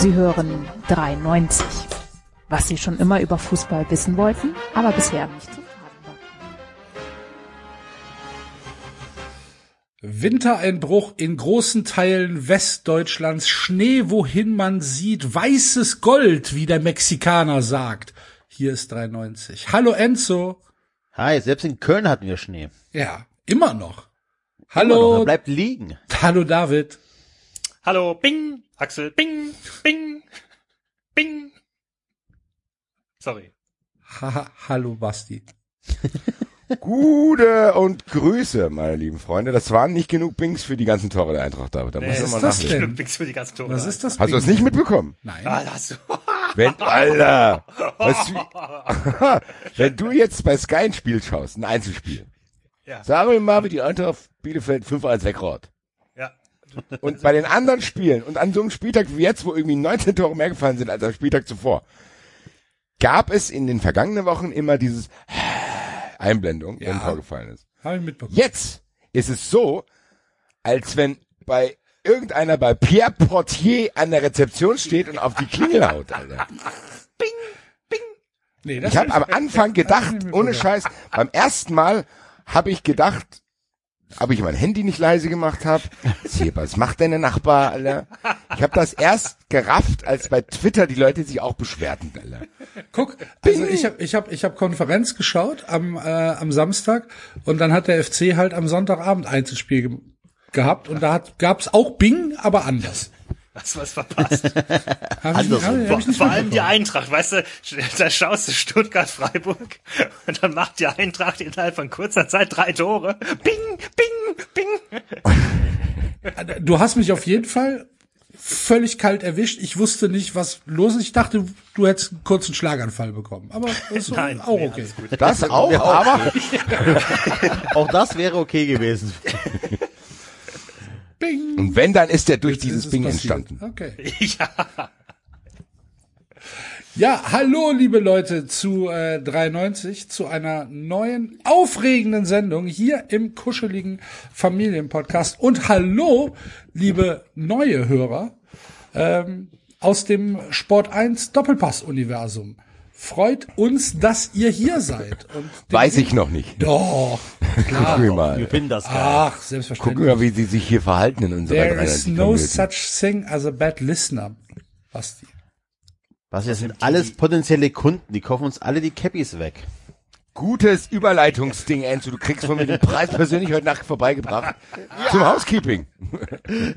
Sie hören 93. Was Sie schon immer über Fußball wissen wollten, aber bisher nicht zu fragen war. Wintereinbruch in großen Teilen Westdeutschlands, Schnee, wohin man sieht, weißes Gold, wie der Mexikaner sagt. Hier ist 93. Hallo Enzo. Hi, selbst in Köln hatten wir Schnee. Ja, immer noch. Immer noch, Hallo. er bleibt liegen. Hallo David. Hallo, Bing, Axel, Bing, Bing, Bing. Sorry. Ha, hallo Basti. Gute und Grüße, meine lieben Freunde. Das waren nicht genug Bings für die ganzen Tore der Eintracht, David. Da Nee, du ist das nachlesen. denn? Bings für die ganzen Tore. Was ist das? Hast du das nicht mitbekommen? Nein. Ah, das, Wenn, Alter, was, wenn du jetzt bei Sky ein Spiel schaust, ein Einzelspiel, Ja. sagen wir mal, wie die Eintracht Bielefeld 5-1 wegrot. Ja. Und bei den anderen Spielen und an so einem Spieltag wie jetzt, wo irgendwie 19 Tore mehr gefallen sind als am Spieltag zuvor, gab es in den vergangenen Wochen immer dieses Einblendung, wenn ein Ja. Tor gefallen ist. Habe ich mitbekommen. Jetzt ist es so, als wenn bei irgendeiner bei Pierre Portier an der Rezeption steht und auf die Klingel haut, Alter. Nee, das Ich habe am Anfang gedacht, ohne. Scheiß, beim ersten Mal habe ich gedacht, ob ich mein Handy nicht leise gemacht habe. Was macht denn der Nachbar, Alter? Ich habe das erst gerafft, als bei Twitter die Leute sich auch beschwerten, Alter. Guck, also ich habe ich hab, ich hab Konferenz geschaut am, äh, am Samstag und dann hat der FC halt am Sonntagabend Einzelspiel ge gehabt und da hat, gab's auch Bing, aber anders. Hast du was verpasst? Hab nicht- hab, ich- hab vor allem die. Eintracht, weißt du, da schaust du Stuttgart-Freiburg und dann macht die Eintracht innerhalb von kurzer Zeit drei Tore. Bing, bing, bing. Du hast mich auf jeden Fall völlig kalt erwischt. Ich wusste nicht, was los ist. Ich dachte, du hättest einen kurzen Schlaganfall bekommen. Aber das ist Nein, auch nee, okay. gut. Das auch, aber Auch das wäre okay gewesen. Bing. und wenn, dann ist der durch Ist dieses es Bing passiert. entstanden. Okay. Ja. Ja, hallo liebe Leute zu äh, 93, zu einer neuen aufregenden Sendung hier im kuscheligen Familienpodcast. Und hallo liebe neue Hörer ähm, aus dem Sport 1 Doppelpass-Universum. Freut uns, dass ihr hier seid. Und Weiß ich noch nicht. Doch, Gucken wir mal. Wir finden das geil. ach, Gucken selbstverständlich. wir mal, wie sie sich hier verhalten in unserer There is 93 no such thing as a bad listener. Basti. Was, das sind alles potenzielle Kunden, die kaufen uns alle die Cappies weg. Gutes Überleitungsding, Enzo. Du kriegst von mir den Preis persönlich heute Nacht vorbeigebracht. Zum Housekeeping.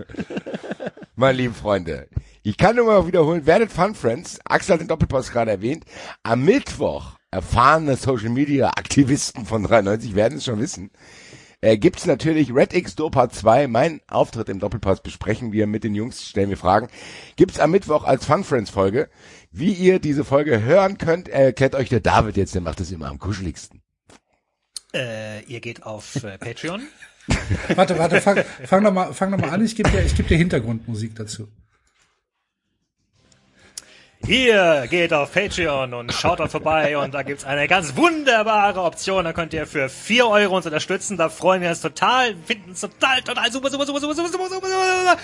Meine lieben Freunde. Ich kann nur mal wiederholen, werdet Fun Friends. Axel hat den Doppelpass gerade erwähnt. Am Mittwoch erfahrene Social Media Aktivisten von 93 werden es schon wissen. Äh, gibt's natürlich Red X Dopa 2, mein Auftritt im Doppelpass besprechen wir mit den Jungs, stellen wir Fragen. Gibt's am Mittwoch als Fun Friends Folge. Wie ihr diese Folge hören könnt, erklärt euch der David jetzt, der macht das immer am kuscheligsten. Äh, ihr geht auf äh, Patreon. Warte, warte, fang, fang doch mal, fang doch mal an. Ich gebe dir, ich gebe dir Hintergrundmusik dazu. Ihr geht auf Patreon und schaut dort vorbei und da gibt's eine ganz wunderbare Option. Da könnt ihr für 4 Euro uns unterstützen. Da freuen wir uns total, finden es total, total super, super, super, super, super, super, super, super.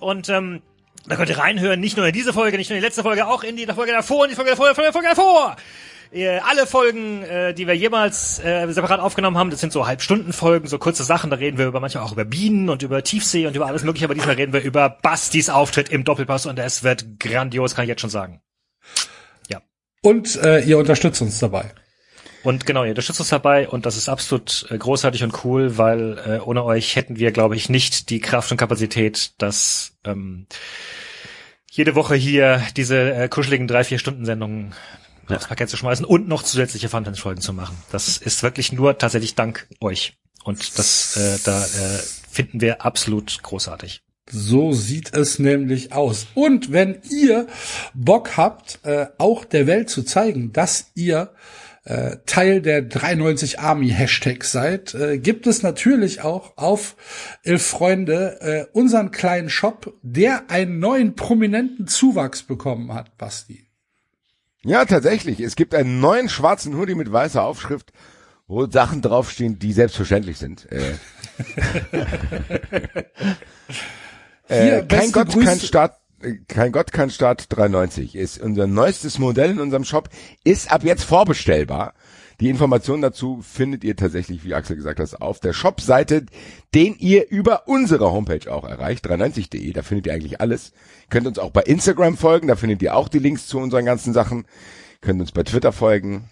Und ähm, da könnt ihr reinhören, nicht nur in diese Folge, nicht nur in die letzte Folge, auch in die Folge davor, in die Folge davor, in die Folge davor. Äh, alle Folgen, äh, die wir jemals äh, separat aufgenommen haben, das sind so Halbstundenfolgen, so kurze Sachen. Da reden wir über manchmal auch über Bienen und über Tiefsee und über alles Mögliche. Aber diesmal reden wir über Bastis Auftritt im Doppelpass und es wird grandios, kann ich jetzt schon sagen. Ja. Und äh, ihr unterstützt uns dabei. Und genau, ihr unterstützt uns dabei und das ist absolut äh, großartig und cool, weil äh, ohne euch hätten wir, glaube ich, nicht die Kraft und Kapazität, das ähm, jede Woche hier diese äh, kuscheligen drei, vier Stunden Sendungen aufs Parkett zu schmeißen und noch zusätzliche Funtens-Folgen zu machen. Das ist wirklich nur tatsächlich dank euch. Und das äh, da äh, finden wir absolut großartig. So sieht es nämlich aus. Und wenn ihr Bock habt, äh, auch der Welt zu zeigen, dass ihr äh, Teil der 93 Army Hashtag seid, äh, gibt es natürlich auch auf Elf Freunde äh, unseren kleinen Shop, der einen neuen prominenten Zuwachs bekommen hat, Basti. Ja, tatsächlich. Es gibt einen neuen schwarzen Hoodie mit weißer Aufschrift, wo Sachen draufstehen, die selbstverständlich sind. Äh, Hier, äh, kein beste Gott, Grüße. kein Staat. kein Gott, kein Start 390 ist unser neuestes Modell in unserem Shop, ist ab jetzt vorbestellbar. Die Informationen dazu findet ihr tatsächlich, wie Axel gesagt hat, auf der Shop-Seite, den ihr über unsere Homepage auch erreicht, 390.de, da findet ihr eigentlich alles. Könnt uns auch bei Instagram folgen, da findet ihr auch die Links zu unseren ganzen Sachen. Könnt uns bei Twitter folgen.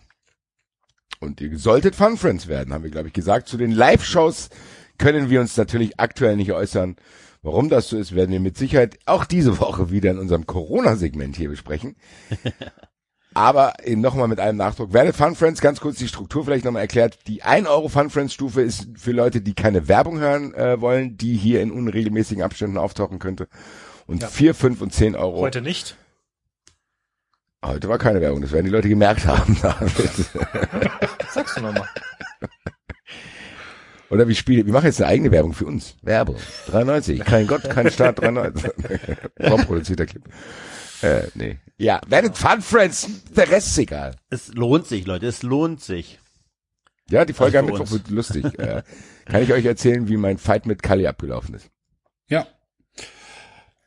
Und ihr solltet Fun Friends werden, haben wir, glaube ich, gesagt. Zu den Live-Shows können wir uns natürlich aktuell nicht äußern. Warum das so ist, werden wir mit Sicherheit auch diese Woche wieder in unserem Corona-Segment hier besprechen. Aber nochmal mit einem Nachdruck. Werdet Fun Friends, ganz kurz die Struktur vielleicht nochmal erklärt. Die 1 Euro Fun Friends Stufe ist für Leute, die keine Werbung hören äh, wollen, die hier in unregelmäßigen Abständen auftauchen könnte. Und Ja. 4, 5 und 10 Euro. Heute nicht. Heute war keine Werbung, das werden die Leute gemerkt haben. David. Sagst du nochmal. Oder wir spielen, wir machen jetzt eine eigene Werbung für uns. Werbung. 93. Kein Gott, kein Staat, 93. Vorproduzierter Clip. Äh, nee. Ja, werdet Fun Friends, der Rest ist egal. Es lohnt sich, Leute, es lohnt sich. Ja, die Folge am Also für Mittwoch wird lustig. äh, kann ich euch erzählen, wie mein Fight mit Kali abgelaufen ist? Ja.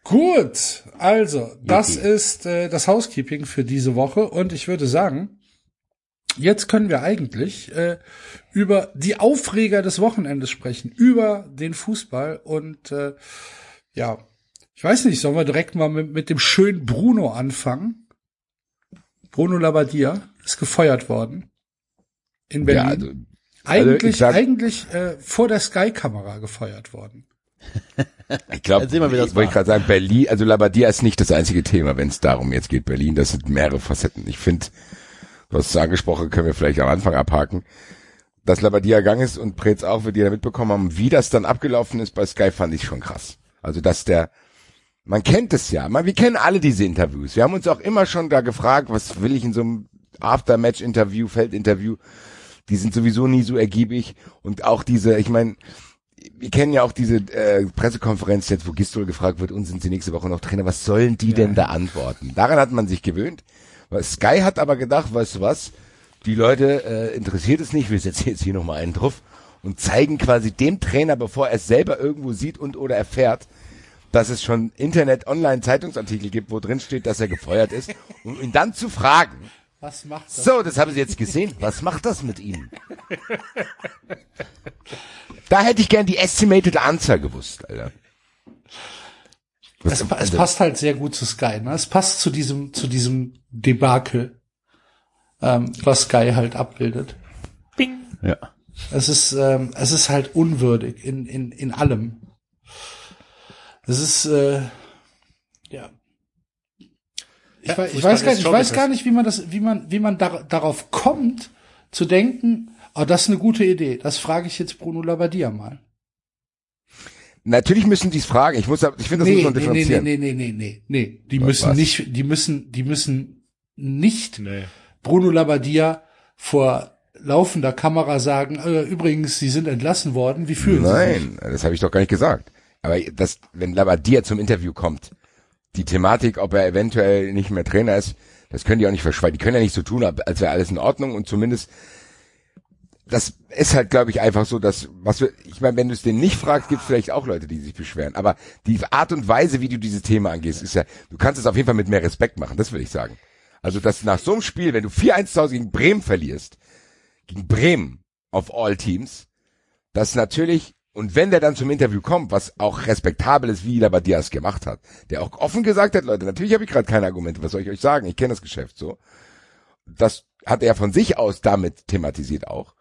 Gut, also das Okay. ist äh, das Housekeeping für diese Woche und ich würde sagen, jetzt können wir eigentlich äh, über die Aufreger des Wochenendes sprechen, über den Fußball und äh, ja, ich weiß nicht, sollen wir direkt mal mit, mit dem schönen Bruno anfangen? Bruno Labbadia ist gefeuert worden in Berlin. Ja, also, eigentlich ich sag- eigentlich äh, vor der Sky-Kamera gefeuert worden. ich glaube, wie wollte ich war. gerade sagen, Berlin, also Labadia ist nicht das einzige Thema, wenn es darum jetzt geht, Berlin, das sind mehrere Facetten. Ich finde, du hast es angesprochen, können wir vielleicht am Anfang abhaken. Dass Labadia gegangen ist und Preetz auch, wir die da mitbekommen haben, wie das dann abgelaufen ist bei Sky, fand ich schon krass. Also, dass der, man kennt es ja, man, wir kennen alle diese Interviews. Wir haben uns auch immer schon da gefragt, was will ich in so einem After-Match-Interview, Feldinterview, die sind sowieso nie so ergiebig. Und auch diese, ich meine, wir kennen ja auch diese äh, Pressekonferenz jetzt, wo Gistol gefragt wird, und sind sie nächste Woche noch Trainer, was sollen die denn da antworten? Daran hat man sich gewöhnt. Sky hat aber gedacht, weißt du was, die Leute äh, interessiert es nicht, wir setzen jetzt hier nochmal einen drauf und zeigen quasi dem Trainer, bevor er es selber irgendwo sieht und oder erfährt, dass es schon Internet, Online, Zeitungsartikel gibt, wo drin steht, dass er gefeuert ist, um ihn dann zu fragen, Was macht das? so, das haben Sie jetzt gesehen. Was macht das mit Ihnen? Da hätte ich gern die estimated Answer gewusst, Alter. Es, es passt halt sehr gut zu Sky. Ne? Es passt zu diesem zu diesem Debakel, ähm, was Sky halt abbildet. Bing. Ja. Es ist ähm, es ist halt unwürdig in in in allem. Es ist äh, ja. Ich, Ja, weiß, ich weiß gar ich weiß gar nicht, wie man das, wie man, wie man dar darauf kommt, zu denken, oh, das ist eine gute Idee. Das frage ich jetzt Bruno Labbadia mal. Natürlich müssen die es fragen. Ich muss, aber- ich finde, das Nee, muss man nee, nee, nee, differenzieren. nee, nee, nee, nee, nee. Die Was- müssen was? nicht, die müssen, die müssen nicht Nee. Bruno Labbadia vor laufender Kamera sagen, äh, übrigens, Sie sind entlassen worden, wie fühlen Sie sich? Nein, das habe ich doch gar nicht gesagt. Aber das, wenn Labadia zum Interview kommt, die Thematik, ob er eventuell nicht mehr Trainer ist, das können die auch nicht verschweigen. Die können ja nicht so tun, als wäre alles in Ordnung und zumindest das ist halt, glaube ich, einfach so, dass, was wir, ich meine, wenn du es denen nicht fragst, gibt es vielleicht auch Leute, die sich beschweren. Aber die Art und Weise, wie du dieses Thema angehst, ist ja, du kannst es auf jeden Fall mit mehr Respekt machen, das will ich sagen. Also, dass nach so einem Spiel, wenn du 4-1 zu Hause gegen Bremen verlierst, gegen Bremen auf All Teams, das natürlich, und wenn der dann zum Interview kommt, was auch respektabel ist, wie Labbadia es gemacht hat, der auch offen gesagt hat, Leute, natürlich habe ich gerade keine Argumente, was soll ich euch sagen, ich kenne das Geschäft so. Das hat er von sich aus damit thematisiert auch.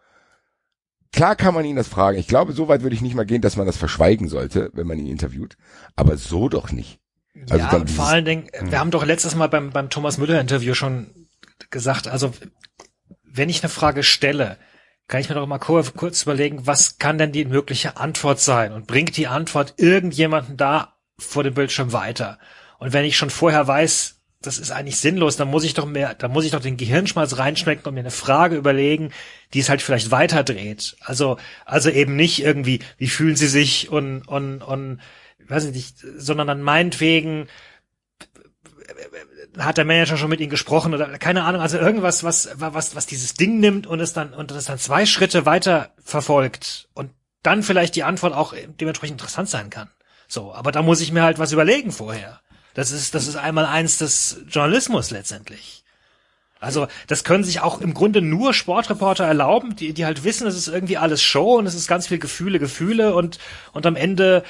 Klar kann man ihn das fragen. Ich glaube, so weit würde ich nicht mal gehen, dass man das verschweigen sollte, wenn man ihn interviewt. Aber so doch nicht. Also ja, dann vor allen Dingen, wir haben doch letztes Mal beim, beim Thomas Müller-Interview schon gesagt, also wenn ich eine Frage stelle, kann ich mir doch mal kurz, überlegen, was kann denn die mögliche Antwort sein? Und bringt die Antwort irgendjemanden da vor dem Bildschirm weiter? Und wenn ich schon vorher weiß, das ist eigentlich sinnlos, dann muss ich doch mehr, dann muss ich doch den Gehirnschmalz reinschmecken und mir eine Frage überlegen, die es halt vielleicht weiterdreht. Also, also eben nicht irgendwie, wie fühlen sie sich und, und, und, weiß ich nicht, sondern dann meinetwegen, hat der Manager schon mit ihnen gesprochen oder keine Ahnung, also irgendwas, was, was, was dieses Ding nimmt und es dann, und es dann zwei Schritte weiter verfolgt und dann vielleicht die Antwort auch dementsprechend interessant sein kann. So, aber da muss ich mir halt was überlegen vorher. Das ist, das ist einmal eins des Journalismus letztendlich. Also das können sich auch im Grunde nur Sportreporter erlauben, die, die halt wissen, es ist irgendwie alles Show und es ist ganz viel Gefühle, Gefühle und, und am Ende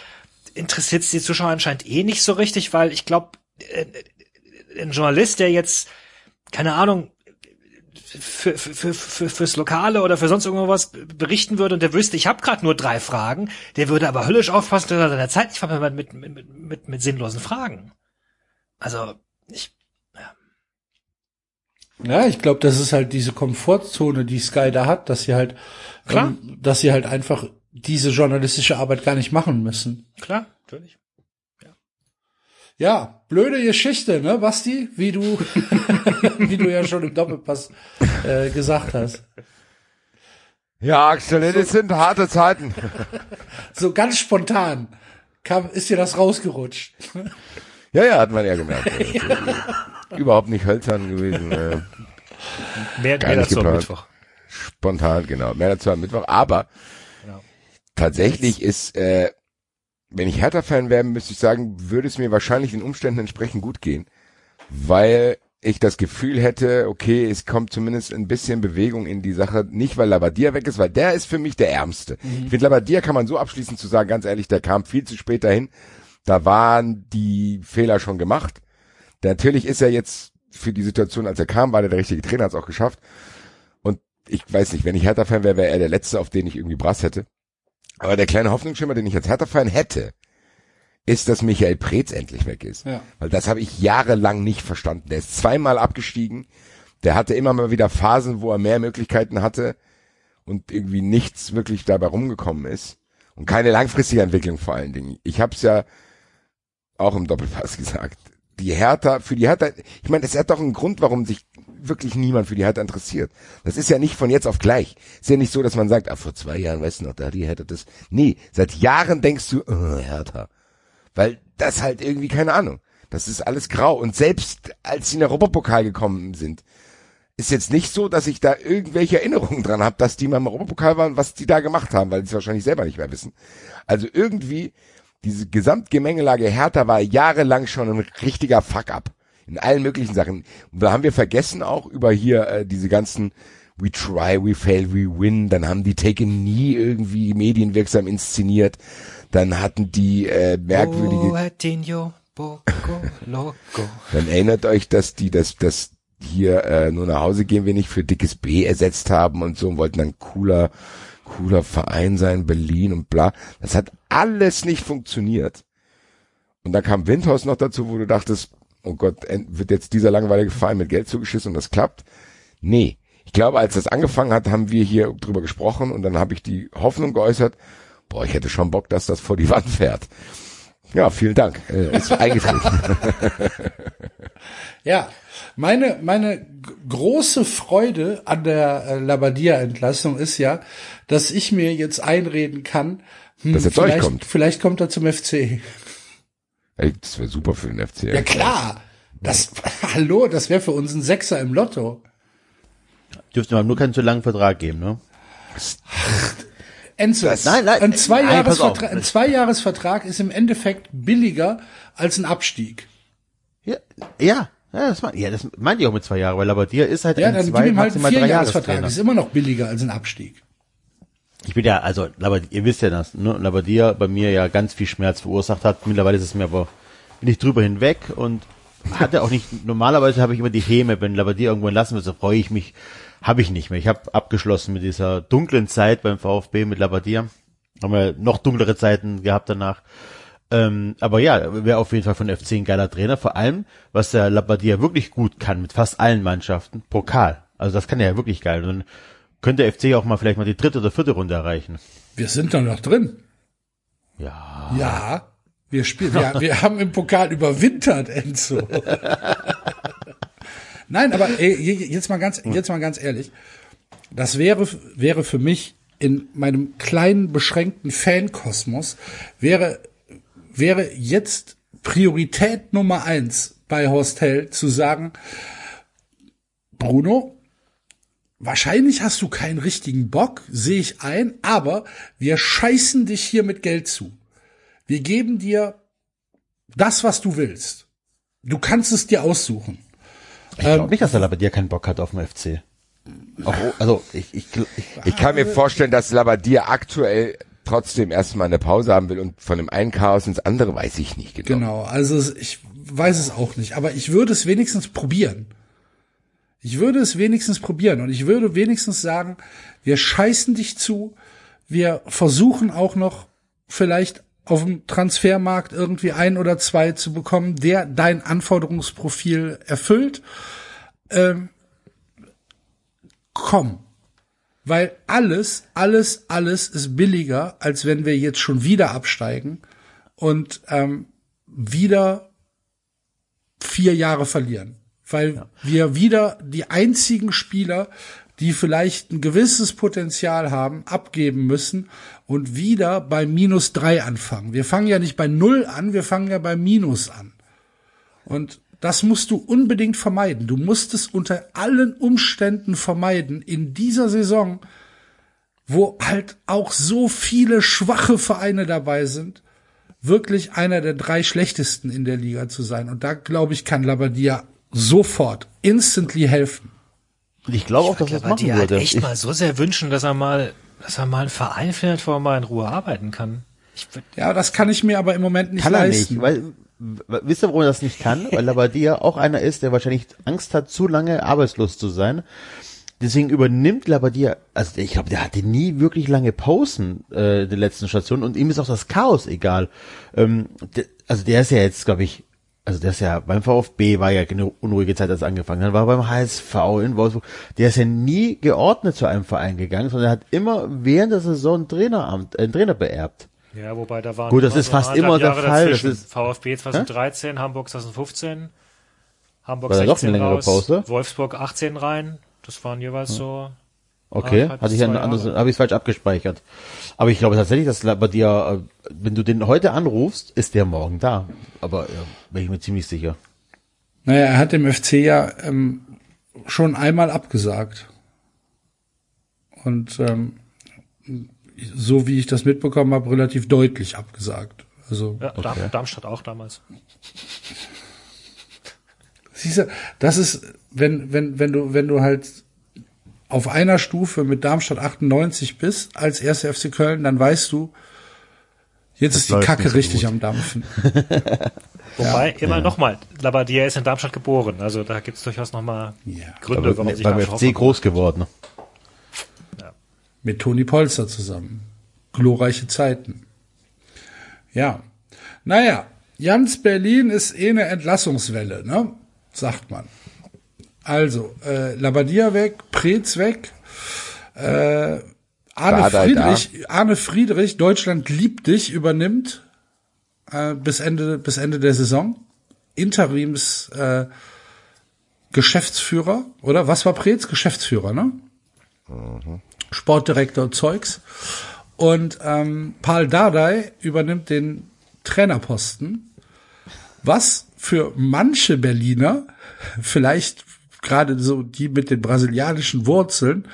interessiert es die Zuschauer anscheinend eh nicht so richtig, weil ich glaube, äh, ein Journalist, der jetzt, keine Ahnung, für, für, für, fürs Lokale oder für sonst irgendwas berichten würde und der wüsste, ich habe gerade nur drei Fragen, der würde aber höllisch aufpassen, dass er seine Zeit nicht verbringt mit, mit, mit, mit, sinnlosen Fragen. Also, ich, Ja, ich glaube, das ist halt diese Komfortzone, die Sky da hat, dass sie halt, Klar. Ähm, dass sie halt einfach diese journalistische Arbeit gar nicht machen müssen. klar, natürlich. Ja, blöde Geschichte, ne, Basti? Wie du, wie du ja schon im Doppelpass äh, gesagt hast. Ja, Axel, das sind harte Zeiten. So ganz spontan kam, ist dir das rausgerutscht. Ja, ja, hat man ja gemerkt. Überhaupt nicht hölzern gewesen. Äh, Mehr, mehr dazu am geplant. Mittwoch. spontan, genau. Mehr dazu am Mittwoch. Aber Genau. tatsächlich ist, äh, wenn ich Hertha-Fan wäre, müsste ich sagen, würde es mir wahrscheinlich den Umständen entsprechend gut gehen. Weil ich das Gefühl hätte, okay, es kommt zumindest ein bisschen Bewegung in die Sache. Nicht, weil Labadia weg ist, weil der ist für mich der Ärmste. Ich finde, Labadia kann man so abschließend zu sagen, ganz ehrlich, der kam viel zu spät dahin. Da waren die Fehler schon gemacht. Natürlich ist er jetzt für die Situation, als er kam, war der der richtige Trainer, hat es auch geschafft. Und ich weiß nicht, wenn ich Hertha-Fan wäre, wäre er der Letzte, auf den ich irgendwie Brass hätte. Aber der kleine Hoffnungsschimmer, den ich als Hertha-Fan hätte, ist, dass Michael Preetz endlich weg ist. Ja. Weil das habe ich jahrelang nicht verstanden. Der ist zweimal abgestiegen. Der hatte immer mal wieder Phasen, wo er mehr Möglichkeiten hatte und irgendwie nichts wirklich dabei rumgekommen ist. Und keine langfristige Entwicklung vor allen Dingen. Ich habe es ja auch im Doppelpass gesagt. Die Hertha, für die Hertha, ich meine, es hat doch einen Grund, warum sich wirklich niemand für die Hertha interessiert. Das ist ja nicht von jetzt auf gleich. Ist ja nicht so, dass man sagt, ah, vor zwei Jahren, weißt du noch, da die Hertha das. Nee, seit Jahren denkst du, oh, Hertha. Weil das halt irgendwie, keine Ahnung. Das ist alles grau. Und selbst als sie in den Europapokal gekommen sind, ist jetzt nicht so, dass ich da irgendwelche Erinnerungen dran habe, dass die mal im Europapokal waren, was die da gemacht haben, weil sie es wahrscheinlich selber nicht mehr wissen. Also irgendwie, diese Gesamtgemengelage Hertha war jahrelang schon ein richtiger Fuck-up. In allen möglichen Sachen. Und da haben wir vergessen auch über hier äh, diese ganzen We try, we fail, we win. Dann haben die Taken nie irgendwie medienwirksam inszeniert. Dann hatten die äh, merkwürdige Boatinho, Boco, Loco. Dann erinnert euch, dass die das, das hier äh, nur nach Hause gehen wir nicht für dickes B ersetzt haben und so und wollten dann cooler, cooler Verein sein, Berlin und bla. Das hat alles nicht funktioniert. Und dann kam Windhaus noch dazu, wo du dachtest, oh Gott, wird jetzt dieser langweilige Verein mit Geld zugeschissen und das klappt? Nee. Ich glaube, als das angefangen hat, haben wir hier drüber gesprochen und dann habe ich die Hoffnung geäußert, boah, ich hätte schon Bock, dass das vor die Wand fährt. Ja, vielen Dank. Äh, ist eingetreten. Ja, meine, meine große Freude an der äh, Labadia-Entlassung ist ja, dass ich mir jetzt einreden kann, hm, Dass er vielleicht, kommt. vielleicht kommt er zum FC. Ey, das wäre super für den FC. Ja klar, das, hallo, das wäre für uns ein Sechser im Lotto. Dürfte man nur keinen zu langen Vertrag geben, ne? Enzo, Nein, nein, ein, Zweijahresvertrag, ein Zweijahresvertrag ist im Endeffekt billiger als ein Abstieg. Ja, ja, ja, das, mein, ja, das meinte ich auch mit zwei Jahren, weil Labadia ist halt Ja, ein dann zwei, gib ihm halt einen Vierjahresvertrag. Ist immer noch billiger als ein Abstieg. Ich bin ja, also, Labadia, ihr wisst ja das, ne? Labadia bei mir ja ganz viel Schmerz verursacht hat. Mittlerweile ist es mir aber, bin ich drüber hinweg und hatte auch nicht, normalerweise habe ich immer die Häme, wenn Labadia irgendwo entlassen wird, so freue ich mich, habe ich nicht mehr. Ich habe abgeschlossen mit dieser dunklen Zeit beim VfB mit Labadia. Haben wir noch dunklere Zeiten gehabt danach. Ähm, aber ja, wäre auf jeden Fall von FC ein geiler Trainer. Vor allem, was der Labadia wirklich gut kann mit fast allen Mannschaften, Pokal. Also das kann er ja wirklich geil. Und könnte der FC auch mal vielleicht mal die dritte oder vierte Runde erreichen. Wir sind doch noch drin. Ja. Ja, wir spielen, wir, wir haben im Pokal überwintert, Enzo. Nein, aber ey, je- jetzt mal ganz, jetzt mal ganz ehrlich. Das wäre, wäre für mich in meinem kleinen, beschränkten Fankosmos wäre, wäre jetzt Priorität Nummer eins bei Horst zu sagen, Bruno, wahrscheinlich hast du keinen richtigen Bock, sehe ich ein, aber wir scheißen dich hier mit Geld zu. Wir geben dir das, was du willst. du kannst es dir aussuchen. Ich glaube nicht, dass der Labadia keinen Bock hat auf dem FC. Auch, also ich, ich, ich Ich kann mir vorstellen, dass Labadia aktuell trotzdem erstmal eine Pause haben will und von dem einen Chaos ins andere weiß ich nicht genau. Genau, also ich weiß es auch nicht, aber ich würde es wenigstens probieren. Ich würde es wenigstens probieren und ich würde wenigstens sagen, wir scheißen dich zu, wir versuchen auch noch vielleicht auf dem Transfermarkt irgendwie ein oder zwei zu bekommen, der dein Anforderungsprofil erfüllt. Ähm, komm. Weil alles, alles, alles ist billiger, als wenn wir jetzt schon wieder absteigen und ähm, wieder vier Jahre verlieren. Weil wir wieder die einzigen Spieler, die vielleicht ein gewisses Potenzial haben, abgeben müssen und wieder bei minus drei anfangen. Wir fangen ja nicht bei null an, wir fangen ja bei minus an. Und das musst du unbedingt vermeiden. Du musst es unter allen Umständen vermeiden in dieser Saison, wo halt auch so viele schwache Vereine dabei sind, wirklich einer der drei schlechtesten in der Liga zu sein. Und da glaube ich, kann Labadia sofort, instantly helfen. Ich glaube auch, dass er das machen halt würde. echt Ich, mal so sehr wünschen, dass er mal, dass er mal einen Verein findet, wo er mal in Ruhe arbeiten kann. Ja, das kann ich mir aber im Moment nicht kann er leisten. nicht, weil wisst ihr, warum er das nicht kann? Weil Labadia auch einer ist, der wahrscheinlich Angst hat, zu lange arbeitslos zu sein. Deswegen übernimmt Labadia, also ich glaube, der hatte nie wirklich lange Pausen äh, der letzten Station und ihm ist auch das Chaos egal. Ähm, der, also der ist ja jetzt, glaube ich, also der ist ja beim VfB war ja eine unruhige Zeit, als er angefangen hat, war beim HSV in Wolfsburg. Der ist ja nie geordnet zu einem Verein gegangen, sondern hat immer während der Saison ein Traineramt, äh, einen Trainer beerbt. ja, wobei da waren Gut, das ist fast immer der Fall, das ist- VfB 2013, Hamburg 2015, Hamburg War da doch 16 eine längere raus, Pause? Wolfsburg 18 rein. Das waren jeweils so. Okay, Anderthalb hatte ich anderes, Jahre. habe ich falsch abgespeichert. Aber ich glaube tatsächlich, dass bei dir, äh, wenn du den heute anrufst, ist der morgen da. Aber ja, bin ich mir ziemlich sicher. Naja, er hat dem FC ja ähm, schon einmal abgesagt. Und ähm, so wie ich das mitbekommen habe, relativ deutlich abgesagt. Also Ja, Darm- Darmstadt auch damals. siehst du, das ist, wenn, wenn, wenn du, wenn du halt auf einer Stufe mit Darmstadt 98 bist, als erste FC Köln, dann weißt du, jetzt ist die Kacke richtig gut. am Dampfen. Wobei, immer nochmal, Labadia ist in Darmstadt geboren. Also da gibt's durchaus nochmal Ja. Gründe, Aber warum sich beim Darmstadt FC groß geworden. ne? mit Toni Polster zusammen. Glorreiche Zeiten. Ja. Naja, Jans Berlin ist eh eine Entlassungswelle, ne? Sagt man. Also, äh, Labadia weg, Preetz weg, äh, Arne Friedrich, Arne Friedrich, Deutschland liebt dich, übernimmt äh, bis Ende bis Ende der Saison. Interims äh, Geschäftsführer, oder? Was war Preetz? Geschäftsführer, ne? Sportdirektor Zeugs. Und ähm, Paul Dardai übernimmt den Trainerposten, was für manche Berliner, vielleicht gerade so die mit den brasilianischen Wurzeln,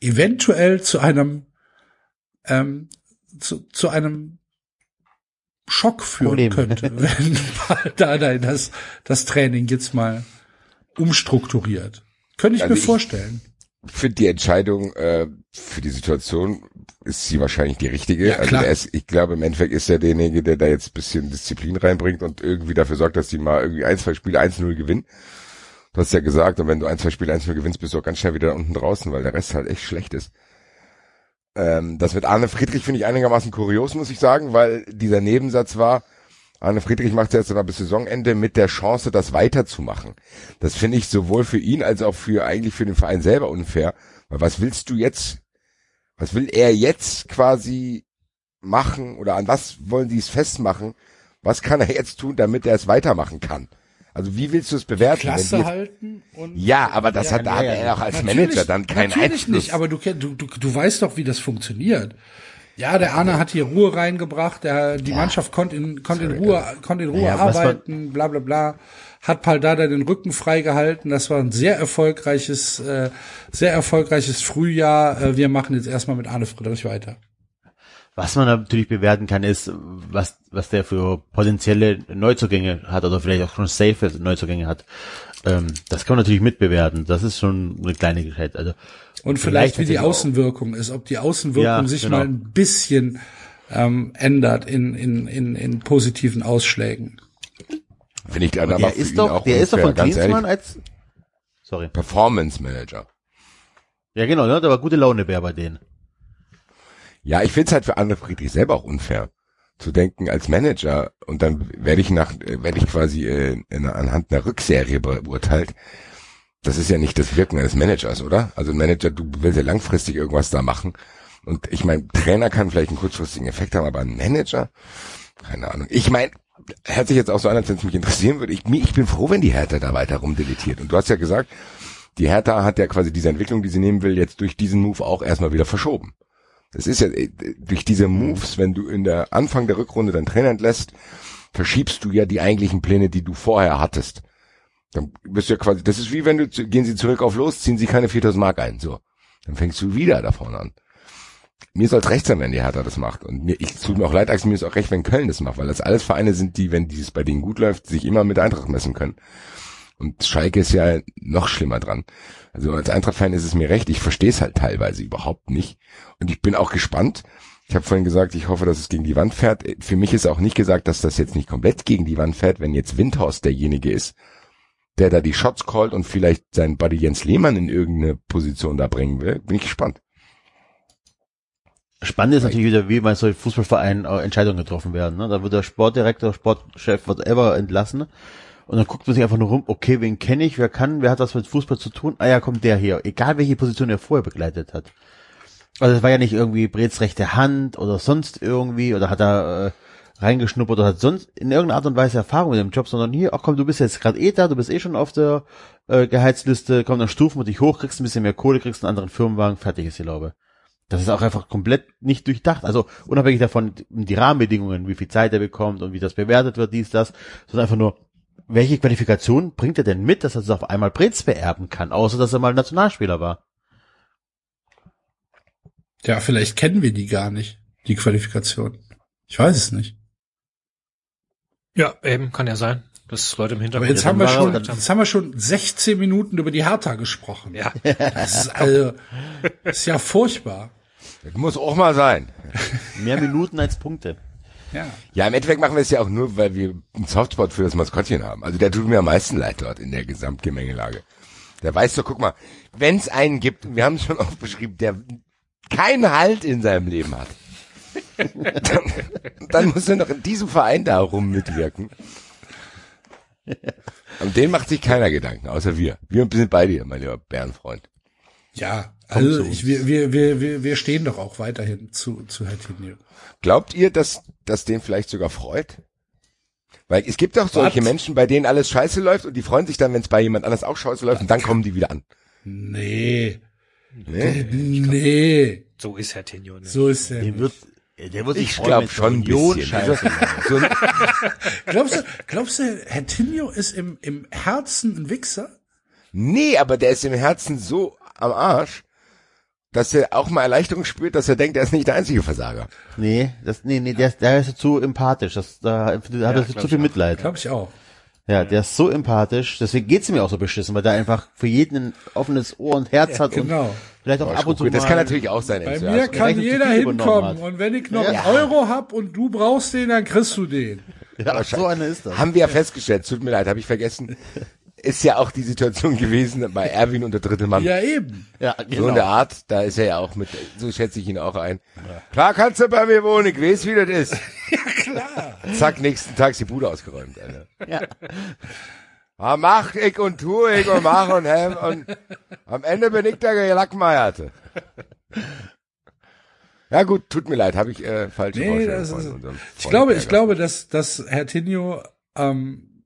eventuell zu einem ähm, zu, zu einem Schock führen Problem. könnte, wenn Dardai das, das Training jetzt mal umstrukturiert. Könnte ich Also mir ich- vorstellen. Für die Entscheidung, äh, für die Situation ist sie wahrscheinlich die richtige. Ja, also ist, ich glaube, im Endeffekt ist er derjenige, der da jetzt ein bisschen Disziplin reinbringt und irgendwie dafür sorgt, dass die mal irgendwie ein, zwei Spiele 1-0 gewinnen. Du hast ja gesagt, und wenn du ein, zwei Spiele 1-0 gewinnst, bist du auch ganz schnell wieder unten draußen, weil der Rest halt echt schlecht ist. Ähm, das mit Arne Friedrich finde ich einigermaßen kurios, muss ich sagen, weil dieser Nebensatz war, Arne Friedrich macht es jetzt aber bis Saisonende mit der Chance, das weiterzumachen. Das finde ich sowohl für ihn als auch für eigentlich für den Verein selber unfair. Weil was willst du jetzt, was will er jetzt quasi machen oder an was wollen die es festmachen? Was kann er jetzt tun, damit er es weitermachen kann? Also wie willst du es bewerten? die Klasse jetzt, halten und ja, aber das Ja, hat, da hat ja, er auch als Natürlich- Manager dann keinen natürlich Einfluss. nicht, aber du, du, du, du weißt doch, wie das funktioniert. Ja, der Arne hat hier Ruhe reingebracht, der, die Mannschaft konnte in, konnte in Ruhe, konnte in Ruhe Ja, arbeiten, bla bla bla. Hat Paldada den Rücken freigehalten. Das war ein sehr erfolgreiches, äh, sehr erfolgreiches Frühjahr. Äh, wir machen jetzt erstmal mit Arne Friedrich weiter. Was man natürlich bewerten kann, ist, was, was der für potenzielle Neuzugänge hat oder vielleicht auch schon safe Neuzugänge hat. Ähm, das kann man natürlich mitbewerten. Das ist schon eine kleine Geschichte. Also, Und vielleicht, wie die Außenwirkung ist, ob die Außenwirkung Ja, sich genau. mal ein bisschen ähm, ändert in, in, in, in positiven Ausschlägen. Finde ich dann aber Der ist doch, auch der ist doch von ganz Klinsmann ehrlich. als, sorry. Performance Manager. Ja, genau, ne? Da war gute Laune Bär bei denen. Ja, ich finde es halt für Anne Friedrich selber auch unfair zu denken als Manager und dann werde ich nach äh, werde ich quasi äh, in, anhand einer Rückserie beurteilt. Das ist ja nicht das Wirken eines Managers, oder? Also ein Manager, du willst ja langfristig irgendwas da machen. Und ich meine, Trainer kann vielleicht einen kurzfristigen Effekt haben, aber ein Manager, keine Ahnung. Ich meine, hört sich jetzt auch so an, als wenn es mich interessieren würde. Ich, ich bin froh, wenn die Hertha da weiter rumdeletiert. Und du hast ja gesagt, die Hertha hat ja quasi diese Entwicklung, die sie nehmen will, jetzt durch diesen Move auch erstmal wieder verschoben. Das ist ja äh, durch diese Moves, wenn du in der Anfang der Rückrunde deinen Trainer entlässt, verschiebst du ja die eigentlichen Pläne, die du vorher hattest. Dann bist du ja quasi, das ist wie wenn du, gehen sie zurück auf los, ziehen sie keine 4000 Mark ein, so. Dann fängst du wieder da vorne an. Mir soll es recht sein, wenn die Hertha das macht. Und mir, ich tut mir auch leid, Axel, mir ist auch recht, wenn Köln das macht, weil das alles Vereine sind, die, wenn dieses bei denen gut läuft, sich immer mit Eintracht messen können. Und Schalke ist ja noch schlimmer dran. Also als Eintracht-Fan ist es mir recht, ich verstehe es halt teilweise überhaupt nicht. Und ich bin auch gespannt. Ich habe vorhin gesagt, ich hoffe, dass es gegen die Wand fährt. Für mich ist auch nicht gesagt, dass das jetzt nicht komplett gegen die Wand fährt, wenn jetzt Windhorst derjenige ist, der da die Shots callt und vielleicht seinen Buddy Jens Lehmann in irgendeine Position da bringen will. Bin ich gespannt. Spannend ist natürlich wieder, wie bei solchen Fußballvereinen äh, Entscheidungen getroffen werden. Ne? Da wird der Sportdirektor, Sportchef, whatever entlassen. Und dann guckt man sich einfach nur rum, okay, wen kenne ich, wer kann, wer hat was mit Fußball zu tun? Ah ja, kommt der hier. Egal welche Position er vorher begleitet hat. Also es war ja nicht irgendwie Brets rechte Hand oder sonst irgendwie oder hat er äh, reingeschnuppert oder hat sonst in irgendeiner Art und Weise Erfahrung mit dem Job, sondern hier, ach komm, du bist jetzt gerade eh da, du bist eh schon auf der äh, Gehaltsliste, komm, dann stufen wir dich hoch, kriegst ein bisschen mehr Kohle, kriegst einen anderen Firmenwagen, fertig ist die Laube. Das ist auch einfach komplett nicht durchdacht. Also unabhängig davon, die Rahmenbedingungen, wie viel Zeit er bekommt und wie das bewertet wird, dies, das, sondern einfach nur, welche Qualifikation bringt er denn mit, dass er das auf einmal Brez beerben kann, außer dass er mal Nationalspieler war. Ja, vielleicht kennen wir die gar nicht, die Qualifikation. Ich weiß es nicht. Ja, eben, kann ja sein. Dass Leute im Aber Hintergrund. jetzt haben wir schon, oder- jetzt haben wir schon 16 Minuten über die Hertha gesprochen. Ja. Das ist also, das ist ja furchtbar. Das muss auch mal sein. Mehr Minuten als Punkte. Ja. Ja, im Endeffekt machen wir es ja auch nur, weil wir einen Softspot für das Maskottchen haben. Also der tut mir am meisten leid dort in der Gesamtgemengelage. Der weiß doch, guck mal, wenn es einen gibt, wir haben es schon oft beschrieben, der keinen Halt in seinem Leben hat, dann, dann muss er noch in diesem Verein da rum mitwirken. Und den macht sich keiner Gedanken, außer wir. Wir sind bei dir, mein lieber Bärenfreund. Ja, also ich, wir, wir, wir, wir, stehen doch auch weiterhin zu, zu Hertinho. Glaubt ihr, dass das den vielleicht sogar freut? Weil es gibt doch solche Was? Menschen, bei denen alles scheiße läuft und die freuen sich dann, wenn es bei jemand anders auch scheiße läuft und dann kommen die wieder an. Nee, Nee? nee, So ist Herr Tinio. Ne? so ist er. Der nicht. wird, der wird Ich glaube schon ein bisschen. scheiße läuft. So ein, Glaubst du, glaubst du, Hertinho ist im, im Herzen ein Wichser? nee, aber der ist im Herzen so am Arsch, dass er auch mal Erleichterung spürt, dass er denkt, er ist nicht der einzige Versager. Nee, das, nee, nee, der, ist- der ist zu empathisch. Das, da, da hat er zu viel Mitleid. Glaube ich auch. Ja, der ist so empathisch. Deswegen geht's ihm auch so beschissen, weil der einfach für jeden ein offenes Ohr und Herz hat genau. und vielleicht auch ab und zu das kann natürlich auch sein. Bei mir Ja, kann jeder hinkommen und wenn ich noch Ja. einen Euro hab und du brauchst den, dann kriegst du den. ja, so einer ist das. Haben wir ja festgestellt, tut mir leid, habe ich vergessen. Ist ja auch die Situation gewesen bei Erwin und der dritte Mann. Ja, eben. Ja, So genau. in der Art, da ist er ja auch mit, so schätze ich ihn auch ein. Klar kannst du bei mir wohnen, ich weiß, wie das ist. Ja, klar. Zack, nächsten Tag ist die Bude ausgeräumt, Alter. Ja. Ah, mach ich und tu ich und mach und hem und am Ende bin ich der Gelackmeierte. Ja gut, tut mir leid, habe ich äh, falsche Nee, Vorstellungen das ist, ich glaube, ich glaube, dass, dass Hertinho ähm,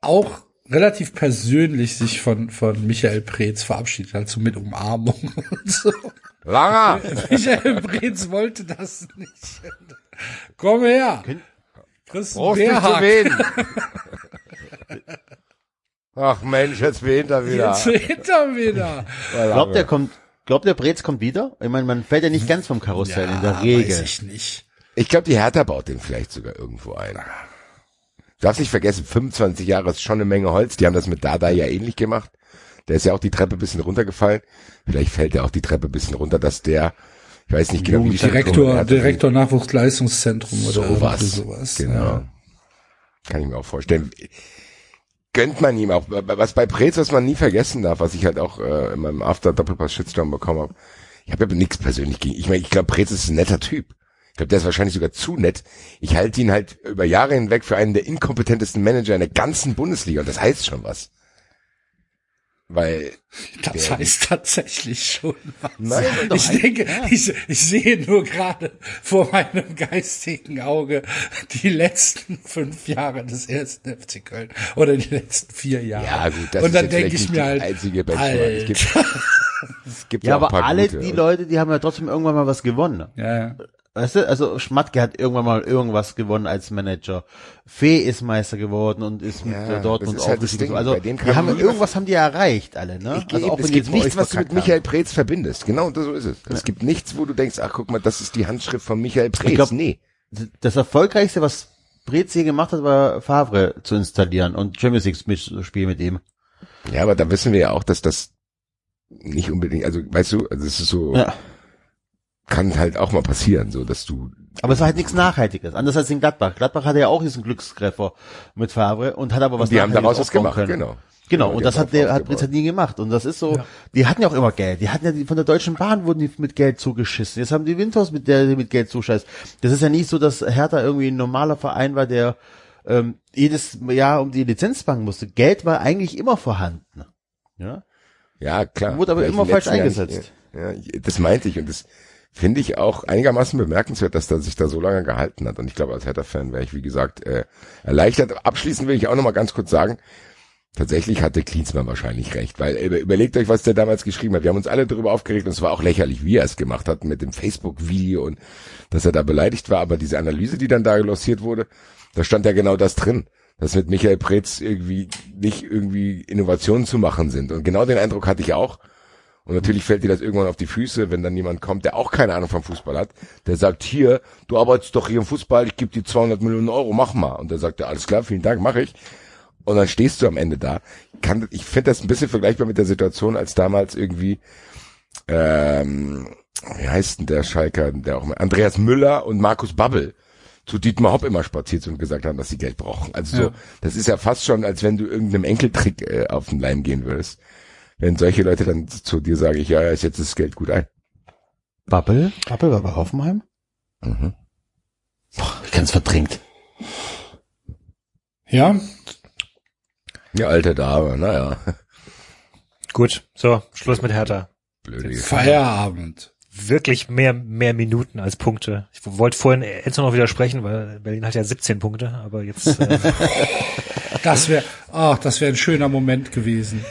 auch relativ persönlich sich von, von Michael Preetz verabschiedet hat, so mit Umarmung und so. Langer, Michael Preetz wollte das nicht. Komm her. Chris brauchst dich zu wehen. Ach Mensch, jetzt weht er wieder. Jetzt hinter wieder. Ich glaube, der kommt, Glaubt ihr, Brez kommt wieder? Ich meine, man fällt ja nicht ganz vom Karussell in der Weiß Regel. ich nicht. Ich glaube, die Hertha baut den vielleicht sogar irgendwo ein. Du darfst nicht vergessen, 25 Jahre ist schon eine Menge Holz. Die haben das mit Dada ja ähnlich gemacht. Der ist ja auch die Treppe ein bisschen runtergefallen. Vielleicht fällt er auch die Treppe ein bisschen runter, dass der, ich weiß nicht genau, wie die Direktor, Hertha Direktor Nachwuchsleistungszentrum oder irgendwie sowas. sowas. Genau. Ja. Kann ich mir auch vorstellen. Gönnt man ihm auch. Was bei Preetz, was man nie vergessen darf, was ich halt auch äh, in meinem After-Doppelpass-Shitstorm bekommen habe. Ich habe ja nichts persönlich gegen. Ich meine, ich glaube, Preetz ist ein netter Typ. Ich glaube, der ist wahrscheinlich sogar zu nett. Ich halte ihn halt über Jahre hinweg für einen der inkompetentesten Manager in der ganzen Bundesliga. Und das heißt schon was. Weil Das heißt tatsächlich schon was. Nein, ich denke, ich, ich sehe nur gerade vor meinem geistigen Auge die letzten fünf Jahre des ersten FC Köln oder die letzten vier Jahre. Ja, gut, das Und ist dann jetzt denke ich nicht mir halt, einzige. Es gibt, es gibt Ja, auch ein aber paar alle gute. die Leute, die haben ja trotzdem irgendwann mal was gewonnen. Ja, ja. Weißt du, also Schmatke hat irgendwann mal irgendwas gewonnen als Manager. Fee ist Meister geworden und ist mit Ja, äh, Dortmund das ist halt aufgestiegen. Also die haben irgendwas haben die erreicht alle, ne? Ich, also auch es gibt nichts, was du mit Michael. Preetz verbindest. Genau, und so ist es. Es gibt nichts, wo du denkst, ach guck mal, das ist die Handschrift von Michael Preetz. glaub- nee. Das erfolgreichste, was Brez hier gemacht hat, war Favre zu installieren und Champions League mitspielen mit ihm. Ja, aber da wissen wir ja auch, dass das nicht unbedingt, also weißt du, also es ist so, Ja. Kann halt auch mal passieren, so dass du Aber es war halt nichts Nachhaltiges. Anders als in Gladbach. Gladbach hatte ja auch diesen Glückstreffer mit Favre und hat aber was die haben daraus was gemacht, können. genau. Genau, die und das hat der hat halt nie gemacht. Und das ist so, die hatten ja auch immer Geld. Die hatten ja die, von der Deutschen Bahn wurden die mit Geld zugeschissen. Jetzt haben die Winters mit der die mit Geld zuscheißt. Das ist ja nicht so, dass Hertha irgendwie ein normaler Verein war, der ähm, jedes Jahr um die Lizenz bangen musste. Geld war eigentlich immer vorhanden. Ja? Ja, klar. Wurde aber Vielleicht immer im falsch letzten Jahr eingesetzt. Nicht, ja, das meinte ich und das finde ich auch einigermaßen bemerkenswert, dass er sich da so lange gehalten hat. Und ich glaube, als Hertha-Fan wäre ich, wie gesagt, äh, erleichtert. Abschließend will ich auch noch mal ganz kurz sagen, tatsächlich hatte Klinsmann wahrscheinlich recht, weil äh, überlegt euch, was der damals geschrieben hat. Wir haben uns alle darüber aufgeregt und es war auch lächerlich, wie er es gemacht hat mit dem Facebook-Video und dass er da beleidigt war. Aber diese Analyse, die dann da lanciert wurde, da stand ja genau das drin, dass mit Michael Preetz irgendwie nicht irgendwie Innovationen zu machen sind. Und genau den Eindruck hatte ich auch. Und natürlich fällt dir das irgendwann auf die Füße, wenn dann jemand kommt, der auch keine Ahnung vom Fußball hat, der sagt, hier, du arbeitest doch hier im Fußball, ich gebe dir 200 Millionen Euro, mach mal. Und der sagt, ja, alles klar, vielen Dank, mache ich. Und dann stehst du am Ende da. Kann, ich finde das ein bisschen vergleichbar mit der Situation, als damals irgendwie, ähm, wie heißt denn der Schalker, der auch Andreas Müller und Markus Babbel zu Dietmar Hopp immer spaziert sind und gesagt haben, dass sie Geld brauchen. Also so, Ja. das ist ja fast schon, als wenn du irgendeinem Enkeltrick äh, auf den Leim gehen würdest. Wenn solche Leute dann zu dir sagen, ich, ja, ja, ich setze das Geld gut ein. Babbel? Babbel war bei Hoffenheim? Mhm. Boah, ich kann's verdrängt. Ja, Ja, alter Dame, naja. Gut, so, Schluss mit Hertha. Blöde Feierabend. Wirklich mehr, mehr Minuten als Punkte. Ich wollte vorhin Enzo noch widersprechen, weil Berlin hat ja 17 Punkte, aber jetzt, äh, Das wäre, ach, das wäre ein schöner Moment gewesen.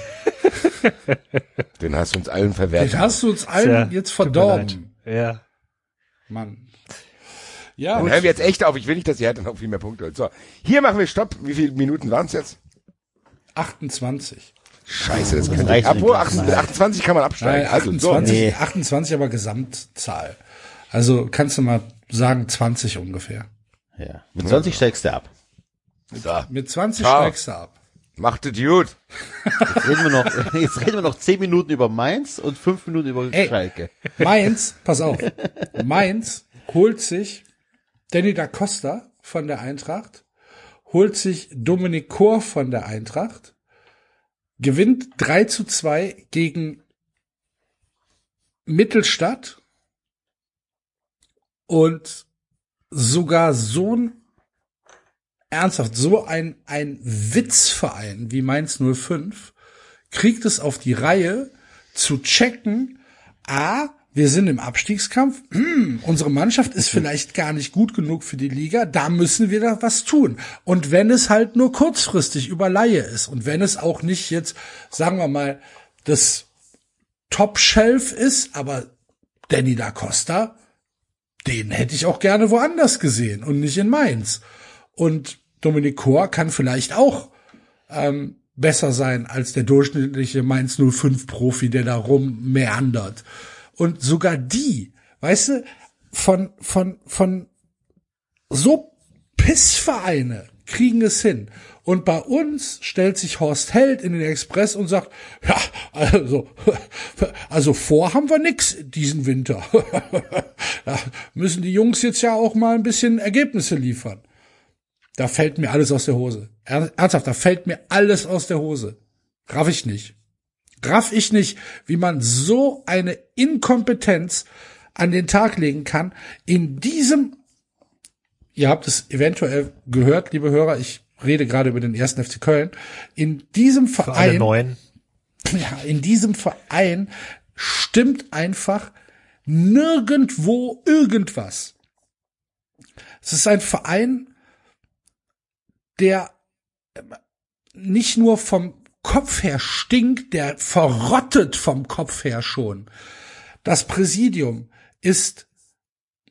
Den hast du uns allen Den verwertet. hast du uns allen Tja, jetzt verdorben. ja. Mann. Ja, Dann hören wir jetzt echt auf. Ich will nicht, dass ihr halt noch viel mehr Punkte holt. So, hier machen wir Stopp. Wie viele Minuten waren es jetzt? 28. Scheiße, das kann reicht nicht. Obwohl, nicht. 28, 28 kann man absteigen. Nein, Also, so. 28, Nee. 28 aber Gesamtzahl. Also kannst du mal sagen 20 ungefähr. Ja. Mit 20 steigst du ab. So, Mit 20 Ciao. steigst du ab. Macht es gut. Jetzt reden wir noch, jetzt reden wir noch 10 Minuten über Mainz und 5 Minuten über Ey. Schalke. Mainz, pass auf. Mainz holt sich Danny da Costa von der Eintracht, holt sich Dominik Kor von der Eintracht, gewinnt 3 zu 2 gegen Mittelstadt und sogar so ein ernsthaft, so ein, ein Witzverein wie Mainz 05 kriegt es auf die Reihe zu checken, A, wir sind im Abstiegskampf, hm, unsere Mannschaft ist vielleicht gar nicht gut genug für die Liga, da müssen wir da was tun. Und wenn es halt nur kurzfristig über Laie ist und wenn es auch nicht jetzt, sagen wir mal, das Top-Shelf ist, aber Danny da Costa, den hätte ich auch gerne woanders gesehen und nicht in Mainz. Und Dominik Kor kann vielleicht auch ähm, besser sein als der durchschnittliche Mainz 05 Profi, der da rum meandert. Und sogar die, weißt du, von, von, von so Pissvereine kriegen es hin. Und bei uns stellt sich Horst Held in den Express und sagt, ja, also, also vor haben wir nix diesen Winter. da müssen die Jungs jetzt ja auch mal ein bisschen Ergebnisse liefern. Da fällt mir alles aus der Hose. Ernsthaft, da fällt mir alles aus der Hose. Raff ich nicht. Raff ich nicht, wie man so eine Inkompetenz an den Tag legen kann. In diesem, ihr habt es eventuell gehört, liebe Hörer, ich rede gerade über den ersten FC Köln. In diesem Verein, ja, in diesem Verein stimmt einfach nirgendwo irgendwas. Es ist ein Verein, der nicht nur vom Kopf her stinkt, der verrottet vom Kopf her schon. Das Präsidium ist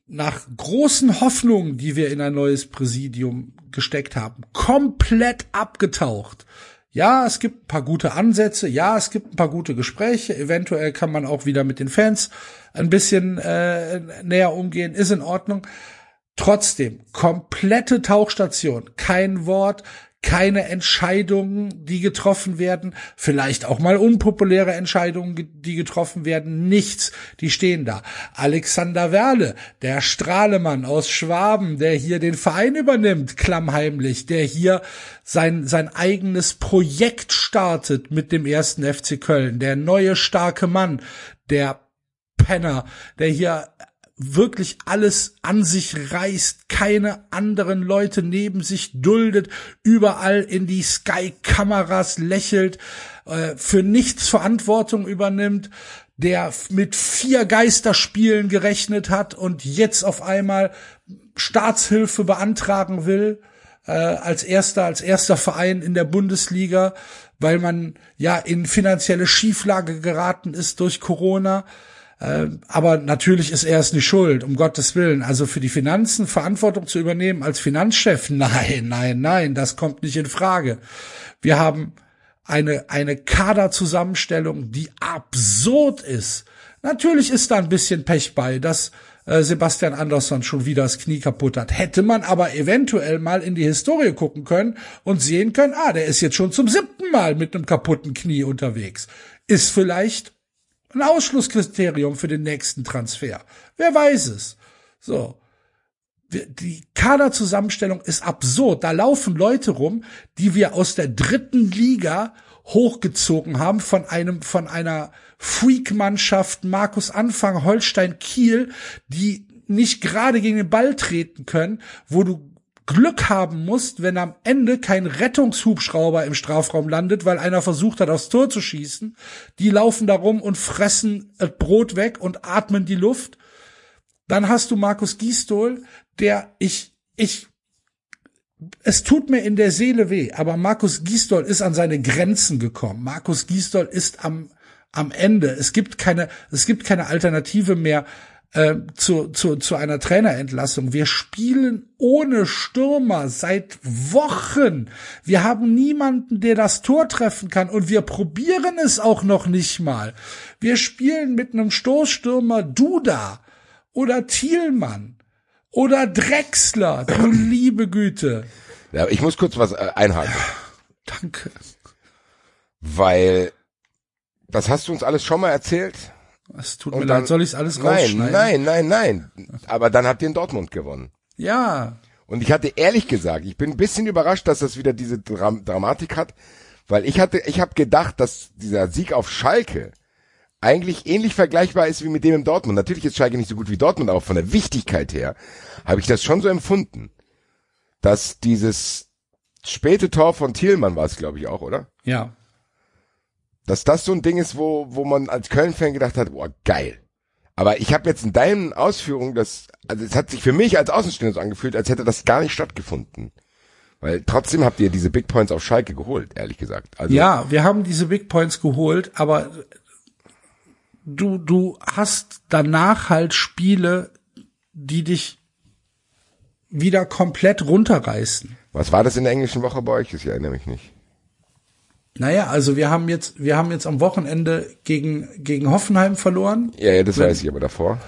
nach großen Hoffnungen, die wir in ein neues Präsidium gesteckt haben, komplett abgetaucht. Ja, es gibt ein paar gute Ansätze, ja, es gibt ein paar gute Gespräche, eventuell kann man auch wieder mit den Fans ein bisschen äh, näher umgehen, ist in Ordnung. Trotzdem, komplette Tauchstation, kein Wort, keine Entscheidungen, die getroffen werden, vielleicht auch mal unpopuläre Entscheidungen, die getroffen werden, nichts, die stehen da. Alexander Werle, der Strahlemann aus Schwaben, der hier den Verein übernimmt, klammheimlich, der hier sein, sein eigenes Projekt startet mit dem ersten FC Köln, der neue starke Mann, der Penner, der hier wirklich alles an sich reißt, keine anderen Leute neben sich duldet, überall in die Sky-Kameras lächelt, äh, für nichts Verantwortung übernimmt, der mit vier Geisterspielen gerechnet hat und jetzt auf einmal Staatshilfe beantragen will, äh, als erster, als erster Verein in der Bundesliga, weil man ja in finanzielle Schieflage geraten ist durch Corona. Äh, aber natürlich ist er es nicht schuld, um Gottes Willen. Also für die Finanzen Verantwortung zu übernehmen als Finanzchef, nein, nein, nein, das kommt nicht in Frage. Wir haben eine, eine Kaderzusammenstellung, die absurd ist. Natürlich ist da ein bisschen Pech bei, dass äh, Sebastian Andersson schon wieder das Knie kaputt hat. Hätte man aber eventuell mal in die Historie gucken können und sehen können, ah, der ist jetzt schon zum siebten Mal mit einem kaputten Knie unterwegs. Ist vielleicht ein Ausschlusskriterium für den nächsten Transfer. Wer weiß es. So. Die Kaderzusammenstellung ist absurd. Da laufen Leute rum, die wir aus der dritten Liga hochgezogen haben von einem, von einer Freak-Mannschaft Markus Anfang Holstein Kiel, die nicht gerade gegen den Ball treten können, wo du Glück haben musst, wenn am Ende kein Rettungshubschrauber im Strafraum landet, weil einer versucht hat, aufs Tor zu schießen. Die laufen da rum und fressen das Brot weg und atmen die Luft. Dann hast du Markus Gisdol, der ich, ich, es tut mir in der Seele weh, aber Markus Gisdol ist an seine Grenzen gekommen. Markus Gisdol ist am, am Ende. Es gibt keine, es gibt keine Alternative mehr äh, zu, zu, zu einer Trainerentlassung. Wir spielen ohne Stürmer seit Wochen. Wir haben niemanden, der das Tor treffen kann und wir probieren es auch noch nicht mal. Wir spielen mit einem Stoßstürmer Duda oder Thielmann oder Drexler, du liebe Güte. Ja, ich muss kurz was äh, einhaken. Danke. Weil das hast du uns alles schon mal erzählt. Es tut mir leid, soll ich alles nein, rausschneiden? Nein, nein, nein. Aber dann habt ihr in Dortmund gewonnen. Ja. Und ich hatte ehrlich gesagt, ich bin ein bisschen überrascht, dass das wieder diese Dram Dramatik hat, weil ich hatte, ich habe gedacht, dass dieser Sieg auf Schalke eigentlich ähnlich vergleichbar ist wie mit dem in Dortmund. Natürlich ist Schalke nicht so gut wie Dortmund, aber von der Wichtigkeit her habe ich das schon so empfunden, dass dieses späte Tor von Thielmann war es, glaube ich, auch, oder? Ja dass das so ein Ding ist, wo, wo man als Köln-Fan gedacht hat, boah, geil. Aber ich habe jetzt in deinen Ausführungen das, also es hat sich für mich als Außenstehender so angefühlt, als hätte das gar nicht stattgefunden. Weil trotzdem habt ihr diese Big Points auf Schalke geholt, ehrlich gesagt. Also ja, wir haben diese Big Points geholt, aber du, du hast danach halt Spiele, die dich wieder komplett runterreißen. Was war das in der englischen Woche bei euch? Ich erinnere mich nicht. Naja, also wir haben jetzt, wir haben jetzt am Wochenende gegen, gegen Hoffenheim verloren. Ja, ja, das weiß ich aber davor.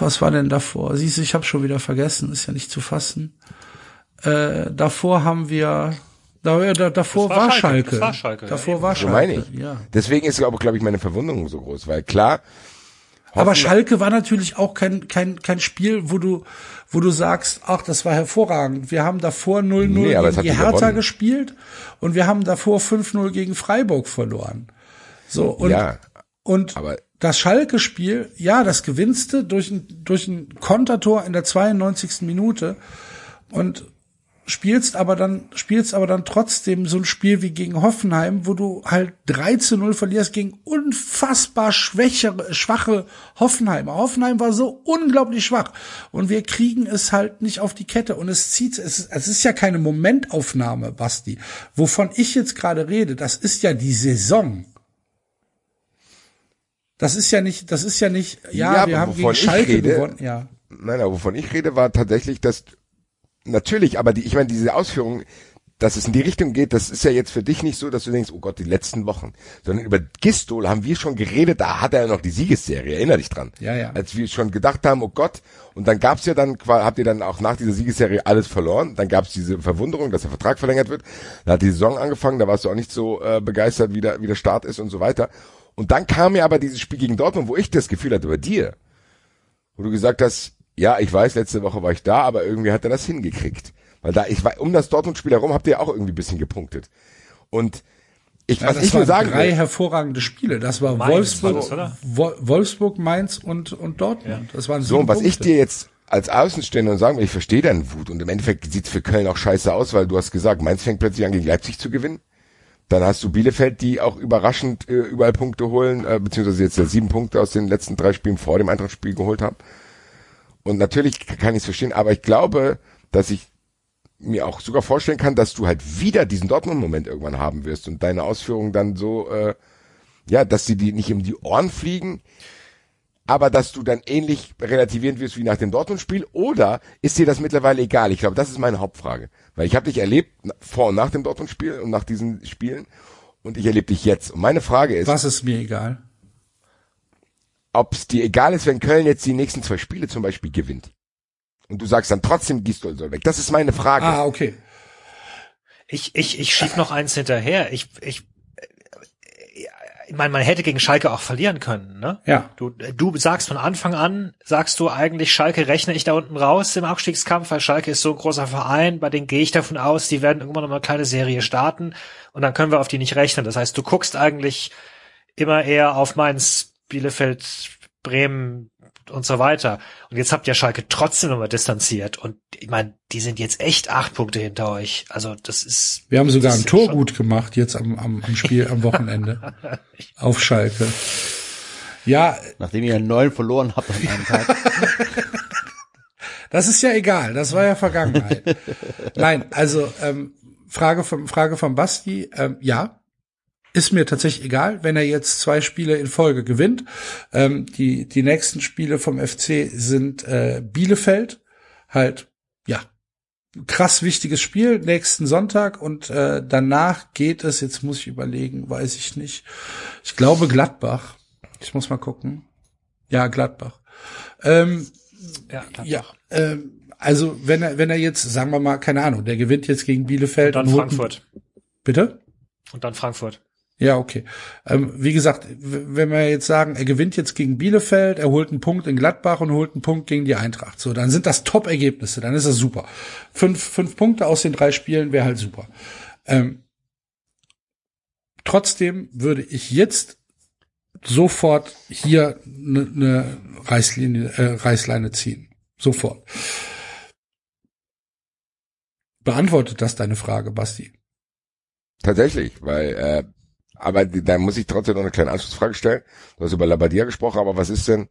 Was war denn davor? Siehst du, ich habe schon wieder vergessen, ist ja nicht zu fassen. Äh, davor haben wir, da, ja, da, davor Das war war Schalke, Schalke. das war Schalke, ja, Davor war So Schalke. meine ich. Ja. Deswegen ist, glaube glaub ich, meine Verwunderung so groß, weil klar, Aber Schalke war natürlich auch kein, kein, kein Spiel, wo du, wo du sagst, ach, das war hervorragend. Wir haben davor 0-0 Nee, gegen die Hertha gewonnen. gespielt und wir haben davor 5-0 gegen Freiburg verloren. So, und, ja, und aber das Schalke-Spiel, ja, das gewinnst du durch ein, durch ein Kontertor in der 92. Minute und spielst aber dann, spielst aber dann trotzdem so ein Spiel wie gegen Hoffenheim, wo du halt 3 zu 0 verlierst gegen unfassbar schwächere, schwache Hoffenheimer. Hoffenheim war so unglaublich schwach und wir kriegen es halt nicht auf die Kette und es zieht, es ist, es ist ja keine Momentaufnahme, Basti. Wovon ich jetzt gerade rede, das ist ja die Saison. Das ist ja nicht, das ist ja nicht, ja, Ja, wir haben gegen Schalke rede- gewonnen, ja. Nein, aber wovon ich rede, war tatsächlich, dass natürlich, aber die, ich meine, diese Ausführung, dass es in die Richtung geht, das ist ja jetzt für dich nicht so, dass du denkst, oh Gott, die letzten Wochen, sondern über Gistol haben wir schon geredet, da hat er ja noch die Siegesserie, erinner dich dran. Ja, ja. Als wir schon gedacht haben, oh Gott, und dann gab's ja dann, habt ihr dann auch nach dieser Siegesserie alles verloren, dann gab's diese Verwunderung, dass der Vertrag verlängert wird, dann hat die Saison angefangen, da warst du auch nicht so äh, begeistert, wie der, wie der Start ist und so weiter. Und dann kam ja aber dieses Spiel gegen Dortmund, wo ich das Gefühl hatte bei dir, wo du gesagt hast, ja, ich weiß, letzte Woche war ich da, aber irgendwie hat er das hingekriegt. Weil da, ich war, um das Dortmund-Spiel herum habt ihr ja auch irgendwie ein bisschen gepunktet. Und ich, Ja, was das ich nur waren sagen drei will, hervorragende Spiele. Das war Mainz Wolfsburg, war das, oder? Wo- Wolfsburg, Mainz und, und Dortmund. Das waren so, und sieben was ich dir jetzt als Außenstehender und sagen will, ich verstehe deine Wut und im Endeffekt sieht's für Köln auch scheiße aus, weil du hast gesagt, Mainz fängt plötzlich an, gegen Leipzig zu gewinnen. Dann hast du Bielefeld, die auch überraschend äh, überall Punkte holen, äh, beziehungsweise jetzt ja sieben Punkte aus den letzten drei Spielen vor dem Eintracht-Spiel geholt haben. Und natürlich kann ich es verstehen, aber ich glaube, dass ich mir auch sogar vorstellen kann, dass du halt wieder diesen Dortmund-Moment irgendwann haben wirst und deine Ausführungen dann so, äh, ja, dass sie die nicht um die Ohren fliegen, aber dass du dann ähnlich relativieren wirst wie nach dem Dortmund-Spiel oder ist dir das mittlerweile egal? Ich glaube, das ist meine Hauptfrage, weil ich habe dich erlebt vor und nach dem Dortmund-Spiel und nach diesen Spielen und ich erlebe dich jetzt. Und meine Frage ist, Was ist mir egal? Ob es dir egal ist, wenn Köln jetzt die nächsten zwei Spiele zum Beispiel gewinnt. Und du sagst dann trotzdem, Gistol soll weg. Das ist meine Frage. Ah, okay. Ich, ich, ich schieb noch eins hinterher. Ich, ich, ich meine, man hätte gegen Schalke auch verlieren können, ne? Ja. Du, du sagst von Anfang an, sagst du eigentlich, Schalke rechne ich da unten raus im Abstiegskampf, weil Schalke ist so ein großer Verein, bei denen gehe ich davon aus, die werden irgendwann noch mal eine kleine Serie starten und dann können wir auf die nicht rechnen. Das heißt, du guckst eigentlich immer eher auf Mainz, Bielefeld, Bremen und so weiter. Und jetzt habt ihr Schalke trotzdem nochmal distanziert und ich meine, die sind jetzt echt acht Punkte hinter euch. Also das ist Wir haben sogar ein Tor gut gemacht jetzt am, am, am Spiel am Wochenende auf Schalke. Ja, Nachdem ihr neun verloren habt an einem Tag. das ist ja egal. Das war ja Vergangenheit. Nein, also ähm, Frage vom Frage von Basti. Ähm, ja, ist mir tatsächlich egal, wenn er jetzt zwei Spiele in Folge gewinnt. Ähm, die die nächsten Spiele vom FC sind äh, Bielefeld, halt ja krass wichtiges Spiel nächsten Sonntag und äh, danach geht es. Jetzt muss ich überlegen, weiß ich nicht. Ich glaube Gladbach. Ich muss mal gucken. Ja, Gladbach. Ähm, ja, ja, ähm, also wenn er, wenn er jetzt, sagen wir mal, keine Ahnung, der gewinnt jetzt gegen Bielefeld dann und holt- Frankfurt. Bitte? Und dann Frankfurt. Ja, okay. Ähm, wie gesagt, wenn wir jetzt sagen, er gewinnt jetzt gegen Bielefeld, er holt einen Punkt in Gladbach und holt einen Punkt gegen die Eintracht, so, dann sind das Top-Ergebnisse, dann ist das super. Fünf, fünf Punkte aus den drei Spielen wäre halt super. Ähm, trotzdem würde ich jetzt sofort hier eine ne Reißlinie, äh, Reißleine ziehen. Sofort. Beantwortet das deine Frage, Basti? Tatsächlich, weil, äh, aber da muss ich trotzdem noch eine kleine Anschlussfrage stellen. Du hast über Labadia gesprochen, aber was ist denn,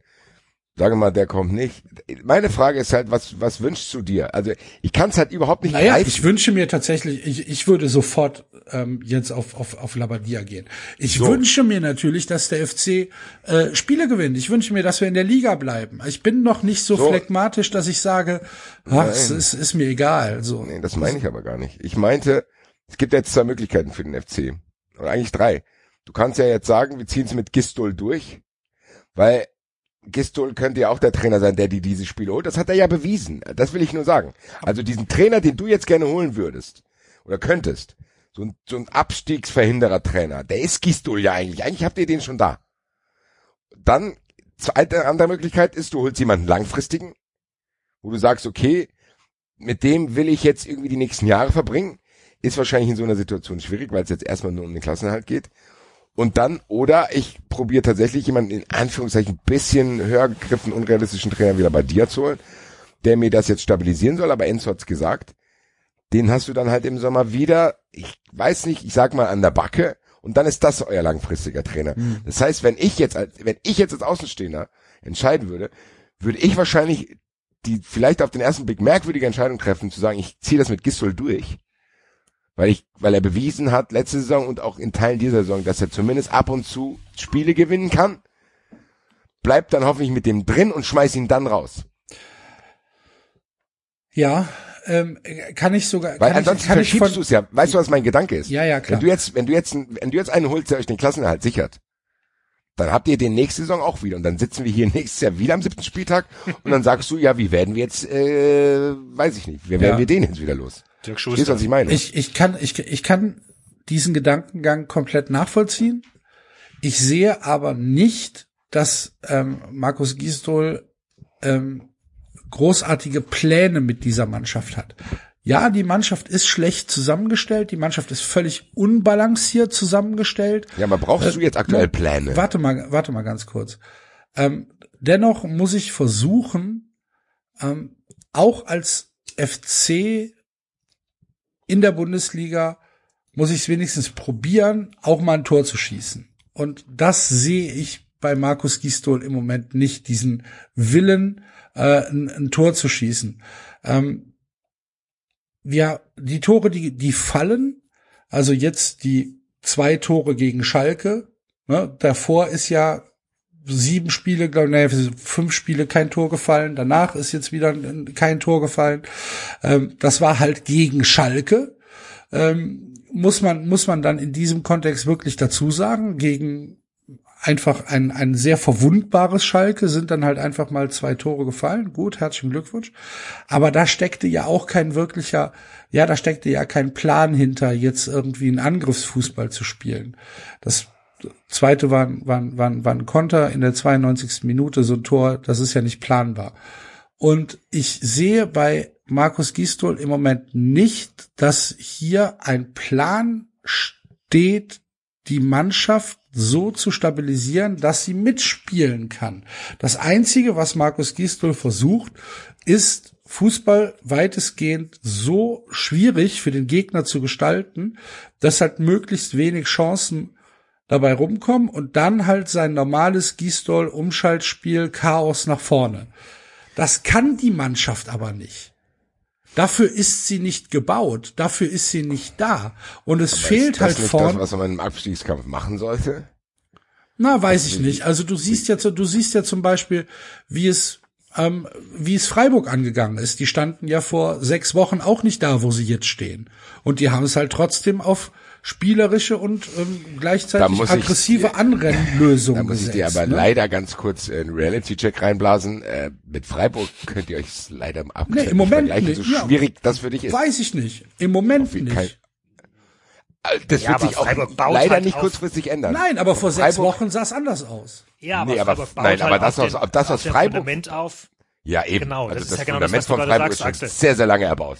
sage mal, der kommt nicht. Meine Frage ist halt, was, was wünschst du dir? Also ich kann es halt überhaupt nicht Naja, greifen. ich wünsche mir tatsächlich, ich, ich würde sofort ähm, jetzt auf, auf, auf Labadia gehen. Ich So. wünsche mir natürlich, dass der FC äh, Spiele gewinnt. Ich wünsche mir, dass wir in der Liga bleiben. Ich bin noch nicht so, So. phlegmatisch, dass ich sage, ach, es ist, ist mir egal. So. Nee, das meine ich aber gar nicht. Ich meinte, es gibt jetzt zwei Möglichkeiten für den FC. Oder eigentlich drei. Du kannst ja jetzt sagen, wir ziehen es mit Gistol durch, weil Gistol könnte ja auch der Trainer sein, der die dieses Spiel holt. Das hat er ja bewiesen. Das will ich nur sagen. Also diesen Trainer, den du jetzt gerne holen würdest oder könntest, so ein, so ein Abstiegsverhinderer Trainer, der ist Gistol ja eigentlich. Eigentlich habt ihr den schon da. Dann, zweite andere Möglichkeit ist, du holst jemanden langfristigen, wo du sagst, okay, mit dem will ich jetzt irgendwie die nächsten Jahre verbringen. Ist wahrscheinlich in so einer Situation schwierig, weil es jetzt erstmal nur um den Klassenhalt geht. Und dann, oder ich probiere tatsächlich jemanden in Anführungszeichen bisschen höher gegriffen, unrealistischen Trainer wieder bei dir zu holen, der mir das jetzt stabilisieren soll, aber Enzo hat's gesagt. Den hast du dann halt im Sommer wieder, ich weiß nicht, ich sag mal an der Backe, und dann ist das euer langfristiger Trainer. Mhm. Das heißt, wenn ich jetzt als, wenn ich jetzt als Außenstehender entscheiden würde, würde ich wahrscheinlich die vielleicht auf den ersten Blick merkwürdige Entscheidung treffen, zu sagen, ich ziehe das mit Gistol durch. Weil ich, weil er bewiesen hat, letzte Saison und auch in Teilen dieser Saison, dass er zumindest ab und zu Spiele gewinnen kann. Bleibt dann hoffentlich mit dem drin und schmeiß ihn dann raus. Ja, ähm, kann ich sogar. Weil kann ansonsten ich, kann verschiebst du es ja. Weißt du, was mein Gedanke ist? Ja, ja, klar. Wenn du jetzt, wenn du jetzt, wenn du jetzt einen holst, der euch den Klassenerhalt sichert, dann habt ihr den nächste Saison auch wieder. Und dann sitzen wir hier nächstes Jahr wieder am siebten Spieltag und dann sagst du, ja, wie werden wir jetzt, äh, weiß ich nicht, wie werden Ja. wir den jetzt wieder los? Dirk Verstehst Schuster. was ich meine? Ich, ich kann, ich, ich kann diesen Gedankengang komplett nachvollziehen. Ich sehe aber nicht, dass ähm, Markus Gisdol ähm, großartige Pläne mit dieser Mannschaft hat. Ja, die Mannschaft ist schlecht zusammengestellt, die Mannschaft ist völlig unbalanciert zusammengestellt. ja, aber brauchst du jetzt aktuell Pläne? Warte mal, warte mal ganz kurz. Ähm, dennoch muss ich versuchen, ähm, auch als FC in der Bundesliga muss ich es wenigstens probieren, auch mal ein Tor zu schießen. Und das sehe ich bei Markus Gistol im Moment nicht, diesen Willen, äh, ein, ein Tor zu schießen. Ähm, ja, die Tore, die, die fallen, also jetzt die zwei Tore gegen Schalke, ne, davor ist ja sieben Spiele, glaube nee, fünf Spiele kein Tor gefallen, danach ist jetzt wieder ein- kein Tor gefallen. Ähm, das war halt gegen Schalke. Ähm, muss man, muss man dann in diesem Kontext wirklich dazu sagen, gegen einfach ein, ein sehr verwundbares Schalke sind dann halt einfach mal zwei Tore gefallen. Gut, herzlichen Glückwunsch. Aber da steckte ja auch kein wirklicher, ja, da steckte ja kein Plan hinter, jetzt irgendwie einen Angriffsfußball zu spielen. Das zweite war, war, war, war ein Konter in der 92. Minute, so ein Tor, das ist ja nicht planbar. Und ich sehe bei Markus Gistol im Moment nicht, dass hier ein Plan steht, die Mannschaft so zu stabilisieren, dass sie mitspielen kann. Das Einzige, was Markus Gistol versucht, ist Fußball weitestgehend so schwierig für den Gegner zu gestalten, dass halt möglichst wenig Chancen dabei rumkommen und dann halt sein normales Gistol Umschaltspiel Chaos nach vorne. Das kann die Mannschaft aber nicht. Dafür ist sie nicht gebaut, dafür ist sie nicht da und es fehlt ist das halt nicht vorne. das, was man im Abstiegskampf machen sollte? Na, weiß ich nicht. Also du siehst ja, du siehst ja zum Beispiel, wie es, ähm, wie es Freiburg angegangen ist. Die standen ja vor sechs Wochen auch nicht da, wo sie jetzt stehen. Und die haben es halt trotzdem auf spielerische und ähm, gleichzeitig muss ich aggressive dir- Da muss ich gesetzt. dir aber ne? leider ganz kurz einen Reality-Check reinblasen. Äh, mit Freiburg könnt ihr euch leider im Abstand Nee, im Moment nicht, so ja. schwierig das für dich ist. Weiß ich nicht. Im Moment nicht. kein- Äh, Das Ja, wird aber sich auch leider halt nicht kurzfristig ändern. Nein, aber vor sechs Freiburg- Wochen sah es anders aus. Ja, Nee, aber- Freiburg baut nein, aber halt das, auf was- den- das, dem Freiburg- Fundament auf. Ja, eben. Genau, das also ist das ja genau das, Fundament was du von Freiburg sagst, ist Axel. schon sehr, sehr lange erbaut.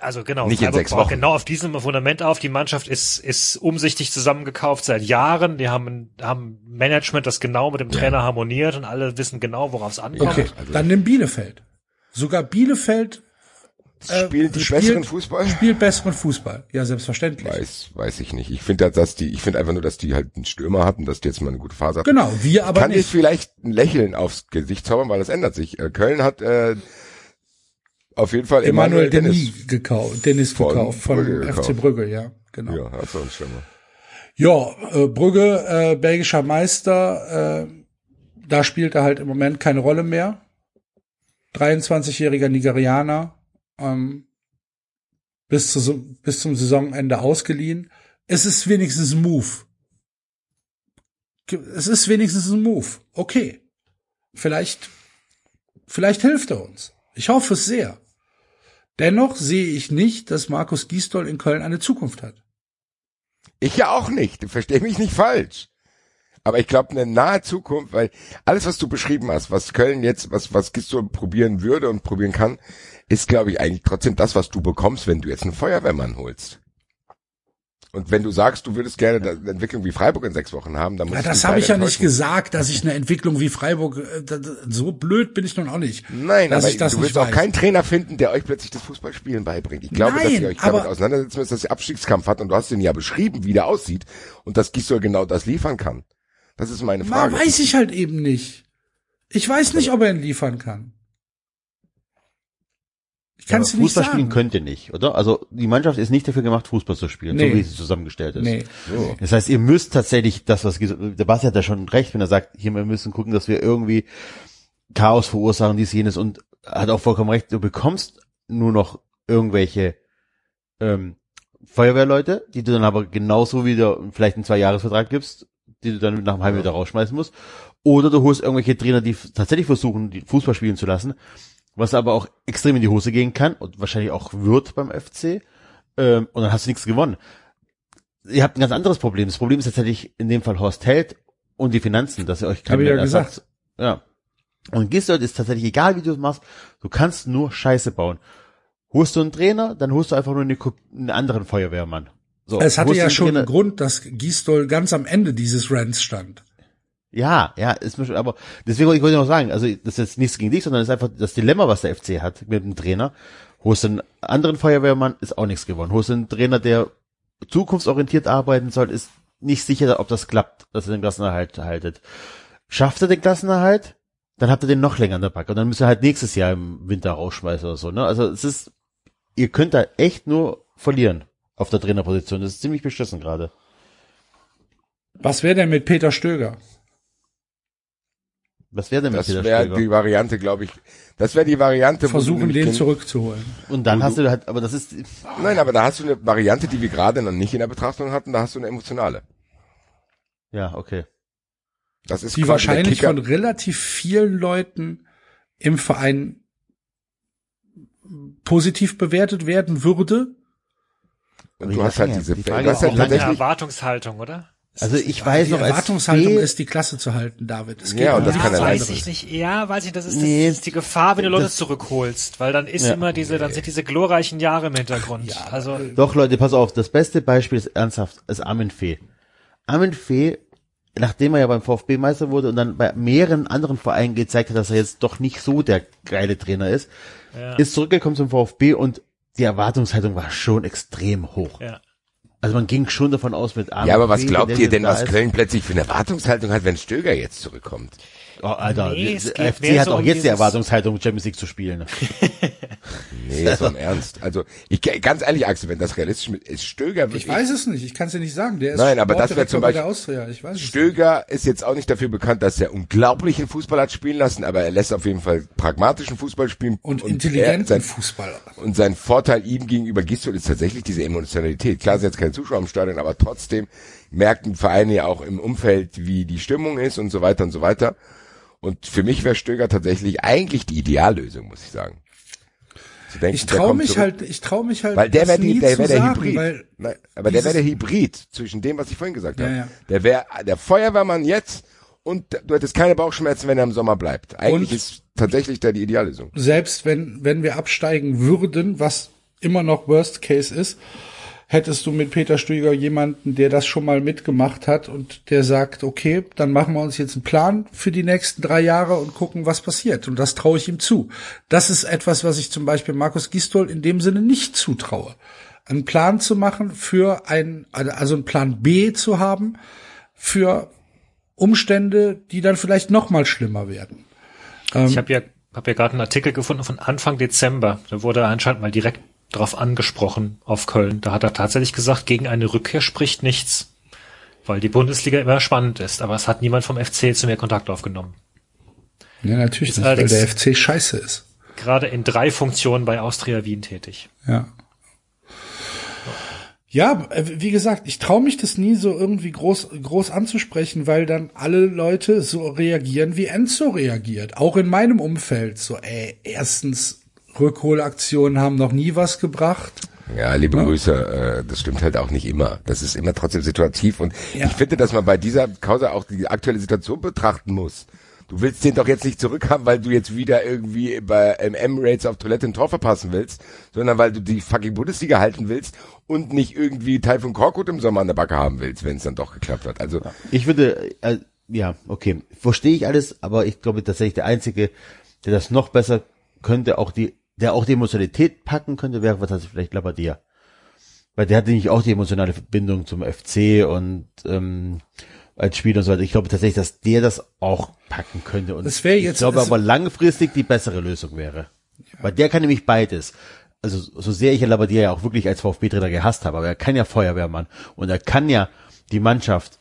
Also genau, Nicht in sechs baut Wochen. genau auf diesem Fundament auf. Die Mannschaft ist, ist umsichtig zusammengekauft seit Jahren. Die haben, haben Management, das genau mit dem Trainer harmoniert und alle wissen genau, worauf es ankommt. Okay, dann nimm Bielefeld. Sogar Bielefeld äh, Spielen die spielt- besseren Fußball? spielt besseren Fußball. Ja, selbstverständlich. Weiß, weiß ich nicht. Ich finde, dass die, ich finde einfach nur, dass die halt einen Stürmer hatten, dass die jetzt mal eine gute Phase hatten. Genau, wir aber Kann nicht. vielleicht ein Lächeln aufs Gesicht zaubern, weil das ändert sich. Äh, Köln hat äh, auf jeden Fall Emanuel Emanuel Dennis. Denis gekauft, Dennis Von gekauft von Brügge FC gekauft. Brügge, ja, genau. Ja, Ja, hat so einen Stürmer. äh, Brügge, äh, belgischer Meister, äh, da spielt er halt im Moment keine Rolle mehr. 23-jähriger Nigerianer, ähm, bis, zu, bis zum Saisonende ausgeliehen. es ist wenigstens ein Move. Es ist wenigstens ein Move. Okay. Vielleicht, vielleicht hilft er uns. Ich hoffe es sehr. Dennoch sehe ich nicht, dass Markus Gisdol in Köln eine Zukunft hat. Ich ja auch nicht. Du verstehst mich nicht falsch. Aber ich glaube, eine nahe Zukunft, weil alles, was du beschrieben hast, was Köln jetzt, was, was Gisdol probieren würde und probieren kann, ist, glaube ich, eigentlich trotzdem das, was du bekommst, wenn du jetzt einen Feuerwehrmann holst. Und wenn du sagst, du würdest gerne eine Entwicklung wie Freiburg in sechs Wochen haben, dann musst Ja, das habe ich ja nicht gesagt, dass ich eine Entwicklung wie Freiburg, äh, so blöd bin ich nun auch nicht. Nein, dass aber ich das du wirst auch weiß. keinen Trainer finden, der euch plötzlich das Fußballspielen beibringt. Ich glaube, dass Nein, ihr euch damit auseinandersetzen müsst, dass ihr Abstiegskampf hat und du hast ihn ja beschrieben, wie der aussieht und dass Gisdol genau das liefern kann. Das ist meine Na, Frage. weiß ich halt eben nicht. Ich weiß nicht, ob er ihn liefern kann. Ich kann es dir nicht Fußball spielen sagen. könnt ihr nicht, oder? Also die Mannschaft ist nicht dafür gemacht, Fußball zu spielen, Nee. so wie sie zusammengestellt ist. Nee. So. Das heißt, ihr müsst tatsächlich das, was der Basti hat da schon recht, wenn er sagt, hier wir müssen gucken, dass wir irgendwie Chaos verursachen, dies, jenes und hat auch vollkommen recht, du bekommst nur noch irgendwelche ähm, Feuerwehrleute, die du dann aber genauso wieder vielleicht einen Zwei-Jahres-Vertrag gibst, die du dann nach einem halben Jahr wieder rausschmeißen musst. Oder du holst irgendwelche Trainer, die tatsächlich versuchen, Fußball spielen zu lassen, was aber auch extrem in die Hose gehen kann und wahrscheinlich auch wird beim FC. Ähm, und dann hast du nichts gewonnen. Ihr habt ein ganz anderes Problem. Das Problem ist tatsächlich in dem Fall Horst Held und die Finanzen, dass ihr euch ich ja Ersatz- gesagt. Ja. Und Gisdol ist tatsächlich egal, wie du es machst, du kannst nur Scheiße bauen. Holst du einen Trainer, dann holst du einfach nur eine, einen anderen Feuerwehrmann. So, Es hatte ja schon einen Grund, dass Gisdol ganz am Ende dieses Rants stand. Ja, ja, ist mir schon, aber deswegen wollte ich noch sagen, also das ist jetzt nichts gegen dich, sondern es ist einfach das Dilemma, was der FC hat mit dem Trainer. Holst einen anderen Feuerwehrmann, ist auch nichts gewonnen. Holst einen Trainer, der zukunftsorientiert arbeiten soll, ist nicht sicher, ob das klappt, dass er den Klassenerhalt haltet. Schafft er den Klassenerhalt, dann habt ihr den noch länger an der Backe und dann müsst ihr halt nächstes Jahr im Winter rausschmeißen oder so, ne? Also es ist, ihr könnt da echt nur verlieren auf der Trainerposition. Das ist ziemlich beschissen gerade. Was wäre denn mit Peter Stöger? Was wäre denn mit Das Peter wäre Stöger? die Variante, glaube ich. Das wäre die Variante. wo du Versuchen, den zurückzuholen. Und dann hast du halt, aber das ist, Nein, aber da hast du eine Variante, die wir gerade noch nicht in der Betrachtung hatten. Da hast du eine emotionale. ja, okay. Das ist Die wahrscheinlich von relativ vielen Leuten im Verein positiv bewertet werden würde. Und Wie du hast halt diese, Die du Frage hast ist halt tatsächlich, Erwartungshaltung, oder? Also ich weiß Die noch, als Erwartungshaltung Fee- ist, die Klasse zu halten, David. Es geht Ja, und das kann er weiß anderes. ich nicht. Ja, weiß ich, das ist, Nee, das ist die Gefahr, wenn du Leute zurückholst, weil dann ist Ja. immer diese, dann sind diese glorreichen Jahre im Hintergrund. also, Doch, Leute, pass auf, das beste Beispiel ist ernsthaft, ist Armin Fee. Armin Fee, nachdem er ja beim VfB Meister wurde und dann bei mehreren anderen Vereinen gezeigt hat, dass er jetzt doch nicht so der geile Trainer ist, ja, ist zurückgekommen zum VfB und die Erwartungshaltung war schon extrem hoch. ja. Also man ging schon davon aus mit Armin ja, aber was glaubt ihr denn, was Köln plötzlich für eine Erwartungshaltung hat, wenn Stöger jetzt zurückkommt? Oh, Alter, Nee, FC hat so auch um jetzt die Erwartungshaltung, Champions League zu spielen. Nee, so im Ernst. Also, ich, ganz ehrlich, Axel, wenn das realistisch mit, ist Stöger wirklich, Ich weiß es nicht, ich kann es dir nicht sagen. Der ist Nein, aber das wäre zum bei Beispiel- der Austria. Ich weiß es nicht. Stöger ist jetzt auch nicht dafür bekannt, dass er unglaublichen Fußball hat spielen lassen, aber er lässt auf jeden Fall pragmatischen Fußball spielen. Und, er- intelligenten sein, Fußballer. Und sein Vorteil ihm gegenüber Gistol ist tatsächlich diese Emotionalität. Klar sind jetzt keine Zuschauer im Stadion, aber trotzdem merken Vereine ja auch im Umfeld, wie die Stimmung ist und so weiter und so weiter. Und für mich wäre Stöger tatsächlich eigentlich die Ideallösung, muss ich sagen. Denken, Ich traue mich zurück. halt, ich traue mich halt, Weil der wäre der wär der sagen, Hybrid. Weil Nein, aber der wäre der Hybrid zwischen dem, was ich vorhin gesagt Ja, habe. ja. Der wäre der Feuerwehrmann jetzt und du hättest keine Bauchschmerzen, wenn er im Sommer bleibt. Eigentlich Und- ist tatsächlich da die Ideallösung. selbst wenn, wenn wir absteigen würden, was immer noch Worst Case ist, hättest du mit Peter Stöger jemanden, der das schon mal mitgemacht hat und der sagt, okay, dann machen wir uns jetzt einen Plan für die nächsten drei Jahre und gucken, was passiert. Und das traue ich ihm zu. Das ist etwas, was ich zum Beispiel Markus Gistol in dem Sinne nicht zutraue. Einen Plan zu machen für ein, also einen Plan B zu haben für Umstände, die dann vielleicht noch mal schlimmer werden. Ich habe ja, hab ja gerade einen Artikel gefunden von Anfang Dezember. Da wurde anscheinend mal direkt drauf angesprochen auf Köln. Da hat er tatsächlich gesagt, gegen eine Rückkehr spricht nichts. Weil die Bundesliga immer spannend ist. Aber es hat niemand vom FC zu mir Kontakt aufgenommen. Ja, natürlich Ist nicht, weil der FC scheiße ist. Gerade in drei Funktionen bei Austria Wien tätig. Ja. Ja, äh, wie gesagt, ich traue mich das nie so irgendwie groß, groß anzusprechen, weil dann alle Leute so reagieren, wie Enzo reagiert. Auch in meinem Umfeld. So, ey, erstens, Rückholaktionen haben noch nie was gebracht. Ja, liebe Grüße, äh, das stimmt halt auch nicht immer. Das ist immer trotzdem situativ und Ja. ich finde, dass man bei dieser Causa auch die aktuelle Situation betrachten muss. Du willst den doch jetzt nicht zurückhaben, weil du jetzt wieder irgendwie bei Emirates auf Toilette ein Tor verpassen willst, sondern weil du die fucking Bundesliga halten willst und nicht irgendwie Teil von Korkut im Sommer an der Backe haben willst, wenn es dann doch geklappt hat. Also Ich würde, äh, ja, okay, verstehe ich alles, aber ich glaube tatsächlich der Einzige, der das noch besser könnte, auch die, der auch die Emotionalität packen könnte, wäre tatsächlich vielleicht Labadia. Weil der hatte nämlich auch die emotionale Verbindung zum FC und ähm, als Spieler und so weiter. Ich glaube tatsächlich, dass der das auch packen könnte. Und Das wäre jetzt- ich glaube aber langfristig die bessere Lösung wäre. Weil der kann nämlich beides. Also so sehr ich Labadia ja auch wirklich als VfB-Trainer gehasst habe, aber er kann ja Feuerwehrmann und er kann ja die Mannschaft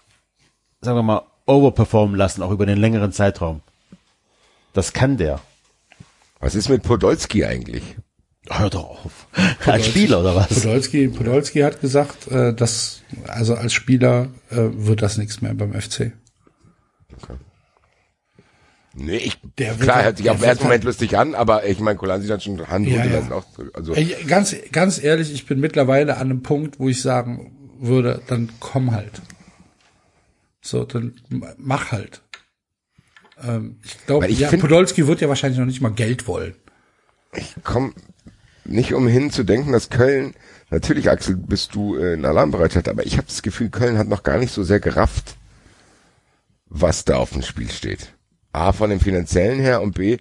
sagen wir mal, overperformen lassen, auch über den längeren Zeitraum. Das kann der. Was ist mit Podolski eigentlich? Hör doch auf. Als Spieler oder was? Podolski, Podolski hat gesagt, äh, dass also als Spieler äh, wird das nichts mehr beim FC. Nee, ich, Der wird klar, halt- hört sich auf den ersten Moment lustig an, aber ich meine, Kolansi hat schon Hand Ja, ja, auch, also, Ey, ganz, ganz ehrlich, ich bin mittlerweile an einem Punkt, wo ich sagen würde, dann komm halt. So, dann mach halt. Ähm, ich glaube, ich ja, find- Podolski wird ja wahrscheinlich noch nicht mal Geld wollen. komm nicht umhin zu denken, dass Köln, natürlich Axel, bist du äh, in Alarmbereitschaft, aber ich habe das Gefühl, Köln hat noch gar nicht so sehr gerafft, was da auf dem Spiel steht. A, von dem finanziellen her und B,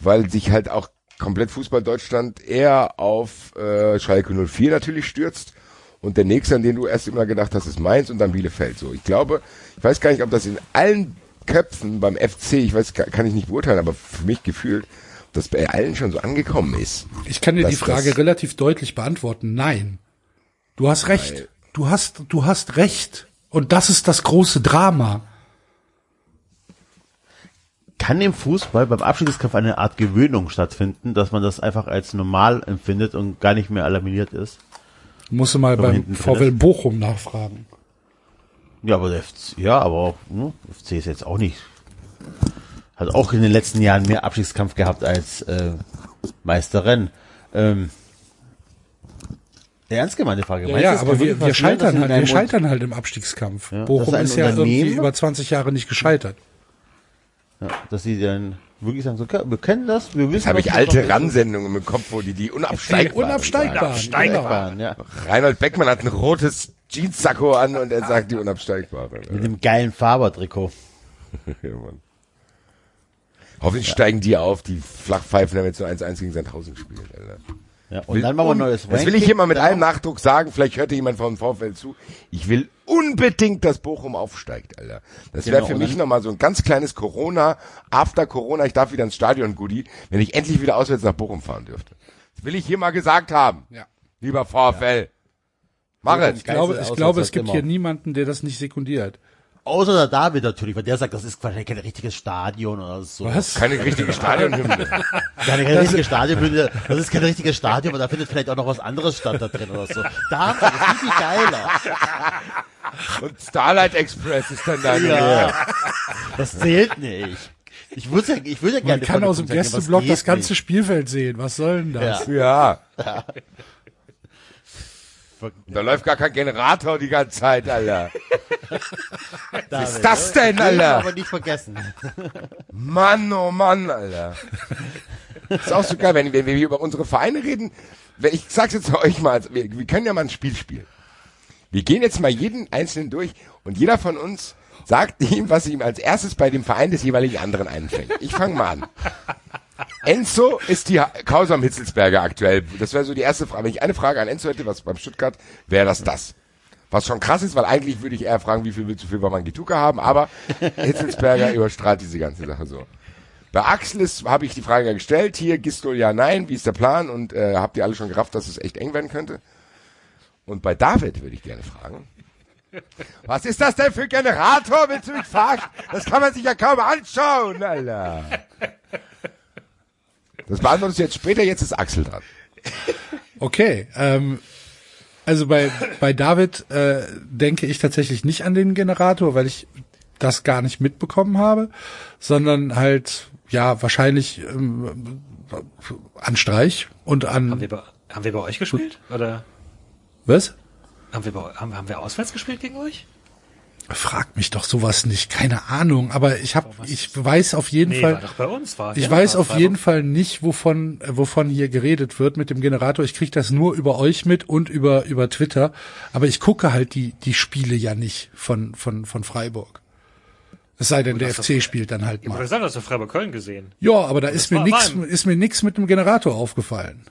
weil sich halt auch komplett Fußball Deutschland eher auf äh, Schalke 04 natürlich stürzt und der nächste, an den du erst immer gedacht hast, ist Mainz und dann Bielefeld. So, ich glaube, ich weiß gar nicht, ob das in allen Köpfen beim FC, ich weiß, kann ich nicht beurteilen, aber für mich gefühlt, ob das bei allen schon so angekommen ist. Ich kann dir die Frage relativ deutlich beantworten. Nein. Du hast recht. Du hast, du hast recht. Und das ist das große Drama. Kann im Fußball beim Abstiegskampf eine Art Gewöhnung stattfinden, dass man das einfach als normal empfindet und gar nicht mehr alarmiert ist? Musst du mal beim VW Bochum nachfragen. Ja, aber der FC, ja, aber auch, ne, FC ist jetzt auch nicht, hat auch in den letzten Jahren mehr Abstiegskampf gehabt als äh, Meisterrennen. Ähm, ernst gemeinte Frage. Ja, ja aber wir, wir scheitern in halt, wir scheitern halt im Abstiegskampf. Ja, Bochum ist ja irgendwie Unternehmen- über 20 Jahre nicht gescheitert. Ja, dass sie dann wirklich sagen, so, wir kennen das, wir wissen, Jetzt habe ich alte machen. RAN-Sendungen im Kopf, wo die die unabsteigbaren Die Unabsteigbaren, genau. Unabsteigbaren, ja. Reinhold Beckmann hat ein rotes Jeanssacko an und er sagt die Unabsteigbaren. Mit dem geilen Faber-Trikot. Ja, Mann. Hoffentlich steigen die auf, die Flachpfeifen haben jetzt nur 1-1 gegen Sandhausen gespielt. Alter. Ja, und dann machen wir ein neues Das will ich Ranking. hier mal mit allem Nachdruck sagen, vielleicht hört jemand vom Vorfeld zu. Ich will unbedingt, dass Bochum aufsteigt, Alter. Das wäre Genau, für und mich nochmal so ein ganz kleines Corona, after Corona, ich darf wieder ins Stadion, Goodie, wenn ich endlich wieder auswärts nach Bochum fahren dürfte. Das will ich hier mal gesagt haben. Ja. Lieber VfL. Mach es. Ich glaube, ich glaube, es gibt immer. hier niemanden, der das nicht sekundiert. Außer der David natürlich, weil der sagt, das ist wahrscheinlich kein richtiges Stadion oder so. Was? Keine richtige Stadionhymne. Keine, keine richtige Stadion, das ist kein richtiges Stadion, aber da findet vielleicht auch noch was anderes statt da drin oder so. Da haben wir, das ist viel geiler. Und Starlight Express ist dann da. Ja. Das zählt nicht. Ich würde ja, ich würde ja gerne Man kann aus dem Gästeblock das ganze nicht. Spielfeld sehen. Was soll denn das? Ja. Ja. Da läuft gar kein Generator die ganze Zeit, Alter. Was ist das denn, Alter? Aber nicht vergessen. Mann, oh Mann, Alter. ist auch so geil, wenn, wenn wir hier über unsere Vereine reden. Wenn, ich sag's jetzt euch mal, also wir, wir können ja mal ein Spiel spielen. Wir gehen jetzt mal jeden Einzelnen durch und jeder von uns sagt ihm, was ihm als erstes bei dem Verein des jeweiligen anderen einfällt. Ich fange mal an. Enzo ist die Ha- Causa am Hitzelsberger aktuell. Das wäre so die erste Frage. Wenn ich eine Frage an Enzo hätte, was beim Stuttgart, wäre das das. Was schon krass ist, weil eigentlich würde ich eher fragen, wie viel willst du für Wamangituka haben, aber Hitzelsberger überstrahlt diese ganze Sache so. Bei Axel habe ich die Frage gestellt, hier, Gistol ja, nein, wie ist der Plan? Und äh, habt ihr alle schon gerafft, dass es echt eng werden könnte? Und bei David würde ich gerne fragen. Was ist das denn für ein Generator? Willst du mich verarschen? Das kann man sich ja kaum anschauen, Alter. Das beantwortest du jetzt später, jetzt ist Axel dran. Okay, ähm, Also bei, bei David äh, denke ich tatsächlich nicht an den Generator, weil ich das gar nicht mitbekommen habe, sondern halt, ja, wahrscheinlich ähm, an Streich und Haben an wir, bei, haben wir bei euch gespielt? Oder was? haben wir, bei, haben, haben wir auswärts gespielt gegen euch? Frag mich doch sowas nicht, keine Ahnung, aber ich hab, ich weiß auf jeden Nee, Fall, war doch bei uns. War, ich ja, weiß war auf jeden Fall nicht, wovon, äh, wovon hier geredet wird mit dem Generator. Ich krieg das nur über euch mit und über, über Twitter. Aber ich gucke halt die, die Spiele ja nicht von, von, von Freiburg. Es sei denn, der das FC spielt dann halt Ich habe mal. gesagt, hast du Freiburg Köln gesehen. Ja, aber da ist mir nix, ist mir nix mit dem Generator aufgefallen.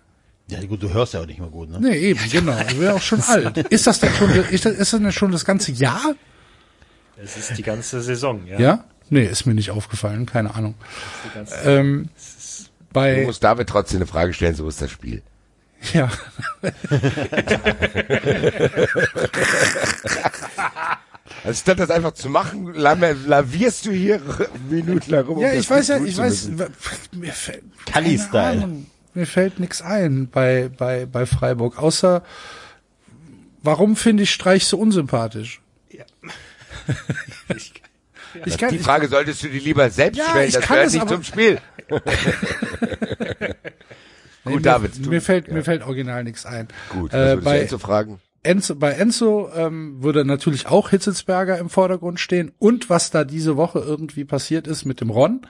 Ja, gut, du hörst ja auch nicht mehr gut, ne? Nee, eben, genau. Ich wäre auch schon alt. Ist das denn schon, ist das, ist das denn schon das ganze Jahr? Es ist die ganze Saison, ja. Ja? Nee, ist mir nicht aufgefallen, keine Ahnung. Ähm, Du bei, musst David trotzdem eine Frage stellen, so ist das Spiel. ja, Also statt das einfach zu machen, lavierst du hier minutenlang rum. um ja, das ich weiß ja, ich weiß, mir fällt, Ahnung. mir fällt nichts ein bei, bei, bei Freiburg, außer, warum finde ich Streich so unsympathisch? Ich, Ich kann, Die ich, Frage solltest du dir lieber selbst Ja, stellen, ich das kann gehört es nicht aber- zum Spiel. nee, Gut, David. mir, du- mir fällt, ja. mir fällt original nichts ein. Gut, äh, bei, Enzo fragen? Enzo, bei Enzo ähm, würde natürlich auch Hitzelsberger im Vordergrund stehen und was da diese Woche irgendwie passiert ist mit dem Ron.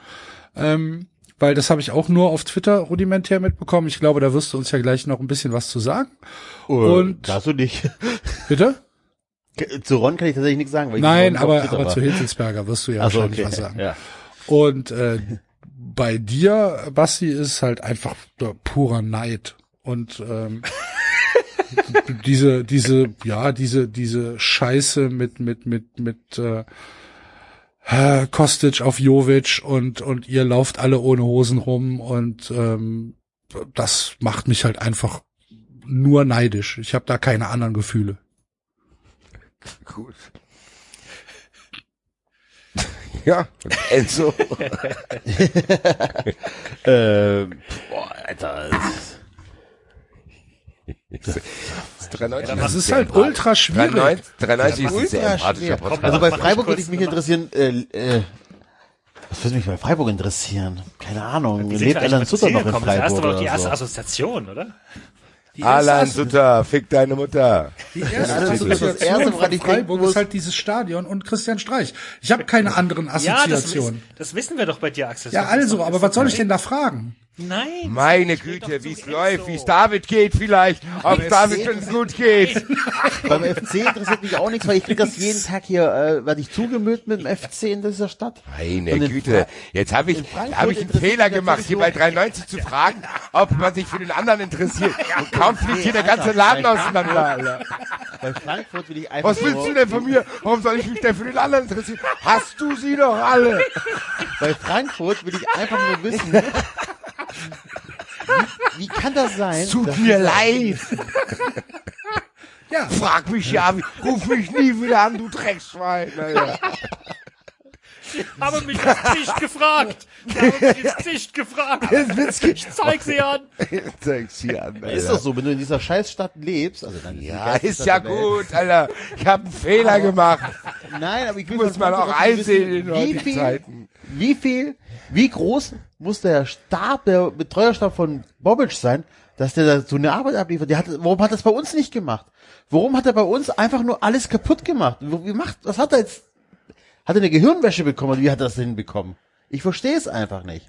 Ähm, weil das habe ich auch nur auf Twitter rudimentär mitbekommen. Ich glaube, da wirst du uns ja gleich noch ein bisschen was zu sagen. Und- Darfst du nicht. Bitte? Zu Ron kann ich tatsächlich nichts sagen, weil ich Nein, nicht aber, Twitter aber zu Hitzelsberger wirst du ja so, wahrscheinlich okay. was sagen. Ja. Und äh, bei dir, Basti, ist halt einfach purer Neid. Und ähm, diese, diese, ja, diese, diese Scheiße mit, mit, mit, mit äh, äh, Kostic auf Jovic und, und ihr lauft alle ohne Hosen rum und ähm, das macht mich halt einfach nur neidisch. Ich habe da keine anderen Gefühle. Gut. Ja, Enzo. Äh, boah, Alter. das- 93 Das ist halt ultra schwierig. 93, 93 ist ein Ultra sehr empathischer. Podcast. Also bei Freiburg würde ich mich interessieren, äh, äh, was würde mich bei Freiburg interessieren? Keine Ahnung. Lebt Alan Sutter noch in gekommen? Das Freiburg war doch die erste so? Assoziation, oder? Alan Sutter, fick deine Mutter. Die erste das ist das Assoziation von ich Freiburg ist halt dieses Stadion und Christian Streich. Ich habe keine anderen Ja, das, Assoziationen. das wissen wir doch bei dir, Axel. Ja, also, aber was soll ich denn da fragen? Nein. Meine Güte, wie es läuft, wie es David geht vielleicht, ob es David schon gut geht. Beim FC interessiert mich auch nichts, weil ich krieg das jeden Tag hier, äh, werde ich zugemüllt mit dem FC in dieser Stadt. Meine Güte, jetzt habe ich, habe ich einen Fehler gemacht, hier bei 93 zu fragen, ob man sich für den anderen interessiert. Und kaum fliegt hier der ganze Laden auseinander, Alter. Bei Frankfurt will ich einfach Was willst du denn von mir? Warum soll ich mich denn für den anderen interessieren? Hast du sie doch alle? bei Frankfurt will ich einfach nur wissen, wie, wie kann das sein? Tut mir leid. Ja, Frag mich ja, ruf mich nie wieder an, du Drecksschwein. Alter. Habe mich ins Gesicht gefragt. Ich habe mich ins Gesicht gefragt. Ich zeig sie an. Zeig's hier an, Alter. Ist doch so, wenn du in dieser Scheißstadt lebst, also dann Ja, ist ja gut, Alter. Ich habe einen Fehler gemacht. Nein, aber ich will Muss man auch einsehen in wie heutigen viel, Zeiten. wie viel, wie groß muss der Stab, der Betreuerstab von Bobic sein, dass der da so eine Arbeit abliefert? Der hat, warum hat er das bei uns nicht gemacht? Warum hat er bei uns einfach nur alles kaputt gemacht? Wie macht, was hat er jetzt? Hat er eine Gehirnwäsche bekommen? Wie hat er das hinbekommen? Ich verstehe es einfach nicht.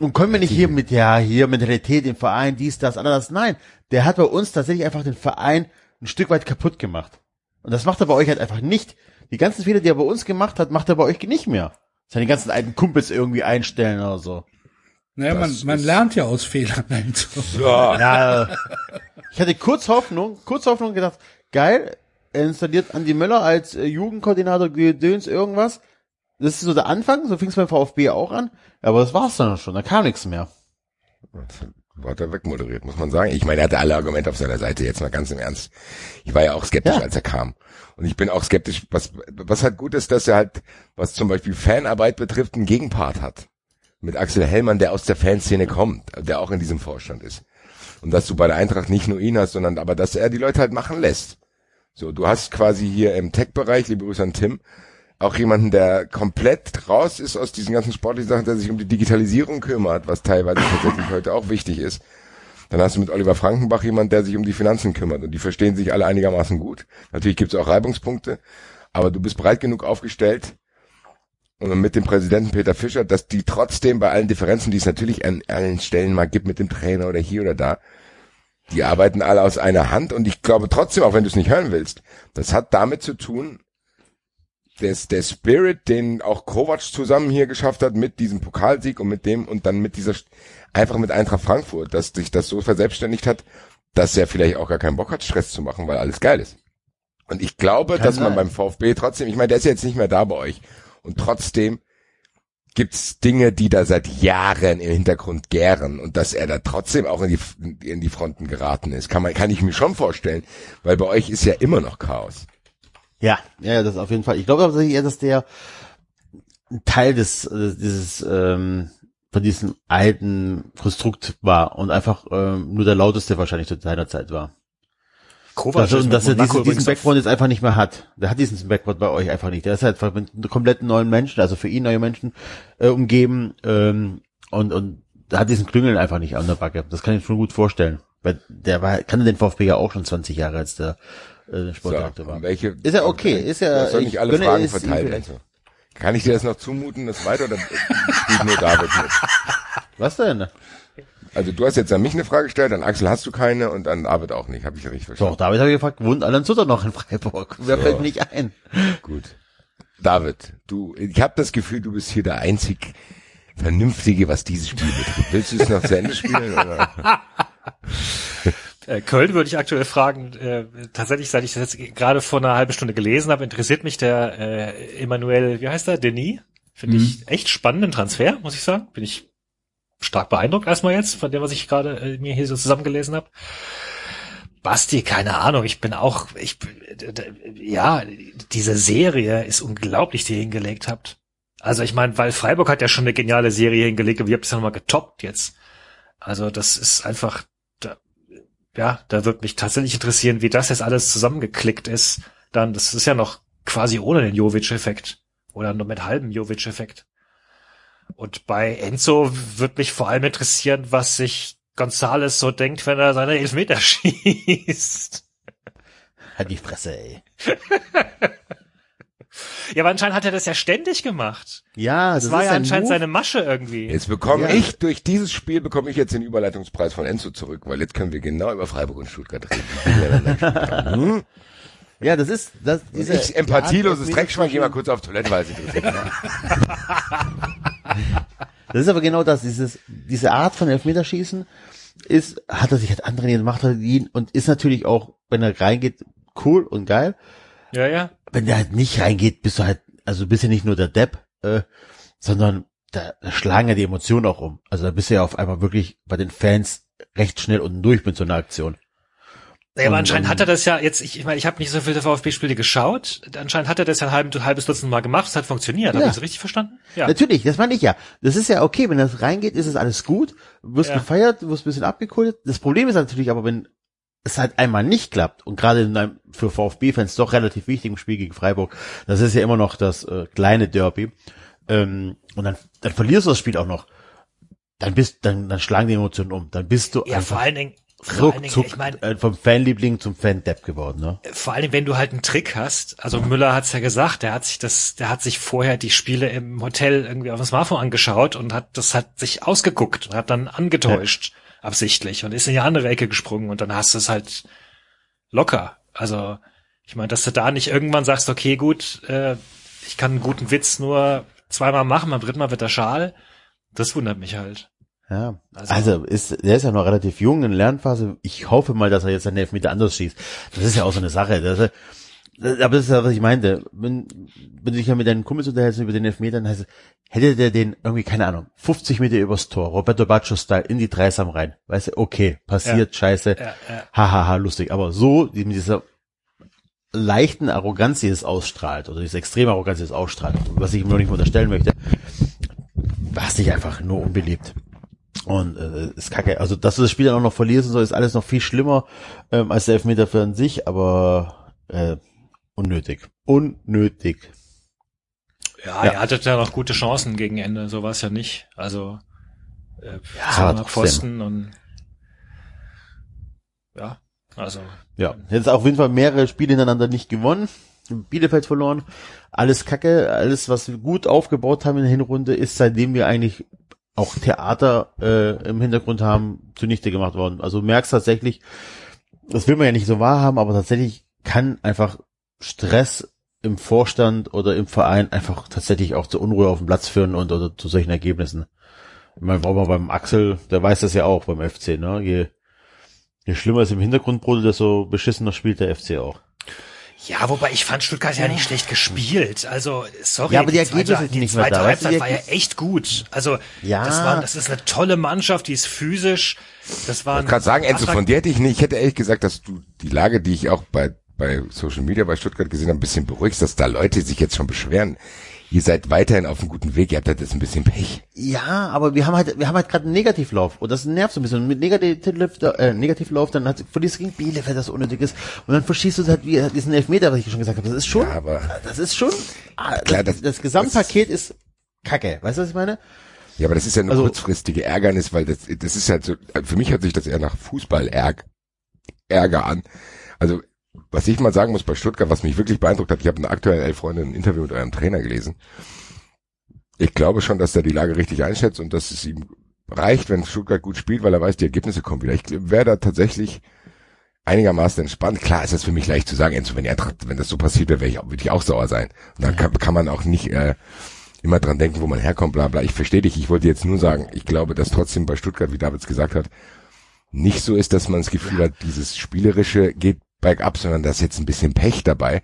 Und können wir nicht hier mit, ja, hier Mentalität im Verein, dies, das, anderes. Nein, der hat bei uns tatsächlich einfach den Verein ein Stück weit kaputt gemacht. Und das macht er bei euch halt einfach nicht. Die ganzen Fehler, die er bei uns gemacht hat, macht er bei euch nicht mehr. Seine ganzen alten Kumpels irgendwie einstellen oder so. naja, man, man lernt ja aus Fehlern. Also. Ja, ich hatte kurz Hoffnung, kurz Hoffnung gedacht, geil, er installiert Andi Möller als äh, Jugendkoordinator Gedöns irgendwas. Das ist so der Anfang, so fing es beim VfB auch an. Aber das war's dann schon, da kam nichts mehr. Hat er wegmoderiert, muss man sagen. Ich meine, er hatte alle Argumente auf seiner Seite, jetzt mal ganz im Ernst. Ich war ja auch skeptisch, Ja. als er kam. Und ich bin auch skeptisch, was, was halt gut ist, dass er halt, was zum Beispiel Fanarbeit betrifft, einen Gegenpart hat. Mit Axel Hellmann, der aus der Fanszene kommt, der auch in diesem Vorstand ist. Und dass du bei der Eintracht nicht nur ihn hast, sondern aber dass er die Leute halt machen lässt. So, du hast quasi hier im Tech-Bereich, liebe Grüße an Tim, auch jemanden, der komplett raus ist aus diesen ganzen sportlichen Sachen, der sich um die Digitalisierung kümmert, was teilweise tatsächlich heute auch wichtig ist. Dann hast du mit Oliver Frankenbach jemanden, der sich um die Finanzen kümmert. Und die verstehen sich alle einigermaßen gut. Natürlich gibt es auch Reibungspunkte, aber du bist breit genug aufgestellt und mit dem Präsidenten Peter Fischer, dass die trotzdem bei allen Differenzen, die es natürlich an allen Stellen mal gibt mit dem Trainer oder hier oder da, die arbeiten alle aus einer Hand. Und ich glaube trotzdem, auch wenn du es nicht hören willst, das hat damit zu tun, des, der Spirit, den auch Kovac zusammen hier geschafft hat mit diesem Pokalsieg und mit dem und dann mit dieser, einfach mit Eintracht Frankfurt, dass sich das so verselbstständigt hat, dass er vielleicht auch gar keinen Bock hat, Stress zu machen, weil alles geil ist. Und ich glaube, Kann dass sein. man beim VfB trotzdem, ich meine, der ist jetzt nicht mehr da bei euch und trotzdem gibt's Dinge, die da seit Jahren im Hintergrund gären und dass er da trotzdem auch in die, in die Fronten geraten ist, kann man, kann ich mir schon vorstellen, weil bei euch ist ja immer noch Chaos. Ja, ja, das auf jeden Fall. Ich glaube tatsächlich eher, dass der ein Teil des, dieses, ähm, von diesem alten Konstrukt war und einfach ähm, nur der lauteste wahrscheinlich zu seiner Zeit war. Kovac also, und dass er diesen, diesen Background jetzt einfach nicht mehr hat. Der hat diesen Background bei euch einfach nicht. Der ist halt mit einem kompletten neuen Menschen, also für ihn neue Menschen äh, umgeben ähm, und und hat diesen Klüngeln einfach nicht an der Backe. Das kann ich mir schon gut vorstellen. Weil der war, kannte den VfB ja auch schon 20 Jahre, als der äh, Sportdirektor so, war. Welche, ist ja okay, ist ja. soll nicht alle Fragen verteilt werden. Kann ich dir das noch zumuten, das weiter oder spielt nur David mit? Was denn? Also du hast jetzt an mich eine Frage gestellt, an Axel hast du keine und an David auch nicht, habe ich richtig verstanden. Doch, David habe ich gefragt, wohnt Alan Sutter noch in Freiburg? Wer so. fällt nicht ein? Gut. David, du, ich habe das Gefühl, du bist hier der einzig Vernünftige, was dieses Spiel betrifft. Willst du es noch zu Ende spielen? Oder? Äh, Köln würde ich aktuell fragen, äh, tatsächlich, seit ich das jetzt gerade vor einer halben Stunde gelesen habe, interessiert mich der äh, Emmanuel, wie heißt er, Denis? Finde mhm. ich echt spannenden Transfer, muss ich sagen. Bin ich stark beeindruckt erstmal jetzt von dem, was ich gerade äh, mir hier so zusammengelesen habe. Basti, keine Ahnung, ich bin auch, ich, ja, diese Serie ist unglaublich, die ihr hingelegt habt. Also ich meine, weil Freiburg hat ja schon eine geniale Serie hingelegt und ihr habt es ja nochmal getoppt jetzt. Also das ist einfach, ja, da wird mich tatsächlich interessieren, wie das jetzt alles zusammengeklickt ist. Dann, das ist ja noch quasi ohne den Jovic-Effekt. Oder nur mit halbem Jovic-Effekt. Und bei Enzo wird mich vor allem interessieren, was sich Gonzales so denkt, wenn er seine Elfmeter schießt. Halt die Fresse, ey. Ja, aber anscheinend hat er das ja ständig gemacht. Ja, das, das war ja anscheinend Move. seine Masche irgendwie. Jetzt bekomme ja. ich, durch dieses Spiel bekomme ich jetzt den Überleitungspreis von Enzo zurück, weil jetzt können wir genau über Freiburg und Stuttgart reden. hm? Ja, das ist, das, diese, ich, empathieloses Dreckschwein, geh mal kurz auf Toilette, weil sie interessiert. das ist aber genau das, dieses, diese Art von Elfmeterschießen ist, hat er sich halt andere macht er ihn und ist natürlich auch, wenn er reingeht, cool und geil. Ja, ja wenn der halt nicht reingeht, bist du halt, also bist du nicht nur der Depp, äh, sondern da, da schlagen ja die Emotionen auch um. Also da bist du ja auf einmal wirklich bei den Fans recht schnell unten durch mit so einer Aktion. Ja, aber anscheinend hat er das ja jetzt, ich, ich meine, ich habe nicht so viele VfB-Spiele geschaut. Anscheinend hat er das ja ein halbes, halbes Dutzend Mal gemacht. Es hat funktioniert. Ja. Habe ich das richtig verstanden? Ja. Natürlich, das meine ich ja. Das ist ja okay, wenn das reingeht, ist es alles gut. Wirst ja. gefeiert, wirst ein bisschen abgekultet. Das Problem ist natürlich aber, wenn es halt einmal nicht klappt und gerade in einem für VfB-Fans doch relativ wichtigen Spiel gegen Freiburg, das ist ja immer noch das äh, kleine Derby, ähm, und dann, dann verlierst du das Spiel auch noch, dann bist, dann, dann schlagen die Emotionen um, dann bist du ja, einfach vor allen Dingen, ruck, Dingen, zuck, ich mein, äh, vom Fanliebling zum Fan-Depp geworden, ne? Vor allen Dingen, wenn du halt einen Trick hast, also Müller hat's ja gesagt, der hat sich das, der hat sich vorher die Spiele im Hotel irgendwie auf dem Smartphone angeschaut und hat, das hat sich ausgeguckt und hat dann angetäuscht. Ja absichtlich und ist in die andere Ecke gesprungen und dann hast du es halt locker. Also ich meine, dass du da nicht irgendwann sagst, okay, gut, äh, ich kann einen guten Witz nur zweimal machen, beim dritten Mal wird er schal. Das wundert mich halt. Ja, also, also ist, der ist ja noch relativ jung in der Lernphase. Ich hoffe mal, dass er jetzt seine Elfmeter anders schießt. Das ist ja auch so eine Sache. Das, aber das ist ja, was ich meinte. Wenn, wenn du dich ja mit deinen Kumpels unterhältst über den Elfmetern, heißt es, hätte der den irgendwie, keine Ahnung, 50 Meter übers Tor, Roberto Baccio-Style, in die Dreisam rein. Weißt du, okay, passiert, ja. scheiße, ja, ja. hahaha, ha, ha, lustig. Aber so, mit dieser leichten Arroganz, die es ausstrahlt, oder diese extreme Arroganz, die es ausstrahlt, was ich ihm noch nicht unterstellen möchte, war es nicht einfach nur unbeliebt. Und äh, ist kacke. Also, dass du das Spiel dann auch noch verlierst und so, ist alles noch viel schlimmer ähm, als der Elfmeter für an sich, aber äh, unnötig. Unnötig. Ja, Ja. er hatte ja noch gute Chancen gegen Ende, so war es ja nicht. Also äh, Ja. Pfosten und ja, also Ja, jetzt auf jeden Fall mehrere Spiele hintereinander nicht gewonnen. Bielefeld verloren. Alles kacke. Alles, was wir gut aufgebaut haben in der Hinrunde, ist seitdem wir eigentlich auch Theater äh, im Hintergrund haben, zunichte gemacht worden. Also merkst tatsächlich, das will man ja nicht so wahrhaben, aber tatsächlich kann einfach Stress im Vorstand oder im Verein einfach tatsächlich auch zur Unruhe auf dem Platz führen und oder zu solchen Ergebnissen. Ich meine, brauchen wir beim Axel, der weiß das ja auch beim FC, ne? Je, je schlimmer es im Hintergrund brodelt, desto beschissener spielt der FC auch. Ja, wobei ich fand Stuttgart ja nicht schlecht gespielt. Also, sorry. Ja, aber die zweite- Ergebnisse die nicht mehr zweite da, Halbzeit die war ja echt gut. Also, Ja. das war, das ist eine tolle Mannschaft, die ist physisch. Das war Ich kann sagen, Enzo, von dir hätte ich nicht, ich hätte ehrlich gesagt, dass du die Lage, die ich auch bei, bei Social Media bei Stuttgart gesehen habe, ein bisschen beruhigst, dass da Leute sich jetzt schon beschweren. Ihr seid weiterhin auf einem guten Weg, ihr habt halt jetzt ein bisschen Pech. Ja, aber wir haben halt, wir haben halt gerade einen Negativlauf und das nervt so ein bisschen. Und mit Negativlauf, äh, Negativlauf, dann hat, verlierst du gegen Bielefeld, das unnötig ist, und dann verschießt du halt wie diesen Elfmeter, was ich schon gesagt habe. Das ist schon, Ja, aber- das ist schon, ah, Klar, das, das- das, Gesamtpaket ist Kacke. Weißt du, was ich meine? Ja, aber das ist ja nur Also- kurzfristige Ärgernis, weil das, das ist halt so, für mich hört sich das eher nach Fußball-Ärger Ärger an. Also, was ich mal sagen muss bei Stuttgart, was mich wirklich beeindruckt hat, ich habe in der aktuellen Freunde ein Interview mit eurem Trainer gelesen. Ich glaube schon, dass er die Lage richtig einschätzt und dass es ihm reicht, wenn Stuttgart gut spielt, weil er weiß, die Ergebnisse kommen wieder. Ich wäre da tatsächlich einigermaßen entspannt. Klar ist das für mich leicht zu sagen, wenn, Eintracht, wenn das so passiert wäre, ich, würde ich auch sauer sein. Und dann kann, kann man auch nicht äh, immer dran denken, wo man herkommt, bla bla. Ich verstehe dich, ich wollte jetzt nur sagen, ich glaube, dass trotzdem bei Stuttgart, wie Davids gesagt hat, nicht so ist, dass man das Gefühl hat, dieses Spielerische geht bergab, sondern da ist jetzt ein bisschen Pech dabei.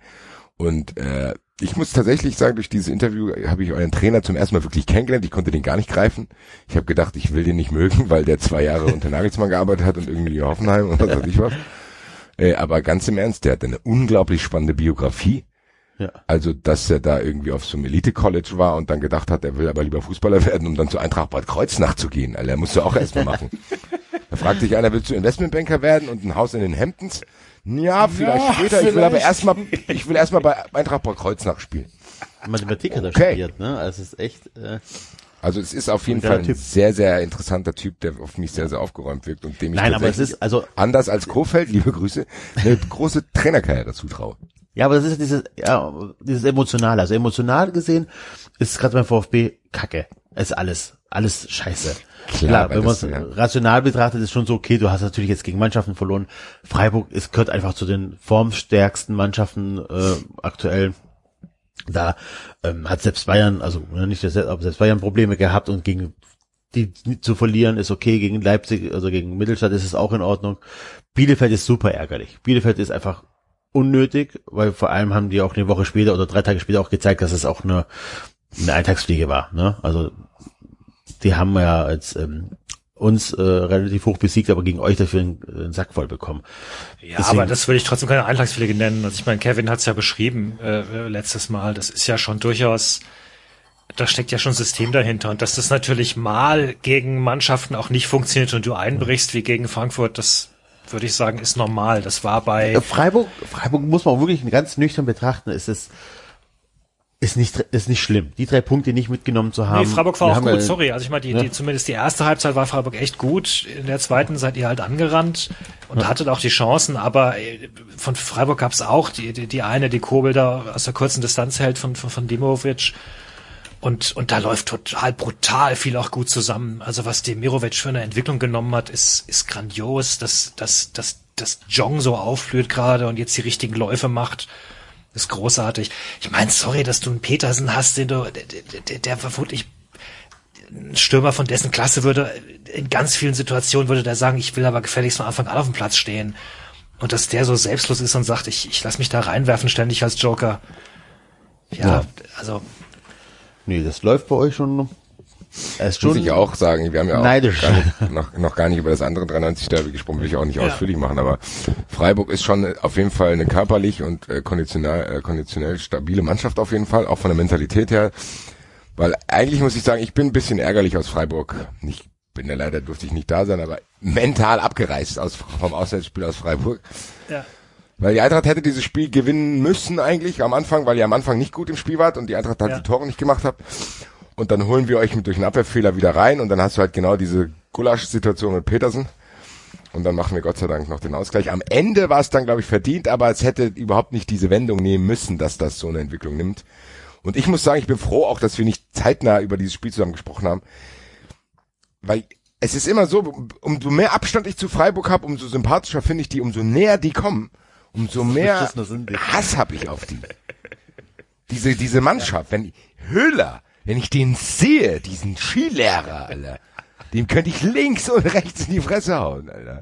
Und äh, ich muss tatsächlich sagen, durch dieses Interview habe ich euren Trainer zum ersten Mal wirklich kennengelernt. Ich konnte den gar nicht greifen. Ich habe gedacht, ich will den nicht mögen, weil der zwei Jahre unter Nagelsmann gearbeitet hat und irgendwie Hoffenheim und was weiß ich was. Äh, aber ganz im Ernst, der hat eine unglaublich spannende Biografie. Ja. Also, dass er da irgendwie auf so einem Elite-College war und dann gedacht hat, er will aber lieber Fußballer werden, um dann zu Eintracht Bad Kreuznach zu gehen. Alter, musst du auch erstmal machen. Da fragt sich einer, willst du Investmentbanker werden und ein Haus in den Hamptons? Ja, vielleicht Ja, später. Ich will aber vielleicht. erstmal, ich will erstmal bei Eintracht Bad Kreuznach spielen. Mathematik hat er Okay. studiert, ne? Also es ist echt, äh, Also es ist auf jeden Fall ein Typ. sehr, sehr interessanter Typ, der auf mich sehr, sehr aufgeräumt wirkt und dem ich nein, aber es ist, also, anders als Kofeld, liebe Grüße, eine große Trainerkarriere zutraue. Ja, aber das ist dieses, ja, dieses Emotionale. Also emotional gesehen ist gerade beim VfB Kacke. Es ist alles, alles scheiße. Klar, weil wenn man es ja. rational betrachtet, ist schon so, okay, du hast natürlich jetzt gegen Mannschaften verloren. Freiburg ist, gehört einfach zu den formstärksten Mannschaften äh, aktuell. Da ähm, hat selbst Bayern, also ne, nicht das, aber selbst Bayern Probleme gehabt und gegen die zu verlieren ist okay, gegen Leipzig, also gegen Mittelstadt ist es auch in Ordnung. Bielefeld ist super ärgerlich. Bielefeld ist einfach unnötig, weil vor allem haben die auch eine Woche später oder drei Tage später auch gezeigt, dass es auch eine, eine Eintagsfliege war. Ne? Also die haben ja als ähm, uns äh, relativ hoch besiegt, aber gegen euch dafür einen, einen Sack voll bekommen. Ja, Deswegen- aber das würde ich trotzdem keine Einschlagspflege nennen. Also ich meine, Kevin hat es ja beschrieben äh, letztes Mal. Das ist ja schon durchaus, da steckt ja schon System dahinter. Und dass das natürlich mal gegen Mannschaften auch nicht funktioniert und du einbrichst wie gegen Frankfurt, das würde ich sagen, ist normal. Das war bei Äh, Freiburg, Freiburg muss man auch wirklich ganz nüchtern betrachten. Ist es ist nicht ist nicht schlimm, die drei Punkte nicht mitgenommen zu haben. Nee, Freiburg war auch gut, ja- sorry. Also ich meine, die, die, zumindest die erste Halbzeit war Freiburg echt gut. In der zweiten seid ihr halt angerannt und hattet auch die Chancen, aber äh, von Freiburg gab es auch die, die, die eine, die Kobel da aus der kurzen Distanz hält von, von, von Dimovic. Und, und da läuft total brutal viel auch gut zusammen. Also was Demirovic für eine Entwicklung genommen hat, ist, ist grandios, dass, dass, dass, dass Jong so aufblüht gerade und jetzt die richtigen Läufe macht. Ist großartig. Ich meine, sorry, dass du einen Petersen hast, den du, der, der, der, der vermutlich ein Stürmer von dessen Klasse würde, in ganz vielen Situationen würde der sagen, ich will aber gefälligst von Anfang an auf dem Platz stehen. Und dass der so selbstlos ist und sagt, ich, ich lass mich da reinwerfen ständig als Joker. Ja, Ja. also Nee, das läuft bei euch schon. Er ist Muss ich auch sagen, wir haben ja auch neidisch. gar nicht, noch, noch gar nicht über das andere 93 Derby gesprochen, will ich auch nicht ausführlich machen, aber Freiburg ist schon auf jeden Fall eine körperlich und äh, konditionell, äh, konditionell stabile Mannschaft auf jeden Fall, auch von der Mentalität her. Weil eigentlich muss ich sagen, ich bin ein bisschen ärgerlich aus Freiburg. Nicht bin ja leider durfte ich nicht da sein, aber mental abgereist aus, vom Auswärtsspiel aus Freiburg. Ja. Weil die Eintracht hätte dieses Spiel gewinnen müssen eigentlich am Anfang, weil ihr am Anfang nicht gut im Spiel wart und die Eintracht halt Ja. die Tore nicht gemacht habt. Und dann holen wir euch mit durch einen Abwehrfehler wieder rein und dann hast du halt genau diese Gulasch-Situation mit Petersen. Und dann machen wir Gott sei Dank noch den Ausgleich. Am Ende war es dann, glaube ich, verdient, aber es hätte überhaupt nicht diese Wendung nehmen müssen, dass das so eine Entwicklung nimmt. Und ich muss sagen, ich bin froh auch, dass wir nicht zeitnah über dieses Spiel zusammen gesprochen haben. Weil es ist immer so, umso mehr Abstand ich zu Freiburg habe, umso sympathischer finde ich die, umso näher die kommen, umso mehr die. Hass habe ich auf die. Diese, diese Mannschaft, wenn Höhler, wenn ich den sehe, diesen Skilehrer, Alter, dem könnte ich links und rechts in die Fresse hauen, Alter.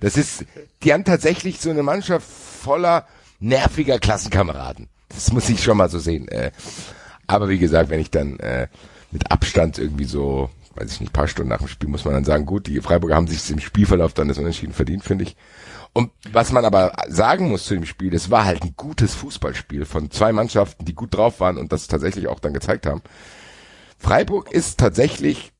Das ist, die haben tatsächlich so eine Mannschaft voller nerviger Klassenkameraden. Das muss ich schon mal so sehen. Äh, aber wie gesagt, wenn ich dann äh, mit Abstand irgendwie so, weiß ich nicht, paar Stunden nach dem Spiel, muss man dann sagen, gut, die Freiburger haben sich im Spielverlauf dann das Unentschieden verdient, finde ich. Und was man aber sagen muss zu dem Spiel, es war halt ein gutes Fußballspiel von zwei Mannschaften, die gut drauf waren und das tatsächlich auch dann gezeigt haben. Freiburg ist tatsächlich,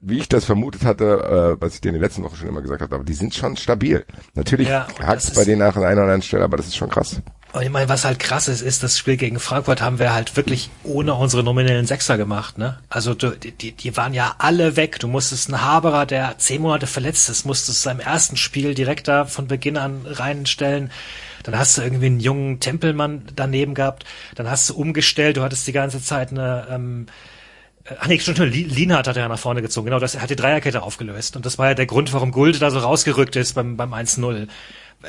wie ich das vermutet hatte, äh, was ich dir in den letzten Wochen schon immer gesagt habe, aber die sind schon stabil. Natürlich Ja, hakt es bei denen nach an einer oder anderen Stelle, aber das ist schon krass. Und ich meine, was halt krass ist, ist, das Spiel gegen Frankfurt haben wir halt wirklich ohne unsere nominellen Sechser gemacht, ne? Also du, die, die waren ja alle weg. Du musstest einen Haberer, der zehn Monate verletzt ist, musstest seinem ersten Spiel direkt da von Beginn an reinstellen. Dann hast du irgendwie einen jungen Tempelmann daneben gehabt. Dann hast du umgestellt. Du hattest die ganze Zeit eine, ähm, äh, Ach nee, stimmt, Li- Lienhardt hat er ja nach vorne gezogen. Genau, das hat die Dreierkette aufgelöst. Und das war ja der Grund, warum Gulde da so rausgerückt ist beim, beim 1-0.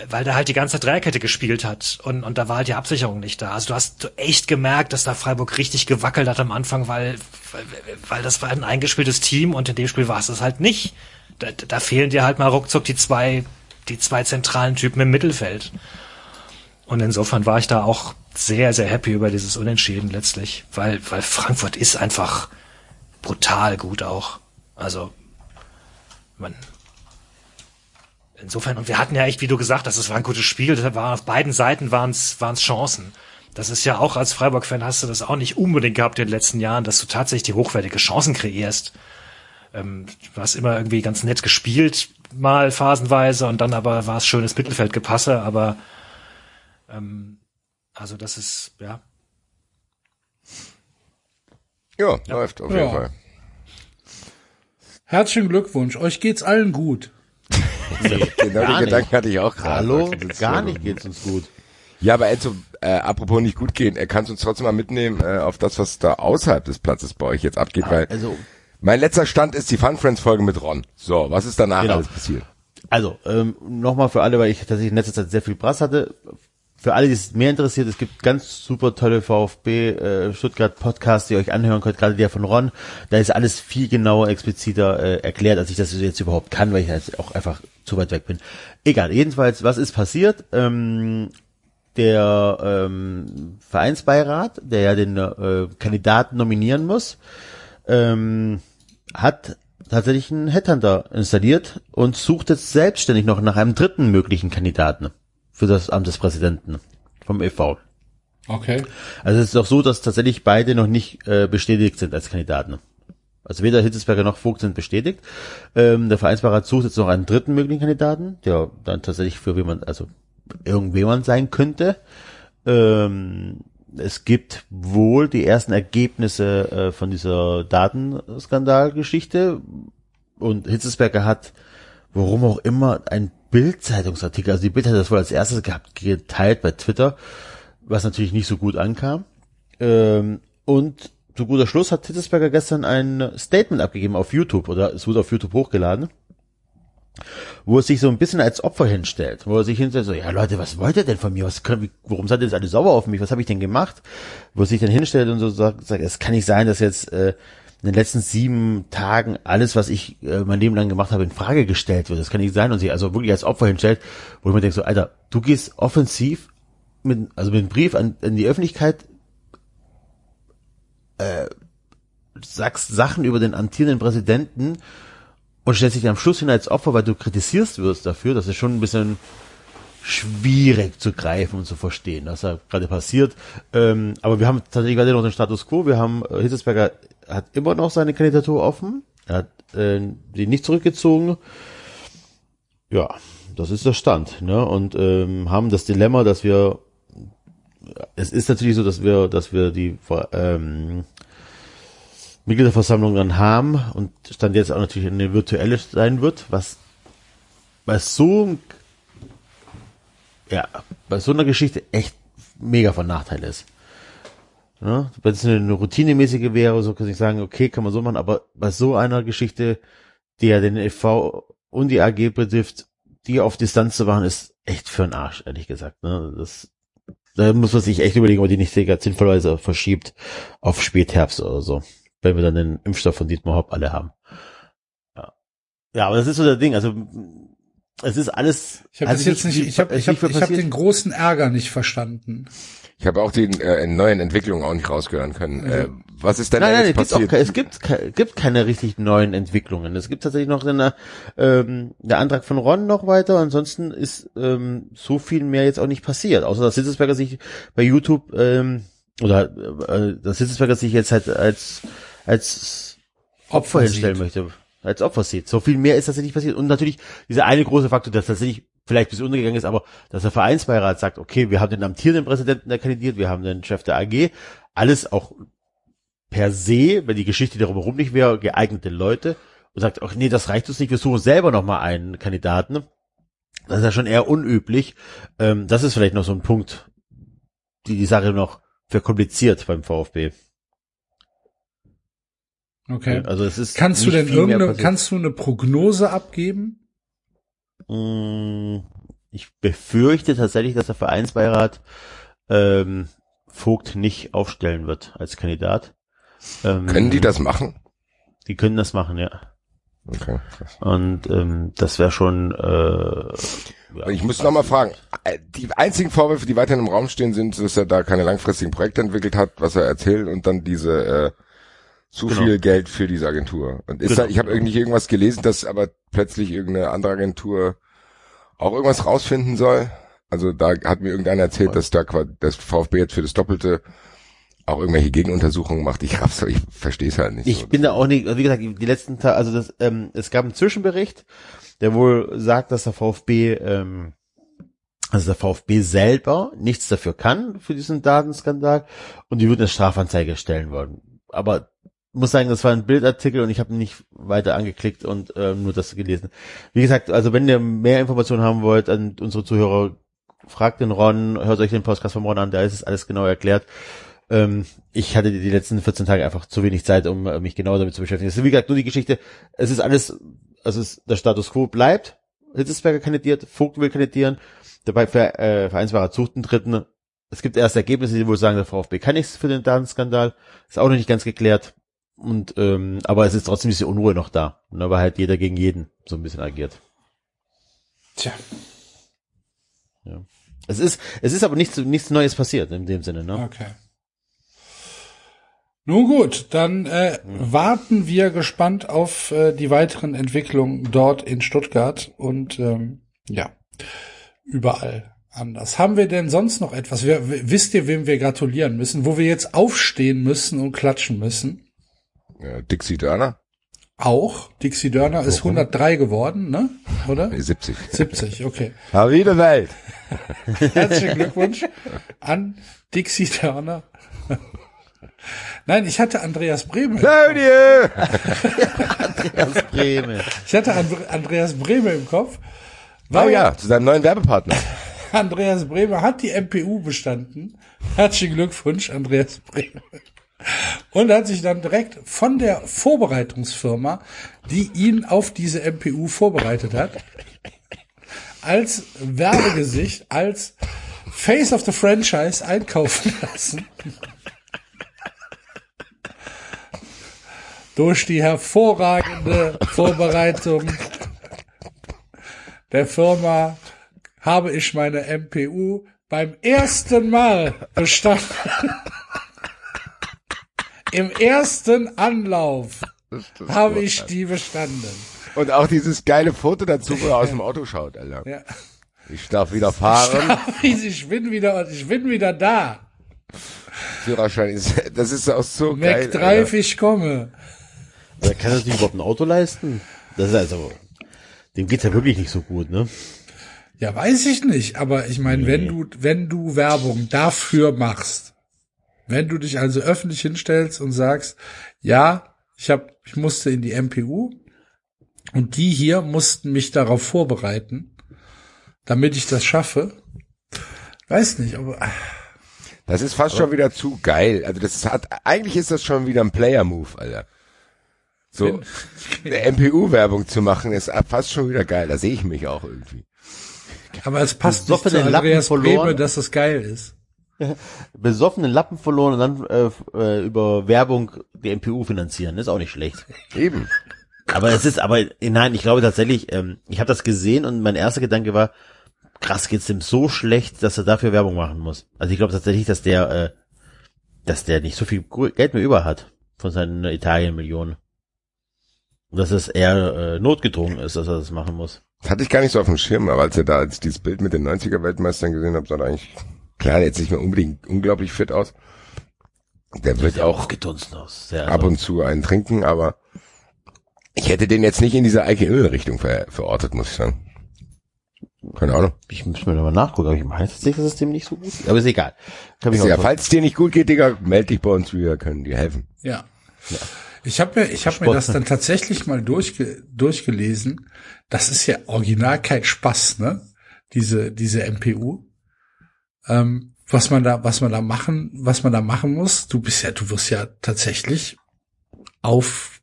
Weil der halt die ganze Dreierkette gespielt hat. Und, und da war halt die Absicherung nicht da. Also du hast echt gemerkt, dass da Freiburg richtig gewackelt hat am Anfang, weil, weil, weil das war ein eingespieltes Team und in dem Spiel war es das halt nicht. Da, da fehlen dir halt mal ruckzuck die zwei, die zwei zentralen Typen im Mittelfeld. Und insofern war ich da auch sehr, sehr happy über dieses Unentschieden letztlich, weil, weil Frankfurt ist einfach brutal gut auch. Also, man, insofern, und wir hatten ja echt, wie du gesagt hast, es war ein gutes Spiel, das war auf beiden Seiten waren es Chancen. Das ist ja auch als Freiburg-Fan hast du das auch nicht unbedingt gehabt in den letzten Jahren, dass du tatsächlich die hochwertige Chancen kreierst. Ähm, du hast immer irgendwie ganz nett gespielt, mal phasenweise, und dann aber war es schönes Mittelfeldgepasse, aber ähm, also das ist, ja, Ja, läuft auf Ja. jeden Fall. Herzlichen Glückwunsch. Euch geht's allen gut. Genau Gar Gedanken nicht. hatte ich auch gerade. Hallo? Gar nicht geht's uns gut. Ja, aber Enzo, äh, apropos nicht gut gehen, er kannst uns trotzdem mal mitnehmen äh, auf das, was da außerhalb des Platzes bei euch jetzt abgeht, weil Also, mein letzter Stand ist die Fun Friends Folge mit Ron. So, was ist danach Genau. alles passiert? also ähm, nochmal für alle, weil ich tatsächlich in letzter Zeit sehr viel Brass hatte. Für alle, die es mehr interessiert, es gibt ganz super tolle VfB äh, Stuttgart Podcasts, die ihr euch anhören könnt, gerade der von Ron. Da ist alles viel genauer, expliziter äh, erklärt, als ich das jetzt überhaupt kann, weil ich jetzt auch einfach zu weit weg bin. Egal, jedenfalls, was ist passiert? Ähm, der ähm, Vereinsbeirat, der ja den äh, Kandidaten nominieren muss, ähm, hat tatsächlich einen Headhunter installiert und sucht jetzt selbstständig noch nach einem dritten möglichen Kandidaten für das Amt des Präsidenten vom e.V. Okay. Also es ist auch so, dass tatsächlich beide noch nicht äh, bestätigt sind als Kandidaten. Also weder Hitzesberger noch Vogt sind bestätigt. Ähm, der Vereinsbeirat sucht jetzt noch einen dritten möglichen Kandidaten, der dann tatsächlich für jemand, also irgendjemand sein könnte. Ähm, es gibt wohl die ersten Ergebnisse äh, von dieser Datenskandalgeschichte und Hitzesberger hat, warum auch immer, ein Bild-Zeitungsartikel, also die Bild hat das wohl als erstes gehabt, geteilt bei Twitter, was natürlich nicht so gut ankam. Ähm, und zu guter Schluss hat Hitzesberger gestern ein Statement abgegeben auf YouTube oder es wurde auf YouTube hochgeladen, wo er sich so ein bisschen als Opfer hinstellt, wo er sich hinstellt, so, ja Leute, was wollt ihr denn von mir? Was können, warum seid ihr jetzt alle sauer auf mich? Was habe ich denn gemacht? Wo er sich dann hinstellt und so sagt, sagt es kann nicht sein, dass jetzt äh, in den letzten sieben Tagen alles, was ich äh, mein Leben lang gemacht habe, in Frage gestellt wird. Das kann nicht sein und sich also wirklich als Opfer hinstellt, wo ich mir denke, so, Alter, du gehst offensiv mit, also mit einem Brief an, an die Öffentlichkeit sagst Sachen über den amtierenden Präsidenten und stellst dich am Schluss hin als Opfer, weil du kritisierst wirst dafür, das ist schon ein bisschen schwierig zu greifen und zu verstehen, was da gerade passiert. Ähm, aber wir haben tatsächlich weiter noch den Status quo. Wir haben, äh, Hitzesberger hat immer noch seine Kandidatur offen. Er hat äh, die nicht zurückgezogen. Ja, das ist der Stand. Ne? Und ähm, haben das Dilemma, dass wir es ist natürlich so, dass wir, dass wir die ähm, Mitgliederversammlung dann haben und stand jetzt auch natürlich eine virtuelle sein wird, was bei so ja, bei so einer Geschichte echt mega von Nachteil ist. Ja, wenn es eine routinemäßige wäre, so kann ich sagen, okay, kann man so machen, aber bei so einer Geschichte, die ja den EV und die AG betrifft, die auf Distanz zu machen, ist echt für den Arsch, ehrlich gesagt. Ne? Das, da muss man sich echt überlegen, ob die nicht sinnvollerweise verschiebt auf Spätherbst oder so, wenn wir dann den Impfstoff von Dietmar Hopp alle haben. Ja, ja aber das ist so der Ding, also es ist alles. Ich habe jetzt nicht, ich habe ich hab, ich hab den großen Ärger nicht verstanden. Ich habe auch die äh, neuen Entwicklungen auch nicht rausgehören können. Also, äh, was ist denn nein, da nein, jetzt es passiert? Gibt auch, es gibt, gibt keine richtig neuen Entwicklungen. Es gibt tatsächlich noch eine, ähm, der Antrag von Ron noch weiter. Ansonsten ist ähm, so viel mehr jetzt auch nicht passiert. Außer dass Sitzesberger sich bei YouTube ähm, oder äh, dass Sitzesberger sich jetzt halt als als Opfer hinstellen möchte als Opfer sieht. So viel mehr ist tatsächlich passiert. Und natürlich dieser eine große Faktor, der tatsächlich vielleicht bis untergegangen ist, aber dass der Vereinsbeirat sagt, okay, wir haben den amtierenden Präsidenten, der kandidiert, wir haben den Chef der AG, alles auch per se, wenn die Geschichte darum herum nicht wäre, geeignete Leute und sagt, ach nee, das reicht uns nicht, wir suchen selber nochmal einen Kandidaten. Das ist ja schon eher unüblich. Ähm, das ist vielleicht noch so ein Punkt, die die Sache noch verkompliziert beim VfB. Okay. Also es ist kannst du denn irgendeine, kannst du eine Prognose abgeben? Mm, ich befürchte tatsächlich, dass der Vereinsbeirat ähm, Vogt nicht aufstellen wird als Kandidat. Ähm, können die das machen? Die können das machen, ja. Okay. Und ähm, das wäre schon. Äh, ja, ich muss noch mal fragen: äh, Die einzigen Vorwürfe, die weiterhin im Raum stehen, sind, dass er da keine langfristigen Projekte entwickelt hat, was er erzählt, und dann diese äh, zu genau. viel Geld für diese Agentur. Und ist genau. da, ich habe irgendwie irgendwas gelesen, dass aber plötzlich irgendeine andere Agentur auch irgendwas rausfinden soll. Also da hat mir irgendeiner erzählt, dass da das VfB jetzt für das Doppelte auch irgendwelche Gegenuntersuchungen macht. Ich raff's, ich verstehe es halt nicht. Ich so. bin da auch nicht, wie gesagt, die letzten Tage, also das, ähm, es gab einen Zwischenbericht, der wohl sagt, dass der VfB, ähm, also der VfB selber nichts dafür kann für diesen Datenskandal und die würden eine Strafanzeige stellen wollen. Aber muss sagen, das war ein Bildartikel und ich habe nicht weiter angeklickt und äh, nur das gelesen. Wie gesagt, also wenn ihr mehr Informationen haben wollt an unsere Zuhörer, fragt den Ron, hört euch den Podcast vom Ron an, da ist es alles genau erklärt. Ähm, ich hatte die letzten 14 Tage einfach zu wenig Zeit, um äh, mich genau damit zu beschäftigen. Es ist wie gesagt nur die Geschichte, es ist alles, also es der Status Quo bleibt, Hitzesberger kandidiert, Vogt will kandidieren, dabei Ver, äh, Vereinsbeirat sucht einen Dritten. Es gibt erst Ergebnisse, die wohl sagen, der VfB kann nichts für den Datenskandal. Ist auch noch nicht ganz geklärt. Und ähm, aber es ist trotzdem bisschen Unruhe noch da, ne, weil halt jeder gegen jeden so ein bisschen agiert. Tja. Ja. Es ist, es ist aber nichts, nichts Neues passiert in dem Sinne, ne? Okay. Nun gut, dann äh, mhm. warten wir gespannt auf äh, die weiteren Entwicklungen dort in Stuttgart und ähm, ja, überall anders. Haben wir denn sonst noch etwas? Wir, wisst ihr, wem wir gratulieren müssen, wo wir jetzt aufstehen müssen und klatschen müssen? Dixie Dörner. Auch. Dixie Dörner ist 103 geworden, ne? Oder? Nee, 70. 70, okay. Haride Welt. Herzlichen Glückwunsch an Dixie Dörner. Nein, ich hatte Andreas Brehme. Claudia! Andreas Brehme. Ich hatte Andreas Brehme im Kopf. oh ja, zu seinem neuen Werbepartner. Andreas Brehme hat die MPU bestanden. Herzlichen Glückwunsch, Andreas Brehme. Und hat sich dann direkt von der Vorbereitungsfirma, die ihn auf diese MPU vorbereitet hat, als Werbegesicht, als Face of the Franchise einkaufen lassen. Durch die hervorragende Vorbereitung der Firma habe ich meine MPU beim ersten Mal bestanden. Im ersten Anlauf habe ich die bestanden. Und auch dieses geile Foto dazu, wo er aus dem Auto schaut, Alter. Ja. Ich darf wieder fahren. Ich bin wieder, ich bin wieder da. Führerschein ist, das ist auch so Mac geil. Drive, ich komme. Oder kann er sich überhaupt ein Auto leisten? Das ist also, dem geht's ja wirklich nicht so gut, ne? Ja, weiß ich nicht, aber ich meine, wenn du, wenn du Werbung dafür machst, wenn du dich also öffentlich hinstellst und sagst, ja, ich hab, ich musste in die MPU und die hier mussten mich darauf vorbereiten, damit ich das schaffe. Weiß nicht, aber Das ist fast schon wieder zu geil. Also das hat, eigentlich ist das schon wieder ein Player-Move, Alter. So, eine MPU-Werbung zu machen, ist fast schon wieder geil. Da sehe ich mich auch irgendwie. aber es passt nicht Besoffen zu den Lappen Andreas verloren. Brehme, dass das geil ist. Besoffenen Lappen verloren und dann äh, äh, über Werbung die MPU finanzieren, ist auch nicht schlecht. Eben. Aber es ist, aber nein, ich glaube tatsächlich, ähm, ich habe das gesehen und mein erster Gedanke war, krass, geht's dem so schlecht, dass er dafür Werbung machen muss. Also ich glaube tatsächlich, dass der, äh, dass der nicht so viel Geld mehr über hat von seinen Italien-Millionen. Und dass es eher äh, notgedrungen ist, dass er das machen muss. Das hatte ich gar nicht so auf dem Schirm, aber als ihr da als dieses Bild mit den 90er Weltmeistern gesehen habt, sah er eigentlich, klar, jetzt nicht mehr unbedingt unglaublich fit aus. Der wird auch aus. Sehr, ab und zu einen trinken, aber ich hätte den jetzt nicht in dieser Eike Immel Richtung ver verortet, muss ich sagen. Keine Ahnung. ich muss mir mal nachgucken, aber ich meine tatsächlich, dass es dem nicht so gut geht. Aber ist egal. Kann mich Ja, falls es dir nicht gut geht, Digga, meld dich bei uns, wir können dir helfen. Ja. Ich habe mir, ich habe mir das dann tatsächlich mal durchge durchgelesen. Das ist ja original kein Spaß, ne? Diese diese MPU. Ähm, was man da, was man da machen, was man da machen muss. Du bist ja, du wirst ja tatsächlich auf,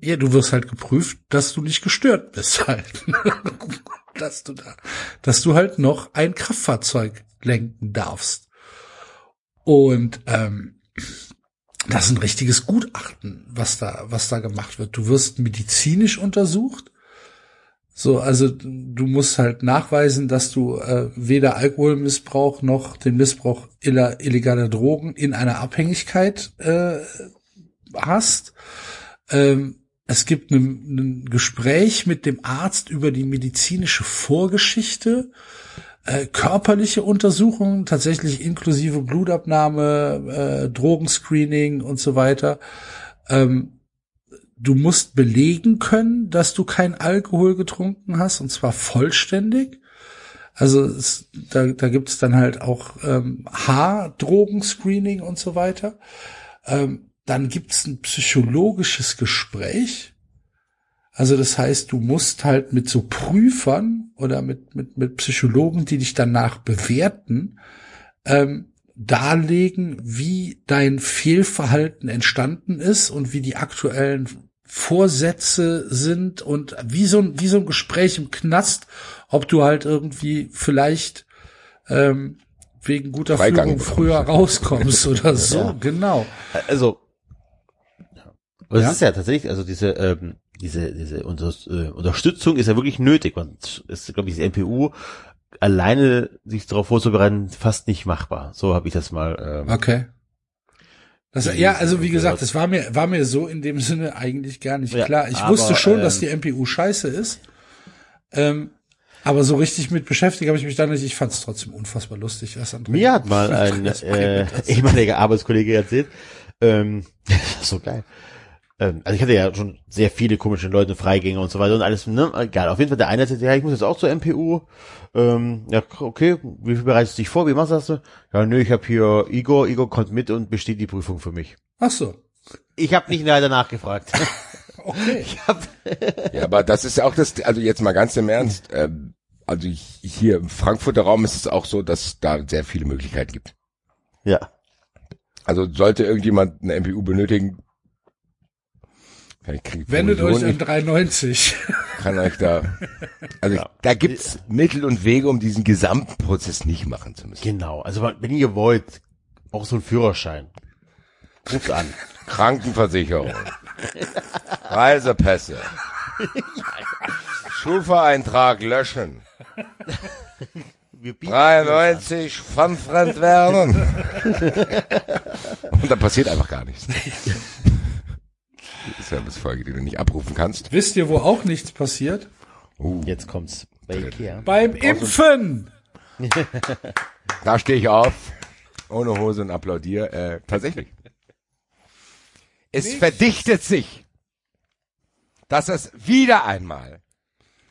ja, du wirst halt geprüft, dass du nicht gestört bist halt, dass du da, dass du halt noch ein Kraftfahrzeug lenken darfst. Und ähm, das ist ein richtiges Gutachten, was da, was da gemacht wird. Du wirst medizinisch untersucht. So, also du musst halt nachweisen, dass du äh, weder Alkoholmissbrauch noch den Missbrauch illegaler Drogen in einer Abhängigkeit äh, hast. Ähm, es gibt ein, ein Gespräch mit dem Arzt über die medizinische Vorgeschichte äh, körperliche Untersuchungen, tatsächlich inklusive Blutabnahme, äh, Drogenscreening und so weiter. Ähm, du musst belegen können, dass du kein Alkohol getrunken hast, und zwar vollständig. Also es, da, da gibt es dann halt auch ähm, Haardrogenscreening und so weiter. Ähm, dann gibt es ein psychologisches Gespräch. Also das heißt, du musst halt mit so Prüfern oder mit, mit, mit Psychologen, die dich danach bewerten, ähm, darlegen, wie dein Fehlverhalten entstanden ist und wie die aktuellen Vorsätze sind und wie so ein, wie so ein Gespräch im Knast, ob du halt irgendwie vielleicht ähm, wegen guter Freigang Führung früher rauskommst oder so, Ja. genau. Also, aber Ja. es ist ja tatsächlich, also diese, ähm, diese, diese unter, äh, Unterstützung ist ja wirklich nötig. Und ist, glaube ich, die NPU alleine sich darauf vorzubereiten, fast nicht machbar. So habe ich das mal. Ähm, Okay. Das, ja, also wie gesagt, das war mir, war mir so in dem Sinne eigentlich gar nicht Ja, klar. Ich aber, wusste schon, dass ähm, die MPU scheiße ist. Ähm, aber so richtig mit beschäftigt habe ich mich da nicht. Ich fand es trotzdem unfassbar lustig. Was Mir hat mal ein äh, ehemaliger Arbeitskollege erzählt, ähm, so geil. Ähm, also ich hatte ja schon sehr viele komische Leute, Freigänge und so weiter und alles, ne? Egal. Auf jeden Fall der eine erzählt, ja, ich muss jetzt auch zur MPU. Ähm, ja, okay, wie viel bereitest du dich vor? Wie machst du das? Ja, nö, ich habe hier Igor, Igor kommt mit und besteht die Prüfung für mich. Ach so. Ich habe nicht weiter nachgefragt. Okay. Ja, aber das ist ja auch das, also jetzt mal ganz im Ernst, ähm, also ich, hier im Frankfurter Raum ist es auch so, dass da sehr viele Möglichkeiten gibt. ja. Also sollte irgendjemand eine MPU benötigen, Wendet euch an 93. ich kann euch da, also ich, da gibt's Mittel und Wege, um diesen gesamten Prozess nicht machen zu müssen. Genau. Also wenn ihr wollt, auch so ein Führerschein. Ruft an. Krankenversicherung, Reisepässe, Schufa-Eintrag löschen, Wir bieten 93 pfandfremd werden. Und dann passiert einfach gar nichts. Die Servicefolge, die du nicht abrufen kannst. Wisst ihr, wo auch nichts passiert? Uh, Jetzt kommt's bei Ikea. Beim Impfen! da stehe ich auf, ohne Hose und applaudiere. Äh, tatsächlich. Es verdichtet sich. dass es wieder einmal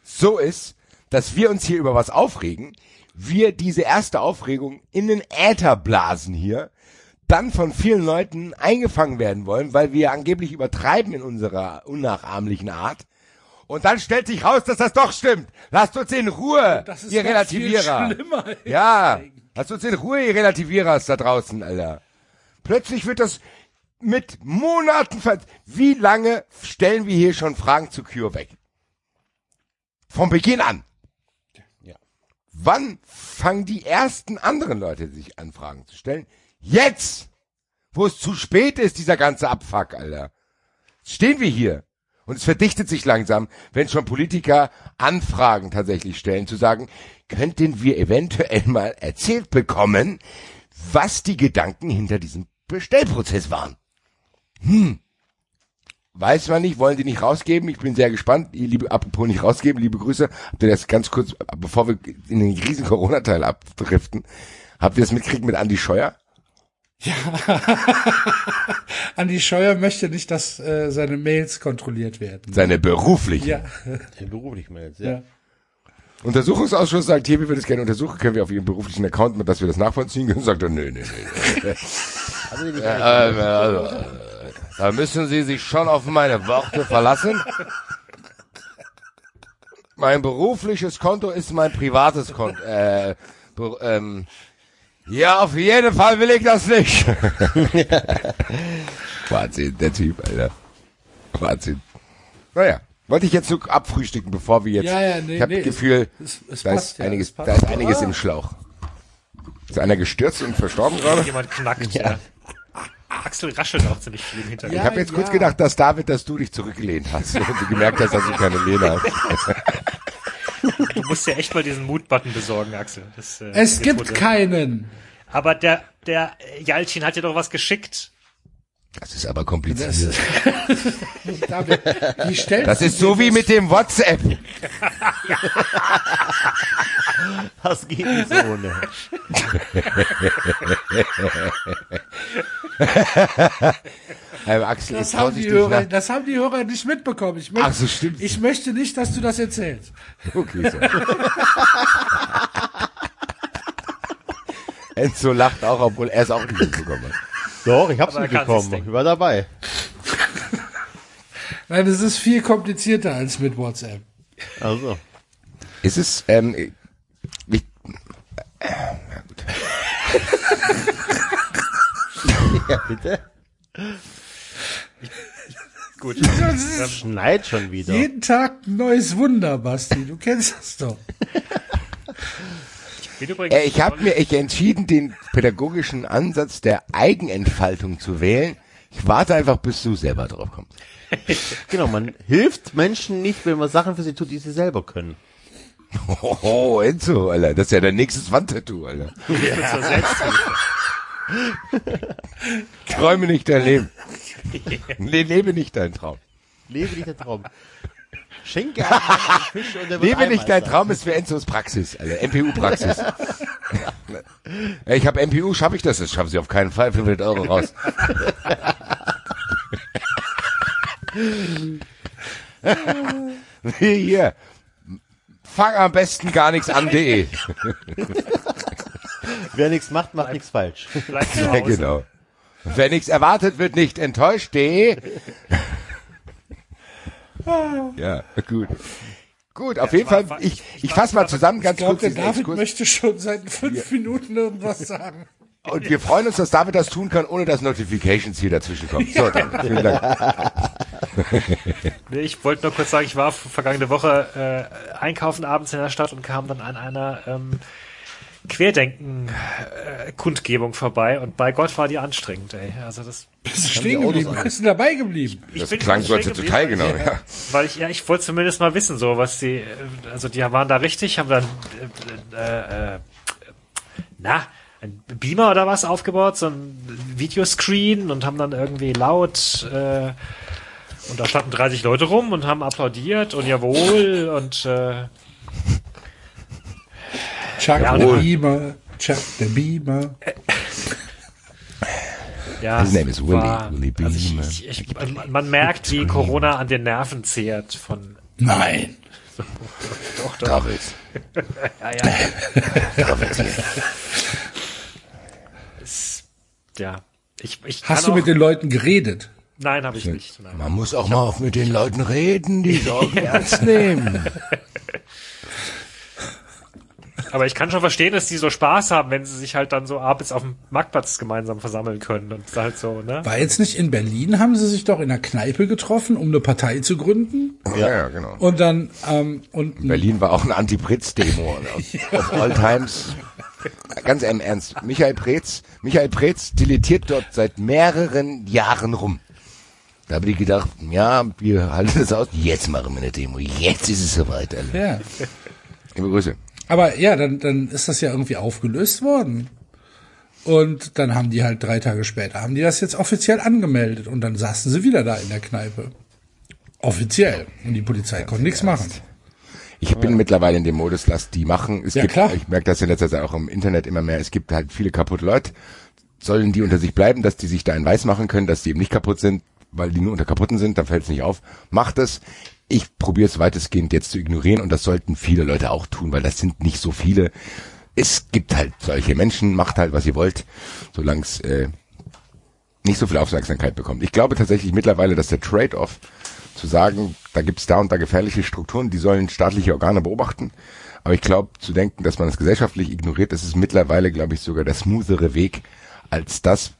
so ist, dass wir uns hier über was aufregen, wir diese erste Aufregung in den Äther blasen hier, dann von vielen Leuten eingefangen werden wollen, weil wir angeblich übertreiben in unserer unnachahmlichen Art. Und dann stellt sich raus, dass das doch stimmt. Lasst uns in Ruhe, Das ist ihr Relativierer. viel schlimmer. Ja, lasst uns in Ruhe, ihr Relativierers da draußen, Alter. Plötzlich wird das mit Monaten ver... Wie lange stellen wir hier schon Fragen zu Cure weg? Vom Beginn an. Wann fangen die ersten anderen Leute sich an, Fragen zu stellen? Jetzt! Wo es zu spät ist, dieser ganze Abfuck, Alter. Jetzt stehen wir hier. Und es verdichtet sich langsam, wenn schon Politiker Anfragen tatsächlich stellen, zu sagen, könnten wir eventuell mal erzählt bekommen, was die Gedanken hinter diesem Bestellprozess waren. Hm. Weiß man nicht, wollen die nicht rausgeben? Ich bin sehr gespannt. Ihr liebe, apropos nicht rausgeben, liebe Grüße. Habt ihr das ganz kurz, bevor wir in den riesen Corona-Teil abdriften, habt ihr das mitgekriegt mit Andy Scheuer? Andi Scheuer möchte nicht, dass äh, seine Mails kontrolliert werden. Seine berufliche. Ja, Den beruflich mal jetzt, ja. ja. Untersuchungsausschuss sagt, hier, wir würden es gerne untersuchen, können wir auf Ihrem beruflichen Account, mit, dass wir das nachvollziehen können? Sagt er, nö, nö, nö. Also also, da müssen Sie sich schon auf meine Worte verlassen. Mein berufliches Konto ist mein privates Konto. Äh, ähm, ja, auf jeden Fall will ich das nicht. Wahnsinn, der Typ, Alter. Wahnsinn. Naja, wollte ich jetzt so abfrühstücken, bevor wir jetzt. Ja, ja, nee, ich habe nee, das Gefühl, es- es da passt, ist ja, einiges, es passt. da ist einiges Ah. im Schlauch. Ist einer gestürzt und verstorben gerade? Jemand knackt, ja. Axel raschelt auch ziemlich viel im Hintergrund. Ich Ja, habe jetzt kurz ja. gedacht, dass David, dass du dich zurückgelehnt hast und du gemerkt hast, dass du keine Lehne hast. Du musst ja echt mal diesen Mut-Button besorgen, Axel. Das, äh, Es gibt wurde- keinen. Aber der, der Jalcin hat dir doch was geschickt. Das ist aber kompliziert. Das, Das ist so wie mit dem WhatsApp. Das geht nicht so ohne. Ähm, Axel, Das haben, die Hörer, nach. das haben die Hörer nicht mitbekommen. Ich, möcht, Ach so, stimmt. ich möchte nicht, dass du das erzählst. Okay, so. Enzo lacht auch, obwohl er es auch nicht mitbekommen hat. Doch, ich hab's mitbekommen. Ich war dabei. Nein, es ist viel komplizierter als mit WhatsApp. Also. Ist es, ähm, ich, Ja, bitte. Gut. Schneit schon wieder. Jeden Tag ein neues Wunder, Basti. Du kennst das doch. Äh, ich habe mir ich entschieden, den pädagogischen Ansatz der Eigenentfaltung zu wählen. Ich warte einfach, bis du selber drauf kommst. Genau, man hilft Menschen nicht, wenn man Sachen für sie tut, die sie selber können. Oh, Enzo, Alter, das ist ja dein nächstes Wandtattoo, Alter. Träume nicht dein Leben. Le lebe nicht deinen Traum. Lebe nicht der Traum. Schenke einem einen Fisch und der wird Lebe nicht dein Traum ist für Enzos Praxis, Alter. MPU-Praxis. ich habe MPU, schaffe ich das? Das schaffen sie auf keinen Fall. 500 Euro raus. Hier. Fang am besten gar nichts an.de. Wer nichts macht, macht nichts falsch. Ja, genau. Wer nichts erwartet, wird nicht enttäuscht.de. Ja, gut. Gut, auf jeden war- Fall, ich, ich fasse mal zusammen, ganz Ich glaube, kurz der David Exkurs. möchte schon seit fünf Minuten irgendwas sagen. Und wir freuen uns, dass David das tun kann, ohne dass Notifications hier dazwischen kommen. So, dann, vielen Dank. Nee, ich wollte nur kurz sagen, ich war vergangene Woche äh, einkaufen abends in der Stadt und kam dann an einer ähm, Querdenken-Kundgebung vorbei und bei Gott war die anstrengend, ey. Also das Bist du stehen geblieben? Bist du dabei geblieben? ich Das klang so, als hättest du geblieben, teilgenommen, ja. Weil ich, ja, ich wollte zumindest mal wissen, so was die, äh, also die waren da richtig, haben dann äh, äh, äh, na, ein Beamer oder was aufgebaut, so ein Videoscreen und haben dann irgendwie laut äh, und da standen 30 Leute rum und haben applaudiert und jawohl und äh, Chuck Ja, der Beamer, Chuck der Beamer. Ja, His name is Willy. war- Willy Beam. also ich, ich, ich, man, man merkt, wie Corona an den Nerven zehrt von Nein. doch, doch. David. Ja, ja. David ja. Ich, ich Hast du auch, mit den Leuten geredet? Nein, habe ich nicht. Nein. Man muss auch mal auf mit den Leuten reden, die Sorgen ernst nehmen. Aber ich kann schon verstehen, dass die so Spaß haben, wenn sie sich halt dann so abends auf dem Marktplatz gemeinsam versammeln können und halt so, ne? War jetzt nicht in Berlin, haben sie sich doch in einer Kneipe getroffen, um eine Partei zu gründen? Ja, ja, genau. Und dann, ähm, und Berlin war auch eine Anti-Pritz-Demo. Of all times. Ganz im Ernst. Michael Preetz, Michael Preetz dilettiert dort seit mehreren Jahren rum. Da habe ich gedacht, ja, wir halten das aus. Jetzt machen wir eine Demo. Jetzt ist es soweit. Alter. ja. Liebe Grüße. Aber ja, dann, dann ist das ja irgendwie aufgelöst worden. Und dann haben die halt drei Tage später, haben die das jetzt offiziell angemeldet und dann saßen sie wieder da in der Kneipe. Offiziell. Und die Polizei konnte nichts machen. Ich bin mittlerweile in dem Modus, lass die machen. Es Ja, gibt, klar. ich merke das in letzter Zeit auch im Internet immer mehr. Es gibt halt viele kaputte Leute. Sollen die unter sich bleiben, dass die sich da in weiß machen können, dass die eben nicht kaputt sind, weil die nur unter kaputten sind, dann fällt es nicht auf. Macht es. Ich probiere es weitestgehend jetzt zu ignorieren und das sollten viele Leute auch tun, weil das sind nicht so viele. Es gibt halt solche Menschen, macht halt, was ihr wollt, solange es äh, nicht so viel Aufmerksamkeit bekommt. Ich glaube tatsächlich mittlerweile, dass der Trade-off zu sagen, da gibt's da und da gefährliche Strukturen, die sollen staatliche Organe beobachten. Aber ich glaube, zu denken, dass man das gesellschaftlich ignoriert, das ist mittlerweile, glaube ich, sogar der smoothere Weg als das,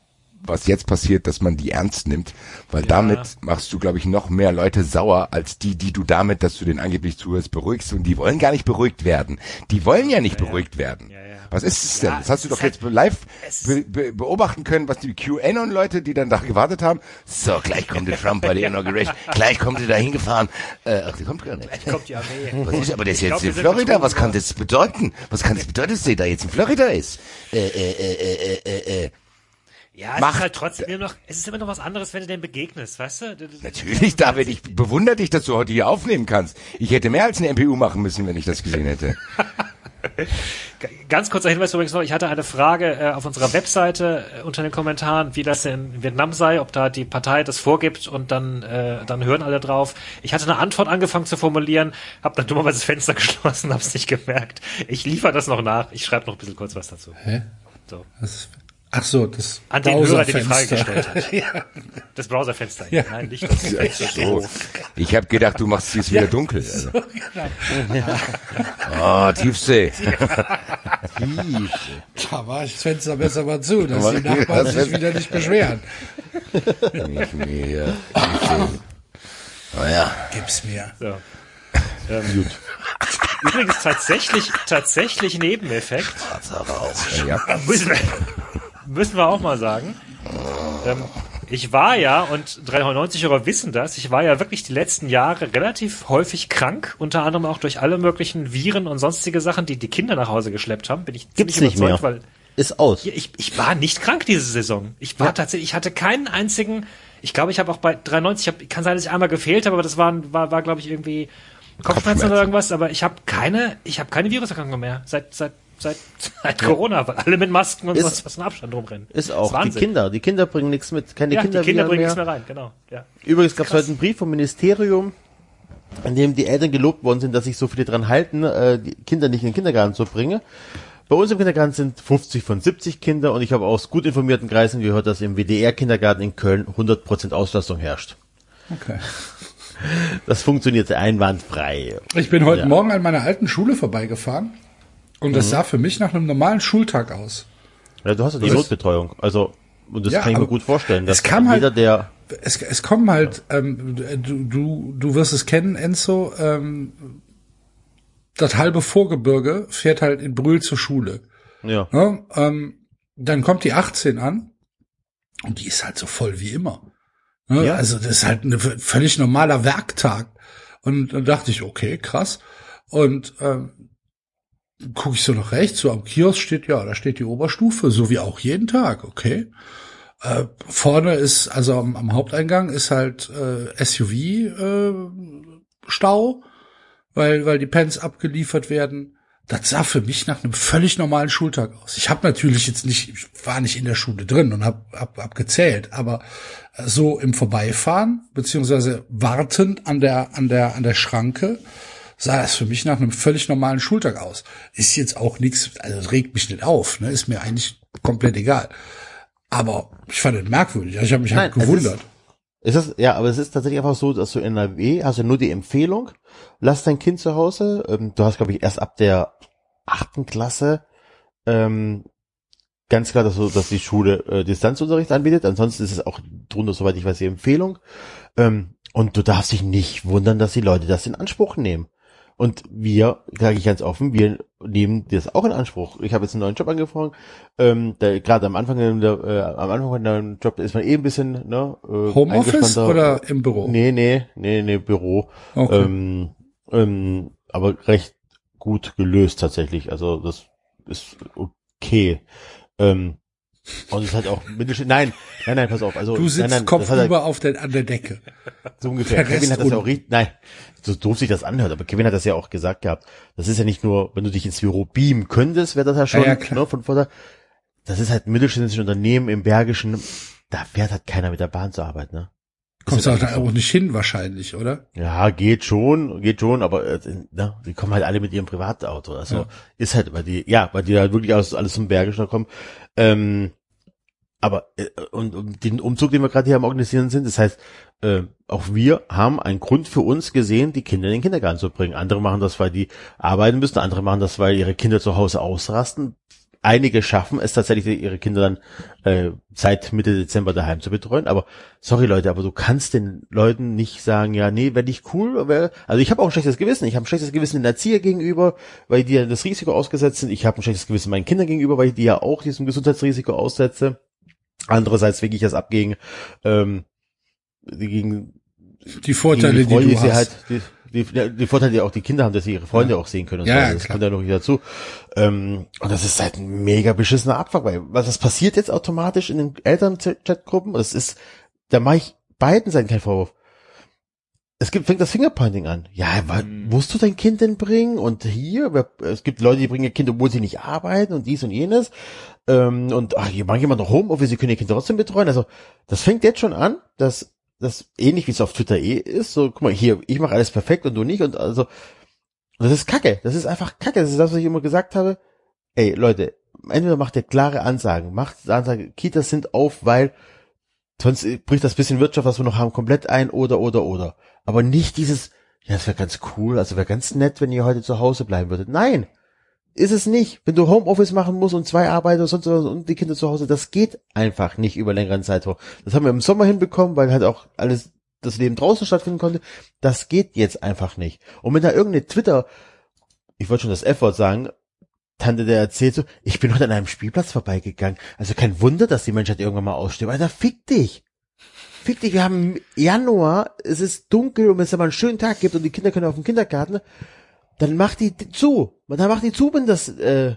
was jetzt passiert, dass man die ernst nimmt. Weil damit machst du, glaube ich, noch mehr Leute sauer, als die, die du damit, dass du den angeblich zuhörst, beruhigst. Und die wollen gar nicht beruhigt werden. Die wollen ja nicht beruhigt werden. ja. Was ist es denn? Ja, das hast du doch jetzt live es be be beobachten können, was die QAnon-Leute, die dann da gewartet haben. So, gleich kommt der Trump bei der Inauguration. Gleich kommt er da hingefahren. Äh, ach, der kommt gar nicht. Kommt die Armee. Was ist aber der ist jetzt glaub, in Florida? Was kann das bedeuten? Was kann das bedeuten, dass der da jetzt in Florida ist? Äh, äh, äh, äh, äh, äh. Ja, es Macht- ist halt trotzdem immer noch, es ist immer noch was anderes, wenn du dem begegnest, weißt du? Natürlich, David, ich bewundere dich, dass du heute hier aufnehmen kannst. Ich hätte mehr als eine MPU machen müssen, wenn ich das gesehen hätte. Ganz kurzer Hinweis übrigens noch, ich hatte eine Frage äh, auf unserer Webseite äh, unter den Kommentaren, wie das in Vietnam sei, ob da die Partei das vorgibt und dann, äh, dann hören alle drauf. Ich hatte eine Antwort angefangen zu formulieren, habe dann dummerweise das Fenster geschlossen, habe es nicht gemerkt. Ich liefere das noch nach, ich schreibe noch ein bisschen kurz was dazu. Hä? So. Das, ach so, das An den Hörer, der die Frage Browserfenster. gestellt hat. Das Browserfenster. Ja. Nein, nicht das Ja, so. Ich habe gedacht, du machst es wieder dunkel. Also. Oh, Tiefsee. Da war ich das Fenster besser mal zu, dass Aber- die Nachbarn das sich wieder nicht beschweren. Nicht mehr. Tiefsee. Oh ja. Gib's mir. So. Ähm, Übrigens tatsächlich, tatsächlich Nebeneffekt. ja. müssen wir, müssen wir auch mal sagen. Ähm, ich war ja, und 390 Euro wissen das, ich war ja wirklich die letzten Jahre relativ häufig krank, unter anderem auch durch alle möglichen Viren und sonstige Sachen, die die Kinder nach Hause geschleppt haben. Bin ich Gibt's ziemlich nicht mehr. überzeugt, weil Ist aus. ja, ich, ich war nicht krank diese Saison. Ich war tatsächlich, ich hatte keinen einzigen, ich glaube, ich habe auch bei 93, ich hab, kann sein, dass ich einmal gefehlt habe, aber das war, war, war glaube ich, irgendwie Kopfschmerzen, Kopfschmerzen. oder irgendwas, aber ich habe keine, ich habe keine Viruserkrankung mehr seit, seit, seit, seit Corona, weil alle mit Masken und Ist- sonst was in Abstand rumrennen. Ist auch. Die Wahnsinn. Kinder. Die Kinder bringen nichts mit. Keine ja, Kinder, die Kinder bringen mehr. nichts mehr rein, genau, ja. Übrigens gab es heute einen Brief vom Ministerium, in dem die Eltern gelobt worden sind, dass sich so viele dran halten, äh, die Kinder nicht in den Kindergarten zu bringen. Bei uns im Kindergarten sind 50 von 70 Kinder und ich habe aus gut informierten Kreisen gehört, dass im WDR-Kindergarten in Köln 100% Auslastung herrscht. Okay. Das funktioniert einwandfrei. Ich bin heute Ja. Morgen an meiner alten Schule vorbeigefahren und Mhm. das sah für mich nach einem normalen Schultag aus. Ja, du hast ja die Notbetreuung. Also, und das Ja, kann ich mir gut vorstellen. Dass es kam halt- jeder, der Es, es kommen halt, ähm, du, du, du wirst es kennen, Enzo, ähm, das halbe Vorgebirge fährt halt in Brühl zur Schule. ja, Ne? Ähm, dann kommt die 18 an und die ist halt so voll wie immer. Ne? Ja. Also das ist halt ein völlig normaler Werktag. Und dann dachte ich, okay, krass. Und ähm, gucke ich so nach rechts, so am Kiosk steht, ja, da steht die Oberstufe, so wie auch jeden Tag, okay. Äh, vorne ist, also am, am Haupteingang ist halt äh, SUV äh, weil, weil die Pens abgeliefert werden. das sah für mich nach einem völlig normalen Schultag aus. Ich habe natürlich jetzt nicht, ich war nicht in der Schule drin und hab, hab, hab gezählt, aber so im Vorbeifahren beziehungsweise wartend an der an der an der Schranke sah das für mich nach einem völlig normalen Schultag aus. Ist jetzt auch nichts, also regt mich nicht auf, ne? Ist mir eigentlich komplett egal. Aber ich fand es merkwürdig. Ich habe mich halt Nein, es gewundert. Ist das, ja, aber es ist tatsächlich einfach so, dass du in NRW hast du nur die Empfehlung, lass dein Kind zu Hause. Ähm, du hast, glaube ich, erst ab der achten Klasse ähm, ganz klar, dass, du, dass die Schule äh, Distanzunterricht anbietet. Ansonsten ist es auch drunter, soweit ich weiß, die Empfehlung. Ähm, und du darfst dich nicht wundern, dass die Leute das in Anspruch nehmen. Und wir, sage ich ganz offen, wir nehmen das auch in Anspruch. Ich habe jetzt einen neuen Job angefangen. Ähm, Gerade am Anfang, der, äh, am Anfang von deinem Job ist man eh ein bisschen ne, äh, Homeoffice oder im Büro? Nee, nee, nee, nee, Büro. Okay. Ähm, ähm, aber recht gut gelöst tatsächlich. Also das ist okay. Ähm, und es hat auch Mittelstand. Nein, nein, nein, pass auf. Also du sitzt nein, nein, kopfüber er, auf der, an der Decke. so ungefähr. Kevin hat das ja auch richtig. Nein, so doof sich das anhört, aber Kevin hat das ja auch gesagt gehabt. Das ist ja nicht nur, wenn du dich ins Büro beamen könntest, wäre das ja schon Ja, ja, klar. ne, von Vorteil. Das ist halt ein mittelständisches Unternehmen im Bergischen. Da fährt halt keiner mit der Bahn zur Arbeit, ne? Kommst ist auch da auch nicht hin wahrscheinlich, oder? Ja, geht schon, geht schon, aber äh, ne, die kommen halt alle mit ihrem Privatauto. Also Ja. ist halt, weil die, ja, weil die halt wirklich aus alles zum Bergischen kommen. Ähm, aber äh, und, und den Umzug, den wir gerade hier am organisieren sind, das heißt, äh, auch wir haben einen Grund für uns gesehen, die Kinder in den Kindergarten zu bringen. Andere machen das, weil die arbeiten müssen, andere machen das, weil ihre Kinder zu Hause ausrasten. Einige schaffen es tatsächlich, ihre Kinder dann äh, seit Mitte Dezember daheim zu betreuen. Aber sorry Leute, aber du kannst den Leuten nicht sagen, ja, nee, wäre nicht cool. Wär, also ich habe auch ein schlechtes Gewissen. Ich habe ein schlechtes Gewissen den Erzieher gegenüber, weil die ja das Risiko ausgesetzt sind. Ich habe ein schlechtes Gewissen meinen Kindern gegenüber, weil ich die ja auch diesem Gesundheitsrisiko aussetze. Andererseits wege ich das ab gegen, ähm, gegen Die Vorteile, die, die, Freunde, du sie hast. halt, die, die, die Vorteile, die auch die Kinder haben, dass sie ihre Freunde auch sehen können. Und Ja, so. ja, Also das klar. kommt ja noch wieder dazu. Ähm, und das ist halt ein mega beschissener Abfuck, weil was das passiert jetzt automatisch in den Eltern-Chat-Gruppen, das ist, da mache ich beiden Seiten keinen Vorwurf. Es gibt, fängt das Fingerpointing an. Ja, Mhm. musst du dein Kind denn bringen? Und hier, es gibt Leute, die bringen ihr Kind, obwohl sie nicht arbeiten und dies und jenes. Ähm, und ach, hier machen jemand noch Homeoffice, sie können ihr Kind trotzdem betreuen. Also, das fängt jetzt schon an, dass das ähnlich wie es auf Twitter eh ist. So, guck mal, hier, ich mache alles perfekt und du nicht. Und also, das ist Kacke. Das ist einfach Kacke. Das ist das, was ich immer gesagt habe. Ey, Leute, entweder macht ihr klare Ansagen, macht Ansagen, Kitas sind auf, weil sonst bricht das bisschen Wirtschaft, was wir noch haben, komplett ein oder, oder, oder. Aber nicht dieses, ja, das wäre ganz cool, also wäre ganz nett, wenn ihr heute zu Hause bleiben würdet. Nein, ist es nicht. Wenn du Homeoffice machen musst und zwei Arbeiter und sonst was und die Kinder zu Hause, das geht einfach nicht über längeren Zeitraum. Das haben wir im Sommer hinbekommen, weil halt auch alles, das Leben draußen stattfinden konnte. Das geht jetzt einfach nicht. Und wenn da irgendeine Twitter, ich wollte schon das F-Wort sagen, Tante, der erzählt so, ich bin heute an einem Spielplatz vorbeigegangen. Also kein Wunder, dass die Menschheit irgendwann mal ausstirbt. Alter, fick dich. Fick dich, wir haben Januar, es ist dunkel und wenn es aber einen schönen Tag gibt und die Kinder können auf dem Kindergarten, dann mach die zu. Dann mach die zu, wenn das, äh,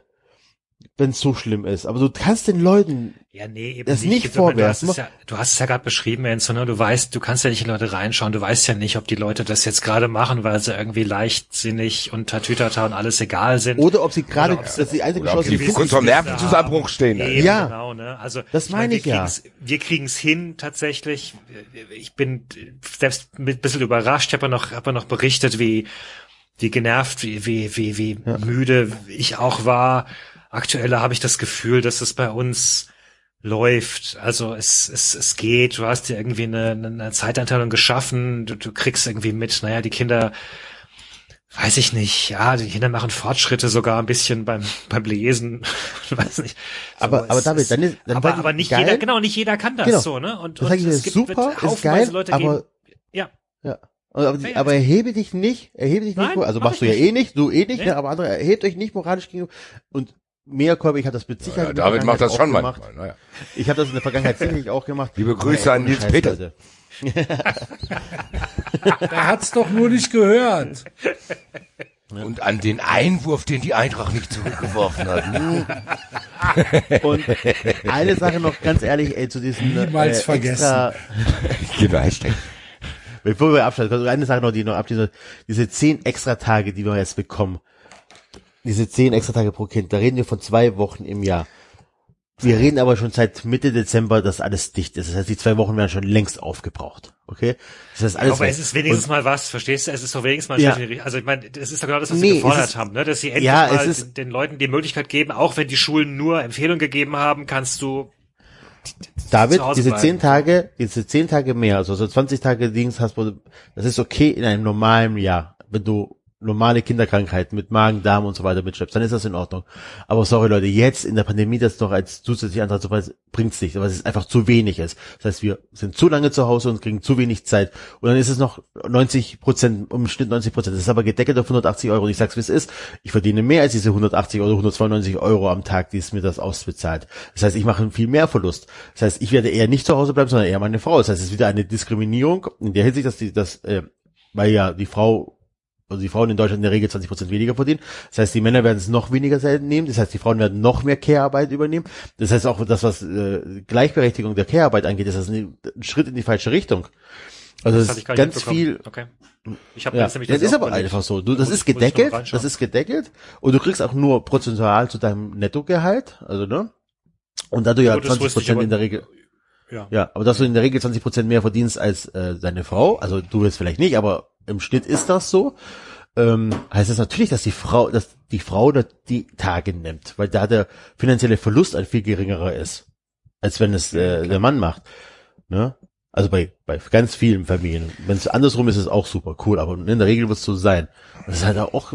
wenn es so schlimm ist. Aber du kannst den Leuten, Ja, nee, eben Das nicht. nicht Ich meine, Du hast vorwerfen. es ja, du hast es ja gerade beschrieben, Enzo, ne? Du weißt, du kannst ja nicht in Leute reinschauen. Du weißt ja nicht, ob die Leute das jetzt gerade machen, weil sie irgendwie leichtsinnig und tatütata und alles egal sind. oder ob sie gerade, dass die einzige Chance die kurz vor Nervenzusammenbruch stehen. Eben, Ja. genau, ne? Also Das meine ich wir ja. kriegen's- Wir kriegen's hin tatsächlich. Ich bin selbst mit ein bisschen überrascht. Ich habe ja noch, hab ja noch berichtet, wie wie genervt, wie wie wie, wie müde ich auch war. Aktuell habe ich das Gefühl, dass es bei uns läuft. Also es, es, es geht, du hast dir irgendwie eine, eine Zeiteinteilung geschaffen, du, du kriegst irgendwie mit, naja, die Kinder, weiß ich nicht, ja, die Kinder machen Fortschritte sogar ein bisschen beim, beim Lesen, weiß nicht. So, Aber- aber David, ist- dann ist- dann aber, ich, aber nicht geil. jeder, genau, nicht jeder kann das Genau. so, ne? Und, Das und ich es gibt super, ist geil, Leute aber geben, ja. Ja. Aber, Ja, ja. aber erhebe dich nicht, erhebe dich nicht, Nein, also mach machst du ich ja nicht. eh nicht, du eh nicht, ne, aber andere erhebt euch nicht moralisch gegenüber. Und mehr ich hat das mit Sicherheit. Ja, der David macht das schon gemacht. manchmal. Naja. Ich habe das in der Vergangenheit sicherlich auch gemacht. Liebe Grüße Aber an Nils Scheiß, Peter. Leute. Er hat's doch nur nicht gehört. Und an den Einwurf, den die Eintracht nicht zurückgeworfen hat. Hm. Und eine Sache noch ganz ehrlich, ey, zu diesen Niemals äh, vergessen. extra, Genau, Hashtag. bevor wir abschalten, eine Sache noch, die noch abschließen, diese zehn extra Tage, die wir jetzt bekommen. Diese zehn extra Tage pro Kind, da reden wir von zwei Wochen im Jahr. Wir reden aber schon seit Mitte Dezember, dass alles dicht ist. Das heißt, die zwei Wochen werden schon längst aufgebraucht. Okay? Das heißt, alles aber weg. es ist wenigstens Und- mal was, verstehst du? Es ist doch wenigstens mal Ja. Also ich meine, das ist doch genau das, was Nee, sie gefordert ist- haben, ne? Dass sie endlich Ja, mal ist- den, Leuten die Möglichkeit geben, auch wenn die Schulen nur Empfehlungen gegeben haben, kannst du David, diese zehn Tage, diese zehn Tage mehr, also so 20 Tage Dings hast, du, das ist okay in einem normalen Jahr, wenn du normale Kinderkrankheiten mit Magen, Darm und so weiter mitschleppst, dann ist das in Ordnung. Aber sorry Leute, jetzt in der Pandemie das noch als zusätzliche Antrag zu bringt's nicht, weil es einfach zu wenig ist. Das heißt, wir sind zu lange zu Hause und kriegen zu wenig Zeit. Und dann ist es noch 90 Prozent, im Schnitt 90 Prozent. Das ist aber gedeckelt auf 180 Euro. Und ich sag's wie es ist, ich verdiene mehr als diese 180 oder 192 Euro am Tag, die es mir das ausbezahlt. Das heißt, ich mache viel mehr Verlust. Das heißt, ich werde eher nicht zu Hause bleiben, sondern eher meine Frau. Das heißt, es ist wieder eine Diskriminierung in der Hinsicht, dass die, dass, äh, weil ja die Frau also die Frauen in Deutschland in der Regel 20 Prozent weniger verdienen. Das heißt, die Männer werden es noch weniger selten nehmen. Das heißt, die Frauen werden noch mehr Care-Arbeit übernehmen. Das heißt auch, das, was äh, Gleichberechtigung der Care-Arbeit angeht, ist das ein, ein Schritt in die falsche Richtung. Also das ich ist ganz viel, Okay. Ich habe ja, jetzt nämlich das ist auch aber überlegt. einfach so. Du, das Muss- ist gedeckelt, das ist gedeckelt und du kriegst auch nur prozentual zu deinem Nettogehalt, also ne? Und da du ja Gut, das 20 wusste ich Prozent in der Regel, Ja. ja, aber dass du in der Regel 20 Prozent mehr verdienst als äh, deine Frau, also du jetzt vielleicht nicht, aber im Schnitt ist das so, ähm, heißt das natürlich, dass die Frau, dass die Frau da die Tage nimmt, weil da der finanzielle Verlust ein viel geringerer ist, als wenn es äh, der Mann macht. Ne? Also bei, bei ganz vielen Familien. Wenn es andersrum ist, ist es auch super cool, aber in der Regel wird es so sein. Und das ist halt auch,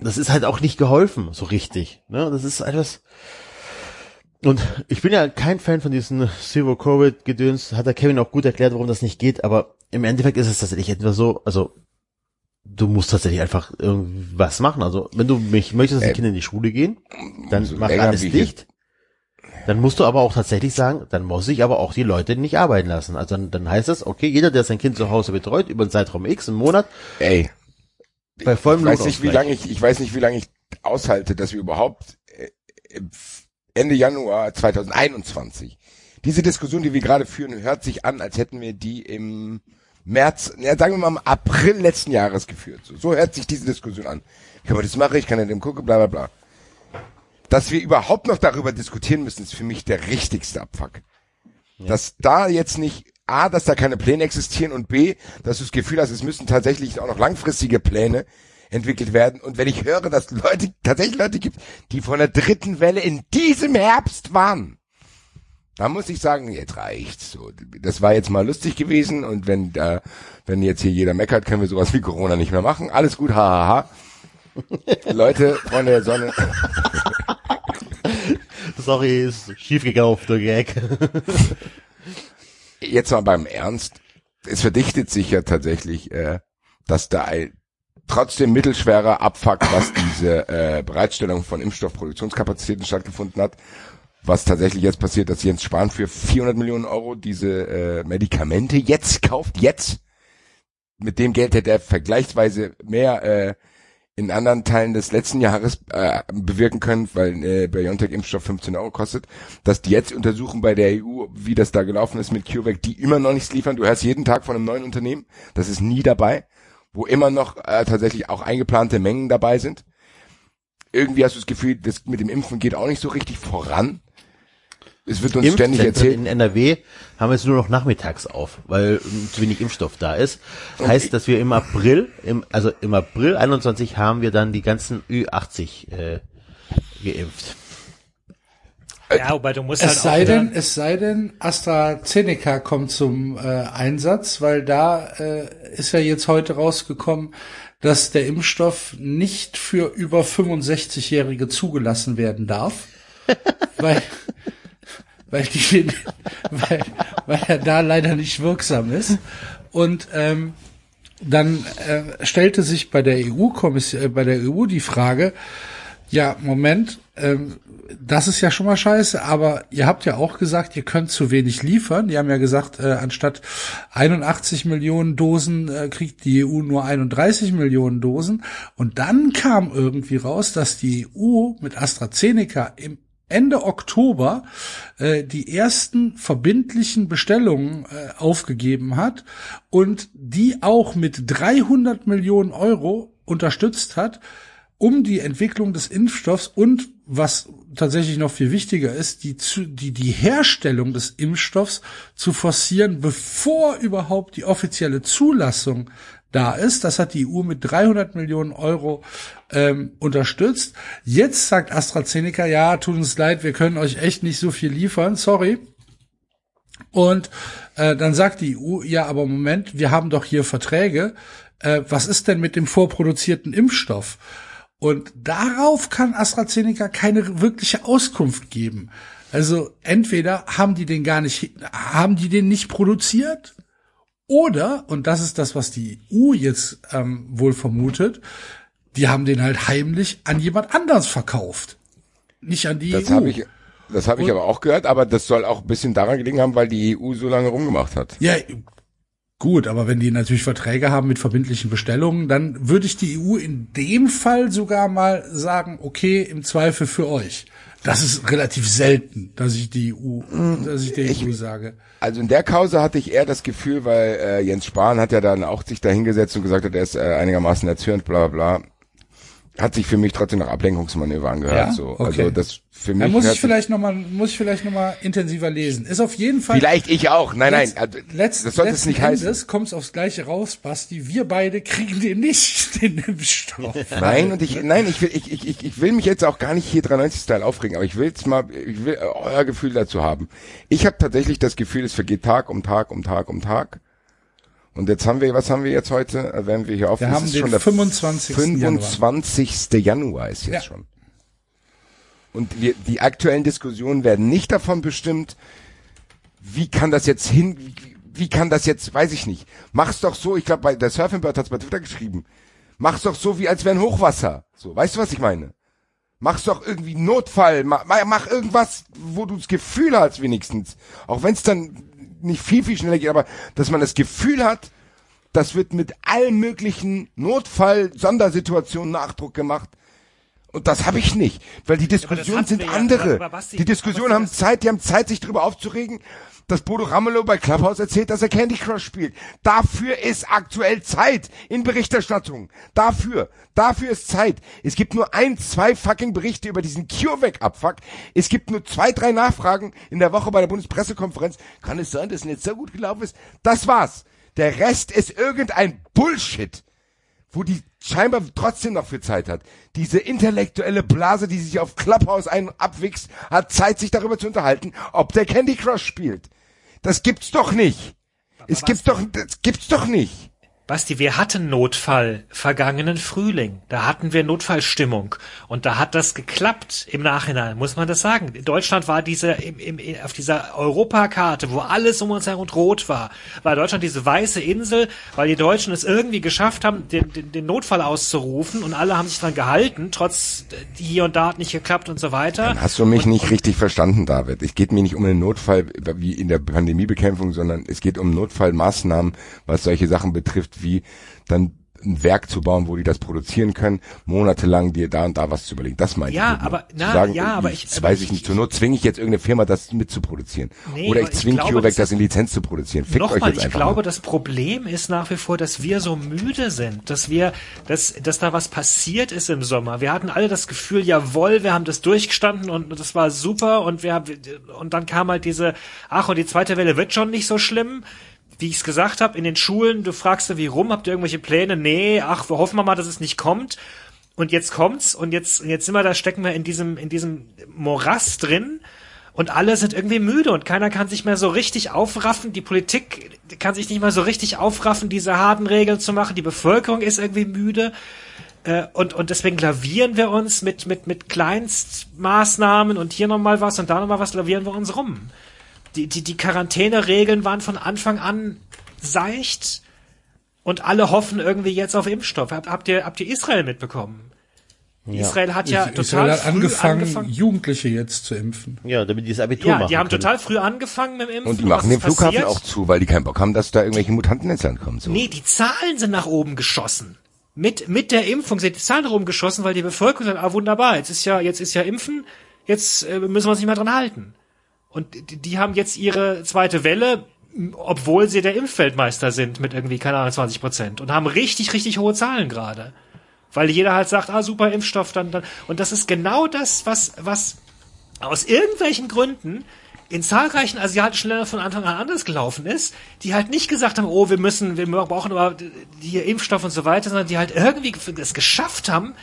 das ist halt auch nicht geholfen, so richtig. Ne? Das ist etwas. Und ich bin ja kein Fan von diesen Zero-Covid-Gedöns, hat der Kevin auch gut erklärt, warum das nicht geht, aber im Endeffekt ist es tatsächlich etwas so, also du musst tatsächlich einfach irgendwas machen. Also wenn du mich möchtest, dass die Äh, Kinder in die Schule gehen, dann umso mach alles dicht. Dann musst du aber auch tatsächlich sagen, dann muss ich aber auch die Leute nicht arbeiten lassen. Also dann, dann heißt das, okay, jeder, der sein Kind zu Hause betreut, über einen Zeitraum X, einen Monat, Ey, bei vollem ich weiß nicht, wie lange ich, ich weiß nicht, wie lange ich aushalte, dass wir überhaupt äh, Ende Januar 2021 diese Diskussion, die wir gerade führen, hört sich an, als hätten wir die im März, ja, sagen wir mal im April letzten Jahres geführt. So, so hört sich diese Diskussion an. Ich kann das machen, ich kann in dem gucken, bla bla bla. Dass wir überhaupt noch darüber diskutieren müssen, ist für mich der richtigste Abfuck. Dass da jetzt nicht A, dass da keine Pläne existieren und B, dass du das Gefühl hast, es müssen tatsächlich auch noch langfristige Pläne entwickelt werden. Und wenn ich höre, dass Leute, tatsächlich Leute gibt, die von der dritten Welle in diesem Herbst waren, da muss ich sagen, jetzt reicht's. So, das war jetzt mal lustig gewesen und wenn da, wenn jetzt hier jeder meckert, können wir sowas wie Corona nicht mehr machen. Alles gut, hahaha. Leute von der Sonne. Sorry, ist schief gekauft, der Gag. jetzt mal beim Ernst, es verdichtet sich ja tatsächlich, äh, dass da ein trotzdem mittelschwerer Abfuck, was diese äh, Bereitstellung von Impfstoffproduktionskapazitäten stattgefunden hat, was tatsächlich jetzt passiert, dass Jens Spahn für 400 Millionen Euro diese äh, Medikamente jetzt kauft, jetzt. Mit dem Geld hätte er vergleichsweise mehr äh, in anderen Teilen des letzten Jahres äh, bewirken können, weil äh, BioNTech-Impfstoff 15 Euro kostet, dass die jetzt untersuchen bei der EU, wie das da gelaufen ist mit CureVac, die immer noch nichts liefern. Du hörst jeden Tag von einem neuen Unternehmen, das ist nie dabei, wo immer noch äh, tatsächlich auch eingeplante Mengen dabei sind. Irgendwie hast du das Gefühl, das mit dem Impfen geht auch nicht so richtig voran. Es wird uns ständig erzählt. in NRW haben jetzt nur noch nachmittags auf, weil zu wenig Impfstoff da ist. Heißt, dass wir im April, im, also im April 21 haben wir dann die ganzen Ü80 äh, geimpft. Ja, wobei du musst Es halt sei auch denn, es sei denn, AstraZeneca kommt zum äh, Einsatz, weil da äh, ist ja jetzt heute rausgekommen, dass der Impfstoff nicht für über 65-Jährige zugelassen werden darf, weil weil die weil, weil er da leider nicht wirksam ist und ähm, dann äh, stellte sich bei der EU-Kommission, äh, bei der EU die Frage, ja, Moment, ähm, das ist ja schon mal scheiße, aber ihr habt ja auch gesagt, ihr könnt zu wenig liefern. Die haben ja gesagt, äh, anstatt 81 Millionen Dosen äh, kriegt die EU nur 31 Millionen Dosen. Und dann kam irgendwie raus, dass die EU mit AstraZeneca im Ende Oktober äh, die ersten verbindlichen Bestellungen äh, aufgegeben hat und die auch mit 300 Millionen Euro unterstützt hat, um die Entwicklung des Impfstoffs und was tatsächlich noch viel wichtiger ist, die, die, die Herstellung des Impfstoffs zu forcieren, bevor überhaupt die offizielle Zulassung da ist. Das hat die EU mit 300 Millionen Euro ähm, unterstützt. Jetzt sagt AstraZeneca, ja, tut uns leid, wir können euch echt nicht so viel liefern, sorry. Und äh, dann sagt die EU, ja, aber Moment, wir haben doch hier Verträge. Äh, was ist denn mit dem vorproduzierten Impfstoff? Und darauf kann AstraZeneca keine wirkliche Auskunft geben. Also entweder haben die den gar nicht, haben die den nicht produziert, oder, und das ist das, was die EU jetzt ähm, wohl vermutet, die haben den halt heimlich an jemand anders verkauft. Nicht an die Das EU. habe ich, das habe ich aber auch gehört, aber das soll auch ein bisschen daran gelegen haben, weil die EU so lange rumgemacht hat. Ja, gut, aber wenn die natürlich Verträge haben mit verbindlichen Bestellungen, dann würde ich die EU in dem Fall sogar mal sagen, okay, im Zweifel für euch. Das ist relativ selten, dass ich die EU, dass ich der EU sage. Also in der Kause hatte ich eher das Gefühl, weil äh, Jens Spahn hat ja dann auch sich da hingesetzt und gesagt hat, er ist äh, einigermaßen erzürnt, bla bla bla. Hat sich für mich trotzdem nach Ablenkungsmanöver angehört. Ja? So. Okay. Also das für mich Da muss ich vielleicht noch mal, muss ich vielleicht noch mal intensiver lesen. Ist auf jeden Fall. Vielleicht ich auch. Nein, nein. Also, letzt- das sollte es nicht heißen. Endes kommt es aufs Gleiche raus, Basti. Wir beide kriegen den nicht, den Impfstoff. Nein, und ich, nein, ich will, ich, ich, ich, ich will mich jetzt auch gar nicht hier 93-Style aufregen, aber ich will jetzt mal, ich will euer Gefühl dazu haben. Ich habe tatsächlich das Gefühl, es vergeht Tag um Tag um Tag um Tag. Und jetzt haben wir, was haben wir jetzt heute? Äh, Werden wir hier auf? Wir haben den schon der 25. Januar. 25. Januar ist jetzt Ja. schon. Und wir, die aktuellen Diskussionen werden nicht davon bestimmt, wie kann das jetzt hin, wie, wie kann das jetzt, weiß ich nicht. Mach's doch so, ich glaube, bei der Surfing Bird hat's bei Twitter geschrieben. Mach's doch so, wie als wäre ein Hochwasser. So, weißt du, was ich meine? Mach's doch irgendwie Notfall, mach, mach irgendwas, wo du das Gefühl hast wenigstens. Auch wenn es dann nicht viel, viel schneller geht, aber dass man das Gefühl hat, das wird mit allen möglichen Notfall-Sondersituationen Nachdruck gemacht. Und das habe ich nicht, weil die Diskussionen sind ja, andere. Basti, die Diskussionen haben Zeit, die haben Zeit, sich darüber aufzuregen, dass Bodo Ramelow bei Clubhouse erzählt, dass er Candy Crush spielt. Dafür ist aktuell Zeit in Berichterstattung. Dafür. Dafür ist Zeit. Es gibt nur ein, zwei fucking Berichte über diesen CureVac-Abfuck. Es gibt nur zwei, drei Nachfragen in der Woche bei der Bundespressekonferenz. Kann es sein, dass es jetzt so gut gelaufen ist? Das war's. Der Rest ist irgendein Bullshit wo die scheinbar trotzdem noch für Zeit hat. Diese intellektuelle Blase, die sich auf Clubhouse ein abwichst, hat Zeit, sich darüber zu unterhalten, ob der Candy Crush spielt. Das gibt's doch nicht. Es gibt's doch, das gibt's doch nicht. Basti, wir hatten Notfall vergangenen Frühling. Da hatten wir Notfallstimmung. Und da hat das geklappt im Nachhinein, muss man das sagen. Deutschland war diese, im, im, auf dieser Europakarte, wo alles um uns herum rot war, war Deutschland diese weiße Insel, weil die Deutschen es irgendwie geschafft haben, den, den, den Notfall auszurufen und alle haben sich dran gehalten, trotz hier und da hat nicht geklappt und so weiter. Dann hast du mich nicht richtig verstanden, David. Es geht mir nicht um einen Notfall wie in der Pandemiebekämpfung, sondern es geht um Notfallmaßnahmen, was solche Sachen betrifft, wie dann ein Werk zu bauen, wo die das produzieren können, monatelang dir da und da was zu überlegen. Das meine Ja, ich. aber- na, sagen, ja, aber ich, ich- das aber weiß ich ich- nicht. Zur Not zwinge ich jetzt irgendeine Firma, das mitzuproduzieren. Nee, Oder ich ich zwinge CureVac, das in Lizenz zu produzieren. Fickt euch Nochmal, jetzt ich einfach glaube, mal. das Problem ist nach wie vor, dass wir so müde sind, dass wir, dass, dass da was passiert ist im Sommer. Wir hatten alle das Gefühl, jawohl, wir haben das durchgestanden und das war super und wir haben, und dann kam halt diese, ach, und die zweite Welle wird schon nicht so schlimm. Wie ich es gesagt habe, in den Schulen, du fragst wie rum, habt ihr irgendwelche Pläne? Nee, ach, wir hoffen mal, dass es nicht kommt. Und jetzt kommt's und jetzt, und jetzt sind wir da, stecken wir in diesem, in diesem Morass drin und alle sind irgendwie müde und keiner kann sich mehr so richtig aufraffen. Die Politik kann sich nicht mehr so richtig aufraffen, diese harten Regeln zu machen. Die Bevölkerung ist irgendwie müde. Äh, Und, und deswegen lavieren wir uns mit, mit, mit Kleinstmaßnahmen und hier nochmal was und da nochmal was, lavieren wir uns rum. Die, die, die Quarantäneregeln waren von Anfang an seicht und alle hoffen irgendwie jetzt auf Impfstoff. Habt, habt, ihr, habt ihr Israel mitbekommen? Israel hat ja total Israel hat früh angefangen, angefangen Jugendliche jetzt zu impfen. Ja, damit die das Abitur ja, machen die haben können. total früh angefangen mit dem Impfen. Und die machen den Flughafen passiert? auch zu, weil die keinen Bock haben, dass da irgendwelche Mutanten ins Land kommen. So. Nee, die Zahlen sind nach oben geschossen. Mit, mit der Impfung sind die Zahlen nach oben geschossen, weil die Bevölkerung sagt, ah wunderbar, jetzt ist ja, jetzt ist ja Impfen, jetzt äh, müssen wir uns nicht mehr dran halten. Und die, die haben jetzt ihre zweite Welle, obwohl sie der Impfweltmeister sind mit irgendwie, keine Ahnung, 20 Prozent und haben richtig, richtig hohe Zahlen gerade. Weil jeder halt sagt, ah, super Impfstoff, dann, dann. Und das ist genau das, was, was aus irgendwelchen Gründen in zahlreichen asiatischen Ländern von Anfang an anders gelaufen ist, die halt nicht gesagt haben, oh, wir müssen, wir brauchen aber hier Impfstoff und so weiter, sondern die halt irgendwie es geschafft haben,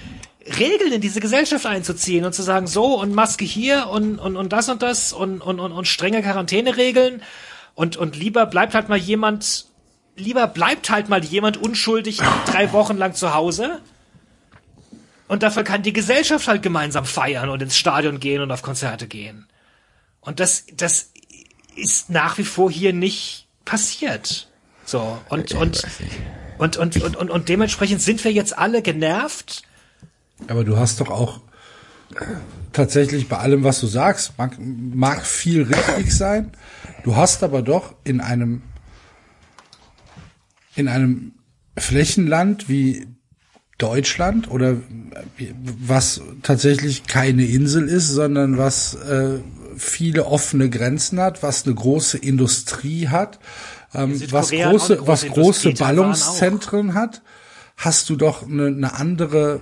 Regeln in diese Gesellschaft einzuziehen und zu sagen, so und Maske hier und, und, und das und das und, und, und, und strenge Quarantäneregeln und, und lieber bleibt halt mal jemand, lieber bleibt halt mal jemand unschuldig drei Wochen lang zu Hause und dafür kann die Gesellschaft halt gemeinsam feiern und ins Stadion gehen und auf Konzerte gehen. Und das, das ist nach wie vor hier nicht passiert. So, und, und, und, und, und, und, und dementsprechend sind wir jetzt alle genervt. Aber du hast doch auch tatsächlich bei allem, was du sagst, mag, mag viel richtig sein. Du hast aber doch in einem, in einem Flächenland wie Deutschland oder was tatsächlich keine Insel ist, sondern was äh, viele offene Grenzen hat, was eine große Industrie hat, ähm, was große, große was große Ballungszentren hat, hast du doch eine, eine andere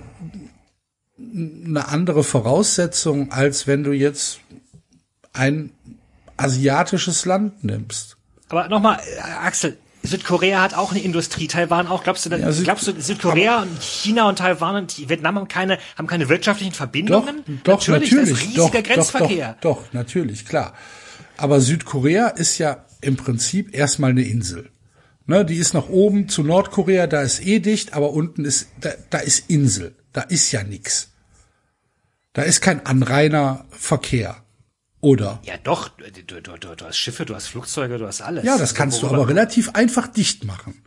eine andere Voraussetzung, als wenn du jetzt ein asiatisches Land nimmst. Aber nochmal, Axel, Südkorea hat auch eine Industrie, Taiwan auch. Glaubst du, ja, glaubst du Südkorea und China und Taiwan und Vietnam haben keine, haben keine wirtschaftlichen Verbindungen? Doch, doch natürlich, natürlich. Das ist riesiger doch, Grenzverkehr. Doch, doch, doch, natürlich, klar. Aber Südkorea ist ja im Prinzip erstmal eine Insel. Ne, die ist nach oben zu Nordkorea, da ist eh dicht, aber unten ist, da, da ist Insel. Da ist ja nix. Da ist kein anreiner Verkehr. Oder? Ja, doch. Du, du, du, du hast Schiffe, du hast Flugzeuge, du hast alles. Ja, das kannst du aber relativ einfach dicht machen.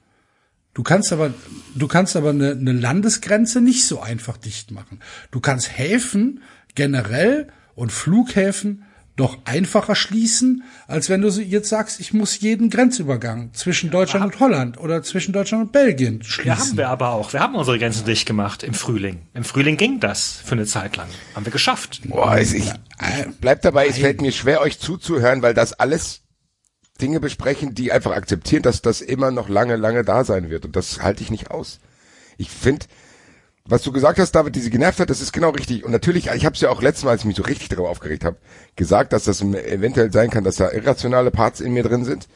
Du kannst aber, du kannst aber eine, eine Landesgrenze nicht so einfach dicht machen. Du kannst Häfen generell und Flughäfen doch einfacher schließen, als wenn du jetzt sagst, ich muss jeden Grenzübergang zwischen Deutschland und Holland oder zwischen Deutschland und Belgien schließen. Ja, haben wir aber auch. Wir haben unsere Grenzen dicht gemacht im Frühling. Im Frühling ging das für eine Zeit lang. Haben wir geschafft. Boah, also ich, bleib dabei, es fällt mir schwer, euch zuzuhören, weil das alles Dinge besprechen, die einfach akzeptieren, dass das immer noch lange, lange da sein wird. Und das halte ich nicht aus. Ich finde, was du gesagt hast, David, diese genervt hat, das ist genau richtig. Und natürlich, ich habe es ja auch letztes Mal, als ich mich so richtig darüber aufgeregt habe, gesagt, dass das eventuell sein kann, dass da irrationale Parts in mir drin sind.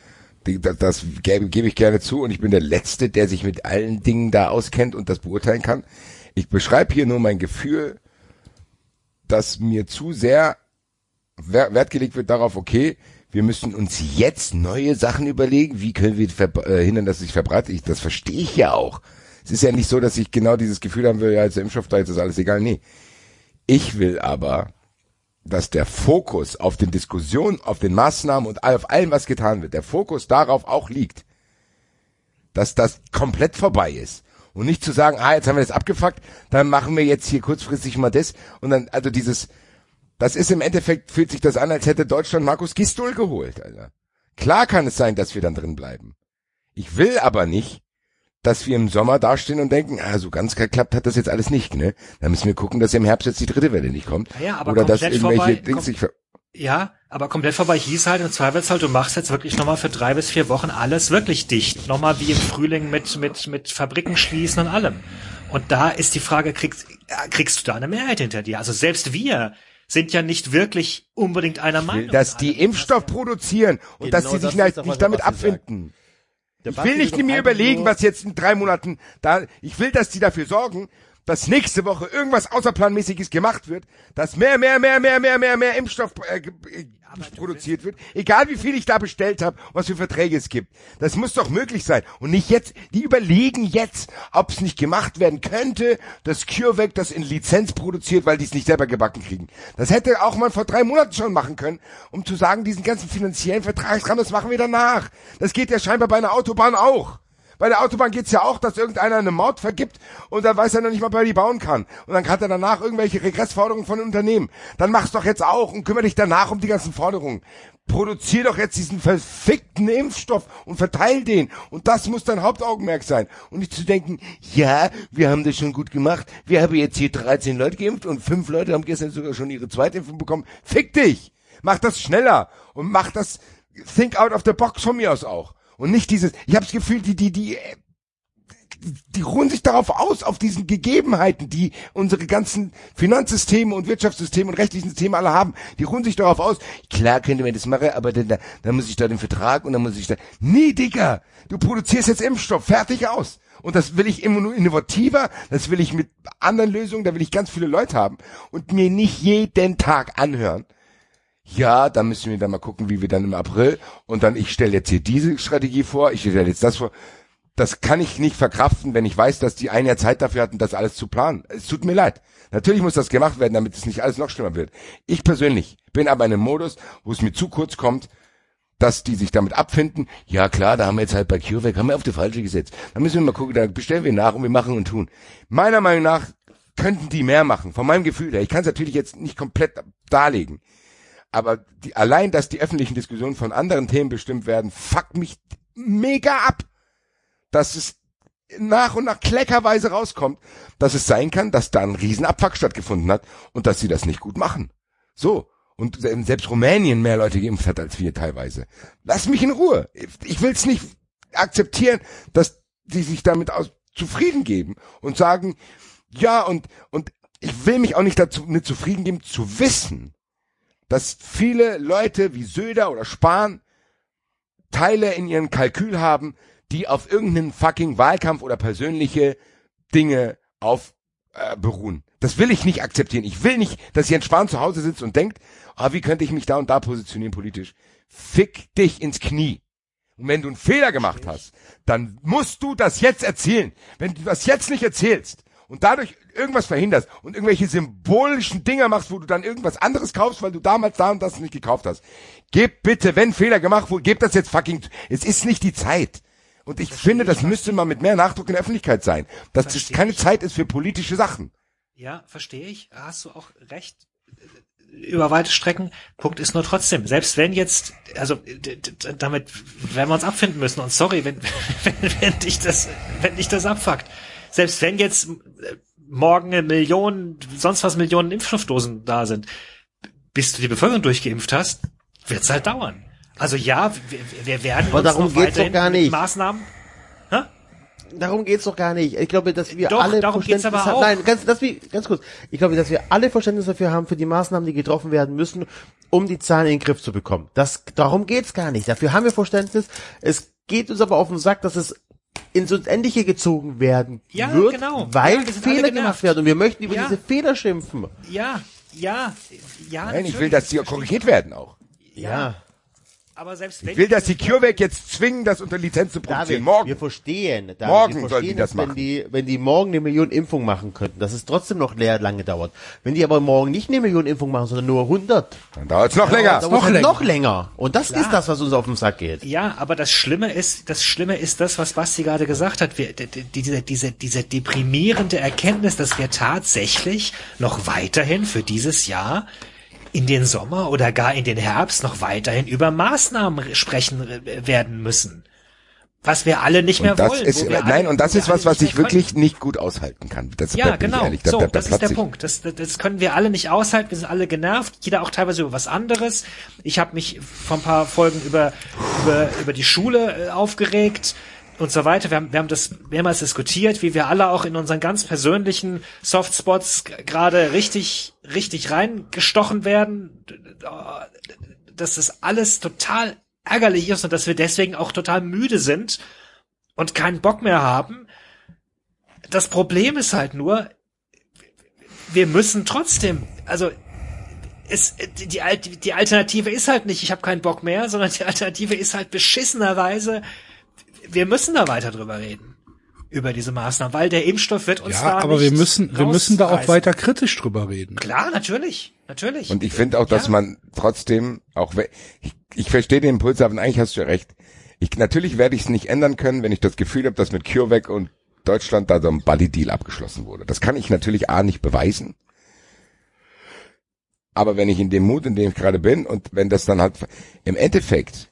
Die, das, gebe, gebe ich gerne zu. Und ich bin der Letzte, der sich mit allen Dingen da auskennt und das beurteilen kann. Ich beschreibe hier nur mein Gefühl, dass mir zu sehr Wert gelegt wird darauf, okay, wir müssen uns jetzt neue Sachen überlegen, wie können wir verhindern, dass es sich verbreitet. Ich, das verstehe ich ja auch. Es ist ja nicht so, dass ich genau dieses Gefühl haben will, ja, jetzt der Impfstoff da, jetzt ist alles egal. Nee. Ich will aber, dass der Fokus auf den Diskussionen, auf den Maßnahmen und auf allem, was getan wird, der Fokus darauf auch liegt, dass das komplett vorbei ist. Und nicht zu sagen, ah, jetzt haben wir das abgefuckt, dann machen wir jetzt hier kurzfristig mal das. Und dann, also dieses, das ist im Endeffekt, fühlt sich das an, als hätte Deutschland Markus Gistol geholt, Alter. Klar kann es sein, dass wir dann drin bleiben. Ich will aber nicht, dass wir im Sommer dastehen und denken, ah, so ganz geklappt hat das jetzt alles nicht, ne? Da müssen wir gucken, dass im Herbst jetzt die dritte Welle nicht kommt. Ja, aber Oder dass irgendwelche vorbei, Dings sich ver ja, aber komplett vorbei hieß halt im Zweifelsfall, du machst jetzt wirklich nochmal für drei bis vier Wochen alles wirklich dicht. Nochmal wie im Frühling mit, mit, mit Fabriken schließen und allem. Und da ist die Frage, kriegst, kriegst du da eine Mehrheit hinter dir? Also selbst wir sind ja nicht wirklich unbedingt einer Meinung. Dass die Impfstoff produzieren und genau dass sie sich das nicht damit abfinden. Ich will nicht mir überlegen, was jetzt in drei Monaten da, ich will, dass die dafür sorgen, dass nächste Woche irgendwas Außerplanmäßiges gemacht wird, dass mehr, mehr, mehr, mehr, mehr, mehr, mehr Impfstoff äh, äh produziert wird, egal wie viel ich da bestellt habe, was für Verträge es gibt. Das muss doch möglich sein. Und nicht jetzt, die überlegen jetzt, ob es nicht gemacht werden könnte, dass CureVac das in Lizenz produziert, weil die es nicht selber gebacken kriegen. Das hätte auch man vor drei Monaten schon machen können, um zu sagen, diesen ganzen finanziellen Vertragsrahmen, das machen wir danach. Das geht ja scheinbar bei einer Autobahn auch. Bei der Autobahn geht's ja auch, dass irgendeiner eine Maut vergibt und dann weiß er noch nicht mal, wer die bauen kann. Und dann hat er danach irgendwelche Regressforderungen von Unternehmen. Dann mach's doch jetzt auch und kümmere dich danach um die ganzen Forderungen. Produzier doch jetzt diesen verfickten Impfstoff und verteil den. Und das muss dein Hauptaugenmerk sein. Und nicht zu denken, ja, wir haben das schon gut gemacht. Wir haben jetzt hier 13 Leute geimpft und fünf Leute haben gestern sogar schon ihre zweite Impfung bekommen. Fick dich! Mach das schneller und mach das Think out of the box von mir aus auch. Und nicht dieses, ich habe das Gefühl, die, die, die, die ruhen sich darauf aus, auf diesen Gegebenheiten, die unsere ganzen Finanzsysteme und Wirtschaftssysteme und rechtlichen Systeme alle haben. Die ruhen sich darauf aus. Klar könnte man das machen, aber dann, dann muss ich da den Vertrag und dann muss ich da. Nee, Digga, du produzierst jetzt Impfstoff, fertig aus. Und das will ich immer nur innovativer, das will ich mit anderen Lösungen, da will ich ganz viele Leute haben und mir nicht jeden Tag anhören. Ja, da müssen wir dann mal gucken, wie wir dann im April und dann ich stelle jetzt hier diese Strategie vor, ich stelle jetzt das vor. Das kann ich nicht verkraften, wenn ich weiß, dass die ein Jahr Zeit dafür hatten, das alles zu planen. Es tut mir leid. Natürlich muss das gemacht werden, damit es nicht alles noch schlimmer wird. Ich persönlich bin aber in einem Modus, wo es mir zu kurz kommt, dass die sich damit abfinden. Ja klar, da haben wir jetzt halt bei CureVac, haben wir auf die falsche gesetzt. Da müssen wir mal gucken, da bestellen wir nach und wir machen und tun. Meiner Meinung nach könnten die mehr machen, von meinem Gefühl her. Ich kann es natürlich jetzt nicht komplett darlegen. Aber die, allein, dass die öffentlichen Diskussionen von anderen Themen bestimmt werden, fuckt mich mega ab. Dass es nach und nach kleckerweise rauskommt, dass es sein kann, dass da ein Riesenabfuck stattgefunden hat und dass sie das nicht gut machen. So und selbst Rumänien mehr Leute geimpft hat als wir teilweise. Lass mich in Ruhe. Ich will es nicht akzeptieren, dass die sich damit aus zufrieden geben und sagen, ja, und, und ich will mich auch nicht dazu mit zufrieden geben, zu wissen, dass viele Leute wie Söder oder Spahn Teile in ihren Kalkül haben, die auf irgendeinen fucking Wahlkampf oder persönliche Dinge auf äh, beruhen. Das will ich nicht akzeptieren. Ich will nicht, dass Jens Spahn zu Hause sitzt und denkt, ah, wie könnte ich mich da und da positionieren politisch? Fick dich ins Knie. Und wenn du einen Fehler gemacht hast, dann musst du das jetzt erzählen. Wenn du das jetzt nicht erzählst und dadurch irgendwas verhinderst und irgendwelche symbolischen Dinger machst, wo du dann irgendwas anderes kaufst, weil du damals da und das nicht gekauft hast. Gib bitte, wenn Fehler gemacht wurde, gib das jetzt fucking, es ist nicht die Zeit. Und ich finde, das müsste mal mit mehr Nachdruck in der Öffentlichkeit sein. Dass das keine Zeit ist für politische Sachen. Ja, verstehe ich. Hast du auch recht über weite Strecken. Punkt ist nur trotzdem, selbst wenn jetzt, also damit werden wir uns abfinden müssen. Und sorry, wenn, wenn, wenn dich das, wenn dich das abfuckt. Selbst wenn jetzt morgen eine Million, sonst was Millionen Impfstoffdosen da sind, bis du die Bevölkerung durchgeimpft hast, wird's halt dauern. Also ja, wir, wir werden Aber uns darum geht's doch gar nicht. Maßnahmen darum geht's doch gar nicht. Ich glaube, dass wir doch, alle darum Verständnis geht's aber haben. Nein, ganz, das wie, ganz kurz. Ich glaube, dass wir alle Verständnis dafür haben für die Maßnahmen, die getroffen werden müssen, um die Zahlen in den Griff zu bekommen. Das, darum geht's gar nicht. Dafür haben wir Verständnis. Es geht uns aber auf den Sack, dass es ins Unendliche gezogen werden ja, wird, genau. weil ja, Fehler gemacht werden und wir möchten über ja. diese Fehler schimpfen. Ja, ja, ja. Nein, ich will, dass die korrigiert werden auch. ja. Aber selbst wenn ich will, dass die CureVac jetzt zwingen, das unter Lizenz zu produzieren. David, morgen. Wir verstehen. David, morgen wir verstehen sollen die das es, machen. Wenn die, wenn die morgen eine Million Impfung machen könnten, dass es trotzdem noch leer lange dauert. Wenn die aber morgen nicht eine Million Impfung machen, sondern nur 100, dann dauert es noch länger. dauert noch halt länger. noch länger. Und das Klar. ist das, was uns auf den Sack geht. Ja, aber das Schlimme ist, das Schlimme ist das, was Basti gerade gesagt hat. Wir, die- die- diese, diese, diese deprimierende Erkenntnis, dass wir tatsächlich noch weiterhin für dieses Jahr in den Sommer oder gar in den Herbst noch weiterhin über Maßnahmen sprechen äh, werden müssen. Was wir alle nicht mehr Und das wollen. ist, nein, alle, und das ist was, was ich mehr wirklich nicht gut aushalten kann. Das Ja, genau. ehrlich, da- so, da- da das ist der ich. Punkt. Das, das, das können wir alle nicht aushalten. Wir sind alle genervt. Jeder auch teilweise über was anderes. Ich habe mich vor ein paar Folgen über über, über die Schule äh, aufgeregt und so weiter. Wir haben, wir haben das mehrmals diskutiert, wie wir alle auch in unseren ganz persönlichen Softspots gerade richtig richtig reingestochen werden. Dass das alles total ärgerlich ist und dass wir deswegen auch total müde sind und keinen Bock mehr haben. Das Problem ist halt nur, wir müssen trotzdem, also es, die, die Alternative ist halt nicht, ich habe keinen Bock mehr, sondern die Alternative ist halt beschissenerweise, wir müssen da weiter drüber reden über diese Maßnahmen, weil der Impfstoff wird uns Ja, da aber nicht wir müssen, wir müssen da auch weiter kritisch drüber reden. Klar, natürlich, natürlich. Und ich finde auch, dass Ja. man trotzdem, auch ich, ich verstehe den Impuls, aber eigentlich hast du ja recht. Ich, natürlich werde ich es nicht ändern können, wenn ich das Gefühl habe, dass mit CureVac und Deutschland da so ein Buddy-Deal abgeschlossen wurde. Das kann ich natürlich A nicht beweisen. Aber wenn ich in dem Mut, in dem ich gerade bin und wenn das dann halt im Endeffekt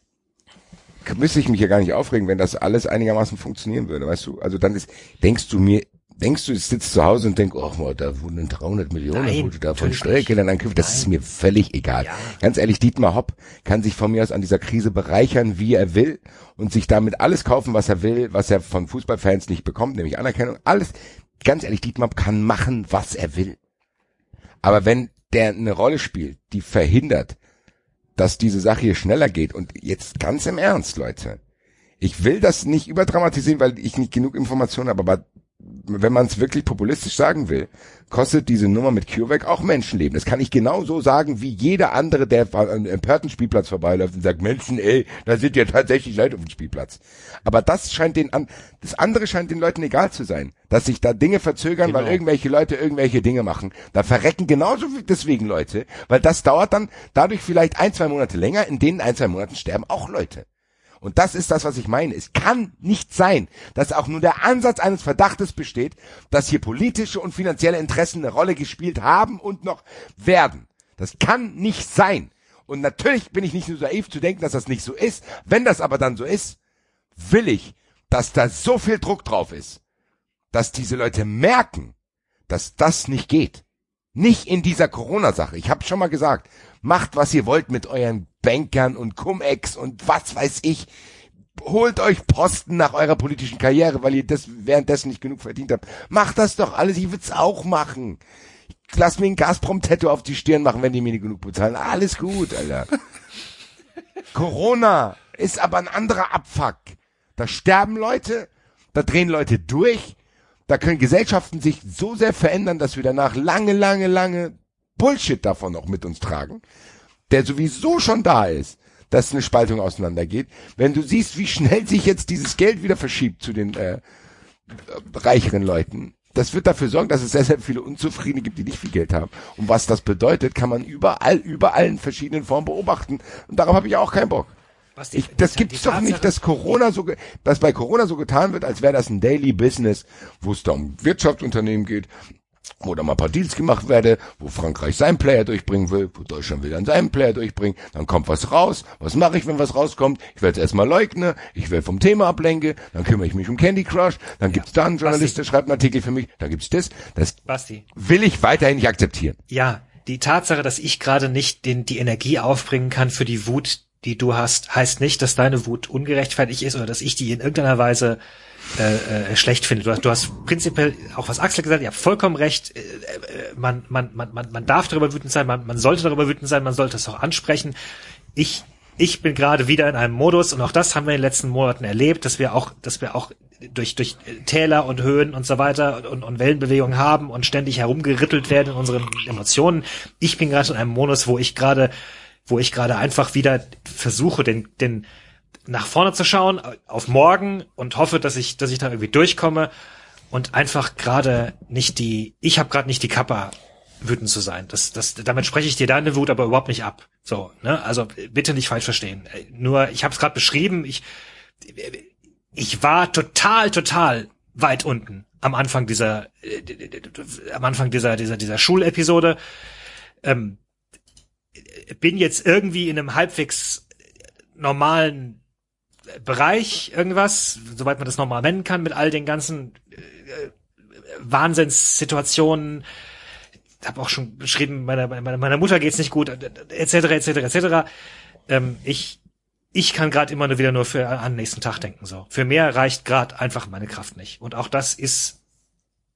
müsste ich mich ja gar nicht aufregen, wenn das alles einigermaßen funktionieren würde, weißt du? Also dann ist, denkst du mir denkst du, ich sitze zu Hause und denk, oh, mal, da wurden 300 Millionen, Nein, wurde da von Steuergeldern angekündigt. Das ist mir völlig egal. Ja. Ganz ehrlich, Dietmar Hopp kann sich von mir aus an dieser Krise bereichern, wie er will und sich damit alles kaufen, was er will, was er von Fußballfans nicht bekommt, nämlich Anerkennung. Alles, ganz ehrlich, Dietmar Hopp kann machen, was er will. Aber wenn der eine Rolle spielt, die verhindert, dass diese Sache hier schneller geht und jetzt ganz im Ernst, Leute. Ich will das nicht überdramatisieren, weil ich nicht genug Informationen habe, aber wenn man es wirklich populistisch sagen will, kostet diese Nummer mit CureVac auch Menschenleben. Das kann ich genauso sagen wie jeder andere, der an einem empörten Spielplatz vorbeiläuft und sagt, Menschen, ey, da sind ja tatsächlich Leute auf dem Spielplatz. Aber das scheint den an, das andere scheint den Leuten egal zu sein, dass sich da Dinge verzögern, weil Genau. irgendwelche Leute irgendwelche Dinge machen. Da verrecken genauso deswegen Leute, weil das dauert dann dadurch vielleicht ein, zwei Monate länger, in denen ein, zwei Monaten sterben auch Leute. Und das ist das, was ich meine. Es kann nicht sein, dass auch nur der Ansatz eines Verdachtes besteht, dass hier politische und finanzielle Interessen eine Rolle gespielt haben und noch werden. Das kann nicht sein. Und natürlich bin ich nicht so naiv zu denken, dass das nicht so ist. Wenn das aber dann so ist, will ich, dass da so viel Druck drauf ist, dass diese Leute merken, dass das nicht geht. Nicht in dieser Corona-Sache. Ich habe schon mal gesagt, macht, was ihr wollt mit euren Bankern und Cum-Ex und was weiß ich. Holt euch Posten nach eurer politischen Karriere, weil ihr das währenddessen nicht genug verdient habt. Macht das doch alles, ich würd's auch machen. Lass mir ein Gazprom-Tattoo auf die Stirn machen, wenn die mir nicht genug bezahlen. Alles gut, Alter. Corona ist aber ein anderer Abfuck. Da sterben Leute, da drehen Leute durch, da können Gesellschaften sich so sehr verändern, dass wir danach lange, lange, lange Bullshit davon noch mit uns tragen, der sowieso schon da ist, dass eine Spaltung auseinandergeht. Wenn du siehst, wie schnell sich jetzt dieses Geld wieder verschiebt zu den äh, reicheren Leuten, das wird dafür sorgen, dass es sehr, sehr viele Unzufriedene gibt, die nicht viel Geld haben. Und was das bedeutet, kann man überall, überall in verschiedenen Formen beobachten. Und darauf habe ich auch keinen Bock. Die- Ich, das die- gibt's die doch nicht, dass Corona so, dass bei Corona so getan wird, als wäre das ein Daily Business, wo es da um Wirtschaftsunternehmen geht, wo da mal ein paar Deals gemacht werde, wo Frankreich seinen Player durchbringen will, wo Deutschland will dann seinen Player durchbringen, dann kommt was raus. Was mache ich, wenn was rauskommt? Ich werde es erstmal leugnen, ich werde vom Thema ablenke, dann kümmere ich mich um Candy Crush, dann gibt's da einen Journalist, der schreibt einen Artikel für mich, dann gibt's das. Das Basti. will ich weiterhin nicht akzeptieren. Ja, die Tatsache, dass ich gerade nicht den, die Energie aufbringen kann für die Wut, die du hast, heißt nicht, dass deine Wut ungerechtfertigt ist oder dass ich die in irgendeiner Weise äh, äh, schlecht finde. Du hast, du hast prinzipiell, auch was Axel gesagt ihr habt vollkommen recht, äh, äh, man, man, man, man, man darf darüber wütend sein, man, man sollte darüber wütend sein, man sollte es auch ansprechen. Ich, ich bin gerade wieder in einem Modus und auch das haben wir in den letzten Monaten erlebt, dass wir auch, dass wir auch durch, durch Täler und Höhen und so weiter und, und Wellenbewegungen haben und ständig herumgerittelt werden in unseren Emotionen. Ich bin gerade in einem Modus, wo ich gerade, wo ich gerade einfach wieder versuche, den, den, nach vorne zu schauen, auf morgen und hoffe, dass ich, dass ich da irgendwie durchkomme und einfach gerade nicht die, ich habe gerade nicht die Kappa, wütend zu sein. Das, das, damit spreche ich dir deine Wut aber überhaupt nicht ab. So, ne? Also bitte nicht falsch verstehen. Äh, Nur, ich habe es gerade beschrieben. Ich, ich war total, total weit unten am Anfang dieser, äh, am Anfang dieser, dieser, dieser Schulepisode. Ähm, bin jetzt irgendwie in einem halbwegs normalen Bereich irgendwas, soweit man das normal nennen kann, mit all den ganzen äh, Wahnsinnssituationen. Ich habe auch schon beschrieben, meiner, meiner, meiner Mutter geht's nicht gut, etc., etc., etc. Ähm, ich ich kann gerade immer nur wieder nur für an den nächsten Tag denken. So, für mehr reicht gerade einfach meine Kraft nicht. Und auch das ist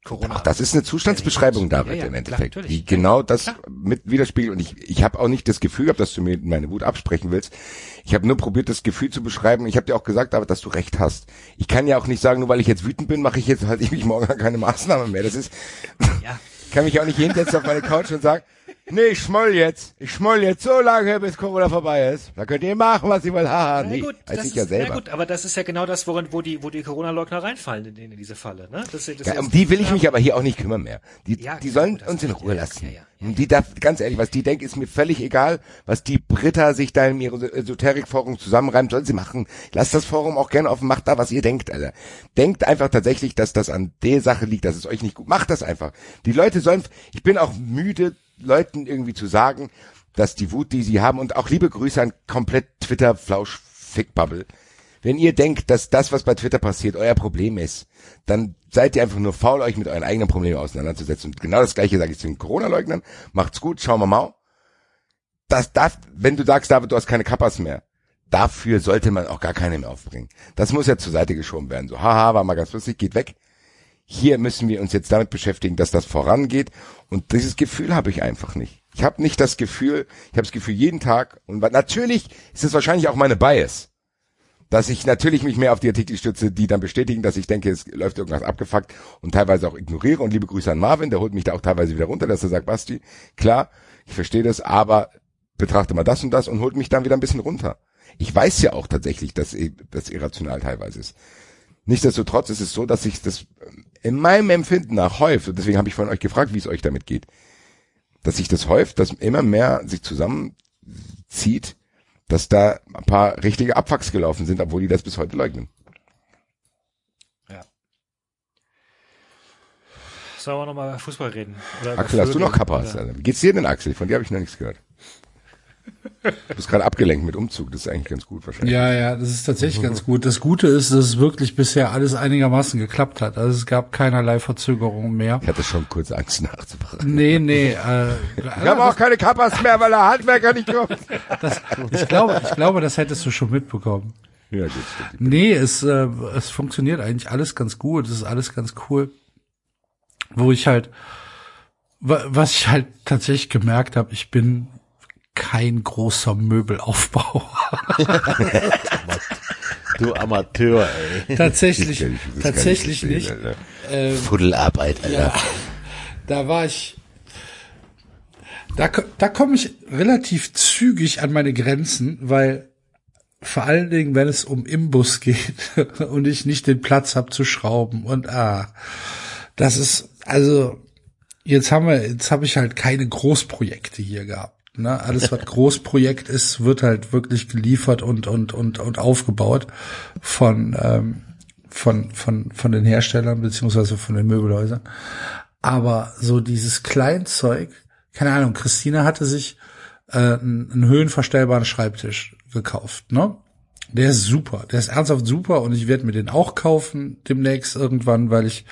Corona. Ach, das ist eine Zustandsbeschreibung, Ja, David, ja, im klar, Endeffekt, natürlich. die Ja, genau das klar. mit widerspiegelt. Und ich, ich habe auch nicht das Gefühl gehabt, dass du mir meine Wut absprechen willst. Ich habe nur probiert, das Gefühl zu beschreiben. Ich habe dir auch gesagt, David, dass du recht hast. Ich kann ja auch nicht sagen, nur weil ich jetzt wütend bin, mache ich jetzt halt ich mich morgen an keine Maßnahme mehr. Das ist, ja. ich kann mich auch nicht hinsetzen auf meine Couch und sagen, nee, ich schmoll jetzt. Ich schmoll jetzt so lange, bis Corona vorbei ist. Da könnt ihr machen, was ihr wollt. Haha, nee, gut, das ja selber. Na gut, aber das ist ja genau das, worin, wo die, wo die Corona-Leugner reinfallen in, in diese Falle. Ne? Das, das Ja, um die will ich mich aber hier auch nicht kümmern mehr. Die, Ja, die sollen hast uns in Ruhe lassen. ja, die darf, ganz ehrlich, was die denkt, ist mir völlig egal. Was die Britta sich da in ihrem Esoterik-Forum zusammenreimt, soll sie machen. Lasst das Forum auch gerne offen, macht da, was ihr denkt, Alter. Denkt einfach tatsächlich, dass das an der Sache liegt, dass es euch nicht gut macht. das einfach. Die Leute sollen, ich bin auch müde, Leuten irgendwie zu sagen, dass die Wut, die sie haben, und auch liebe Grüße an komplett Twitter-Flausch-Fick-Bubble, Wenn ihr denkt, dass das, was bei Twitter passiert, euer Problem ist, dann seid ihr einfach nur faul, euch mit euren eigenen Problemen auseinanderzusetzen. Und genau das gleiche sage ich zu den Corona-Leugnern. Macht's gut, schauen wir mal. Das darf, wenn du sagst, David, du hast keine Kappas mehr, dafür sollte man auch gar keine mehr aufbringen. Das muss ja zur Seite geschoben werden. So, haha, war mal ganz lustig, geht weg. Hier müssen wir uns jetzt damit beschäftigen, dass das vorangeht. Und dieses Gefühl habe ich einfach nicht. Ich habe nicht das Gefühl, ich habe das Gefühl jeden Tag, und natürlich ist es wahrscheinlich auch meine Bias, dass ich natürlich mich mehr auf die Artikel stütze, die dann bestätigen, dass ich denke, es läuft irgendwas abgefuckt und teilweise auch ignoriere. Und liebe Grüße an Marvin, der holt mich da auch teilweise wieder runter, dass er sagt, Basti, klar, ich verstehe das, aber betrachte mal das und das und holt mich dann wieder ein bisschen runter. Ich weiß ja auch tatsächlich, dass das irrational teilweise ist. Nichtsdestotrotz ist es so, dass sich das in meinem Empfinden nach häuft, und deswegen habe ich von euch gefragt, wie es euch damit geht, dass sich das häuft, dass immer mehr sich zusammenzieht, dass da ein paar richtige Abfucks gelaufen sind, obwohl die das bis heute leugnen. Ja. Sollen wir nochmal Fußball reden? Oder Axel, hast du noch Kappas? Wie geht's dir denn, Axel? Von dir habe ich noch nichts gehört. Du bist gerade abgelenkt mit Umzug, das ist eigentlich ganz gut wahrscheinlich. Ja, ja, das ist tatsächlich ganz gut. Das Gute ist, dass es wirklich bisher alles einigermaßen geklappt hat. Also es gab keinerlei Verzögerungen mehr. Ich hatte schon kurz Angst nachzumachen. Nee, nee. Äh, Wir haben auch keine Kappas mehr, weil der Handwerker nicht kommt. das, ich glaube, ich glaube, das hättest du schon mitbekommen. Ja, gut. Nee, es, äh, es funktioniert eigentlich alles ganz gut. Es ist alles ganz cool. Wo ich halt, wa- was ich halt tatsächlich gemerkt habe, ich bin kein großer Möbelaufbauer. Du Amateur, ey. tatsächlich, tatsächlich nicht. Alter. Ähm, Fuddelarbeit, Alter. Ja, da war ich, da, da komme ich relativ zügig an meine Grenzen, weil vor allen Dingen, wenn es um Imbus geht und ich nicht den Platz habe zu schrauben und ah, das ist, also jetzt haben wir, jetzt habe ich halt keine Großprojekte hier gehabt. Ne? Alles, was Großprojekt ist, wird halt wirklich geliefert und und und und aufgebaut von ähm, von von von den Herstellern beziehungsweise von den Möbelhäusern. Aber so dieses Kleinzeug, keine Ahnung, Christina hatte sich äh, einen, einen höhenverstellbaren Schreibtisch gekauft, ne? Der ist super, der ist ernsthaft super und ich werde mir den auch kaufen demnächst irgendwann, weil ich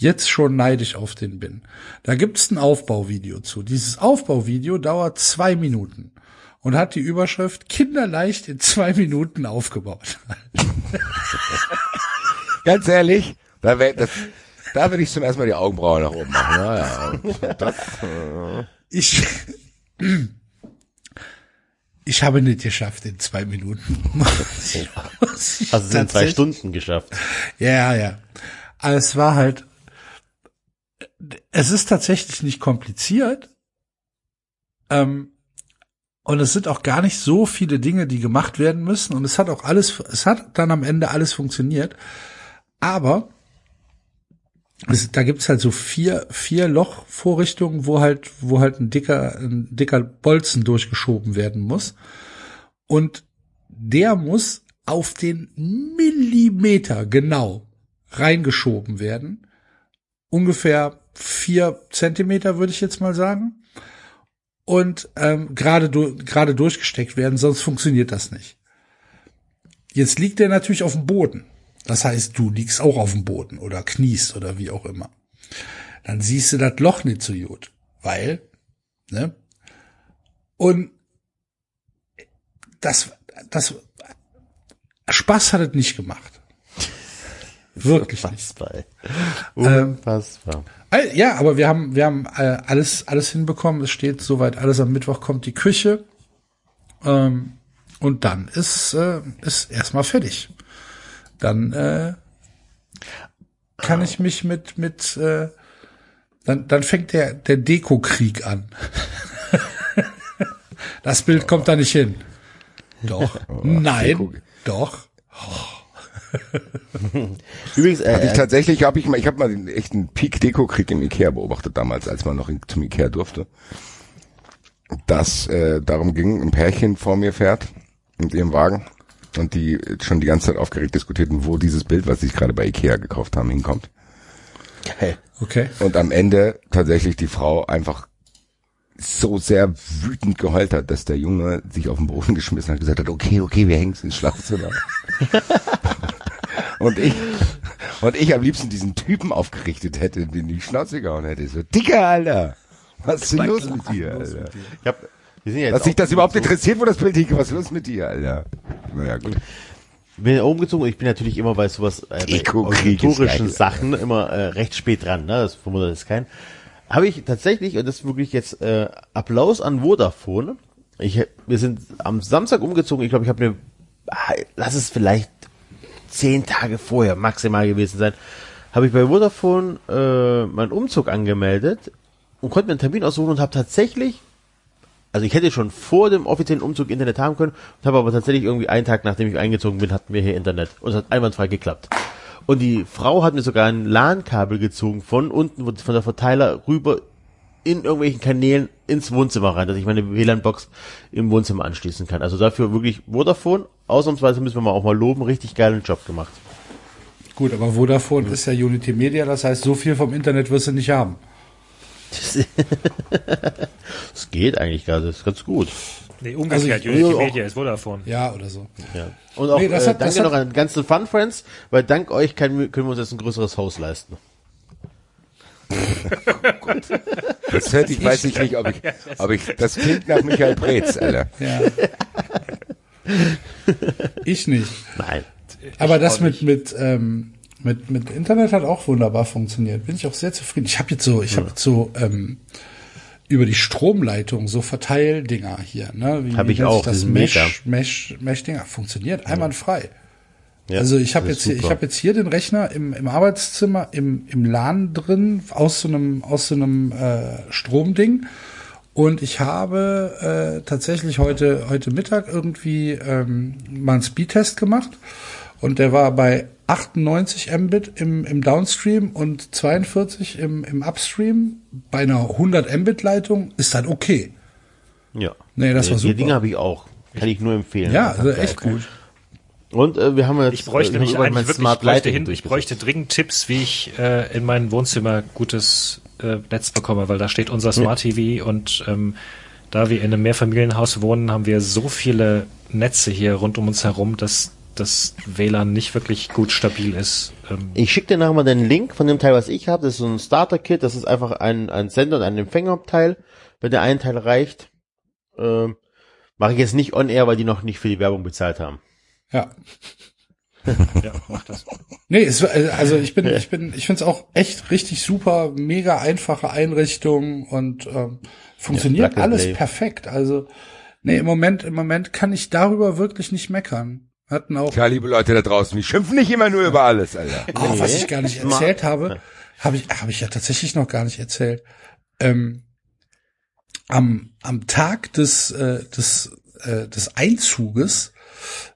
jetzt schon neidisch auf den bin. Da gibt's ein Aufbauvideo zu. Dieses Aufbauvideo dauert zwei Minuten und hat die Überschrift Kinderleicht in zwei Minuten aufgebaut. Ganz ehrlich, da wär, das, da würde ich zum ersten Mal die Augenbrauen nach oben machen. Naja, das, äh, Ich, ich habe nicht geschafft in zwei Minuten. Hast du es in zwei Stunden geschafft. Ja, ja. Aber es war halt, es ist tatsächlich nicht kompliziert. Ähm, und es sind auch gar nicht so viele Dinge, die gemacht werden müssen. Und es hat auch alles, es hat dann am Ende alles funktioniert. Aber es, da gibt's halt so vier, vier Lochvorrichtungen, wo halt, wo halt ein dicker, ein dicker Bolzen durchgeschoben werden muss. Und der muss auf den Millimeter genau reingeschoben werden. Ungefähr vier Zentimeter, würde ich jetzt mal sagen. Und ähm, gerade du, gerade durchgesteckt werden, sonst funktioniert das nicht. Jetzt liegt der natürlich auf dem Boden. Das heißt, du liegst auch auf dem Boden oder kniest oder wie auch immer. Dann siehst du das Loch nicht so gut, weil, ne? Und das, das Spaß hat es nicht gemacht. Wirklich. Unfassbar. ey. Ähm, Unfassbar. All- Ja, aber wir haben, wir haben äh, alles, alles hinbekommen. Es steht soweit alles. Am Mittwoch kommt die Küche. Ähm, und dann ist, äh, ist erstmal fertig. Dann äh, kann ich mich mit, mit, äh, dann, dann fängt der, der Dekokrieg an. das Bild kommt da nicht hin. Doch. Nein. Deko- Doch. Übrigens, Hatte ich äh, tatsächlich, habe ich mal, ich habe mal den echten Peak-Deko-Krieg im Ikea beobachtet damals, als man noch in, zum Ikea durfte. Dass äh, darum ging, ein Pärchen vor mir fährt mit ihrem Wagen und die schon die ganze Zeit aufgeregt diskutierten, wo dieses Bild, was sie sich gerade bei Ikea gekauft haben, hinkommt. geil. Okay. Und am Ende tatsächlich die Frau einfach so sehr wütend geheult hat, dass der Junge sich auf den Boden geschmissen hat und gesagt hat, okay, okay, wir hängen ins Schlafzimmer. und ich, und ich am liebsten diesen Typen aufgerichtet hätte, den die Schnauze gehauen hätte. So, Dicker, Alter. Was ist denn los mit dir, Alter? Ich hab, wir sind ja jetzt Dass sich das überhaupt interessiert, wo das Bild hing, was ist los mit dir, Alter? Naja, gut. Ich bin ja umgezogen ich bin natürlich immer bei sowas, äh, bei historischen. Sachen immer äh, recht spät dran, ne? Das vermutet ist kein. Habe ich tatsächlich, und das ist wirklich jetzt äh, Applaus an Vodafone. Ich, wir sind am Samstag umgezogen, ich glaube, ich habe eine, ah, lass es vielleicht zehn Tage vorher maximal gewesen sein, habe ich bei Vodafone äh, meinen Umzug angemeldet und konnte mir einen Termin aussuchen und habe tatsächlich also ich hätte schon vor dem offiziellen Umzug Internet haben können, habe aber tatsächlich irgendwie einen Tag, nachdem ich eingezogen bin, hatten wir hier Internet. Und es hat einwandfrei geklappt. Und die Frau hat mir sogar ein LAN-Kabel gezogen von unten, von der Verteiler rüber in irgendwelchen Kanälen ins Wohnzimmer rein, dass ich meine WLAN-Box im Wohnzimmer anschließen kann. Also dafür wirklich Vodafone, ausnahmsweise müssen wir mal auch mal loben, richtig geilen Job gemacht. Gut, aber Vodafone ist ja Unity Media, das heißt, so viel vom Internet wirst du nicht haben. Es geht eigentlich gar, das ist ganz gut. Nee, umgekehrt. Also Unity auch- Media ist Vodafone. Ja, oder so. Ja. Und auch Nee, das äh, hat- das danke hat- noch an die ganzen Fun Friends, weil dank euch können wir, können wir uns jetzt ein größeres Haus leisten. Das hört, ich weiß ich nicht, ob ich, ob ich, das klingt nach Michael Preetz, Alter. Ja. ich nicht. Nein. Aber das mit mit ähm, mit mit Internet hat auch wunderbar funktioniert. Bin ich auch sehr zufrieden. Ich habe jetzt so, ich habe jetzt so ähm, über die Stromleitung so Verteildinger hier, ne? Wie, Hab wie ich auch, Das diesen Mesh, Meter. Mesh, Mesh Dinger funktioniert einwandfrei. Ja, also ich habe jetzt hier, ich habe jetzt hier den Rechner im, im Arbeitszimmer im im LAN drin aus so einem aus so einem äh, Stromding und ich habe äh, tatsächlich heute heute Mittag irgendwie ähm, mal einen Speedtest gemacht und der war bei 98 Mbit im, im Downstream und 42 im, im Upstream. Bei einer 100 Mbit Leitung ist das okay. Ja. Nee, das war Die super. Dinge habe ich auch. Kann ich nur empfehlen. Ja, also echt gut. Und äh, wir haben jetzt Ich bräuchte äh, über eigentlich wirklich, ich Smart bräuchte, Lighting hin, ich bräuchte dringend Tipps, wie ich äh, in mein Wohnzimmer gutes äh, Netz bekomme, weil da steht unser Smart TV und ähm, da wir in einem Mehrfamilienhaus wohnen, haben wir so viele Netze hier rund um uns herum, dass das WLAN nicht wirklich gut stabil ist. Ähm, Ich schicke dir nachher mal den Link von dem Teil, was ich habe. Das ist so ein Starter-Kit. Das ist einfach ein, ein Sender und ein Empfängerteil. Wenn der ein Teil reicht, ähm, mache ich jetzt nicht on-air, weil die noch nicht für die Werbung bezahlt haben. Ja. ja, mach das. Nee, es, war- also ich bin, ich bin, ich finde es auch echt richtig super, mega einfache Einrichtung und ähm, funktioniert and alles perfekt. Also nee, im Moment, im Moment kann ich darüber wirklich nicht meckern. Hatten auch, Tja, liebe Leute da draußen, wir schimpfen nicht immer nur über alles, Alter. oh, was ich gar nicht erzählt habe, habe ich, habe ich ja tatsächlich noch gar nicht erzählt. Ähm, am, am Tag des, äh, des, äh, des Einzuges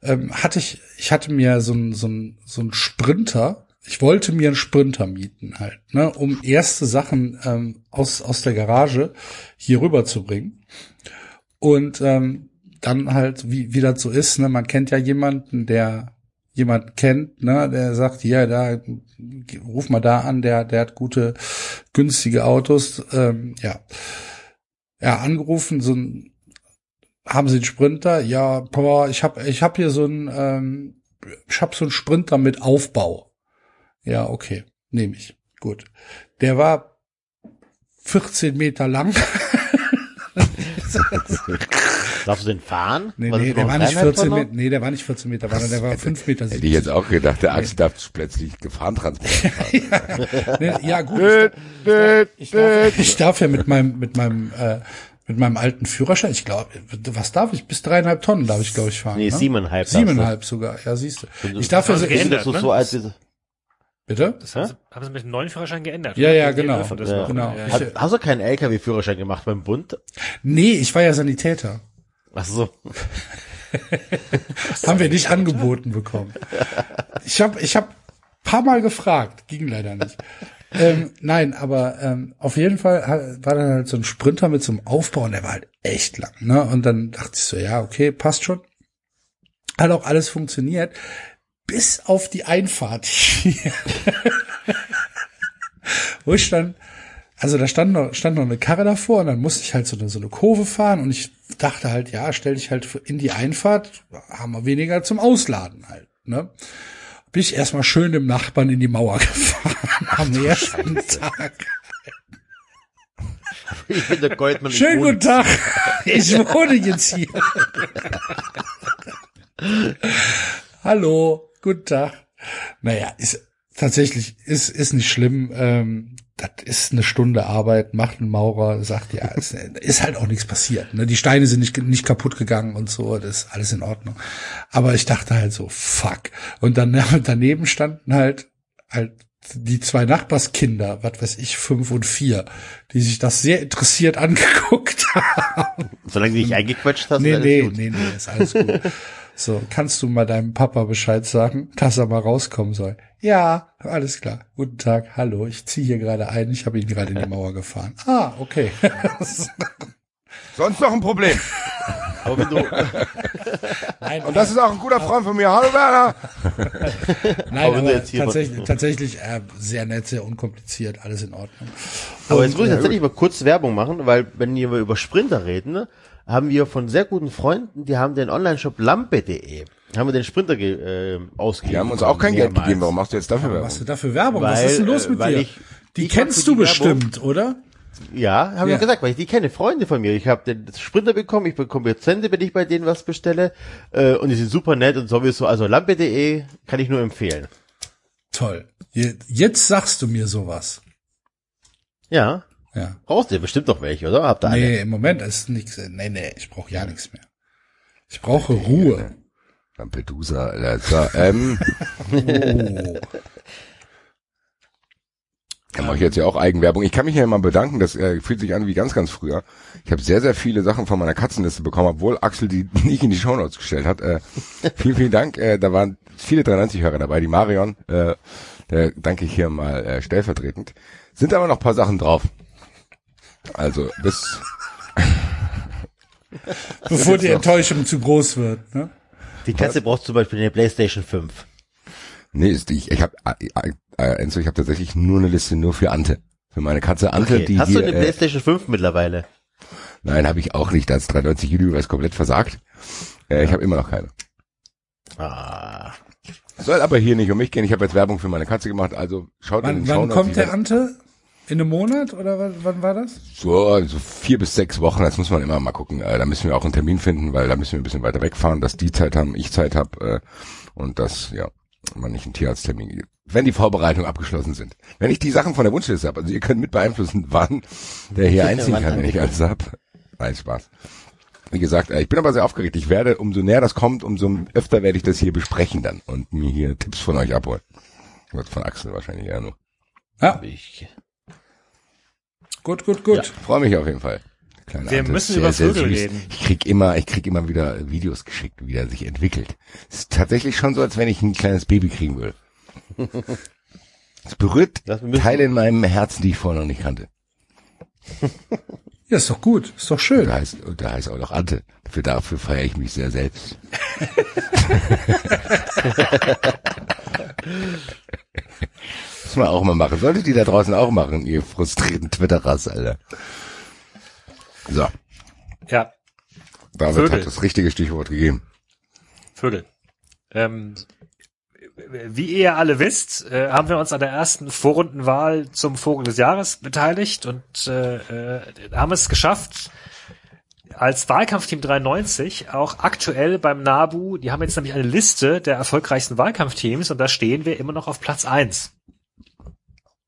ähm, hatte ich, ich hatte mir so ein, so ein, so ein Sprinter, ich wollte mir einen Sprinter mieten halt, ne, um erste Sachen ähm, aus, aus der Garage hier rüber zu bringen. Und ähm, dann halt, wie, wie das so ist, ne, man kennt ja jemanden, der jemand kennt, ne, der sagt, ja, da ruf mal da an, der, der hat gute, günstige Autos, ähm, ja. Ja, angerufen, so ein haben Sie einen Sprinter? Ja, boah, ich habe ich hab hier so einen, ähm, ich habe so einen Sprinter mit Aufbau. Ja, okay, nehme ich. Gut. Der war 14 Meter lang. Darfst du den fahren? Nee, Was nee, der war nicht dreieinhalb 14 Tonner? Meter, nee, der war nicht 14 Meter, sondern der war 5 Meter. Hätte ich jetzt auch gedacht, der Axel darf plötzlich Gefahrentransport fahren. Nee, ja, gut. Ich darf, ich darf ja mit meinem, mit meinem, äh, mit meinem alten Führerschein, ich glaube, was darf ich? Bis dreieinhalb Tonnen darf ich, glaube ich, fahren. Nee, ne? siebeneinhalb. Siebeneinhalb sogar, ja, siehst du. Ich darf ja so, Also geändert. Ne? so alt wie, bitte? Das haben, sie, haben sie mit dem neuen Führerschein geändert. Ja, oder? ja, genau. Ja. Genau. Ja, Ich- ja. Hat, hast du keinen LKW-Führerschein gemacht beim Bund? Nee, ich war ja Sanitäter. Ach so. Haben wir nicht angeboten bekommen. Ich habe ich hab paar Mal gefragt, ging leider nicht. Ähm, nein, aber ähm, auf jeden Fall war dann halt so ein Sprinter mit so einem Aufbau und der war halt echt lang. Ne? Und dann dachte ich so, ja, okay, passt schon. Hat auch alles funktioniert. Bis auf die Einfahrt hier. Wo ich dann, also da stand noch, stand noch eine Karre davor und dann musste ich halt so eine, so eine Kurve fahren und ich dachte halt, ja, stell dich halt in die Einfahrt, haben wir weniger zum Ausladen halt. ne? Bin ich erstmal schön dem Nachbarn in die Mauer gefahren am ersten Tag. Goldmann. ich Schönen guten Tag. Ich wohne jetzt hier. Hallo, guten Tag. Naja, ist tatsächlich, ist, ist nicht schlimm. Ähm, das ist eine Stunde Arbeit, macht ein Maurer, sagt ja, ist, ist halt auch nichts passiert. Ne? Die Steine sind nicht, nicht kaputt gegangen und so, das ist alles in Ordnung. Aber ich dachte halt so, fuck. Und dann daneben standen halt halt die zwei Nachbarskinder, was weiß ich, fünf und vier, die sich das sehr interessiert angeguckt haben. Solange du dich eingequetscht hast, Nee, nee, nee, nee, ist alles gut. So, kannst du mal deinem Papa Bescheid sagen, dass er mal rauskommen soll? Ja, alles klar. Guten Tag, hallo, ich ziehe hier gerade ein, ich habe ihn gerade in die Mauer gefahren. Ah, okay. Sonst noch ein Problem. Aber wenn du, Nein, Und das ist auch ein guter Freund von mir. Hallo Werner. nein, aber tatsächlich, tatsächlich äh, sehr nett, sehr unkompliziert, alles in Ordnung. aber jetzt muss ich äh, tatsächlich mal kurz Werbung machen, weil wenn wir über Sprinter reden, ne, haben wir von sehr guten Freunden, die haben den Online-Shop lampe.de, haben wir den Sprinter ge, äh, ausgegeben. Die haben uns auch kein Geld gegeben. Warum machst du jetzt dafür Was Werbung? hast du da für Werbung? Was Weil, ist denn los äh, mit dir? ich- die ich kennst du die Werbung- bestimmt, oder? Ja, habe Ja. ich gesagt, weil ich die kenne, Freunde von mir. Ich habe den Sprinter bekommen, ich bekomme Prozente, wenn ich bei denen was bestelle. Äh, und die sind super nett und sowieso. Also lampe.de kann ich nur empfehlen. Toll. Je- Jetzt sagst du mir sowas. Ja, Ja. brauchst du bestimmt noch welche, oder? Habt ihr alle? Nee, im Moment ist nichts. Nee, nee, ich brauche ja nichts mehr. Ich brauche Ruhe. Lampedusa, Alter. So, ähm, Oh. Da mache ich jetzt ja auch Eigenwerbung. Ich kann mich ja mal bedanken, das äh, fühlt sich an wie ganz, ganz früher. Ich habe sehr, sehr viele Sachen von meiner Katzenliste bekommen, obwohl Axel die nicht in die Shownotes gestellt hat. Äh, vielen, vielen Dank. Äh, da waren viele 93-Hörer dabei. Die Marion, äh, der danke ich hier mal äh, stellvertretend. Sind aber noch ein paar Sachen drauf. Also bis Bevor die Enttäuschung zu groß wird. Ne? Die Katze braucht zum Beispiel eine Playstation 5. Nee, ist die, ich, ich habe äh, äh, Enzo, ich habe tatsächlich nur eine Liste nur für Ante. Für meine Katze Ante, Okay. die Hast hier, du eine äh, Playstation 5 mittlerweile? Nein, habe ich auch nicht. Das 93 Universe komplett versagt. Äh, Ich habe immer noch keine. Ah. Soll aber hier nicht um mich gehen. Ich habe jetzt Werbung für meine Katze gemacht. Also schaut in Wann, den wann kommt der Ante? In einem Monat oder wann, wann war das? So, also vier bis sechs Wochen. Das muss man immer mal gucken. Äh, da müssen wir auch einen Termin finden, weil da müssen wir ein bisschen weiter wegfahren, dass die Zeit haben, ich Zeit habe äh, und dass ja man nicht einen Tierarzttermin gibt. Wenn die Vorbereitungen abgeschlossen sind. Wenn ich die Sachen von der Wunschliste habe, also ihr könnt mit beeinflussen, wann der hier einziehen kann, wenn ich alles hab. Nein, Spaß. Wie gesagt, äh, ich bin aber sehr aufgeregt. Ich werde, umso näher das kommt, umso öfter werde ich das hier besprechen dann und mir hier Tipps von euch abholen. Wird von Axel wahrscheinlich eher nur. Ja, Ich, gut, gut, gut. Freue mich auf jeden Fall. Kleine Wir Ante ist müssen über Vögel süß. reden. Ich krieg immer, ich krieg immer wieder Videos geschickt, wie er sich entwickelt. Es ist tatsächlich schon so, als wenn ich ein kleines Baby kriegen würde. Es berührt Teile in meinem Herzen, die ich vorher noch nicht kannte. Ja, ist doch gut, ist doch schön. Da heißt, und da heißt auch noch Ante. Dafür, dafür feiere ich mich sehr selbst. Muss man auch mal machen. Solltet ihr da draußen auch machen, ihr frustrierten Twitterers, Alter. So, Ja, David Vögel. hat das richtige Stichwort gegeben. Vögel. Ähm, wie ihr alle wisst, äh, haben wir uns an der ersten Vorrundenwahl zum Vogel des Jahres beteiligt und äh, äh, haben es geschafft, als Wahlkampfteam 93 auch aktuell beim NABU, die haben jetzt nämlich eine Liste der erfolgreichsten Wahlkampfteams und da stehen wir immer noch auf Platz eins.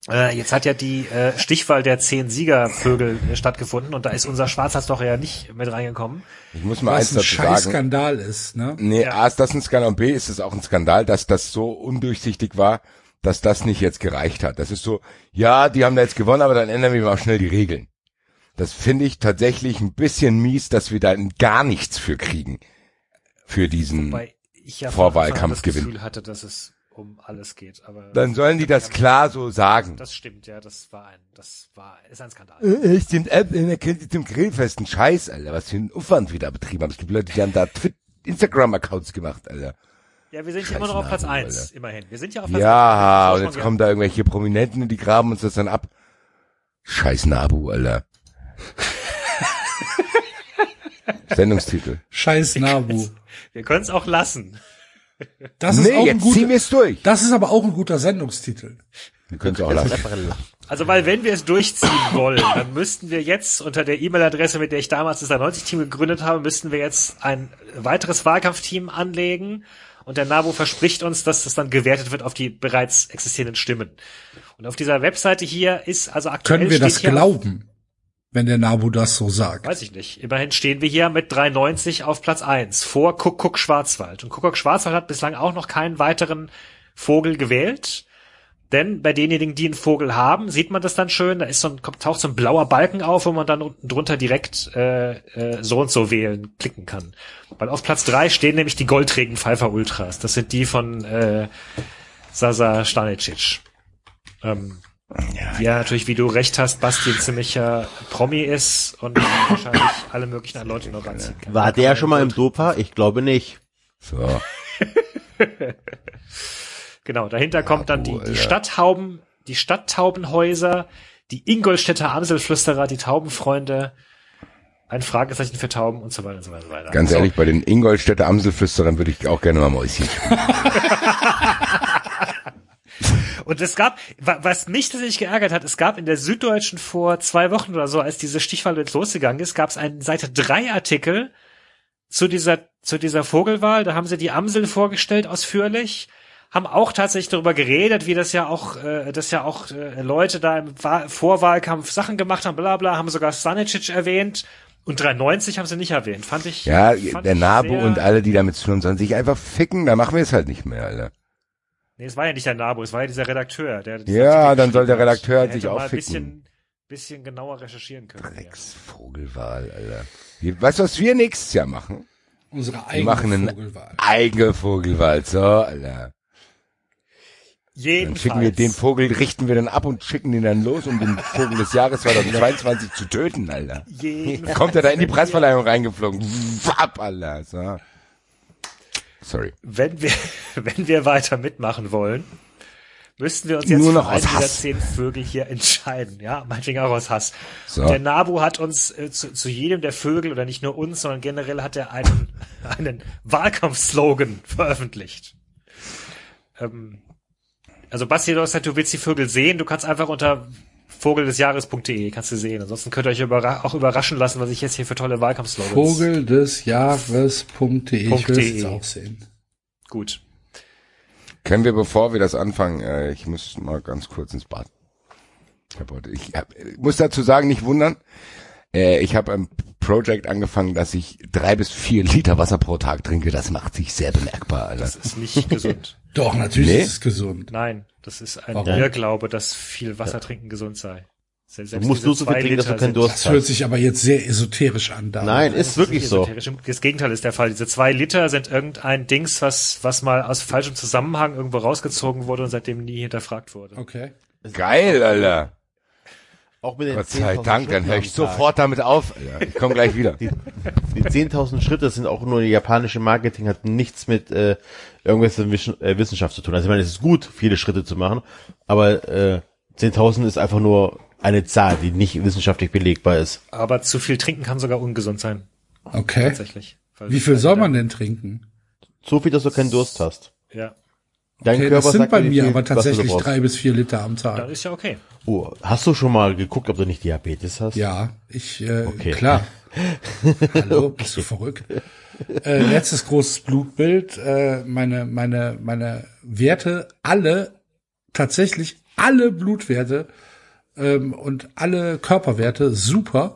Äh, jetzt hat ja die äh, Stichwahl der zehn Siegervögel äh, stattgefunden und da ist unser Schwarzhalsloch ja nicht mit reingekommen. Ich muss mal Was eins ein dazu scheiß sagen. Skandal ist, ne? Nee, Ja. A ist das ein Skandal und B ist es auch ein Skandal, dass das so undurchsichtig war, dass das nicht jetzt gereicht hat. Das ist so, ja, die haben da jetzt gewonnen, aber dann ändern wir mal schnell die Regeln. Das finde ich tatsächlich ein bisschen mies, dass wir da gar nichts für kriegen. Für diesen. Weil ich ja Vorwahlkampf von Anfang an das. Gefühl hatte, dass es um alles geht. Aber Dann sollen die das klar so sagen. Das stimmt, ja, das war ein, das war, ist ein Skandal. Äh, Stimmt, äh, ihr zum Grillfest einen Scheiß, Alter, was für einen Aufwand wir da betrieben haben. Es gibt Leute, die haben da Instagram-Accounts gemacht, Alter. Ja, wir sind ja Scheiß immer noch auf Platz Namen, eins, Alter. immerhin. Wir sind ja auf Platz Ja, eins. und jetzt kommen da irgendwelche Prominenten und die graben uns das dann ab. Scheiß Nabu, Alter. Sendungstitel. Scheiß Nabu. Wir können es auch lassen. Das ist Nee, auch ein guter, wir es durch. das ist aber auch ein guter Sendungstitel. Wir können es auch lassen. Also, weil wenn wir es durchziehen wollen, dann müssten wir jetzt unter der E-Mail-Adresse, mit der ich damals das 90-Team gegründet habe, müssten wir jetzt ein weiteres Wahlkampfteam anlegen. Und der NABU verspricht uns, dass das dann gewertet wird auf die bereits existierenden Stimmen. Und auf dieser Webseite hier ist also aktuell Können wir steht das hier glauben, wenn der Nabu das so sagt? Weiß ich nicht. Immerhin stehen wir hier mit 3,90 auf Platz 1 vor Kuckuck Schwarzwald. Und Kuckuck Schwarzwald hat bislang auch noch keinen weiteren Vogel gewählt. Denn bei denjenigen, die einen Vogel haben, sieht man das dann schön. Da ist so ein, taucht so ein blauer Balken auf, wo man dann unten drunter direkt äh, äh, so und so wählen, klicken kann. Weil auf Platz 3 stehen nämlich die Goldregen Pfeiffer Ultras. Das sind die von äh, Sasa Stanicic. Ähm, ja, natürlich, wie du recht hast, Basti ein ziemlicher Promi ist und wahrscheinlich alle möglichen an Leute noch ranziehen kann. War der schon mal im Dopa? Ich glaube nicht. So. Genau, dahinter kommt dann die, die Stadthauben, die Stadttaubenhäuser, die Ingolstädter Amselflüsterer, die Taubenfreunde, ein Fragezeichen für Tauben und so weiter und so weiter. und so weiter. Ganz So, ehrlich, bei den Ingolstädter Amselflüsterern würde ich auch gerne mal Mäuschen. spielen. Und es gab, wa- was mich tatsächlich geärgert hat, es gab in der Süddeutschen vor zwei Wochen oder so, als diese Stichwahl jetzt losgegangen ist, gab es einen Seite 3 Artikel zu dieser, zu dieser Vogelwahl. Da haben sie die Amsel vorgestellt ausführlich, haben auch tatsächlich darüber geredet, wie das ja auch, äh, dass ja auch äh, Leute da im Wahl Vorwahlkampf Sachen gemacht haben, bla bla, haben sogar Stanicic erwähnt. Und 390 haben sie nicht erwähnt. Fand ich. Ja, fand der sehr- und alle, die damit zu tun sollen sich einfach ficken, da machen wir es halt nicht mehr, Alter. Nee, es war ja nicht der Nabu, es war ja dieser Redakteur. Der das Ja, dann soll der hat. Redakteur Der sich auch mal ein bisschen, bisschen genauer recherchieren können. Alex Vogelwahl, Alter. Wir- Weißt du, was wir nächstes Jahr machen? Unsere Wir eigene machen eine Vogelwahl. eigene Vogelwahl, so, Alter. Dann Jedenfalls. schicken wir den Vogel, richten wir dann ab und schicken den dann los, um den Vogel des Jahres 2022 zu töten, Alter. Jedenfalls. Kommt er da in die Preisverleihung reingeflogen. Wapp, Alter. So. Sorry. Wenn wir, wenn wir weiter mitmachen wollen, müssten wir uns jetzt Nur noch für einen dieser zehn Vögel hier entscheiden. Ja, meinetwegen auch aus Hass. So. Der Nabu hat uns äh, zu, zu jedem der Vögel, oder nicht nur uns, sondern generell hat er einen, einen Wahlkampfslogan veröffentlicht. Ähm, also Basti, du hast gesagt, du willst die Vögel sehen. Du kannst einfach unter vogeldesjahres.de kannst du sehen. Ansonsten könnt ihr euch überra auch überraschen lassen, was ich jetzt hier für tolle Wahlkampfslogans. Vogel des Jahres.de. Ich will es auch sehen. Gut. Können wir, bevor wir das anfangen, äh, ich muss mal ganz kurz ins Bad. Ich, hab heute, ich hab, ich muss dazu sagen, nicht wundern. Äh, ich habe ein Projekt angefangen, dass ich drei bis vier Liter Wasser pro Tag trinke. Das macht sich sehr bemerkbar, Alter. Das ist nicht gesund. Doch, natürlich Nee. ist es gesund. Nein, das ist ein Warum? Irrglaube, dass viel Wasser trinken gesund sei. Selbst Du musst nur so viel trinken, dass du keinen Durst Das hört hast. sich aber jetzt sehr esoterisch an. Da. Nein, Das ist wirklich nicht so. esoterisch. Das Gegenteil ist der Fall. Diese zwei Liter sind irgendein Dings, was, was mal aus falschem Zusammenhang irgendwo rausgezogen wurde und seitdem nie hinterfragt wurde. Okay. Geil, Alter. Auch mit den Gott sei 10.000 Dank, dann höre ich sofort damit auf. Alter. Ich komme gleich wieder. Die 10.000 Schritte sind auch nur japanische Marketing, hat nichts mit äh, irgendwas mit äh, Wissenschaft zu tun. Also ich meine, es ist gut, viele Schritte zu machen, aber äh, 10.000 ist einfach nur eine Zahl, die nicht wissenschaftlich belegbar ist. Aber zu viel trinken kann sogar ungesund sein. Okay. Tatsächlich. Wie viel soll man denn trinken? So viel, dass du keinen Durst hast. Ja. Dein Okay, Körper das sind bei mir viel aber tatsächlich drei bis vier Liter am Tag. ist ja okay. Oh, hast du schon mal geguckt, ob du nicht Diabetes hast? Ja, ich, äh, Okay. klar. Hallo, bist du verrückt? Äh, letztes großes Blutbild, äh, meine, meine, meine Werte, alle, tatsächlich alle Blutwerte ähm, und alle Körperwerte super,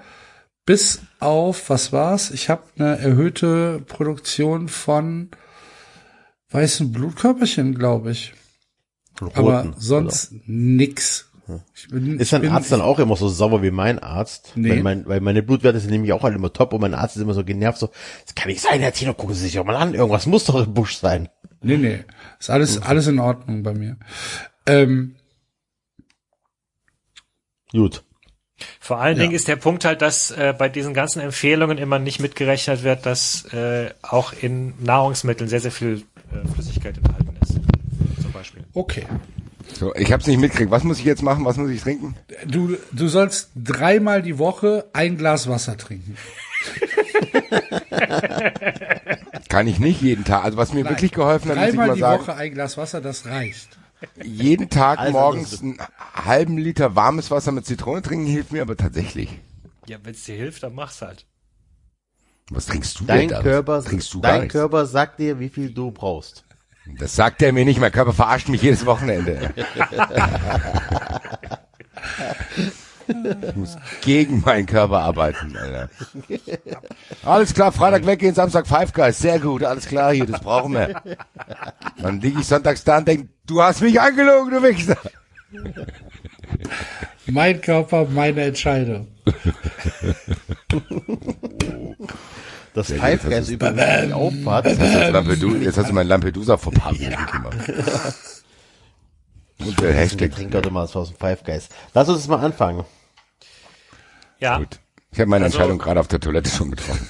bis auf, was war's? Ich habe eine erhöhte Produktion von weißen Blutkörperchen, glaube ich. Aber Roten, sonst nix. Ich bin, Ist dein ich bin, Arzt dann auch immer so sauer wie mein Arzt? Nee. Weil, mein, weil meine Blutwerte sind nämlich auch alle immer top und mein Arzt ist immer so genervt, so, das kann nicht sein, Herr Tino, gucken Sie sich doch mal an, irgendwas muss doch im Busch sein. Nee, nee. Ist alles, alles in Ordnung bei mir. Ähm, Gut. Vor allen Ja. Dingen ist der Punkt halt, dass äh, bei diesen ganzen Empfehlungen immer nicht mitgerechnet wird, dass äh, auch in Nahrungsmitteln sehr, sehr viel äh, Flüssigkeit enthalten ist. Zum Beispiel. okay. So, ich hab's nicht mitgekriegt. Was muss ich jetzt machen? Was muss ich trinken? Du, du sollst dreimal die Woche ein Glas Wasser trinken. Kann ich nicht jeden Tag. Also was mir wirklich geholfen hat, muss ich Dreimal mal die sagen, Woche ein Glas Wasser, das reicht. jeden Tag Alles morgens einen halben Liter warmes Wasser mit Zitrone trinken hilft mir aber tatsächlich. Ja, wenn es dir hilft, dann mach's halt. Was trinkst du Dein denn da? Körper, trinkst du dein? Körper sagt dir, wie viel du brauchst. Das sagt er mir nicht. Mein Körper verarscht mich jedes Wochenende. ich muss gegen meinen Körper arbeiten, Alter. Alles klar, Freitag weggehen, Samstag Five Guys. Sehr gut, alles klar hier, das brauchen wir. Dann liege ich sonntags da und denke, du hast mich angelogen, du Wichser. Mein Körper, meine Entscheidung. Das gut, Five das Guys ist- übrigens die Auffahrt. Lampedu jetzt hast du mein Lampedusa Fauxpas gemacht. Und der Hashtag. trinkt heute mal was aus dem Five Guys. Lass uns mal anfangen. Ja, Gut. Ich habe meine Also- Entscheidung gerade auf der Toilette schon getroffen.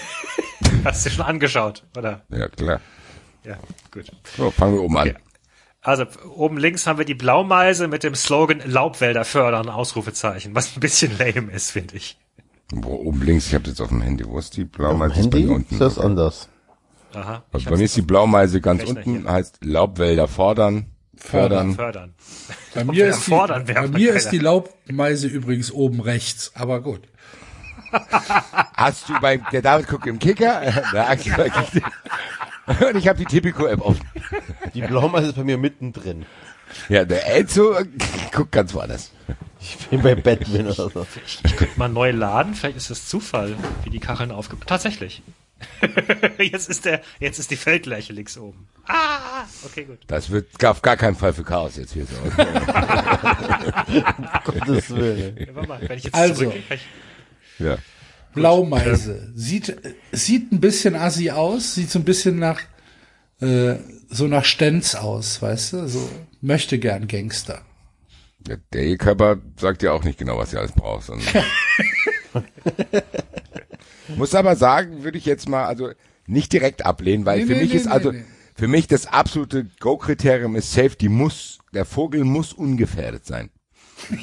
hast du schon angeschaut, oder? Ja, klar. Ja, gut. So, fangen wir oben an. Okay. Also oben links haben wir die Blaumeise mit dem Slogan Laubwälder fördern, Ausrufezeichen, was ein bisschen lame ist, finde ich. Wo, oben links, ich habe jetzt auf dem Handy. Wo ist die Blaumeise? Ist bei Handy mir unten. ist das anders. Aha. Also ich bei mir ist die Blaumeise ganz unten, hier. heißt Laubwälder fordern. Fördern. fördern. Bei mir, ist die, fordern bei mir ist die Laubmeise übrigens oben rechts, aber gut. Hast du beim, der David guckt im Kicker, der Axel bei Kicker. und ich habe die Tipico-App offen. Die Blaumeise ist bei mir mittendrin. Ja, der Enzo guckt ganz woanders. Ich bin bei Batman oder so. Ich könnte mal neu laden, vielleicht ist das Zufall, wie die Kacheln aufgebaut. Tatsächlich. jetzt ist der, jetzt ist die Feldlerche links oben. Ah, okay, gut. Das wird auf gar keinen Fall für Chaos jetzt hier so. Gottes Willen. Ja, warte mal, wenn ich jetzt Also. ich, ja. Blaumeise. Sieht, sieht ein bisschen assi aus, sieht so ein bisschen nach, äh, so nach Stenz aus, weißt du? So möchte gern Gangster. Ja, Der Körper sagt ja auch nicht genau, was ihr alles braucht. sondern- Muss aber sagen, würde ich jetzt mal, also nicht direkt ablehnen, weil Nee, für nee, mich nee, ist also, für mich das absolute Go-Kriterium ist safe, die muss, der Vogel muss ungefährdet sein.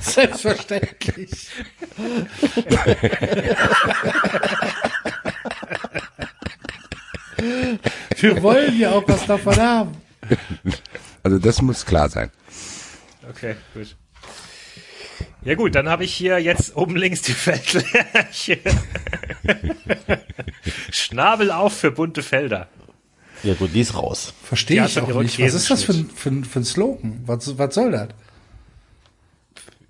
Selbstverständlich. Wir wollen ja auch was davon haben. Also das muss klar sein. okay, gut. Ja gut, dann habe ich hier jetzt oben links die Feldlerche. Schnabel auf für bunte Felder. Ja gut, die ist raus. Verstehe ich auch nicht. Was ist das für ein, für für ein Slogan? Was, was soll das?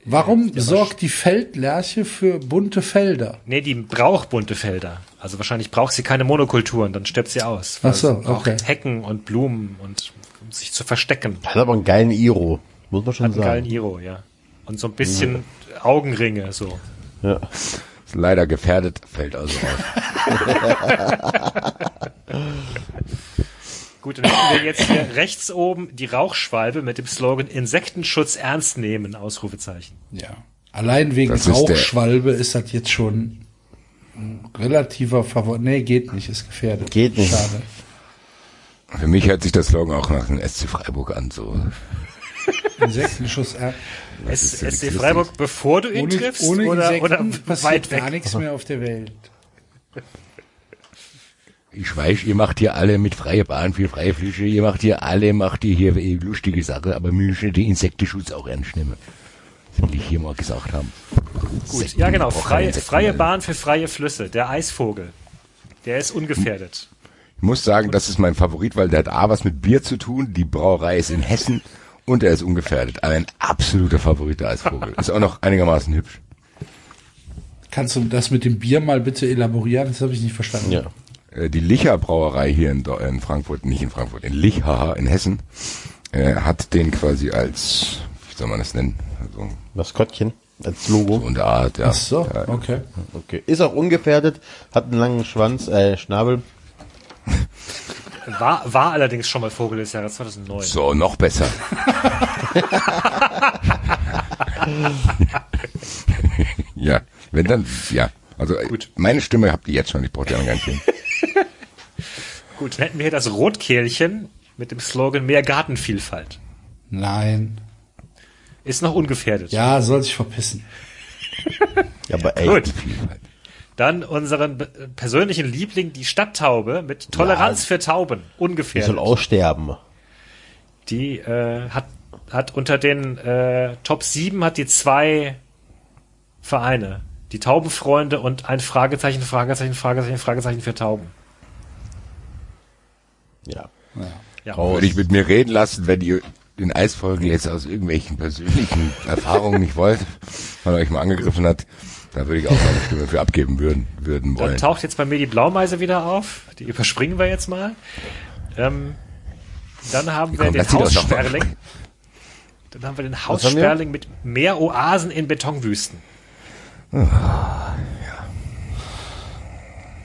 Warum sorgt die Feldlerche für bunte Felder? Nee, die braucht bunte Felder. Also wahrscheinlich braucht sie keine Monokulturen, dann stirbt sie aus. Ach so, okay. Hecken und Blumen und um sich zu verstecken. Hat aber einen geilen Iro. Muss man schon Hat einen geilen sagen. Iro, ja. Und so ein bisschen Augenringe, so. Ja. Ist leider gefährdet, fällt also raus. Gut, dann hätten wir jetzt hier rechts oben die Rauchschwalbe mit dem Slogan Insektenschutz ernst nehmen, Ausrufezeichen. Ja. Allein wegen Das ist der- Rauchschwalbe ist das jetzt schon ein relativer Favorit. Nee, geht nicht, ist gefährdet. Geht nicht. Schade. Für mich hört sich das Slogan auch nach dem SC Freiburg an, so. Insektenschuss. Äh, S ja SC Freiburg, bevor du ihn ohne triffst ohne oder, oder passiert weit gar weg? nichts mehr auf der Welt. Ich weiß, ihr macht hier alle mit freie Bahn für freie Flüsse, ihr macht hier alle, macht ihr hier eh lustige Sache, aber müssen den Insektenschutz auch ernst nehmen. Das will ich hier mal gesagt haben. Gut, ja genau, freie, freie. Bahn für freie Flüsse, der Eisvogel. Der ist ungefährdet. Ich muss sagen, das ist mein Favorit, weil der hat A was mit Bier zu tun, die Brauerei ist in Hessen und er ist ungefährdet. Aber ein absoluter Favorit der Eisvogel. Ist auch noch einigermaßen hübsch. Kannst du das mit dem Bier mal bitte elaborieren? Das habe ich nicht verstanden. Ja. Äh, Die Licher Brauerei hier in, Deu- in Frankfurt, nicht in Frankfurt, in Lich, haha, in Hessen, äh, hat den quasi als, wie soll man das nennen? Also, Maskottchen als so Logo. in der Art, ja. Ach so, ja. okay. Okay. Ist auch ungefährdet, hat einen langen Schwanz, äh, Schnabel. War, war allerdings schon mal Vogel des Jahres 2009. So, noch besser. ja, wenn dann, ja. Also Gut. meine Stimme habt ihr jetzt schon, ich brauche die anderen gar nicht. hin. Gut, dann hätten wir hier das Rotkehlchen mit dem Slogan mehr Gartenvielfalt. Nein. Ist noch ungefährdet. Ja, soll sich verpissen. Ja, aber ey. Gut. Dann unseren persönlichen Liebling, die Stadttaube mit Toleranz für Tauben. Die Ungefähr. soll aussterben. Die äh, hat, hat unter den äh, Top 7 hat die zwei Vereine. Die Taubenfreunde und ein Fragezeichen, Fragezeichen, Fragezeichen, Fragezeichen für Tauben. Ja. Ja. Raus. Würde ich mit mir reden lassen, wenn ihr den Eisvogel jetzt aus irgendwelchen persönlichen Erfahrungen nicht wollt, weil er euch mal angegriffen hat, da würde ich auch meine Stimme für abgeben würden, würden Dann wollen. taucht jetzt bei mir die Blaumeise wieder auf. Die überspringen wir jetzt mal. Ähm, dann haben wir komm, den Haussperling. Dann haben wir den? Haussperling mit mehr Oasen in Betonwüsten.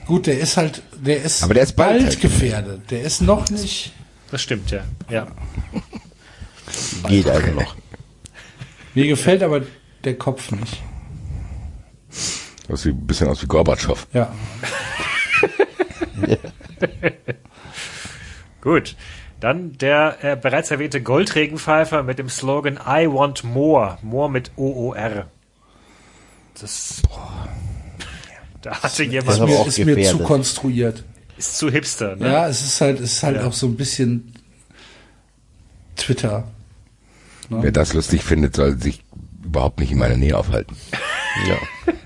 Gut, der ist halt, der ist, Aber der ist bald bald halt. gefährdet. Der ist noch nicht. Das stimmt, ja. ja. Geht also noch. Mir gefällt aber der Kopf nicht. Das sieht ein bisschen aus wie Gorbatschow. Ja. Gut. Dann der äh, bereits erwähnte Goldregenpfeifer mit dem Slogan I want more. More mit O-O-R. Das. Da hatte Ist jemand. aber mir, ist mir zu konstruiert. Ist zu hipster, ne? Ja, es ist halt, es ist halt Ja. auch so ein bisschen Twitter. Wer das lustig findet, soll sich überhaupt nicht in meiner Nähe aufhalten. Ja.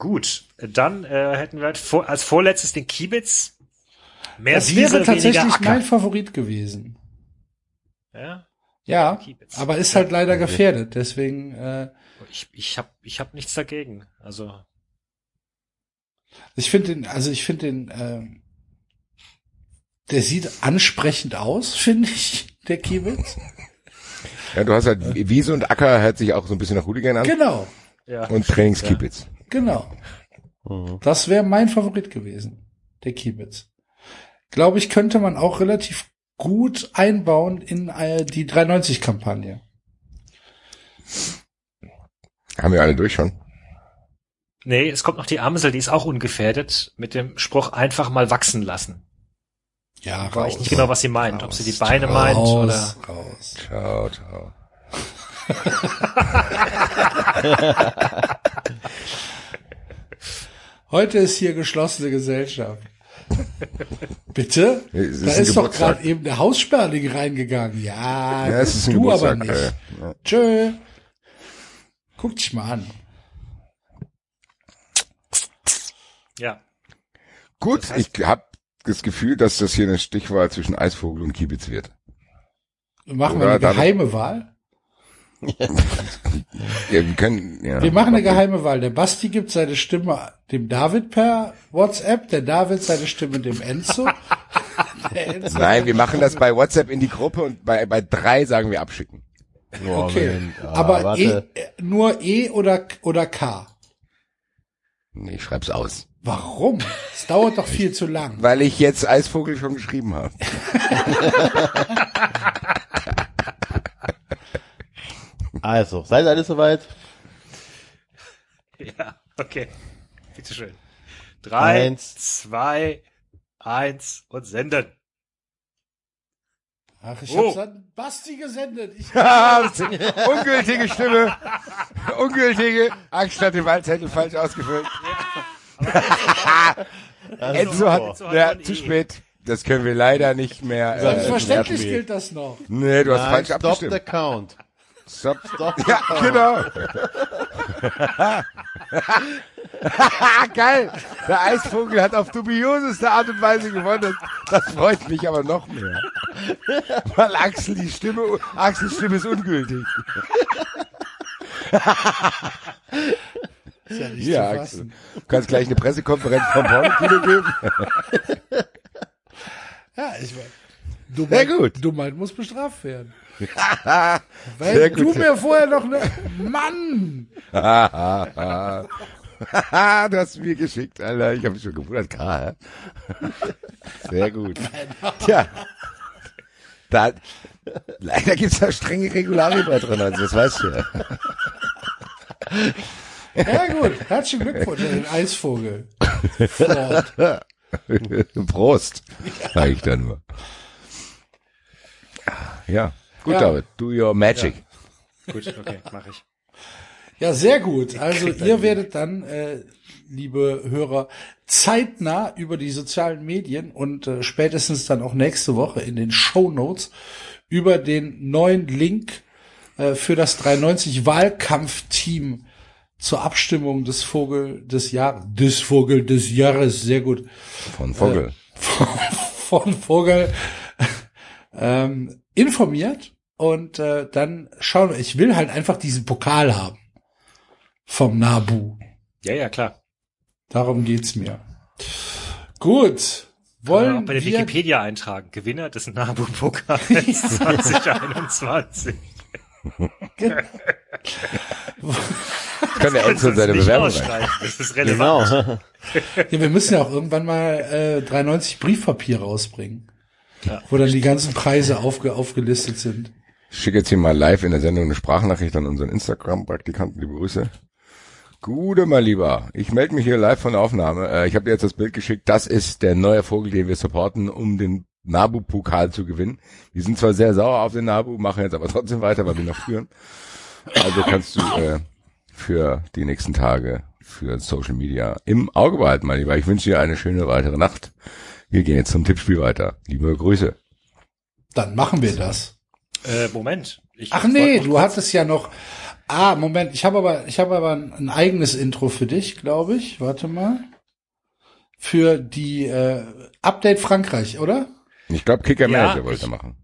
Gut. Dann äh, hätten wir halt vor, als vorletztes den Kiebitz. Mehr Das Wiese, wäre tatsächlich weniger Acker. mein Favorit gewesen. Ja? Ja, Kiebitz. aber ist halt leider gefährdet. Deswegen, äh, Ich, ich habe ich hab nichts dagegen. Also ich finde den, also ich finde den, ähm, der sieht ansprechend aus, finde ich, der Kiebitz. Ja, du hast halt Wiese und Acker hört sich auch so ein bisschen nach Hooligan an Genau, ja. und Trainingskiebitz. Genau. Mhm. Das wäre mein Favorit gewesen, der Kiebitz. Glaube ich, könnte man auch relativ gut einbauen in äh, die 390-Kampagne. Haben wir alle durch schon? Nee, es kommt noch die Amsel, die ist auch ungefährdet, mit dem Spruch einfach mal wachsen lassen. Ja, Weiß nicht genau, was sie meint. Ob sie die Beine raus, meint oder. raus. Ciao, ciao. Heute ist hier geschlossene Gesellschaft. Bitte? Ist da ist doch gerade eben der Haussperling reingegangen. Ja, Ja, es ist ein du aber Geburtstag. nicht. äh, ja. Tschö. Guck dich mal an. Ja. Gut, Das heißt- ich habe das Gefühl, dass das hier eine Stichwahl zwischen Eisvogel und Kiebitz wird. Machen wir Oder eine David? geheime Wahl? Ja, wir können, ja. Wir machen eine geheime Wahl. Der Basti gibt seine Stimme dem David per WhatsApp, der David seine Stimme dem Enzo. Enzo Nein, wir machen das bei WhatsApp in die Gruppe und bei, bei drei sagen wir abschicken. Okay, Moment, ah, aber e, warte. äh, nur E oder, oder K. Nee, ich schreib's aus. Warum? Es dauert doch viel zu lang. Weil ich jetzt Eisvogel schon geschrieben habe. Also, seid ihr alle soweit? Ja, okay. Bitteschön. Drei, Eins. zwei, eins und senden. Ach, ich Oh. hab's an Basti gesendet. Ich, Ungültige Stimme. Ungültige. Angst hat den Wahlzettel falsch ausgefüllt. Enzo hat, Enzo hat ja, zu spät. Das können wir leider nicht mehr. Äh, selbstverständlich Nerven gilt das noch. nee, du hast Nein, falsch stop the abgestimmt. count. Stop. Stop the Ja, genau. Geil. Der Eisvogel hat auf dubioseste Art und Weise gewonnen. Das, das freut mich aber noch mehr. Weil Axel die Stimme, Axels Stimme ist ungültig. Ist ja nicht Ja, Axel. Du kannst gleich eine Pressekonferenz vom Pornokino geben. Ja, ich weiß. Dummheit, gut. Dummheit muss bestraft werden. Weil du mir vorher noch ne, Mann! du hast mir geschickt, Alter. Ich habe mich schon gewundert. K? Sehr gut. Tja. Da, leider gibt's da strenge Regularien bei drin, also das weißt du ja. Ja gut, herzlichen Glückwunsch an den Eisvogel. Ford. Prost, sag ich da nur. Ja, gut, Ja. David, do your magic. Gut, okay, mache ich. Ja, sehr gut. Also ihr werdet dann, äh, liebe Hörer, zeitnah über die sozialen Medien und äh, spätestens dann auch nächste Woche in den Show Notes über den neuen Link äh, für das 390 Wahlkampfteam zur Abstimmung des Vogel des Jahres, des Vogel des Jahres, sehr gut, Von Vogel. von Vogel ähm, informiert und äh, dann schauen wir, ich will halt einfach diesen Pokal haben vom Nabu. Ja, ja, klar. Darum geht's mir. Gut. Kann man auch Wollen bei der wir, Wikipedia eintragen. Gewinner des Nabu-Pokals 2021. Kann der Enzo seine Bewerbung rein. Das ist relevant. Genau. ja, wir müssen ja auch irgendwann mal äh, 93 Briefpapier rausbringen, wo dann die ganzen Preise aufge, aufgelistet sind. Ich schicke jetzt hier mal live in der Sendung eine Sprachnachricht an unseren Instagram-Praktikanten. Liebe Grüße. Gute, mein Lieber. Ich melde mich hier live von der Aufnahme. Äh, ich habe dir jetzt das Bild geschickt. Das ist der neue Vogel, den wir supporten, um den Nabu-Pokal zu gewinnen. Wir sind zwar sehr sauer auf den Nabu, machen jetzt aber trotzdem weiter, weil wir noch führen. Also kannst du äh, für die nächsten Tage für Social Media im Auge behalten, mein Lieber. Ich wünsche dir eine schöne weitere Nacht. Wir gehen jetzt zum Tippspiel weiter. Liebe Grüße. Dann machen wir das. Äh, Moment. Ich Ach nee, du hattest ja noch. Ah, Moment, ich habe aber, ich habe aber ein, ein eigenes Intro für dich, glaube ich. Warte mal. Für die äh, Update Frankreich, oder? Ich glaube, Kicker Ja, Manager wollte ich- machen.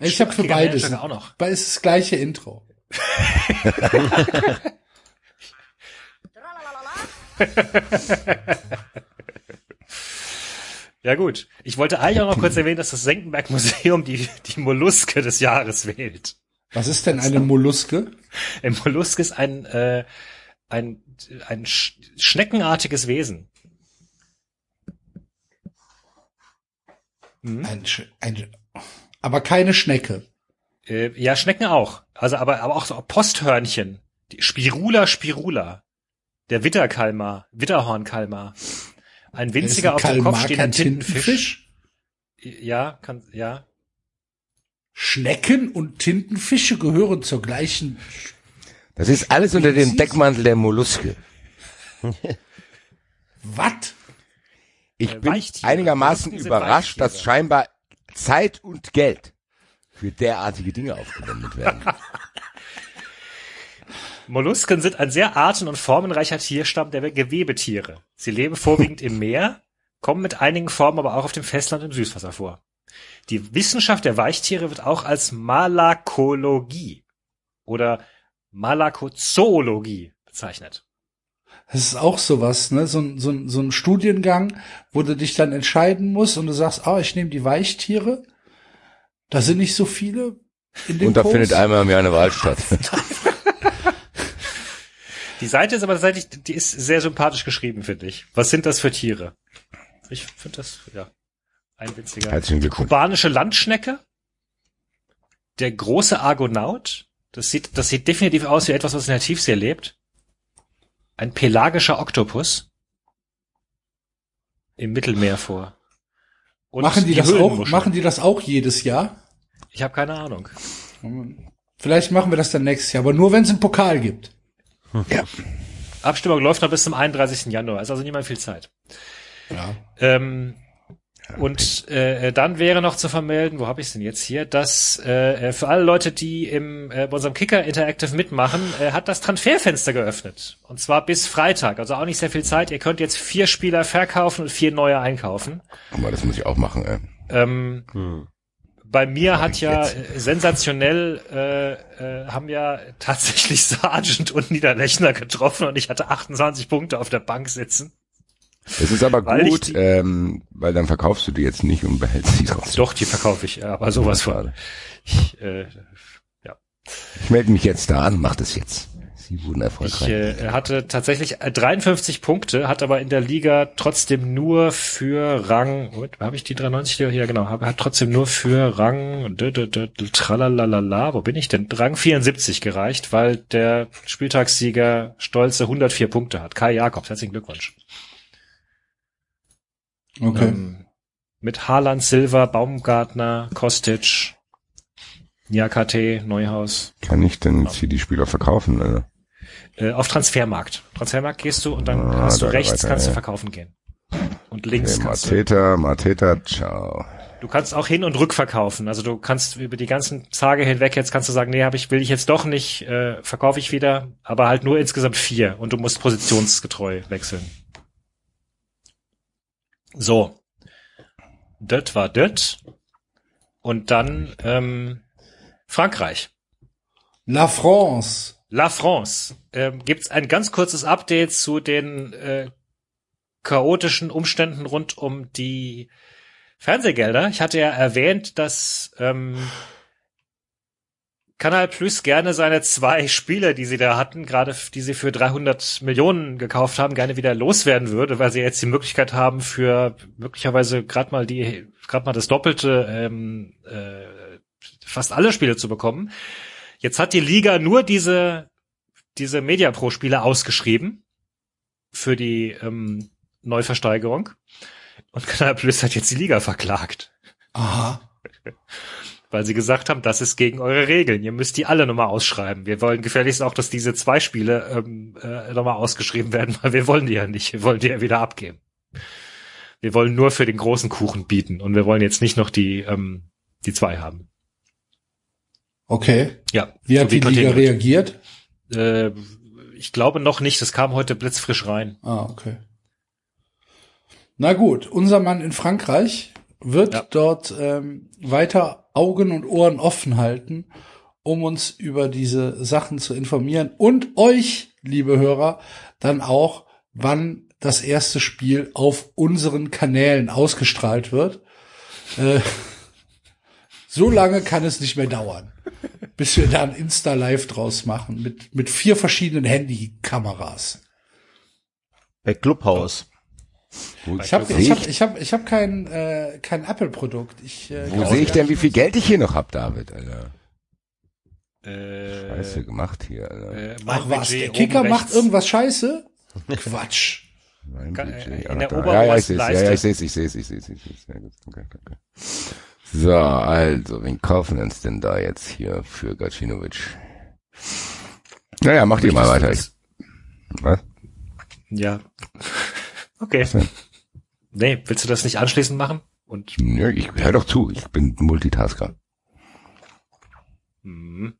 Ich habe für Kicker beides. Manager auch noch. Weil es ist das gleiche Intro. Ja gut. Ich wollte eigentlich auch noch kurz erwähnen, dass das Senckenberg Museum die, die Molluske des Jahres wählt. Was ist denn eine Molluske? Ein Mollusk ist ein, äh, ein, ein sch schneckenartiges Wesen. Hm? Ein, Sch- ein, aber keine Schnecke. Äh, ja, Schnecken auch. Also aber, aber auch so Posthörnchen. Die Spirula spirula. Der Witterkalmar, Witterhornkalmar. Ein winziger auf ein dem Kopf stehender kein Tintenfisch. Ja, kann, ja. Schnecken und Tintenfische gehören zur gleichen. Das ist alles unter dem Deckmantel der Molluske. Was? Ich Äh, bin Weichtiere. einigermaßen überrascht, dass scheinbar Zeit und Geld für derartige Dinge aufgewendet werden. Mollusken sind ein sehr arten- und formenreicher Tierstamm der Gewebetiere. Sie leben vorwiegend im Meer, kommen mit einigen Formen aber auch auf dem Festland im Süßwasser vor. Die Wissenschaft der Weichtiere wird auch als Malakologie oder Malakozoologie bezeichnet. Das ist auch sowas, ne? So, ein- so, ein- so ein Studiengang, wo du dich dann entscheiden musst und du sagst, ah, ich nehme die Weichtiere. Da sind nicht so viele in dem Und da Kurs. findet einmal im Jahr eine Wahl statt. Die Seite ist aber tatsächlich, die ist sehr sympathisch geschrieben, finde ich. Was sind das für Tiere? Ich finde das, ja, ein witziger. Herzlichen Glückwunsch. Kubanische Landschnecke. Der große Argonaut. Das sieht, das sieht definitiv aus wie etwas, was in der Tiefsee lebt. Ein pelagischer Oktopus. Im Mittelmeer vor. Und machen die, das auch, machen die das auch jedes Jahr? Ich habe keine Ahnung. Vielleicht machen wir das dann nächstes Jahr, aber nur wenn es einen Pokal gibt. Abstimmung läuft noch bis zum 31. Januar. Ist also nicht mal viel Zeit. Ja. Ähm, und äh, dann wäre noch zu vermelden, wo habe ich es denn jetzt hier, dass äh, für alle Leute, die im äh, bei unserem Kicker Interactive mitmachen, äh, hat das Transferfenster geöffnet. Und zwar bis Freitag, also auch nicht sehr viel Zeit. Ihr könnt jetzt vier Spieler verkaufen und vier neue einkaufen. Aber das muss ich auch machen, ey. Ähm, Hm. Bei mir hat ja jetzt? sensationell äh, äh, haben ja tatsächlich Sargent und Niederlechner getroffen und ich hatte 28 Punkte auf der Bank sitzen. Es ist aber Weil gut, die- ähm, weil dann verkaufst du die jetzt nicht und behältst sie trotzdem. Doch, die verkaufe ich, aber sowas von. Ich, äh, Ich melde mich jetzt da an, mach das jetzt. Sie wurden Ich erfolgreich. äh, hatte tatsächlich äh, 53 Punkte, hat aber in der Liga trotzdem nur für Rang, habe ich die 93 hier? Ja, genau, hat trotzdem nur für Rang, tralalala, wo bin ich denn? Rang 74 gereicht, weil der Spieltagssieger stolze 104 Punkte hat. Kai Jakobs, herzlichen Glückwunsch. Okay. Ähm, mit Haaland, Silva, Baumgartner, Kostic, Niakate, Neuhaus. Kann ich denn jetzt hier die Spieler verkaufen? Oder? Äh, auf Transfermarkt. Transfermarkt gehst du und dann Ah, hast du da rechts, weiter, kannst du ja. verkaufen gehen. Und links Okay, kannst du. Mateta, Mateta, ciao. Du kannst auch hin und rückverkaufen. Also du kannst über die ganzen Tage hinweg jetzt kannst du sagen, nee, hab ich will ich jetzt doch nicht, äh, verkaufe ich wieder, aber halt nur insgesamt vier und du musst positionsgetreu wechseln. So, das war das und dann ähm, Frankreich. La France. La France. Ähm, Gibt ein ganz kurzes Update zu den äh, chaotischen Umständen rund um die Fernsehgelder? Ich hatte ja erwähnt, dass ähm, Kanal Plus gerne seine zwei Spiele, die sie da hatten, gerade die sie für 300 Millionen gekauft haben, gerne wieder loswerden würde, weil sie jetzt die Möglichkeit haben, für möglicherweise gerade mal die, gerade mal das Doppelte, ähm, äh, fast alle Spiele zu bekommen. Jetzt hat die Liga nur diese diese Media Pro Spiele ausgeschrieben für die ähm, Neuversteigerung und Kanal Plus hat jetzt die Liga verklagt, Aha. weil sie gesagt haben, das ist gegen eure Regeln. Ihr müsst die alle nochmal ausschreiben. Wir wollen gefährlichst auch, dass diese zwei Spiele ähm, äh, nochmal ausgeschrieben werden, weil wir wollen die ja nicht. Wir wollen die ja wieder abgeben. Wir wollen nur für den großen Kuchen bieten und wir wollen jetzt nicht noch die ähm, die zwei haben. Okay. Ja. Wie so hat die Liga reagiert? Äh, ich glaube noch nicht. Das kam heute blitzfrisch rein. Ah, okay. Na gut, unser Mann in Frankreich wird Ja. dort ähm, weiter Augen und Ohren offen halten, um uns über diese Sachen zu informieren und euch, liebe Hörer, dann auch, wann das erste Spiel auf unseren Kanälen ausgestrahlt wird. Äh, so lange kann es nicht mehr dauern, bis wir da ein Insta-Live draus machen mit, mit vier verschiedenen Handykameras. Bei Clubhouse. Wo, Ich habe ich hab, ich, hab, ich hab kein, äh, kein Apple-Produkt. Ich, äh, wo sehe ich denn, wie viel Geld ich hier noch hab, David, Alter? Äh, Scheiße gemacht hier, Alter. äh, Ach was, Budget der Kicker macht irgendwas scheiße? Quatsch. Mein Budget, in der ja, ja, ich sehe es, ja, ja, ich sehe es, ich sehe es, ich sehe es, gut, okay, okay. So, also, wen kaufen wir uns denn da jetzt hier für Gacinovic? Naja, macht ihr mal weiter. Ich, was? Ja. Okay. Nee, willst du das nicht anschließend machen? Und Ja, ich hör doch zu, ich bin Multitasker. hm.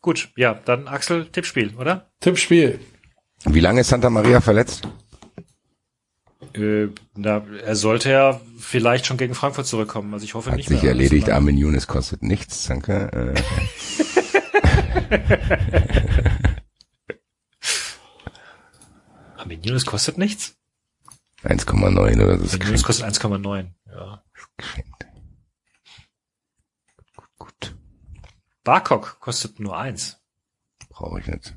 gut, ja, dann Axel Tippspiel, oder? Tippspiel. Wie lange ist Santa Maria verletzt? Äh, na, er sollte ja vielleicht schon gegen Frankfurt zurückkommen. Also ich hoffe Hat nicht sich mehr. erledigt, lange. Armin Younes kostet nichts, danke. Äh, Armin Younes kostet nichts? 1,9 oder so. ist Armin Younes kostet 1,9. Ja. geschenkt. Gut, gut, Barkok kostet nur eins. brauche ich nicht.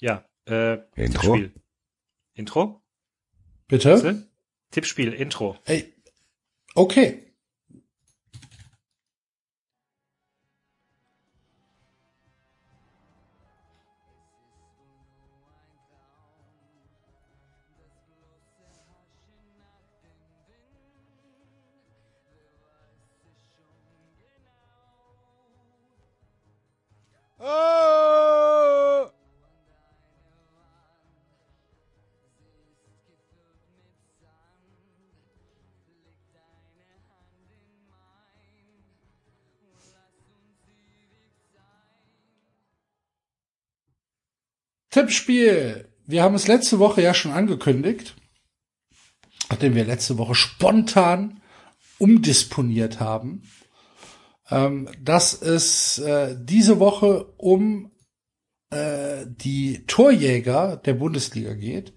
Ja, äh, Intro? Tippspiel. Intro? Bitte? Tippspiel, Intro. Ey. Okay. Tippspiel. Wir haben es letzte Woche ja schon angekündigt, nachdem wir letzte Woche spontan umdisponiert haben, ähm, dass es äh, diese Woche um äh, die Torjäger der Bundesliga geht.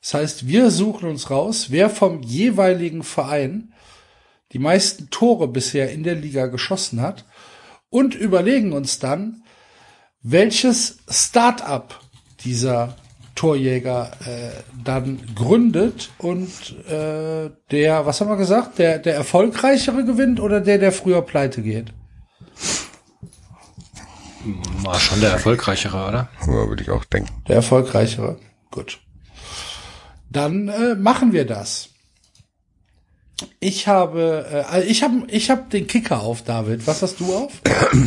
Das heißt, wir suchen uns raus, wer vom jeweiligen Verein die meisten Tore bisher in der Liga geschossen hat und überlegen uns dann, welches Start-up dieser Torjäger äh, dann gründet und äh, der, was haben wir gesagt, der, der erfolgreichere gewinnt oder der, der früher pleite geht? War schon der erfolgreichere, oder? Ja, würde ich auch denken. Der erfolgreichere. Gut. Dann äh, machen wir das. Ich habe, äh, ich habe, ich habe den Kicker auf, David. Was hast du auf?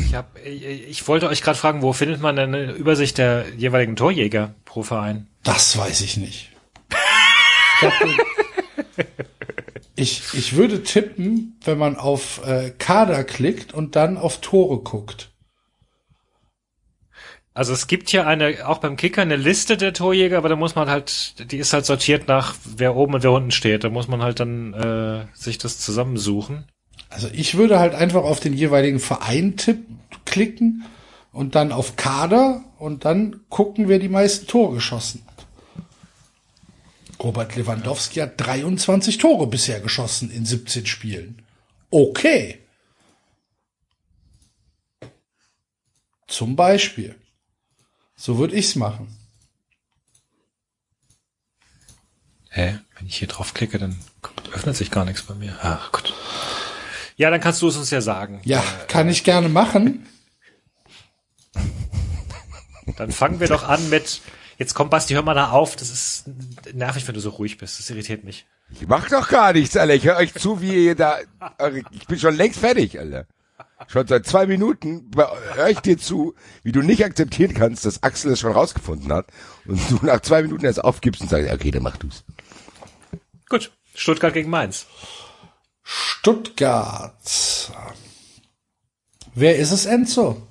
Ich, hab, ich, ich wollte euch gerade fragen, wo findet man eine Übersicht der jeweiligen Torjäger pro Verein? Das weiß ich nicht. Ich, glaub, ich, ich würde tippen, wenn man auf äh, Kader klickt und dann auf Tore guckt. Also es gibt ja eine, auch beim Kicker eine Liste der Torjäger, aber da muss man halt, die ist halt sortiert nach wer oben und wer unten steht. Da muss man halt dann äh, sich das zusammensuchen. Also ich würde halt einfach auf den jeweiligen Verein tipp, klicken und dann auf Kader und dann gucken, wer die meisten Tore geschossen hat. Robert Lewandowski hat 23 Tore bisher geschossen in 17 Spielen. Okay. Zum Beispiel. So würde ich's machen. Hä? Wenn ich hier draufklicke, dann öffnet sich gar nichts bei mir. Ach Gott. Ja, dann kannst du es uns ja sagen. Ja, kann ich gerne machen. Dann fangen wir doch an mit, jetzt komm Basti, hör mal da auf, das ist nervig, wenn du so ruhig bist, das irritiert mich. Ich mach doch gar nichts, Alter. Ich höre euch zu, wie ihr da, ich bin schon längst fertig, Alter. Schon seit zwei Minuten höre ich dir zu, wie du nicht akzeptieren kannst, dass Axel es schon rausgefunden hat und du nach zwei Minuten erst aufgibst und sagst, okay, dann mach du's. Gut, Stuttgart gegen Mainz. Stuttgart. Wer ist es, Enzo?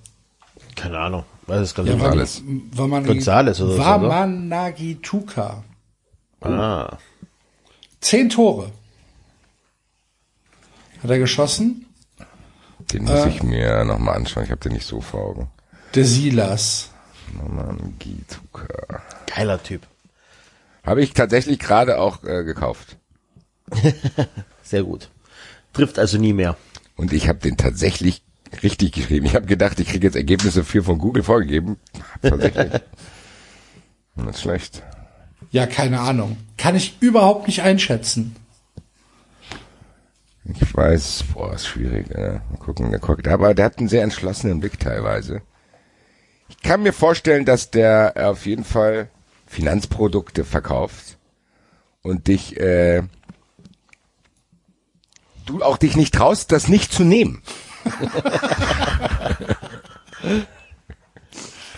Keine Ahnung. Was ist ganz Ja, Gonzales. weil man Gonzales oder so, oder? Wamanagituka. Ah. Zehn Tore. Hat er geschossen? Den muss ich mir nochmal anschauen. Ich habe den nicht so vor Augen. Der Silas. Mann, Gituka. Geiler Typ. Habe ich tatsächlich gerade auch äh, gekauft. Sehr gut. Trifft also nie mehr. Und ich habe den tatsächlich richtig geschrieben. Ich habe gedacht, ich kriege jetzt Ergebnisse für von Google vorgegeben. Tatsächlich. Nicht schlecht. Ja, keine Ahnung. Kann ich überhaupt nicht einschätzen. Ich weiß, boah, ist schwierig. Äh, mal gucken, der guckt. Aber der hat einen sehr entschlossenen Blick teilweise. Ich kann mir vorstellen, dass der auf jeden Fall Finanzprodukte verkauft und dich, äh, du auch dich nicht traust, das nicht zu nehmen.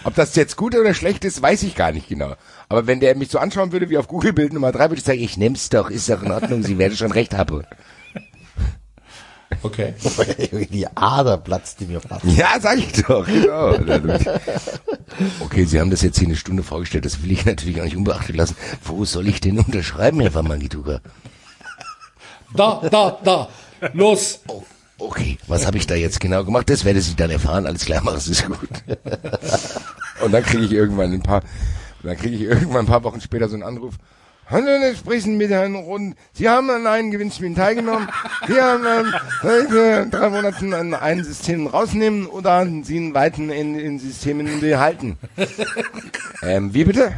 Ob das jetzt gut oder schlecht ist, weiß ich gar nicht genau. Aber wenn der mich so anschauen würde wie auf Google Bild Nummer drei, würde ich sagen, ich nehm's doch, ist doch in Ordnung, Sie werden schon recht haben. Okay. Die Ader platzte mir fast. Ja, sag ich doch, genau. Okay, Sie haben das jetzt hier eine Stunde vorgestellt, das will ich natürlich auch nicht unbeachtet lassen. Wo soll ich denn unterschreiben, Herr Famangituka? Da, da, da. Los. Oh, okay, was habe ich da jetzt genau gemacht? Das werde Sie dann erfahren. Alles klar, mach es ist gut. Und dann kriege ich irgendwann ein paar, dann kriege ich irgendwann ein paar Wochen später so einen Anruf. Hallo, wir sprechen mit Herrn Rund. Sie haben an einem Gewinnspiel teilgenommen. Sie haben ähm, heute drei Monaten an einem System rausnehmen oder Sie ihn weiten in, in Systemen behalten. ähm, wie bitte?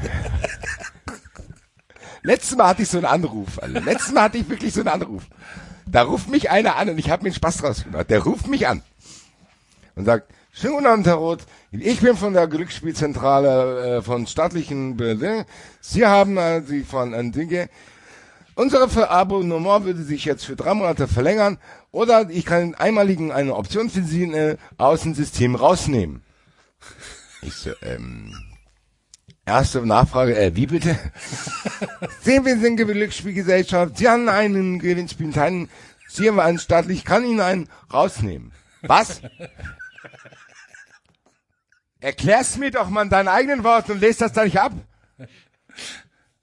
Letztes Mal hatte ich so einen Anruf, Alter. Letztes Mal hatte ich wirklich so einen Anruf. Da ruft mich einer an und ich habe mir Spaß draus gemacht. Der ruft mich an und sagt, schönen guten Abend, Herr Roth. Ich bin von der Glücksspielzentrale äh, von staatlichen Behörden. Sie haben äh, Sie von äh, Dinge. Unsere Abonnement würde sich jetzt für drei Monate verlängern oder ich kann einmaligen eine Option für Sie äh, aus dem System rausnehmen. Ich so, ähm, erste Nachfrage, äh, wie bitte? Sie wir sind Glücksspielgesellschaft, Sie haben einen Gewinnspiel teilnehmen, Sie haben einen staatlich, ich kann Ihnen einen rausnehmen. Was? Erklär's mir doch mal in deinen eigenen Worten und lest das da nicht ab.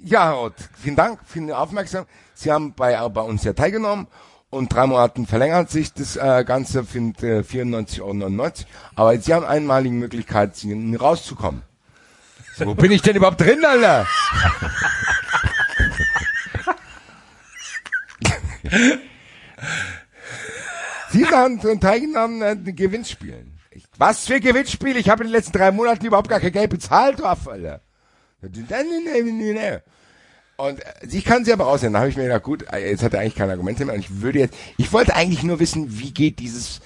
Ja, Herr Roth, vielen Dank, vielen Aufmerksam. Sie haben bei, bei uns ja teilgenommen und drei Monaten verlängert sich das äh, Ganze für äh, 94,99 Euro. Aber Sie haben einmalige Möglichkeit, Sie rauszukommen. So, wo bin ich denn überhaupt drin, Alter? Sie haben teilgenommen an den Gewinnspielen. Was für Gewinnspiele? Ich habe in den letzten drei Monaten überhaupt gar kein Geld bezahlt, drauf, Alter. Und äh, ich kann sie aber rausnehmen. Da habe ich mir gedacht, gut, äh, jetzt hat er eigentlich kein Argument mehr. Und ich würde jetzt, ich wollte eigentlich nur wissen, wie geht dieses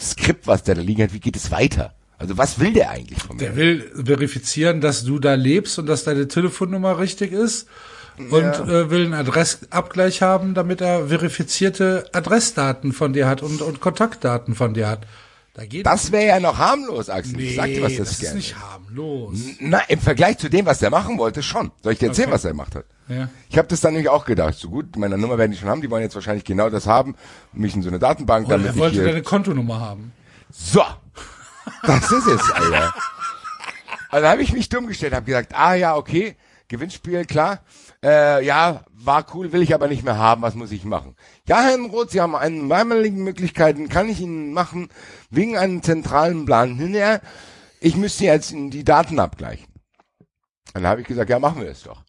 Skript, was der da liegen hat, wie geht es weiter? Also was will der eigentlich von mir? Der will verifizieren, dass du da lebst und dass deine Telefonnummer richtig ist. und Ja. äh, will einen Adressabgleich haben, damit er verifizierte Adressdaten von dir hat und, und Kontaktdaten von dir hat. Da geht Das wäre ja noch harmlos, Axel. nee, ich sag dir, was das, das ist nicht harmlos. Na, im Vergleich zu dem, was der machen wollte, schon. Soll ich dir erzählen, was er gemacht hat? Ja. Ich habe das dann nämlich auch gedacht. So gut, meine Nummer werden die schon haben. Die wollen jetzt wahrscheinlich genau das haben. Mich in so eine Datenbank, Oder damit er ich wollte hier... deine Kontonummer haben. So, das ist es, Alter. Also habe ich mich dumm gestellt, habe gesagt, ah ja, okay, Gewinnspiel, klar. Äh, ja, war cool, will ich aber nicht mehr haben, was muss ich machen? Ja, Herr Roth, Sie haben einen mehrmaligen Möglichkeiten, kann ich Ihnen machen, wegen einem zentralen Plan. Ja, ich müsste jetzt die Daten abgleichen. Dann habe ich gesagt, ja, machen wir das doch.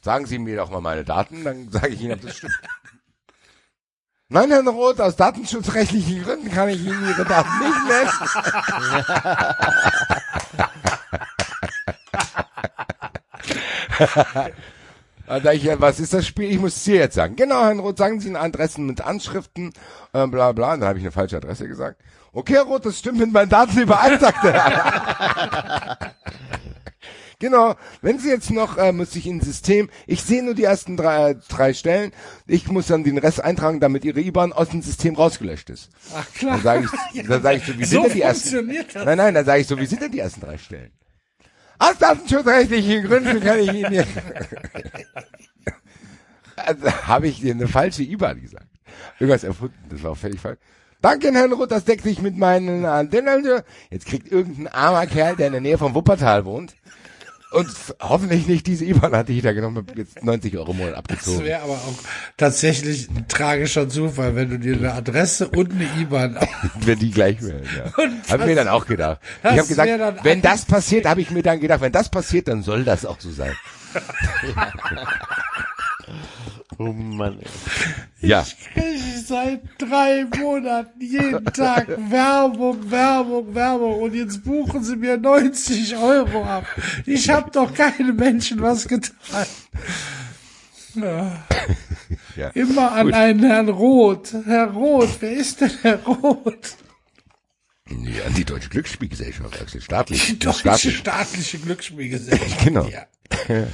Sagen Sie mir doch mal meine Daten, dann sage ich Ihnen, ob das stimmt. Nein, Herr Roth, aus datenschutzrechtlichen Gründen kann ich Ihnen Ihre Daten nicht nennen. Da sag ich, was ist das Spiel? Ich muss es dir jetzt sagen. Genau, Herr Roth, sagen Sie Ihnen Adressen mit Anschriften, äh, bla bla. Und dann habe ich eine falsche Adresse gesagt. Okay, Herr Roth, das stimmt mit meinen Daten überein, sagte er. Genau, wenn Sie jetzt noch, äh, muss ich ins System, ich sehe nur die ersten drei, drei Stellen, ich muss dann den Rest eintragen, damit Ihre IBAN aus dem System rausgelöscht ist. Ach klar. Dann sage ich, dann sage ich so, wie sind So denn die ersten? Nein, nein, dann sage ich so, wie sind denn die ersten drei Stellen? Aus datenschutzrechtlichen Gründen kann ich Ihnen jetzt. also, habe ich dir eine falsche IBAN gesagt. Irgendwas erfunden, das war völlig falsch. Danke, Herrn Ruth, das deckt sich mit meinen Antennen. Jetzt kriegt irgendein armer Kerl, der in der Nähe vom Wuppertal wohnt, und hoffentlich nicht diese IBAN hatte ich da genommen, hab jetzt 90 Euro im Monat Das abgezogen. wäre aber auch tatsächlich ein tragischer Zufall, wenn du dir eine Adresse und eine IBAN Wenn die gleich wären, ja. Hab ich mir dann auch gedacht. Ich das habe gesagt, wenn das passiert, habe ich mir dann gedacht, wenn das passiert, dann soll das auch so sein. Oh Mann. ey. Ja. Ich seit drei Monaten jeden Tag Werbung, Werbung, Werbung und jetzt buchen sie mir 90 Euro ab. Ich habe doch keine Menschen was getan. Ja. Ja. Immer an Gut. einen Herrn Roth. Herr Roth, wer ist denn Herr Roth? Ja, die Deutsche Glücksspielgesellschaft, also staatlich. Die deutsche staatlich. staatliche Glücksspielgesellschaft. Genau. Ja.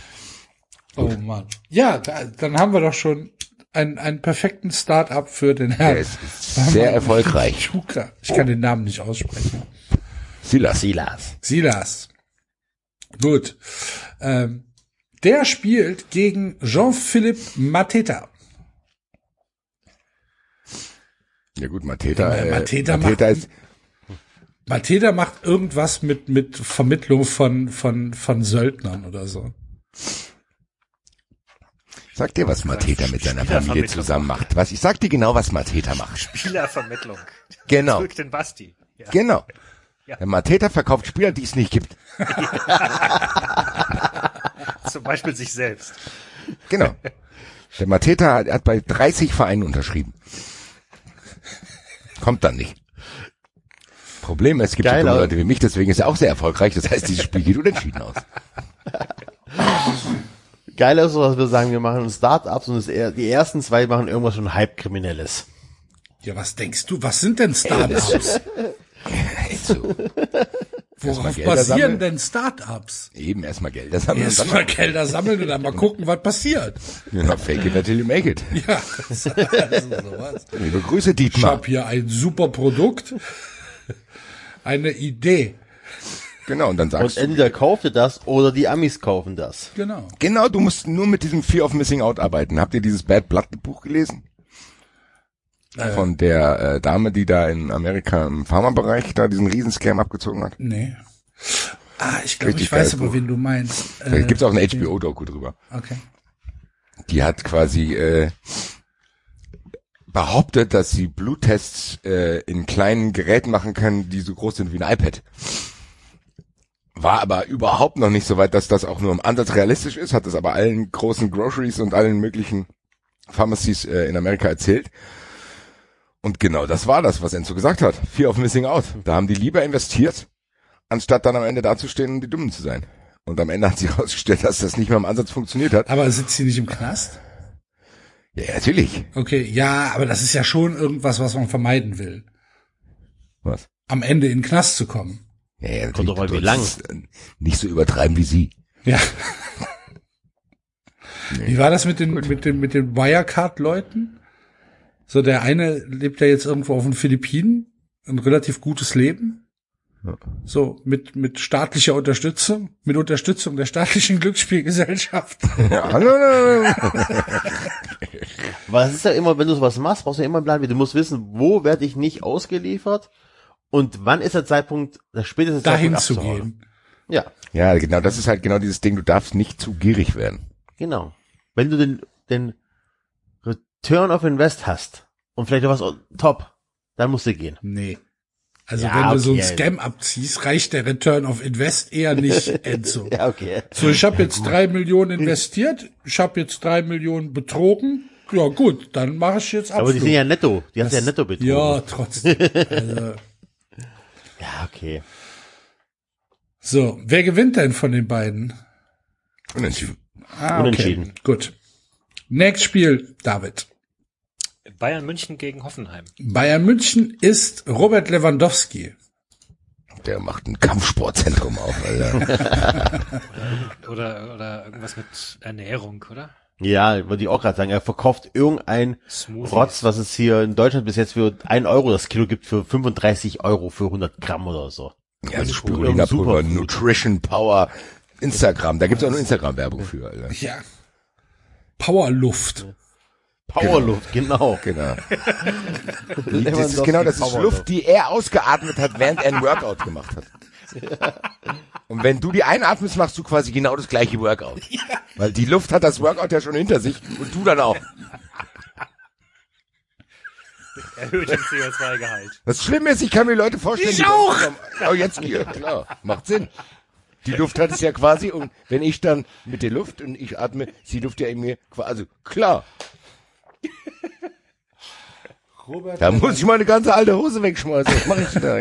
Oh Mann. Ja, da, dann haben wir doch schon einen, einen perfekten Start-up für den Herrn. Sehr erfolgreich. Schuka. Ich kann den Namen nicht aussprechen. Silas. Silas. Silas. Gut. Ähm, der spielt gegen Jean-Philippe Mateta. Ja gut, Mateta, äh, Mateta Mateta, macht- ist, Mateta macht irgendwas mit, mit Vermittlung von, von, von Söldnern oder so. Sag dir, was Mateta mit seiner Familie zusammen macht. Was, ich sag dir genau, was Mateta macht. Spielervermittlung. Genau, Drück den Basti. Ja. genau. Ja. Der Mateta verkauft Spieler, die es nicht gibt. Zum Beispiel sich selbst. Genau. Der Mateta hat, hat bei 30 Vereinen unterschrieben. Kommt dann nicht. Problem ist, es gibt Geil, so Leute wie mich, deswegen ist er auch sehr erfolgreich. Das heißt, dieses Spiel geht unentschieden aus. Geil ist so, dass wir sagen, wir machen Start-ups und das, die ersten zwei machen irgendwas schon Halbkriminelles. Ja, was denkst du? Was sind denn Startups? So. Worauf basieren sammeln. denn Startups? Eben erstmal Gelder sammeln Erstmal Gelder sammeln und dann mal gucken, was passiert. ja, fake it until you make it. Ja, das ist also sowas. Liebe Grüße, Ich Dietmar. habe hier ein super Produkt, eine Idee. Genau, und dann Und sagst du, entweder kauft ihr das oder die Amis kaufen das. Genau. genau, du musst nur mit diesem Fear of Missing Out arbeiten. Habt ihr dieses Bad Blood Buch gelesen? Von der äh, Dame, die da in Amerika im Pharmabereich da diesen Riesenscam abgezogen hat. Nee. Ah, ich glaube, ich weiß aber, Buch. wen du meinst. Da Äh, gibt's auch eine HBO-Doku drüber. okay. Die hat quasi äh, behauptet, dass sie Bluttests äh, in kleinen Geräten machen können, die so groß sind wie ein iPad. War aber überhaupt noch nicht so weit, dass das auch nur im Ansatz realistisch ist, hat es aber allen großen Groceries und allen möglichen Pharmacies äh, in Amerika erzählt. Und genau das war das, was Enzo gesagt hat. Fear of Missing Out. Da haben die lieber investiert, anstatt dann am Ende dazustehen und die Dummen zu sein. Und am Ende hat sich herausgestellt, dass das nicht mehr im Ansatz funktioniert hat. Aber sitzt sie nicht im Knast? Ja, natürlich. Okay, ja, aber das ist ja schon irgendwas, was man vermeiden will. Was? Am Ende in den Knast zu kommen. Ja, ja, Kommt doch mal, wie lang. äh, Nicht so übertreiben wie sie. Ja. Wie war das mit den, mit den, mit den Wirecard-Leuten? So, der eine lebt ja jetzt irgendwo auf den Philippinen, ein relativ gutes Leben. So, mit, mit staatlicher Unterstützung, mit Unterstützung der staatlichen Glücksspielgesellschaft. Es ist ja immer, wenn du sowas machst, brauchst du ja immer einen Plan. B. Du musst wissen, wo werde ich nicht ausgeliefert und wann ist der Zeitpunkt, der späteste dahin Zeitpunkt zu gehen. Ja, ja, genau, das ist halt genau dieses Ding, du darfst nicht zu gierig werden. genau. Wenn du den, den Return of Invest hast und vielleicht noch was top, dann musst du gehen. Nee. Also Ja, wenn du so einen. Scam abziehst, reicht der Return of Invest eher nicht, Enzo. Ja, okay. So, ich habe jetzt drei Millionen investiert, ich habe jetzt drei Millionen betrogen. Ja gut, dann mache ich jetzt Abflug. Aber die sind ja netto, die hast du ja netto betrogen. Ja, trotzdem. Also, ja, okay. so, wer gewinnt denn von den beiden? Unentschieden. Ah, Unentschieden. Gut. Nächstes Spiel, David. Bayern München gegen Hoffenheim. Bayern München ist Robert Lewandowski. Der macht ein Kampfsportzentrum auf, Alter. Oder, oder irgendwas mit Ernährung, oder? Ja, würde ich auch gerade sagen, er verkauft irgendein Smoothies. Rotz, was es hier in Deutschland bis jetzt für 1 Euro das Kilo gibt, für 35 Euro für 100 Gramm oder so. Ja, so Super. Spirulina-Pulver. Nutrition Power, Instagram. Da gibt's auch nur Instagram-Werbung für, Alter. Ja. Powerluft. Powerluft, genau. Genau. Das ist genau, das ist Luft, die er ausgeatmet hat, während er ein Workout gemacht hat. Und wenn du die einatmest, machst du quasi genau das gleiche Workout. Weil die Luft hat das Workout ja schon hinter sich und du dann auch. Erhöht den CO2-Gehalt. Das Schlimme ist, ich kann mir Leute vorstellen, Ich die auch. Oh, jetzt hier, klar, macht Sinn. Die Luft hat es ja quasi und wenn ich dann mit der Luft und ich atme, ist die Luft ja in mir quasi, also klar, Robert, da muss ich meine ganze alte Hose wegschmeißen. Was mache ich denn da?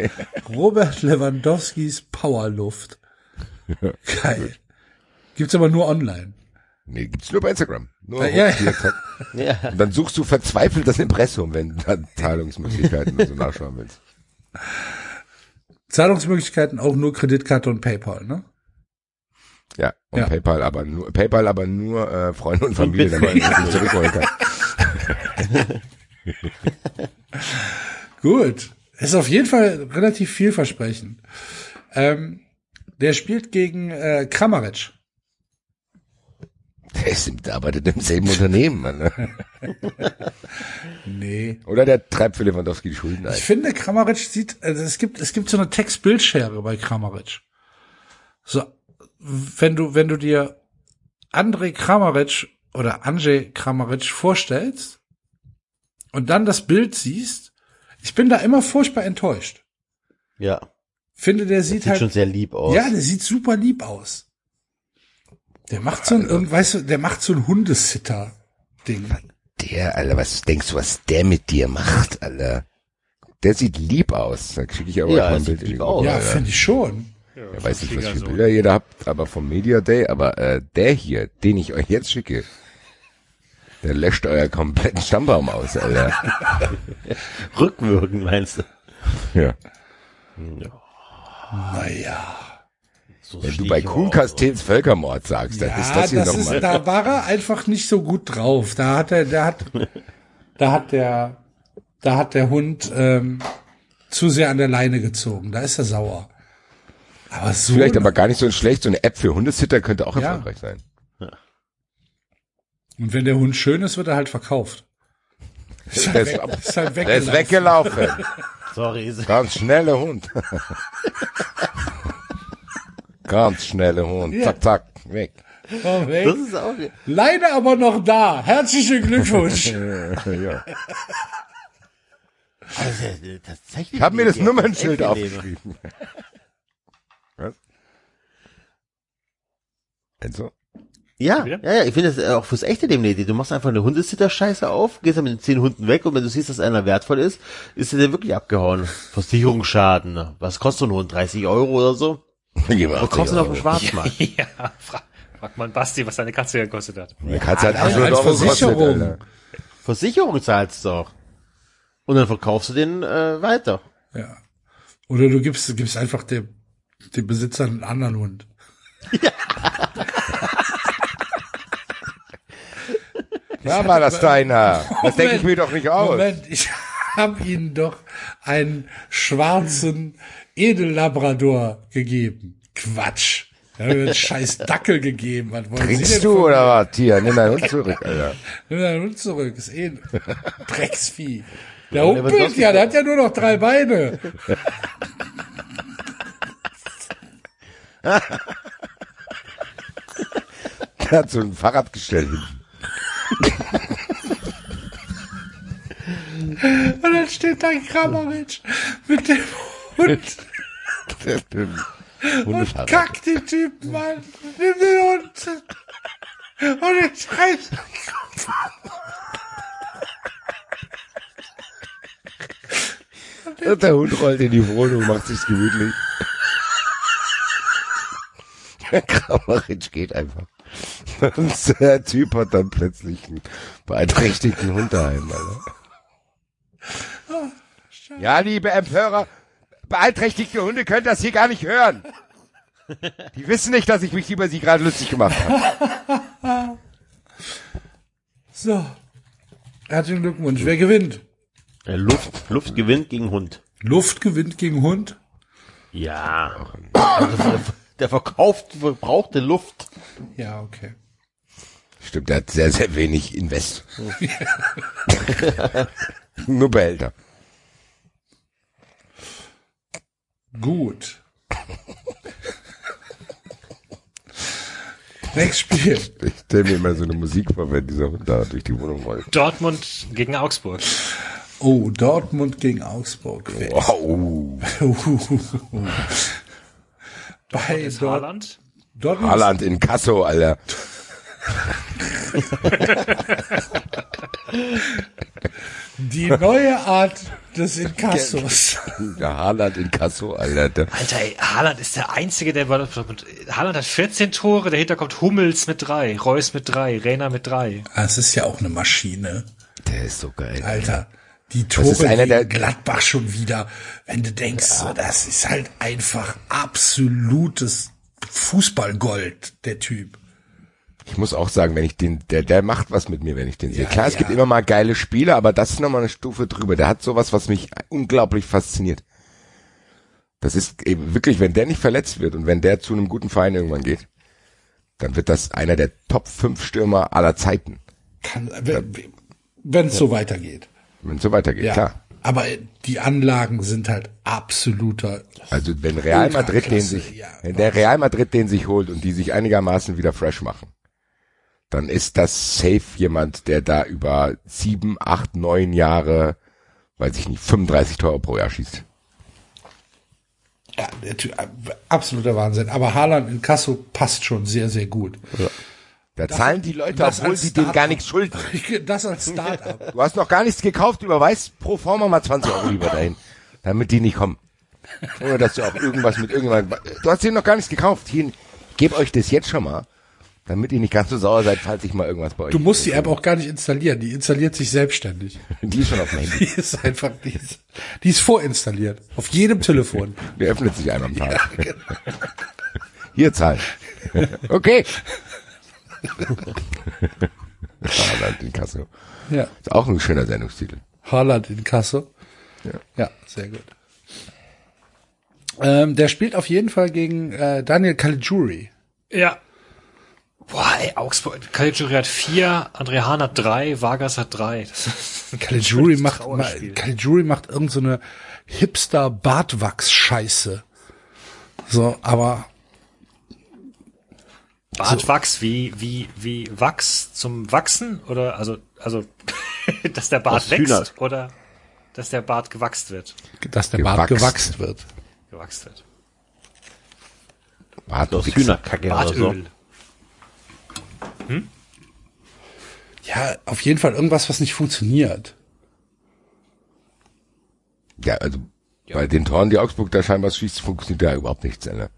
Robert Lewandowskis Powerluft. Geil. Gibt's aber nur online. Nee, gibt's nur bei Instagram. Nur Ja, ja. Ja. Und dann suchst du verzweifelt das Impressum, wenn du da Zahlungsmöglichkeiten so nachschauen willst. Zahlungsmöglichkeiten auch nur Kreditkarte und PayPal, ne? Ja, und Ja. PayPal aber nur, PayPal aber nur äh, Freunde und Familie, damit das nicht zurückholen kann. Gut. Ist auf jeden Fall relativ vielversprechend. Ähm, der spielt gegen äh, Kramaric. Der, ist, der arbeitet im selben Unternehmen, Mann. Ne? Nee. Oder der treibt für Lewandowski die Schulden ein. Ich finde, Kramaric sieht, also es gibt, es gibt so eine Text-Bildschere bei Kramaric. So, wenn du, wenn du dir André Kramaric oder Andrzej Kramaric vorstellst und dann das Bild siehst, ich bin da immer furchtbar enttäuscht. Ja. Finde, der sieht, Sieht halt, schon sehr lieb aus. ja, der sieht super lieb aus. Der macht so ein, weißt du, der macht so ein Hundesitter-Ding. Der, Alter, was denkst du, was der mit dir macht, Alter? Der sieht lieb aus. Da schicke ich aber Ja, mal er ein Bild in die lieb aus. Ja, finde ich schon. Ich weiß nicht, was für Schwiegersohn. Bilder ihr da habt, aber vom Media Day, aber äh, der hier, den ich euch jetzt schicke, der löscht euer kompletten Stammbaum aus, Alter. Rückwirkend meinst du? Ja. Naja. So Wenn du bei ich aber Kuhn auch. Castells Völkermord sagst, dann Ja, ist das hier das ist, nochmal. da war er einfach nicht so gut drauf. Da hat er, da hat, da hat der, da hat der Hund ähm, zu sehr an der Leine gezogen. Da ist er sauer. Aber so, Vielleicht aber gar nicht so schlecht. So eine App für Hundesitter könnte auch Ja. erfolgreich sein. Und wenn der Hund schön ist, wird er halt verkauft. Ist halt, ist, weg, ist halt der ist weggelaufen. weggelaufen. Sorry. ist- Ganz schneller Hund. Ganz schneller Hund. Ja. Zack, zack, weg. Oh, weg. Das ist auch, Leine aber noch da. Herzlichen Glückwunsch. ja. also, äh, tatsächlich. Ich habe mir das Nummernschild aufgeschrieben. Was? Also? Ja, ja, ja, ich finde das äh, auch fürs echte eine Idee. Du machst einfach eine Hundesitter-Scheiße auf, gehst dann mit den zehn Hunden weg und wenn du siehst, dass einer wertvoll ist, ist der wirklich abgehauen. Versicherungsschaden. ne? Was kostet so ein Hund? 30 Euro oder so? Verkaufst du noch auf dem Schwarzmarkt? ja, frag, frag mal Basti, was seine Katze gekostet hat. Die Katze hat Nein, 800 als Euro Versicherung. Alter. Versicherung zahlst du doch. Und dann verkaufst du den äh, weiter. Ja. Oder du gibst, du gibst einfach dem, dem Besitzer einen anderen Hund. Ja, war das deiner. Das denke ich mir doch nicht aus. Moment, ich habe Ihnen doch einen schwarzen Edellabrador gegeben. Quatsch. Ich habe mir einen scheiß Dackel gegeben. Was wollen Sie Trinkst denn du oder was? Hier, nimm deinen Hund zurück, Alter. Nimm deinen Hund zurück. Ist eh ein Drecksvieh. Der humpelt ja, der hat ja nur noch drei Beine. Der hat so ein Fahrradgestell hinten. Und dann steht da Kramaric mit dem Hund und kackt den Typen an. Nimm den Hund. Und ich scheiß. Und der Hund rollt in die Wohnung, macht sich's gemütlich. Der Kramaric geht einfach. Und der Typ hat dann plötzlich einen beeinträchtigten Hund daheim, Alter. Ja, liebe Empörer, beeinträchtigte Hunde können das hier gar nicht hören. Die wissen nicht, dass ich mich über sie gerade lustig gemacht habe. So. Herzlichen Glückwunsch. Wer gewinnt? Äh, Luft, Luft gewinnt gegen Hund. Luft gewinnt gegen Hund. Ja. Der, verkauft verbrauchte Luft. Ja, okay. Stimmt, der hat sehr, sehr wenig Invest. Nur Behälter. Gut. Nächstes Spiel. Ich stelle mir immer so eine Musik vor, wenn dieser Hund da durch die Wohnung rollt. Dortmund gegen Augsburg. Oh, Dortmund gegen Augsburg. Wow. Bei Ist Dort Haaland? Dortmund Haaland in Kasso, Alter. die neue Art des Inkassos. Der Haaland in Kasso, Alter. Alter, ey, Haaland ist der Einzige, der bei Dortmund. Haaland hat 14 Tore, dahinter kommt Hummels mit drei, Reus mit drei, Reiner mit drei. Das ist ja auch eine Maschine. der ist so geil. Alter, die ist Tore einer gegen der- Gladbach schon wieder. Wenn du denkst, so, das ist halt einfach absolutes Fußballgold, der Typ. Ich muss auch sagen, wenn ich den, der, der macht was mit mir, wenn ich den sehe. Ja, Klar, es ja. gibt immer mal geile Spiele, aber das ist nochmal eine Stufe drüber. Der hat sowas, was mich unglaublich fasziniert. Das ist eben wirklich, wenn der nicht verletzt wird und wenn der zu einem guten Verein irgendwann geht, dann wird das einer der Top 5 Stürmer aller Zeiten, Kann, wenn es so weitergeht. Wenn es so weitergeht, Ja. klar. Aber die Anlagen sind halt absoluter. Also wenn Real Madrid den sich, ja. wenn der Real Madrid den sich holt und die sich einigermaßen wieder fresh machen, dann ist das safe jemand, der da über sieben, acht, neun Jahre, weiß ich nicht, 35 Tore pro Jahr schießt. Ja, der typ, äh, absoluter Wahnsinn. Aber Haaland in Kasso passt schon sehr, sehr gut. Da zahlen die Leute, das obwohl sie dem gar nichts schulden. Das als Start-up. Du hast noch gar nichts gekauft, überweist pro forma mal 20 Euro lieber dahin, damit die nicht kommen. Ohne dass du auch irgendwas mit irgendjemandem, du hast denen noch gar nichts gekauft. Hier, ich gebe euch das jetzt schon mal, damit ihr nicht ganz so sauer seid, falls ich mal irgendwas bei euch. Du musst die App auch gar nicht installieren. Die installiert sich selbstständig. Die ist schon auf dem Handy. Die ist einfach, die ist, die ist vorinstalliert. Auf jedem Telefon. Die öffnet sich einmal am Tag. Hier zahlen. Okay. Haaland in Kasso. Ja. Ist auch ein schöner Sendungstitel. Haaland in Kasso. Ja. Ja, sehr gut. Ähm, der spielt auf jeden Fall gegen äh, Daniel Caligiuri. Ja. Boah, ey, Augsburg. Caligiuri hat vier, André Hahn hat drei, Vargas hat drei. Caligiuri macht. Caligiuri macht irgend so eine hipster Bartwachs-Scheiße. So, aber Bartwachs wie, wie, wie Wachs zum Wachsen? Oder, also, also, dass der Bart Aus wächst? Hühner. Oder, dass der Bart gewachst wird? dass der Bart Gewachst. gewachst wird. Gewachst wird. Bart Aus. Hühnerkacke oder so. Bartöl. Ja, auf jeden Fall irgendwas, was nicht funktioniert. Ja, also bei den Toren, die Augsburg da scheinbar schießt, funktioniert da überhaupt nichts. Ne?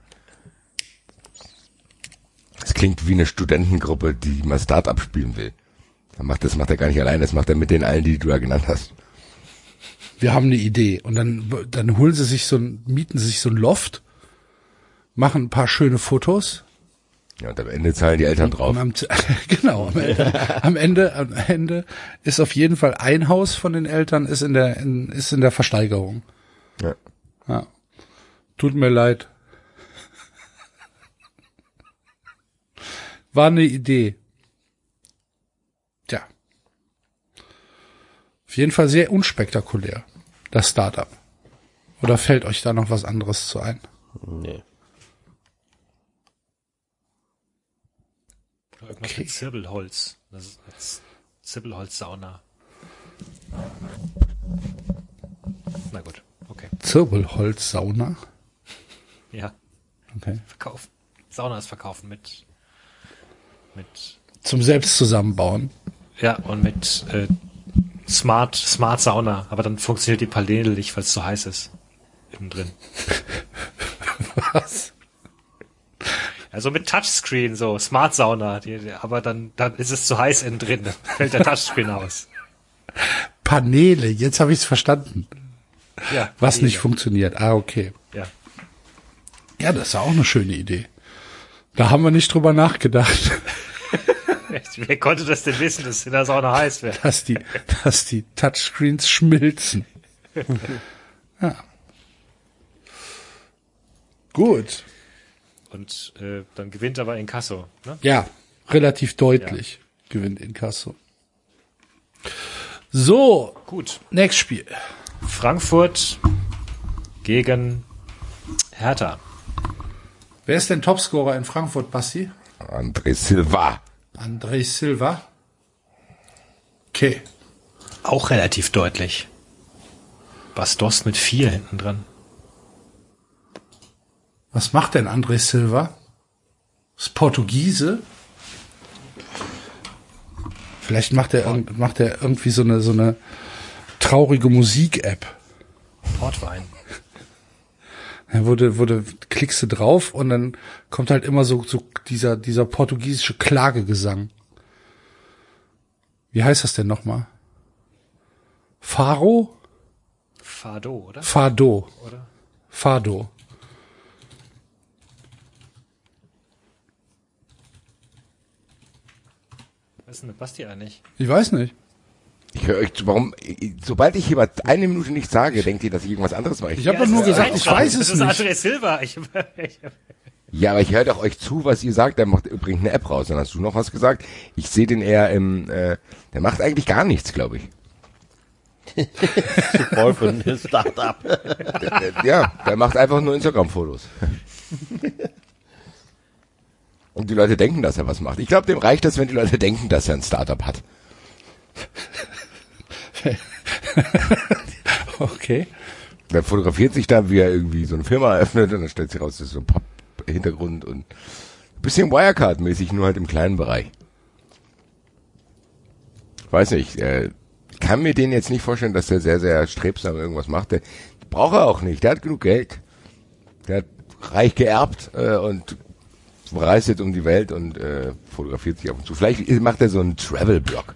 Klingt wie eine Studentengruppe, die mal Start-up spielen will. Dann macht das macht er gar nicht allein, das macht er mit den allen, die du da genannt hast. Wir haben eine Idee. Und dann, dann holen sie sich so ein, mieten sie sich so ein Loft, machen ein paar schöne Fotos, Ja, und am Ende zahlen die Eltern drauf. Am, genau, am Ende, am Ende, am Ende ist auf jeden Fall ein Haus von den Eltern ist in der, in, ist in der Versteigerung. Ja. Ja. Tut mir leid. War eine Idee. Tja. Auf jeden Fall sehr unspektakulär, das Startup. Oder fällt euch da noch was anderes zu ein? Nee. Irgendwas Okay. mit Zirbelholz. Das ist Zirbelholz-Sauna. Na gut, okay. Zirbelholz-Sauna? Ja, Okay. verkaufen. Sauna ist verkaufen mit, mit, Zum selbst zusammenbauen. ja, und mit, äh, Smart, Smart Sauna. Aber dann funktioniert die Paneele nicht, weil es zu heiß ist. Innen drin. Was? Also mit Touchscreen, so, Smart Sauna. Die, die, aber dann, dann ist es zu heiß innen drin. Dann fällt der Touchscreen aus. Paneele, jetzt habe ich es verstanden. Ja. Was Paneele. nicht funktioniert. Ah, okay. Ja. Ja, das ist auch eine schöne Idee. Da haben wir nicht drüber nachgedacht, Wer konnte das denn wissen, dass in der Sauna heiß wäre? dass die, dass die Touchscreens schmilzen. Ja. Gut. Und äh, dann gewinnt aber Inkasso. Ne? Ja, relativ deutlich gewinnt Inkasso. So, Gut. nächstes Spiel. Frankfurt gegen Hertha. Wer ist denn Topscorer in Frankfurt, Basti? André Silva. André Silva. Okay. Auch relativ deutlich. Bastos mit vier hinten dran. Was macht denn André Silva? Ist Portugiese? Vielleicht macht er, macht er irgendwie so eine, so eine traurige Musik-App. Portwein. Da wurde, wurde, klickst du drauf und dann kommt halt immer so, so dieser, dieser portugiesische Klagegesang. Wie heißt das denn nochmal? Faro? Fado, oder? Fado. oder? Fado. Was ist denn mit Basti eigentlich? Ich weiß nicht. Ich höre euch zu, warum, sobald ich hier eine Minute nicht sage, denkt ihr, dass ich irgendwas anderes mache. Ich habe doch es nur gesagt, ich weiß es Das ist nicht. André Silva. Ich, ich, Ja, aber ich höre doch euch zu, was ihr sagt. Der macht bringt eine App raus. Dann hast du noch was gesagt. Ich sehe den eher im, äh, der macht eigentlich gar nichts, glaube ich. Voll für ein Startup. Ja, der macht einfach nur Instagram-Fotos. Und die Leute denken, dass er was macht. Ich glaube, dem reicht das, wenn die Leute denken, dass er ein Startup hat. Okay. Der fotografiert sich da, wie er irgendwie so eine Firma eröffnet und dann stellt sich raus, das ist so ein Papp-Hintergrund und ein bisschen Wirecard-mäßig, nur halt im kleinen Bereich. Weiß nicht, äh, kann mir den jetzt nicht vorstellen, dass der sehr, sehr strebsam irgendwas macht. Der braucht er auch nicht, der hat genug Geld. Der hat reich geerbt äh, und reist jetzt um die Welt und äh, fotografiert sich ab und zu. Vielleicht macht er so einen Travel-Blog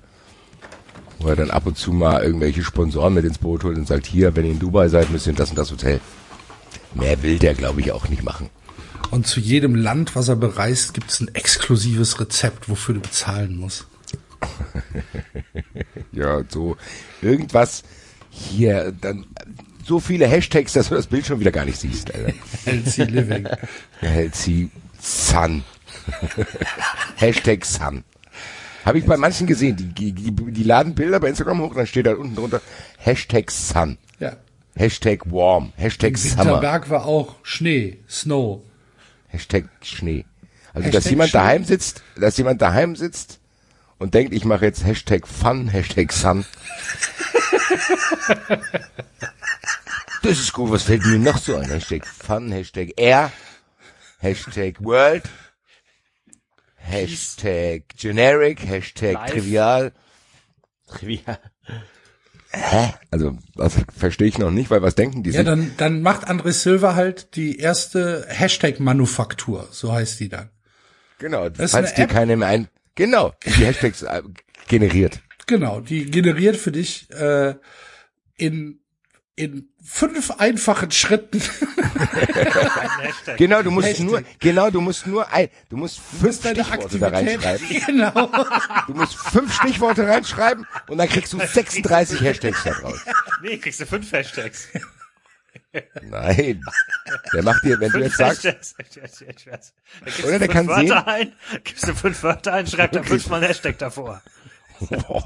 wo er dann ab und zu mal irgendwelche Sponsoren mit ins Boot holt und sagt, hier, wenn ihr in Dubai seid, müsst ihr in das und das Hotel. Mehr will der, glaube ich, auch nicht machen. Und zu jedem Land, was er bereist, gibt es ein exklusives Rezept, wofür du bezahlen musst. Ja, so irgendwas hier, dann so viele Hashtags, dass du das Bild schon wieder gar nicht siehst. LC Living. Sie Sun. Hashtag Sun. Habe ich bei manchen gesehen, die, die, die laden Bilder bei Instagram hoch, dann steht da unten drunter Hashtag Sun. Ja. Hashtag Warm. Hashtag Summer. Winterberg war auch Schnee, Snow. Hashtag Schnee. Also, Hashtag dass jemand Schnee. daheim sitzt, dass jemand daheim sitzt und denkt, ich mache jetzt Hashtag Fun, Hashtag Sun. das ist gut, was fällt mir noch so ein? Hashtag Fun, Hashtag Air, Hashtag World, Hashtag Generic, Hashtag Live. Trivial. Trivial. Hä? Also, das verstehe ich noch nicht, weil was denken die? Ja, sind? dann, dann macht André Silva halt die erste Hashtag-Manufaktur, so heißt die dann. genau, ist falls eine dir App. keine mehr ein, genau, die Hashtags äh, generiert. Genau, die generiert für dich äh, in in fünf einfachen Schritten. Genau, du musst Hashtag. nur, genau, du musst nur ein, du musst fünf deine Stichworte da reinschreiben. Genau. Du musst fünf Stichworte reinschreiben und dann kriegst du 36 Hashtags da draus. Nee, kriegst du fünf Hashtags. Nein. Der macht dir, wenn du jetzt Fünf sagst, Hashtags. Da gibst Oder du der fünf kann Wörter sehen- ein, gibst du fünf Wörter ein, schreib da fünfmal ein Hashtag davor.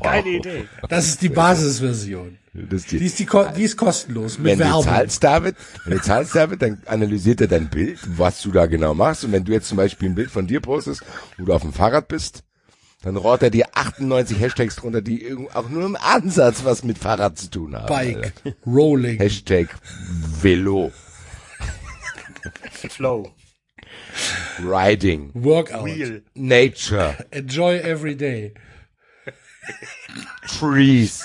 Geile Idee. Das ist die Basisversion. das ist Die die, ist, die, die ist kostenlos mit wenn du Werbung. zahlst, David, wenn du zahlst, David, dann analysiert er dein Bild, was du da genau machst. Und wenn du jetzt zum Beispiel ein Bild von dir postest, wo du auf dem Fahrrad bist, dann rohrt er dir 98 Hashtags drunter, die auch nur im Ansatz was mit Fahrrad zu tun haben. Bike, Rolling, Hashtag Velo, Flow. Riding, Workout, Wheel. Nature, Enjoy every day. Trees,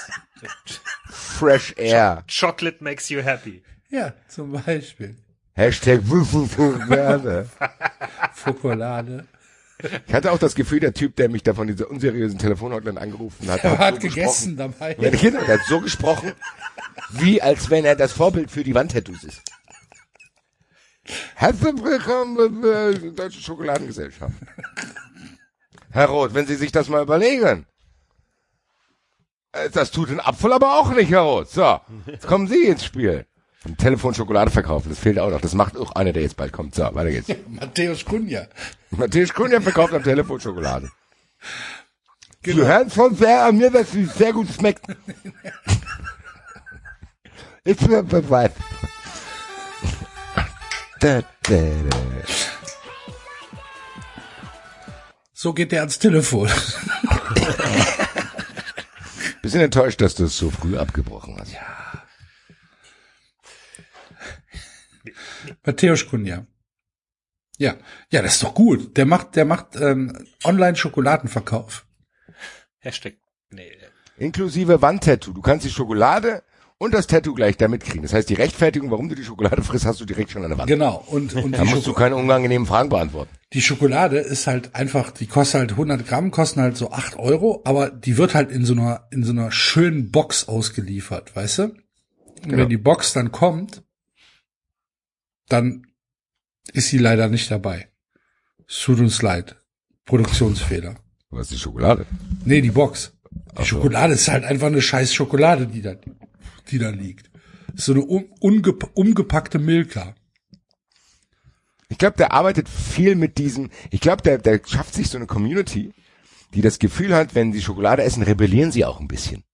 Fresh Air, Chocolate makes you happy. Ja, zum Beispiel. Hashtag Werde. Fokolade. Ich hatte auch das Gefühl, der Typ, der mich da von dieser unseriösen Telefonhotline angerufen hat, Er hat so gegessen gesprochen. dabei. Ja, genau, der hat so gesprochen, wie als wenn er das Vorbild für die Wandtattoos ist. Herzlich willkommen bei der Deutschen Schokoladengesellschaft. Herr Roth, wenn Sie sich das mal überlegen. Äh, Das tut den Apfel aber auch nicht, Herr Roth. So, jetzt kommen Sie ins Spiel. Am Telefon Schokolade verkaufen, das fehlt auch noch. Das macht auch einer, der jetzt bald kommt. So, weiter geht's. Matthäus Kunja. Matthias Kunja verkauft am Telefon Schokolade. Genau. Du hörst von sehr an mir, dass sie sehr gut schmeckt. Ich bin Beweis. So geht der ans Telefon. Bisschen enttäuscht, dass du es so früh abgebrochen hast. Matthäus Kunja. Ja, ja, das ist doch gut. Der macht, der macht ähm, Online-Schokoladenverkauf. Hashtag. Nee. Inklusive Wandtattoo. Du kannst die Schokolade und das Tattoo gleich damit kriegen. Das heißt, die Rechtfertigung, warum du die Schokolade frisst, hast du direkt schon an der Wand. Genau. Und, und Da musst du Schoko keine unangenehmen Fragen beantworten. die Schokolade ist halt einfach, die kostet halt 100 Gramm, kosten halt so 8 Euro, aber die wird halt in so einer, in so einer schönen Box ausgeliefert, weißt du? Und Genau. wenn die Box dann kommt, dann ist sie leider nicht dabei. Es tut uns leid. Produktionsfehler. Was ist die Schokolade? Nee, die Box. Die Ach so. Schokolade ist halt einfach eine scheiß Schokolade, die da, die da liegt. So eine ungepa umgepackte Milka. Ich glaube, der arbeitet viel mit diesem, ich glaube, der, der schafft sich so eine Community, die das Gefühl hat, wenn sie Schokolade essen, rebellieren sie auch ein bisschen.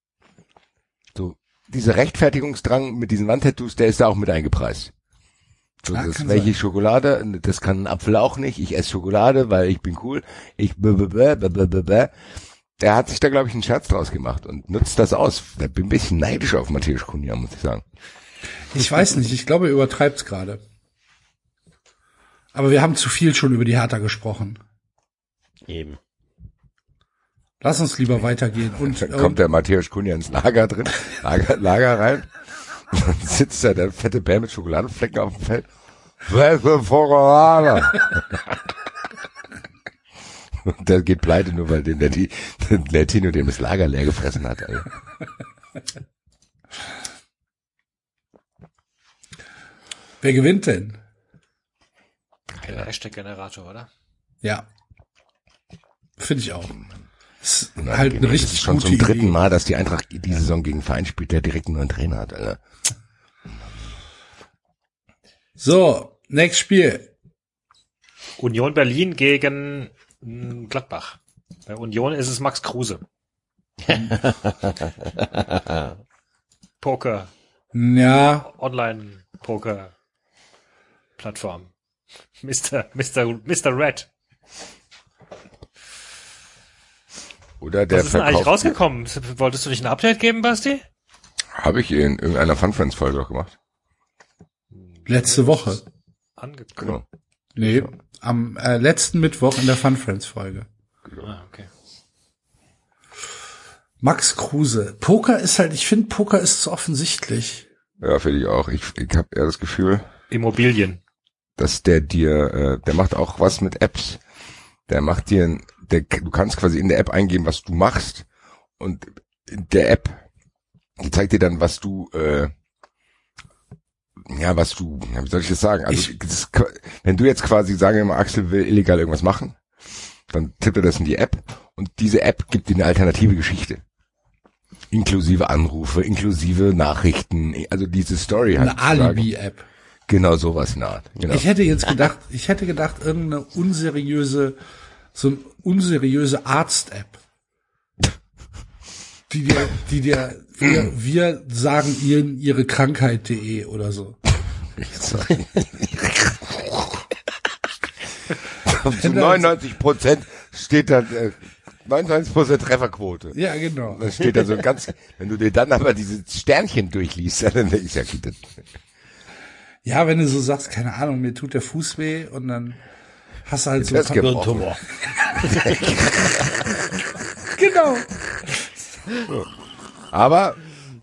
So, dieser Rechtfertigungsdrang mit diesen Wandtattoos, der ist da auch mit eingepreist. So, Ah, das, welche sein. Schokolade, das kann ein Apfel auch nicht, ich esse Schokolade, weil ich bin cool, ich b -b -b -b -b -b -b. Der hat sich da, glaube ich, einen Scherz draus gemacht und nutzt das aus. Ich bin ein bisschen neidisch auf Matthias Kunja, muss ich sagen. Ich weiß nicht, ich glaube, er übertreibt's gerade. Aber wir haben zu viel schon über die Hertha gesprochen. Eben. Lass uns lieber weitergehen. Und, Dann kommt der Matthäus Kunja ins Lager drin, Lager, Lager rein. Und dann sitzt da der fette Bär mit Schokoladenflecken auf dem Feld. Welche Schokolade? Und der geht pleite, nur weil den, der, die, der Tino dem das Lager leer gefressen hat. Ey. wer gewinnt denn? Kein Hashtag-Generator, oder? Ja. Finde ich auch. Ist halt eine das richtig ist schon gute zum dritten Idee. Mal, dass die Eintracht die Saison gegen Verein spielt, der direkt einen neuen Trainer hat. Alter. So, nächstes Spiel. Union Berlin gegen Gladbach. Bei Union ist es Max Kruse. Poker, Ja, Online-Poker, Plattform. Mr. Mr. Mr. Red. Oder der Was ist denn eigentlich rausgekommen? Wolltest du nicht ein Update geben, Basti? Habe ich in irgendeiner Fun Friends Folge auch gemacht. letzte Woche. Angekündigt. Genau. Nee, am äh, letzten Mittwoch in der Fun Friends Folge. Ah, okay. Max Kruse. Poker ist halt, ich finde, Poker ist zu offensichtlich. Ja, finde ich auch. Ich, ich habe eher das Gefühl, Immobilien. dass der dir, äh, der macht auch was mit Apps. Der macht dir, ein- der, du kannst quasi in der App eingeben, was du machst und in der App, die zeigt dir dann, was du, äh, ja, was du, ja, wie soll ich das sagen? Also, das, wenn du jetzt quasi, sagen wir mal, Axel will illegal irgendwas machen, dann tippt er das in die App und diese App gibt dir eine alternative Geschichte. Inklusive Anrufe, inklusive Nachrichten, also diese Story halt. Eine. Alibi-App. Genau sowas in der Art. Genau. Ich hätte jetzt gedacht, ich hätte gedacht, irgendeine unseriöse, so eine unseriöse Arzt-App. Die dir, die dir, wir, wir sagen ihnen ihre Krankheit.de oder so. Zu 99 Prozent steht da, äh, 99 Prozent Trefferquote. Ja, genau. Dann steht da so ganz, wenn du dir dann aber diese Sternchen durchliest, dann du, ja, das. Ja, wenn du so sagst, keine Ahnung, mir tut der Fuß weh und dann hast du halt so. Das gebrochen. Genau. Aber,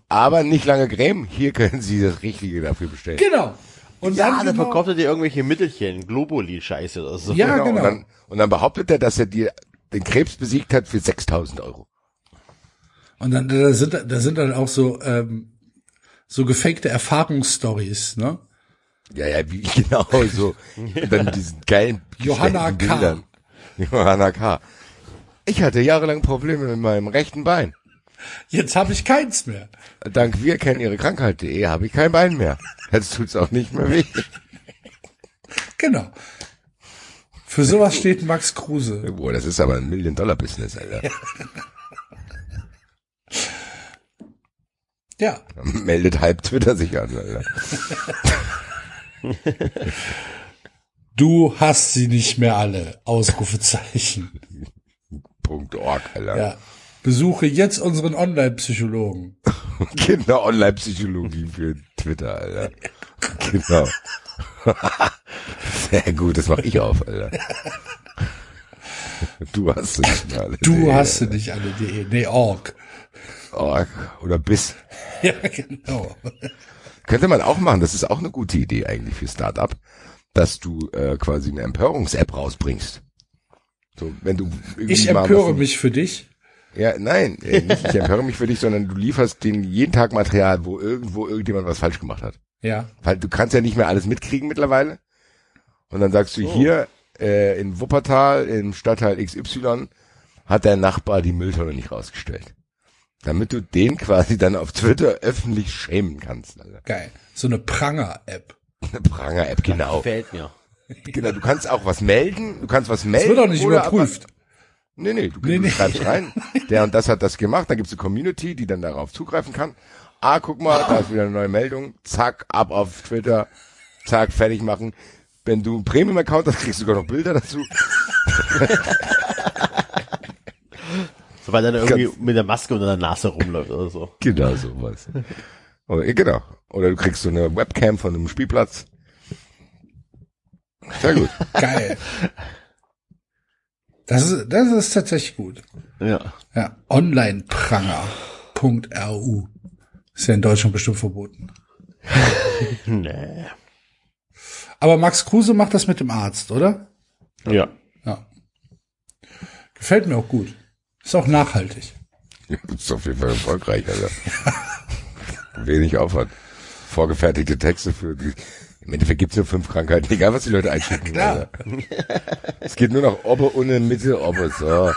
aber nicht lange Creme. Hier können Sie das Richtige dafür bestellen. Genau. Und Ja, dann dann genau, verkauft er dir irgendwelche Mittelchen, Globuli-Scheiße oder so. Ja, genau. Und, dann, und dann behauptet er, dass er dir den Krebs besiegt hat für 6000 Euro. Und dann da sind da sind dann auch so ähm, so gefakte Erfahrungsstories, ne? Ja, ja, wie genau so. Und dann diesen geilen Johanna K. Bildern. Johanna K. Ich hatte jahrelang Probleme mit meinem rechten Bein. Jetzt habe ich keins mehr. Dank wir kennen ihre Krankheit.de habe ich kein Bein mehr. Jetzt tut's auch nicht mehr weh. Genau. Für sowas steht Max Kruse. Boah, das ist aber ein Million-Dollar-Business, Alter. Ja. Meldet halb Twitter sich an, Alter. Du hast sie nicht mehr alle. Ausrufezeichen. Punkt .org, Alter. Ja. Besuche jetzt unseren Online-Psychologen. Genau, Online-Psychologie für Twitter, Alter. Genau. Sehr gut, das mache ich auf, Alter. Du hast nicht alle. Du hast sie nicht alle. Die, nee, org. Org oder bis. Ja, genau. Könnte man auch machen, das ist auch eine gute Idee eigentlich für Startup, dass du äh, quasi eine Empörungs-App rausbringst. So, wenn du Ich empöre mich für dich. Ja, nein, äh, nicht ich empöre mich für dich, sondern du lieferst denen jeden Tag Material, wo irgendwo irgendjemand was falsch gemacht hat. Ja. Weil du kannst ja nicht mehr alles mitkriegen mittlerweile. Und dann sagst du hier äh, in Wuppertal im Stadtteil XY hat der Nachbar die Mülltonne nicht rausgestellt. Damit du den quasi dann auf Twitter öffentlich schämen kannst. Alter. Geil. So eine Pranger-App. Eine Pranger-App, genau. Gefällt mir. genau. Du kannst auch was melden, du kannst was Das melden. wird auch nicht oder überprüft. Nee, nee, du, Nee, du nee. schreibst rein, der und das hat das gemacht, dann gibt's eine Community, die dann darauf zugreifen kann. Ah, guck mal, da ist wieder eine neue Meldung, zack, ab auf Twitter, zack, fertig machen. Wenn du einen Premium-Account hast, kriegst du sogar noch Bilder dazu. So, weil er dann irgendwie mit der Maske unter der Nase rumläuft oder so. Genau, sowas. Oder, ja, genau. Oder du kriegst so eine Webcam von einem Spielplatz. Sehr gut. Geil. Das ist, das ist tatsächlich gut. Ja. Ja. Onlinepranger.ru. Ist ja in Deutschland bestimmt verboten. Nee. Aber Max Kruse macht das mit dem Arzt, oder? Ja. Ja. Gefällt mir auch gut. Ist auch nachhaltig. Ja, ist auf jeden Fall erfolgreich, Alter. Wenig Aufwand. Vorgefertigte Texte für die. Im Endeffekt gibt's nur fünf Krankheiten, egal was die Leute einschicken. Klar. Alter. Es geht nur noch Obbe, Unne, Mitte, Obbe. So.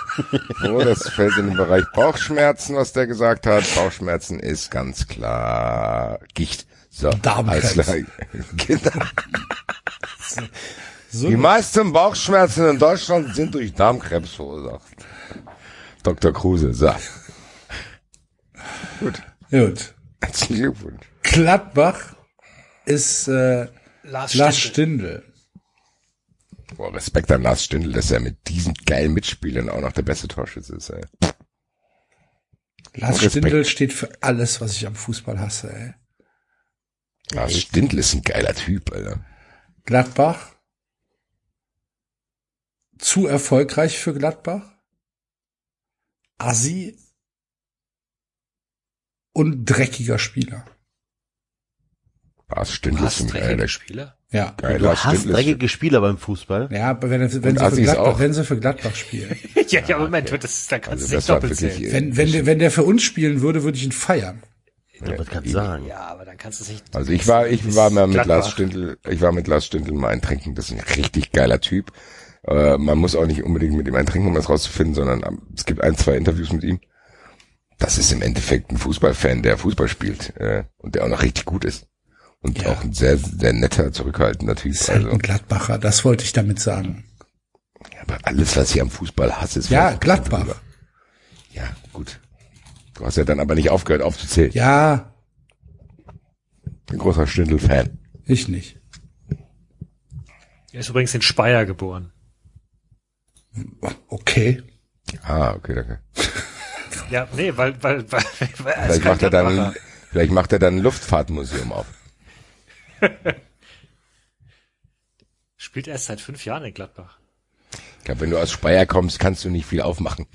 so. Das fällt in den Bereich Bauchschmerzen, was der gesagt hat. Bauchschmerzen ist ganz klar Gicht. So, Darmkrebs. klar. Genau. So, Die meisten Bauchschmerzen in Deutschland sind durch Darmkrebs verursacht. Dr. Kruse, so. Gut. gut. Herzlichen Glückwunsch. Gladbach ist äh, Lars, Lars Stindl. Stindl. Boah, Respekt an Lars Stindl, dass er mit diesen geilen Mitspielern auch noch der beste Torschütze ist, ey. Lars. Stindl steht für alles, was ich am Fußball hasse. Ey. Lars Stindl ist ein geiler Typ, Alter. Gladbach. Zu erfolgreich für Gladbach. Assi. Und dreckiger Spieler. Lars Stindl Was, ist ein geiler dreckige Spieler? Ja. Geil, Du hast Stindl ist dreckige Spieler beim Fußball. Ja, aber wenn, wenn, sie, für Gladbach, auch. wenn sie für Gladbach spielen. Ja, ja, Moment, das, da kannst also du das nicht doppelt äh, Wenn, wenn, der- wenn der für uns spielen würde, würde ich ihn feiern. Was kannst du sagen? Ja, aber dann kannst du es nicht. Also ich war, ich war mal mit Gladbach. Lars Stindl, ich war mit Lars Stindl mal ein Trinken. Das ist ein richtig geiler Typ. Äh, man muss auch nicht unbedingt mit ihm ein Trinken, um das rauszufinden, sondern ähm, es gibt ein, zwei Interviews mit ihm. Das ist im Endeffekt ein Fußballfan, der Fußball spielt äh, und der auch noch richtig gut ist. Und Ja. auch ein sehr, sehr netter, zurückhaltender Typ. Ist halt Also, ein Gladbacher, das wollte ich damit sagen. aber alles, was ich am Fußball hasse, ist Ja, vielleicht- Gladbach. Ja, gut. Du hast ja dann aber nicht aufgehört aufzuzählen. Ja, Ein großer Stindl-Fan. ich nicht. Er ist übrigens in Speyer geboren. Okay. Ah, okay, danke. Ja, nee, weil, weil, weil, weil er ist Vielleicht macht er dann, Gladbacher. vielleicht macht er dann ein Luftfahrtmuseum auf. Spielt erst seit fünf Jahren in Gladbach. Ich glaube, wenn du aus Speyer kommst, kannst du nicht viel aufmachen.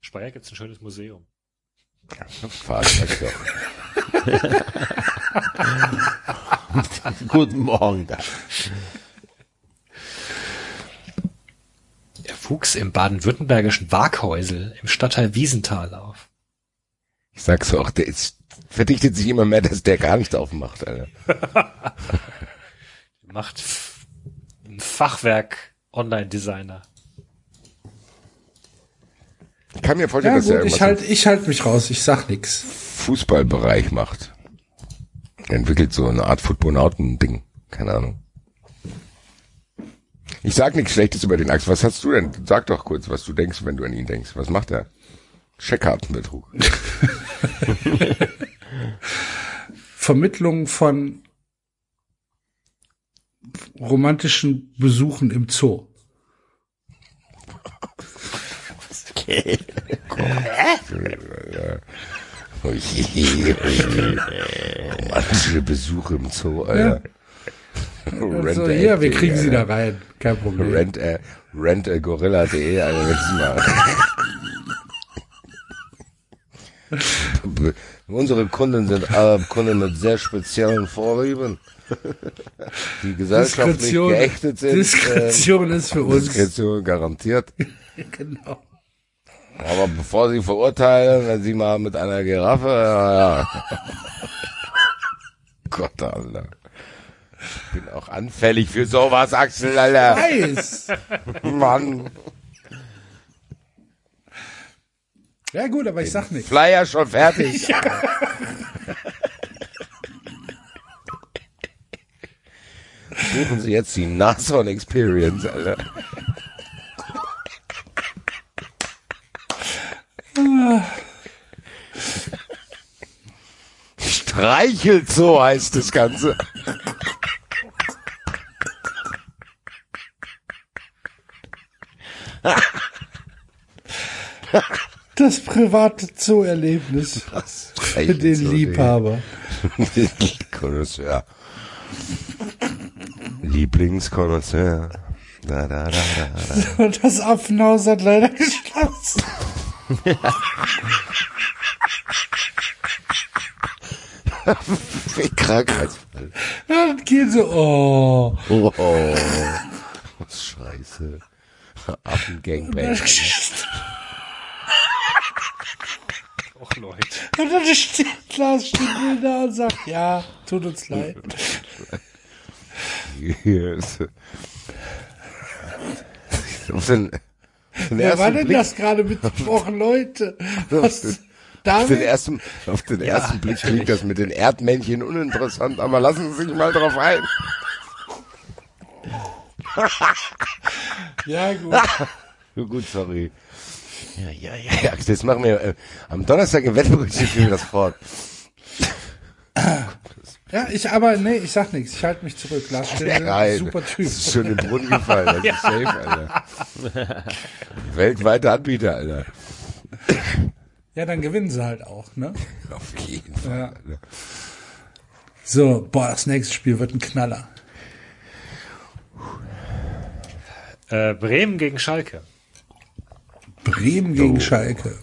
Speyer gibt's ein schönes Museum. Guten Morgen da. Er wuchs im baden-württembergischen Waghäusel im Stadtteil Wiesenthal auf. Ich sag's auch, der ist, verdichtet sich immer mehr, dass der gar nicht aufmacht, Alter. Macht ein Fachwerk Online-Designer. Ich kann mir vorstellen, Ja dass er gut, irgendwas ich halt, ich halt mich raus, ich sag nix. Fußballbereich macht. Er entwickelt so eine Art Footbonauten-Ding. Keine Ahnung. Ich sag nichts Schlechtes über den Axel. Was hast du denn? Sag doch kurz, was du denkst, wenn du an ihn denkst. Was macht er? Scheckkartenbetrug. Vermittlung von romantischen Besuchen im Zoo. Okay. Romantische Besuche im Zoo, Alter. Rent Also a hier, wir kriegen sie da rein. Kein Problem. Rent a, rent a gorilla.de, Alter, nächstes Mal. Unsere Kunden sind alle Kunden mit sehr speziellen Vorlieben, die gesellschaftlich Diskretion, geächtet sind. Diskretion ist für ähm, uns. Diskretion garantiert. Genau. Aber bevor Sie verurteilen, wenn Sie mal mit einer Giraffe, ja, ja. Gott, Alter. Ich bin auch anfällig für sowas, Axel, Alter. Weiß. Mann. Ja gut, aber ich sag nichts. Flyer schon fertig. Buchen Sie jetzt die Nashorn Experience, Alter. Streichelzoo heißt das Ganze. Das private Zoo-Erlebnis für den Liebhaber. Konnoisseur. Lieblingskonnoisseur. Da, da, da, da, da. Das Affenhaus hat leider geschlossen. Krankheitsfall. Das geht so, oh. Oh, oh. Scheiße. Affengangbang. Leute. Und dann steht Lars Stindl da und sagt, ja, tut uns leid. Ist- Auf den, auf den Wer war denn Blick, das gerade mitgesprochen, Leute? Was, auf den ersten, auf den ersten Blick klingt das mit den Erdmännchen uninteressant, aber lassen Sie sich mal drauf ein. Ja, gut. Ja, Gut, sorry. Ja, ja, ja, ja. Jetzt machen wir, äh, am Donnerstag im Wettbewerb führen wir das fort. Ja, ich aber, nee, ich sag nichts. Ich halte mich zurück. Lars Stindl, super Typ. Das ist schon im Brunnen gefallen. Das ist safe, Alter. Weltweiter Anbieter, Alter. Ja, dann gewinnen sie halt auch, ne? Auf jeden Fall. Ja. Alter. So, boah, das nächste Spiel wird ein Knaller. Äh, Bremen gegen Schalke. Bremen gegen Schalke.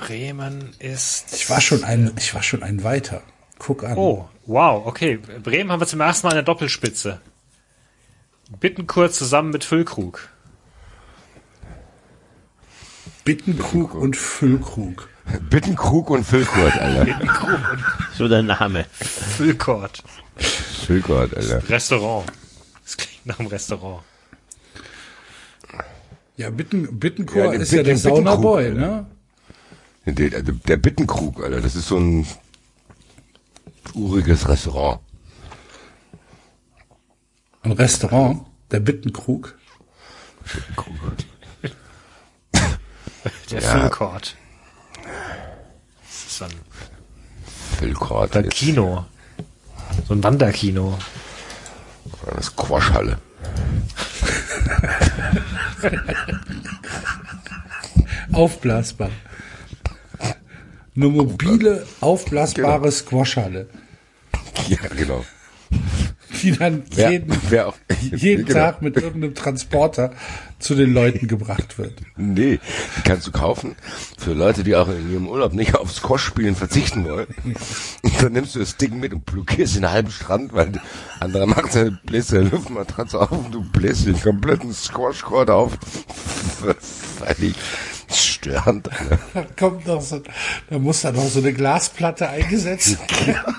Bremen ist. Ich war schon ein, ich war schon ein weiter. Guck an. Oh, wow, okay. Bremen haben wir zum ersten Mal in der Doppelspitze. Bittenkurt zusammen mit Füllkrug. Bittenkrug und Füllkrug. Bittenkrug und Füllkurt, Alter. So der Name. Füllkord. Füllkurt, Alter. Restaurant. Das klingt nach einem Restaurant. Ja, Bitten, Bittenkur Ja, ist ja der Bittenkrug, Saunaboy, ne? Der, der, Bittenkrug, Alter, das ist so ein uriges Restaurant. Ein Restaurant, der Bittenkrug. Der Ja. Füllkord. Das ist so ein, Füllkurt, ein Kino. So ein Wanderkino. eine Squashhalle. Aufblasbar. Eine mobile, aufblasbare Squashhalle, Ja, genau. Die dann Wer, jeden, wer auch, jeden genau. Tag mit irgendeinem Transporter zu den Leuten gebracht wird. Nee, die kannst du kaufen für Leute, die auch in ihrem Urlaub nicht aufs Squash-Spielen verzichten wollen. Und dann nimmst du das Ding mit und blockierst den halben Strand, weil der andere macht seine bläst seine Luftmatratze auf und du bläst den kompletten Squash-Court auf. Völlig störend. Da kommt noch so, da muss dann noch so eine Glasplatte eingesetzt werden.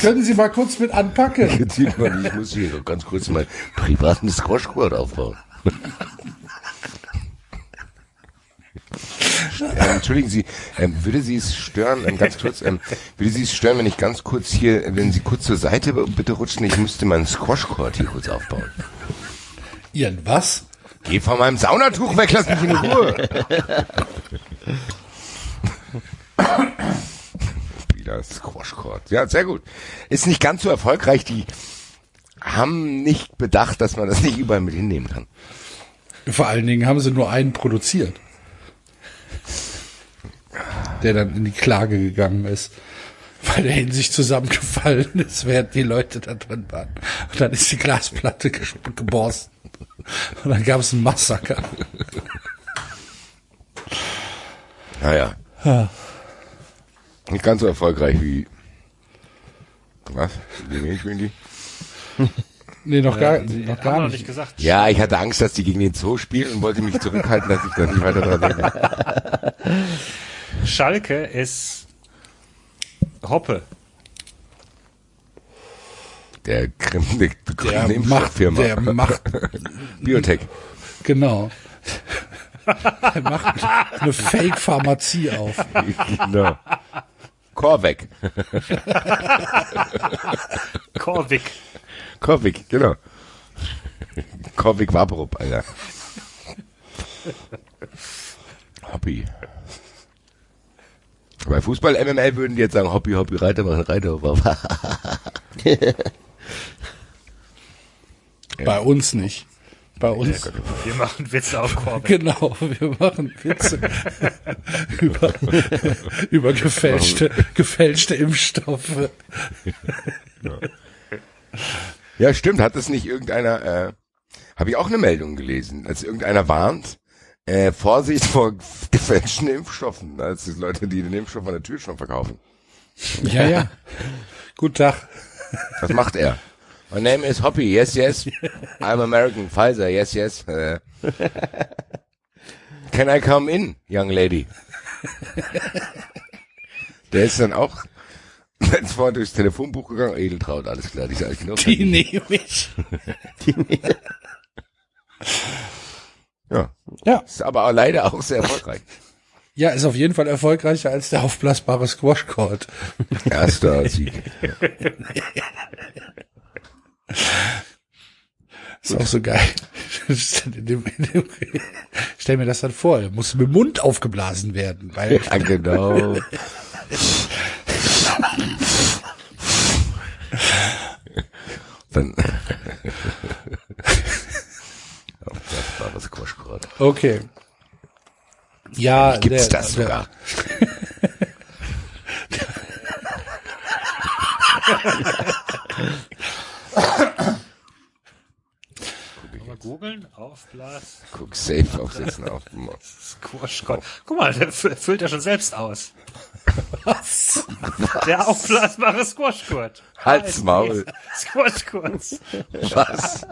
Können Sie mal kurz mit anpacken? Sieht man, ich muss hier ganz kurz meinen privaten Squash-Court aufbauen. Ähm, entschuldigen Sie, ähm, würde Sie es stören, ähm, ganz kurz, ähm, würde Sie es stören, wenn ich ganz kurz hier, wenn Sie kurz zur Seite bitte rutschen, ich müsste meinen Squash-Court hier kurz aufbauen. Ihren was? Geh von meinem Saunatuch weg, lass mich in Ruhe. Wieder Squash-Court. Ja, sehr gut. Ist nicht ganz so erfolgreich, die haben nicht bedacht, dass man das nicht überall mit hinnehmen kann. Vor allen Dingen haben sie nur einen produziert. Der dann in die Klage gegangen ist. Weil er in sich zusammengefallen ist, während die Leute da drin waren. Und dann ist die Glasplatte geborsten. Und dann gab es ein Massaker. Naja. Nicht ganz so erfolgreich wie. Was? Die Milchwindy? Nee, noch gar, noch Haben wir gar noch nicht. nicht gesagt. Ja, ich hatte Angst, dass die gegen den Zoo spielen und wollte mich zurückhalten, dass ich da nicht weiter dran denke. Schalke ist Hoppe. Der Krim, der, Der der macht, der macht, Biotech. genau. Der macht eine Fake-Pharmazie auf. genau. Korvek. Korvik. Korvik, genau. Korvik Vaporub, Alter. Hobby. Bei Fußball MML würden die jetzt sagen, Hobby, Hobby, Reiter machen, Reiter. Bei uns nicht. Bei uns. Wir machen Witze auf Korvik. Genau, wir machen Witze über, über gefälschte, gefälschte Impfstoffe. Ja, stimmt. Hat das nicht irgendeiner, äh, habe ich auch eine Meldung gelesen, als irgendeiner warnt, äh, Vorsicht vor gefälschten Impfstoffen, als die Leute, die den Impfstoff an der Tür schon verkaufen. Ja, ja. Guten Tag. Was macht er? My name is Hoppy. Yes, yes. I'm American. Pfizer. Yes, yes. Äh, Can I come in, young lady? Der ist dann auch ist vorhin durchs Telefonbuch gegangen. Edeltraut, alles klar. Die ist alt genug. Die nehme ich. Ja. Ja. Ist aber auch leider auch sehr erfolgreich. Ja, ist auf jeden Fall erfolgreicher als der aufblasbare Squash Court. Erster Sieg. Ist auch so geil. Stell mir das dann vor, er muss mit dem Mund aufgeblasen werden, weil Ja, genau. Dann. Aufblasbares Quaschgrad. okay. Ja, Gibt's der, das sogar? Mal googeln. Aufblas. Guck, safe aufsetzen auf. Squash Gott. Guck mal, der fü- füllt ja schon selbst aus. Was? Der aufblasbare Squash. Halt's Maul. Squash Gurt. Was?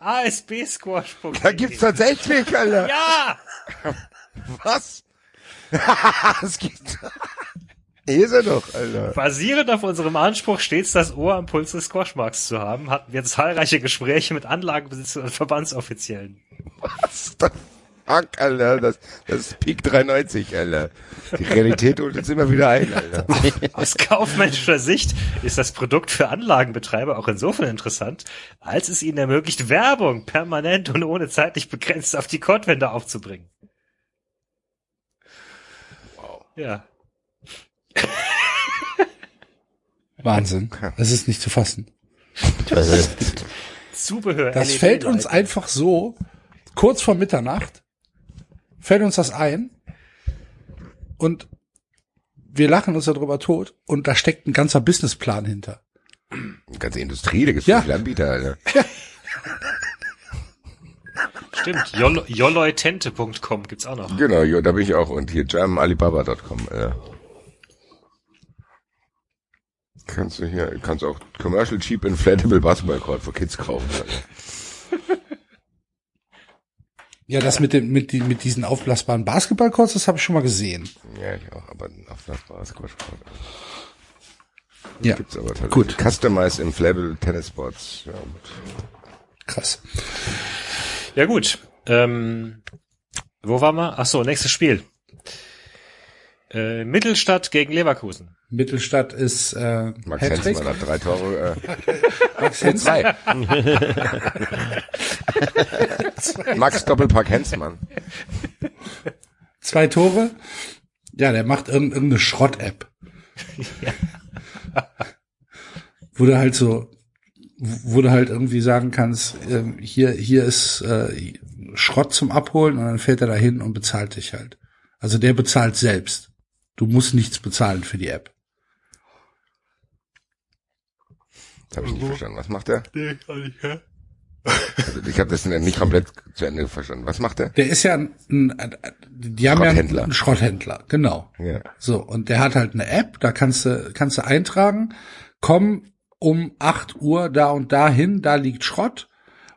ASB-Squash.de. Da gibt's tatsächlich, Alter. Ja! Was? das gibt's. Hier ist er doch, Alter. Basierend auf unserem Anspruch, stets das Ohr am Puls des Squashmarks zu haben, hatten wir zahlreiche Gespräche mit Anlagenbesitzern und Verbandsoffiziellen. Was the fuck, Alter? Das, das ist Peak 93, Alter. Die Realität holt uns immer wieder ein, Alter. Aus kaufmännischer Sicht ist das Produkt für Anlagenbetreiber auch insofern interessant, als es ihnen ermöglicht, Werbung permanent und ohne zeitlich begrenzt auf die Codewände aufzubringen. Ja. Wahnsinn. Das ist nicht zu fassen. Also, Zubehör. Das LED fällt uns einfach so, kurz vor Mitternacht, fällt uns das ein und wir lachen uns darüber tot und da steckt ein ganzer Businessplan hinter. Die ganze Industrie, da gibt's Ja. viele Anbieter, Alter. Stimmt. Jolo- Joloitente.com gibt's auch noch. Genau, da bin ich auch. Und hier germanalibaba.com, Alter. Kannst du hier, kannst auch Commercial Cheap Inflatable Basketball Court für Kids kaufen. Alter. Ja, das mit dem mit die, mit diesen aufblasbaren Basketballcourts, das habe ich schon mal gesehen. Ja, ich auch, aber auf das Basketball Court. Ja, Gibt's aber tatsächlich. Gut. Customized Inflatable Tennis Sports. Ja, gut. krass. Ja gut. Ähm, wo waren wir? Ach so, nächstes Spiel. Äh, Mittelstadt gegen Leverkusen. Mittelstadt ist äh, Max Hattrick. Hensmann hat drei Tore, Max äh, Hensmann. zwei. Max Doppelpack Hensmann. Zwei Tore. Ja, der macht irgend- irgendeine Schrott-App. wo du halt so, wo du halt irgendwie sagen kannst, ähm, hier, hier ist äh, Schrott zum Abholen und dann fährt er da hin und bezahlt dich halt. Also der bezahlt selbst. Du musst nichts bezahlen für die App. Das habe ich nicht verstanden. Was macht der? Also ich habe das nicht komplett zu Ende verstanden. Was macht der? Der ist ja ein, ein die haben ja Schrotthändler. einen Schrotthändler, genau. Ja. So, und der hat halt eine App, da kannst du, kannst du eintragen, komm um 8 Uhr da und da hin, da liegt Schrott.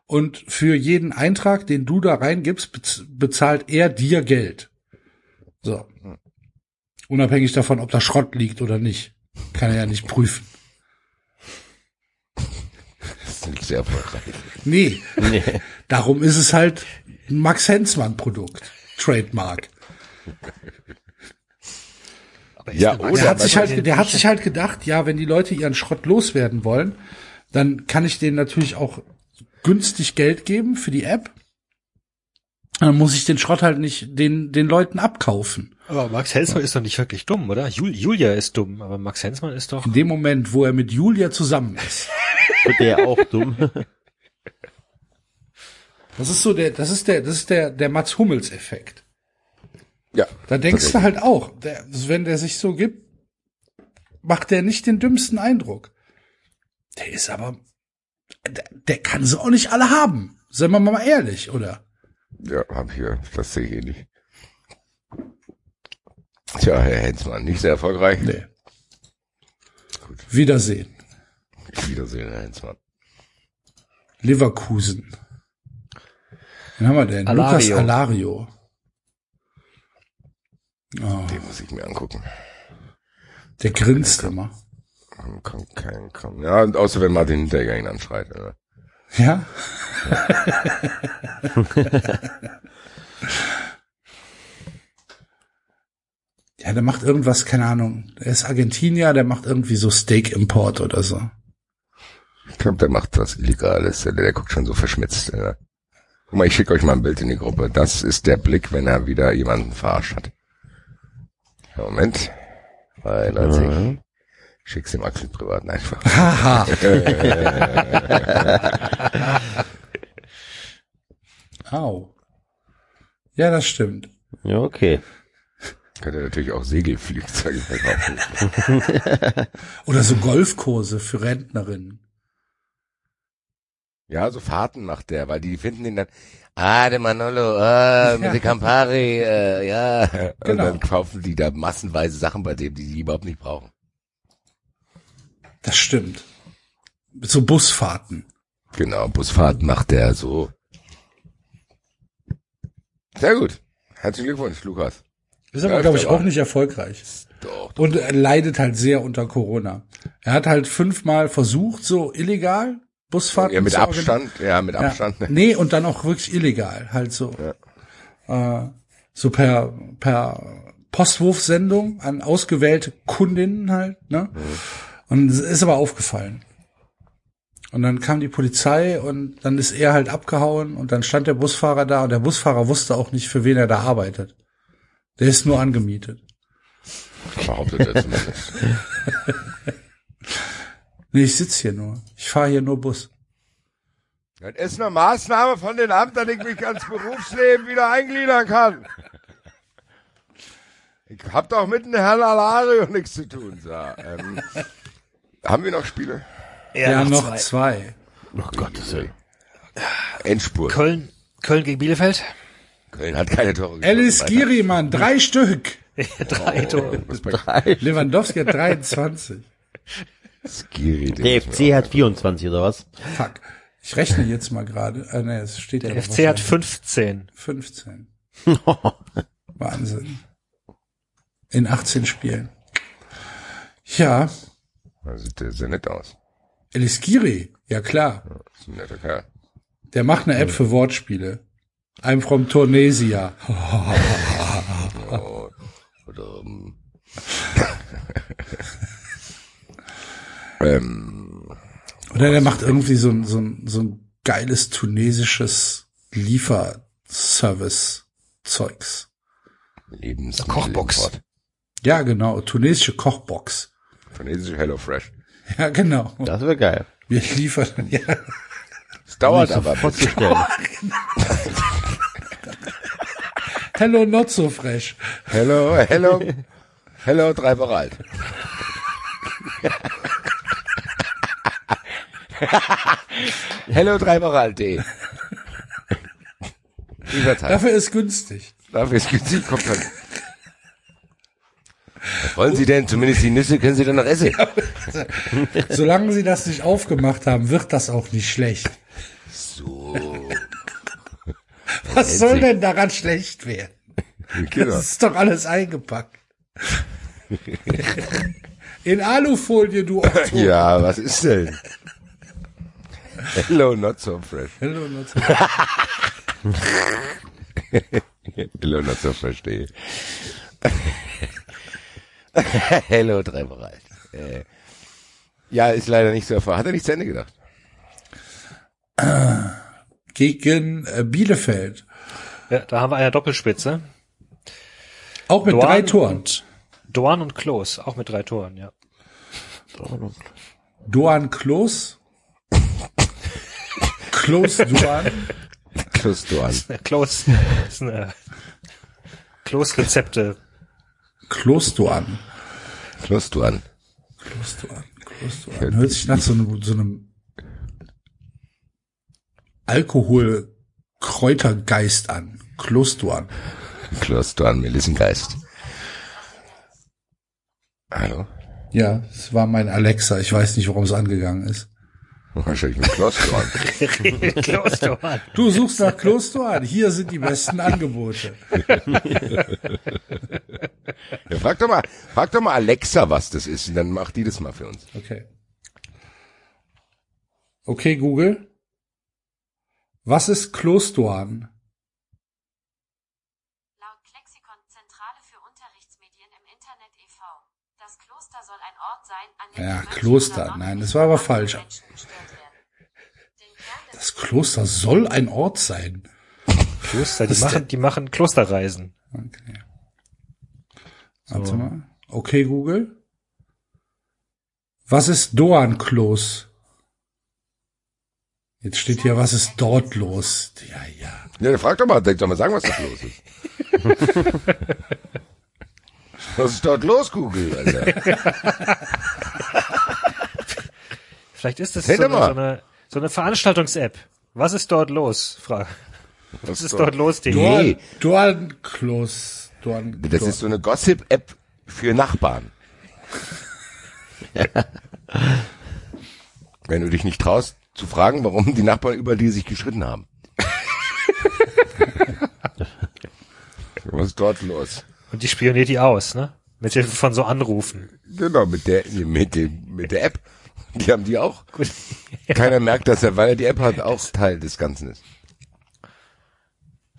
Und für jeden Eintrag, den du da reingibst, bez- bezahlt er dir Geld. So. Unabhängig davon, ob da Schrott liegt oder nicht. Kann er ja nicht prüfen. Das ist nicht sehr erfolgreich. Nee. nee. Darum ist es halt ein Max Hensmann Produkt. Trademark. Ja, der oder- Der hat sich halt, der hat sich halt gedacht, ja, wenn die Leute ihren Schrott loswerden wollen, dann kann ich denen natürlich auch günstig Geld geben für die App. Dann muss ich den Schrott halt nicht den, den Leuten abkaufen. Aber Max Hensmann ist doch nicht wirklich dumm, oder? Jul Julia ist dumm, aber Max Hensmann ist doch. In dem Moment, wo er mit Julia zusammen ist. Wird der auch dumm? Das ist so der, das ist der, das ist der, der Mats Hummels Effekt. Ja. Da denkst du halt auch, der, wenn der sich so gibt, macht der nicht den dümmsten Eindruck. Der ist aber, der, der kann sie auch nicht alle haben. Seien wir mal ehrlich, oder? Ja, hab hier. Das sehe ich eh nicht. Tja, Herr Hensmann, nicht sehr erfolgreich. Nee. Wiedersehen. Wiedersehen, Herr Hensmann. Leverkusen. Wen haben wir denn? Alario. Lukas Alario. Oh, Den muss ich mir angucken. der grinst immer. Komm, komm, komm, komm. Ja, und außer wenn Martin Hinteregger ihn anschreit. Oder? Ja? ja, der macht irgendwas, keine Ahnung. Der ist Argentinier, der macht irgendwie so Steak-Import oder so. Ich glaube, der macht was Illegales. Der, der guckt schon so verschmitzt. Oder? Guck mal, ich schicke euch mal ein Bild in die Gruppe. Das ist der Blick, wenn er wieder jemanden verarscht hat. Ja, Moment. Weil, also ich schick's dem Axel privat einfach. Haha. Au. Ja, das stimmt. Ja, okay. Könnte natürlich auch Segelflugzeuge verkaufen. Oder so Golfkurse für Rentnerinnen. Ja, so Fahrten macht der, weil die finden den dann, ah, der Manolo, ah, mit der Campari, äh, ja. Und Genau. dann kaufen die da massenweise Sachen bei dem, die die überhaupt nicht brauchen. Das stimmt. so Busfahrten. Genau, Busfahrt macht der so. Sehr gut. Herzlichen Glückwunsch, Lukas. Ist aber, Ja, glaube ich, auch nicht erfolgreich. Doch. Und er leidet halt sehr unter Corona. Er hat halt fünfmal versucht, so illegal Busfahrten Ja, mit. Abstand, ja, mit Abstand. Ja. Nee, und dann auch wirklich illegal, halt so. Äh, so per, per Postwurfsendung an ausgewählte Kundinnen halt, ne? Und es ist aber aufgefallen. Und dann kam die Polizei und dann ist er halt abgehauen und dann stand der Busfahrer da und der Busfahrer wusste auch nicht, für wen er da arbeitet. Der ist nur angemietet. Behauptet er zumindest. Nee, ich sitz hier nur. Ich fahre hier nur Bus. Das ist eine Maßnahme von den Amt, dass ich mich ans Berufsleben wieder eingliedern kann. Ich hab doch mit dem Herrn Alario nichts zu tun. So, ähm, haben wir noch Spiele? Ja, noch zwei. Oh Gottes Willen. Endspurt. Köln, Köln gegen Bielefeld. Köln hat keine Tore Alice Weiter. Giri, Mann, drei Stück. Drei Tore. Respekt. Lewandowski hat 23. Skiri, Der FC hat 24 oder was? Fuck. Ich rechne jetzt mal gerade. Äh, nee, es steht ja Der noch FC hat wahrscheinlich. 15. 15. Wahnsinn. In 18 Spielen. Ja, Das sieht sehr nett aus. Alice Giri, ja klar. Das ist ein netter Kerl. Der macht eine App für Wortspiele. I'm from Tunesia. Oh, oder, ähm, Oder der macht irgendwie so ein, so ein, so ein geiles tunesisches Lieferservice-Zeugs. Lebens Kochbox. Ja, genau. Tunesische Kochbox. Tunesische Hello Fresh. Ja, genau. Das wäre geil. Wir liefern, ja. Es dauert aber. sofort bestellen. Hello, not so fresh. Hello, hello, hello, drei Wochen alt. hello, drei Wochen alt. Dafür ist günstig. Dafür ist günstig, kommt dann. Was wollen Sie denn? Zumindest die Nüsse können Sie dann noch essen. Solange sie das nicht aufgemacht haben, wird das auch nicht schlecht. So. Was soll denn daran schlecht werden? Genau. Das ist doch alles eingepackt. In Alufolie, du Otto. Ja, was ist denn? Hello, not so fresh. Hello, not so Hello, not so fresh. Hello, drei Wochen alt. Äh, ja, ist leider nicht so erfahren. Hat er nicht zu Ende gedacht? Gegen äh, Bielefeld. Ja, da haben wir eine Doppelspitze. Auch mit Dorn drei Toren. Und Dorn und Klos, auch mit drei Toren, ja. Doan Klos. Klos Doan. Klos du an. Ja, Klos ist eine Klos-Rezepte. Klos Doan. Klos du an. Klos Doan. Klos Doan. Hört sich nach so einem, so einem Alkohol-Kräutergeist an. Klos Doan. Klos du an, Melissengeist. Hallo? Ja, es war mein Alexa. Ich weiß nicht, warum es angegangen ist. Wahrscheinlich mit Klos du an. Klos Dorn. Du suchst nach Klos Doan. Hier sind die besten Angebote. Ja, frag doch mal, frag doch mal Alexa, was das ist, und dann macht die das mal für uns. Okay. Okay, Google. Was ist Klostoan? Laut Lexikon Zentrale für Unterrichtsmedien im Internet e.V. Das Kloster soll ein Ort sein, an dem Ja, Kloster. Nein, das war aber falsch. Menschen gestört werden. Den Kern des Das Kloster soll ein Ort sein. Kloster, die machen, die machen Klosterreisen. Okay. Warte mal. Okay, Google. Was ist Doan-Klos? Jetzt steht hier, was ist dort los? Ja, ja. Ja, frag doch mal, denk doch mal sagen, was da los ist. was ist dort los, Google, Alter? Vielleicht ist das Erzähl so eine, so eine, so eine Veranstaltungs-App. Was ist dort los? Frage. Was ist dort los, Ding? Nee. Doan, Doan-Klos. Doan, Das ist so eine Gossip-App für Nachbarn. Wenn du dich nicht traust, zu fragen, warum die Nachbarn über die sich geschritten haben. Was ist dort los? Und die spioniert die aus, ne? Mit Hilfe von so Anrufen. Genau, mit der, mit dem, mit der App. Die haben die auch. Keiner merkt, dass er, weil er die App hat, auch Teil des Ganzen ist.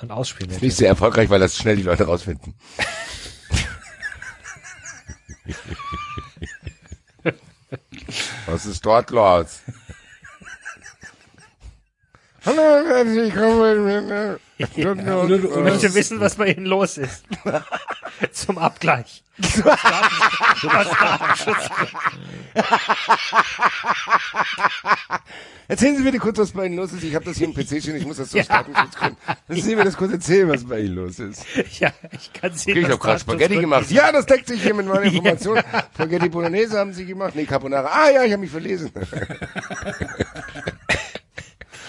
Und ausspioniert. Nicht sehr erfolgreich, weil das schnell die Leute rausfinden. Was ist dort los? Hallo, herzlich willkommen. Ich möchte wissen, was bei Ihnen los ist. Zum Abgleich. Erzählen Sie bitte kurz, was bei Ihnen los ist. Ich habe das hier im PC stehen, ich muss das so starten. Lassen Sie mir das kurz erzählen, was bei Ihnen los ist. Ja, ich kann sehen, Okay, ich habe gerade Spaghetti gemacht. Ja, das deckt sich hier mit meiner Information. Spaghetti Bolognese haben Sie gemacht. Nee, Carbonara. Ah ja, ich habe mich verlesen.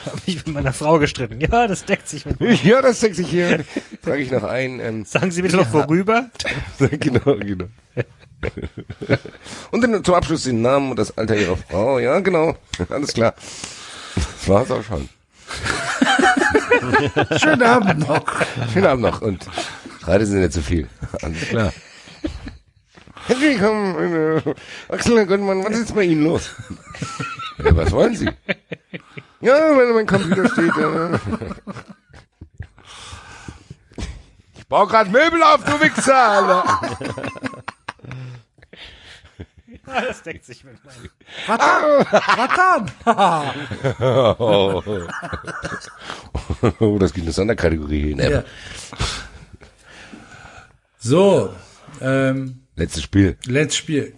Hab mich mit meiner Frau gestritten. Ja, das deckt sich mit. ja, das deckt sich hier. Trage ich noch ein. Ähm, Sagen Sie bitte noch worüber? genau, genau. Und dann zum Abschluss den Namen und das Alter Ihrer Frau. Ja, genau. Alles klar. Das war's auch schon. schönen Abend noch. Schönen Abend noch und schreite Sie nicht zu viel. Alles klar. Herzlich willkommen, äh, Axel Herr Göttmann, was ist bei Ihnen los? Ja, was wollen Sie? Ja, wenn mein Computer steht. Äh. Ich baue gerade Möbel auf, du Wichser, Alter. Ja, das deckt sich mit meinem. Ratan. Oh, oh das gibt eine Sonderkategorie in App. Ja. So, ähm, Letztes Spiel. letztes Spiel.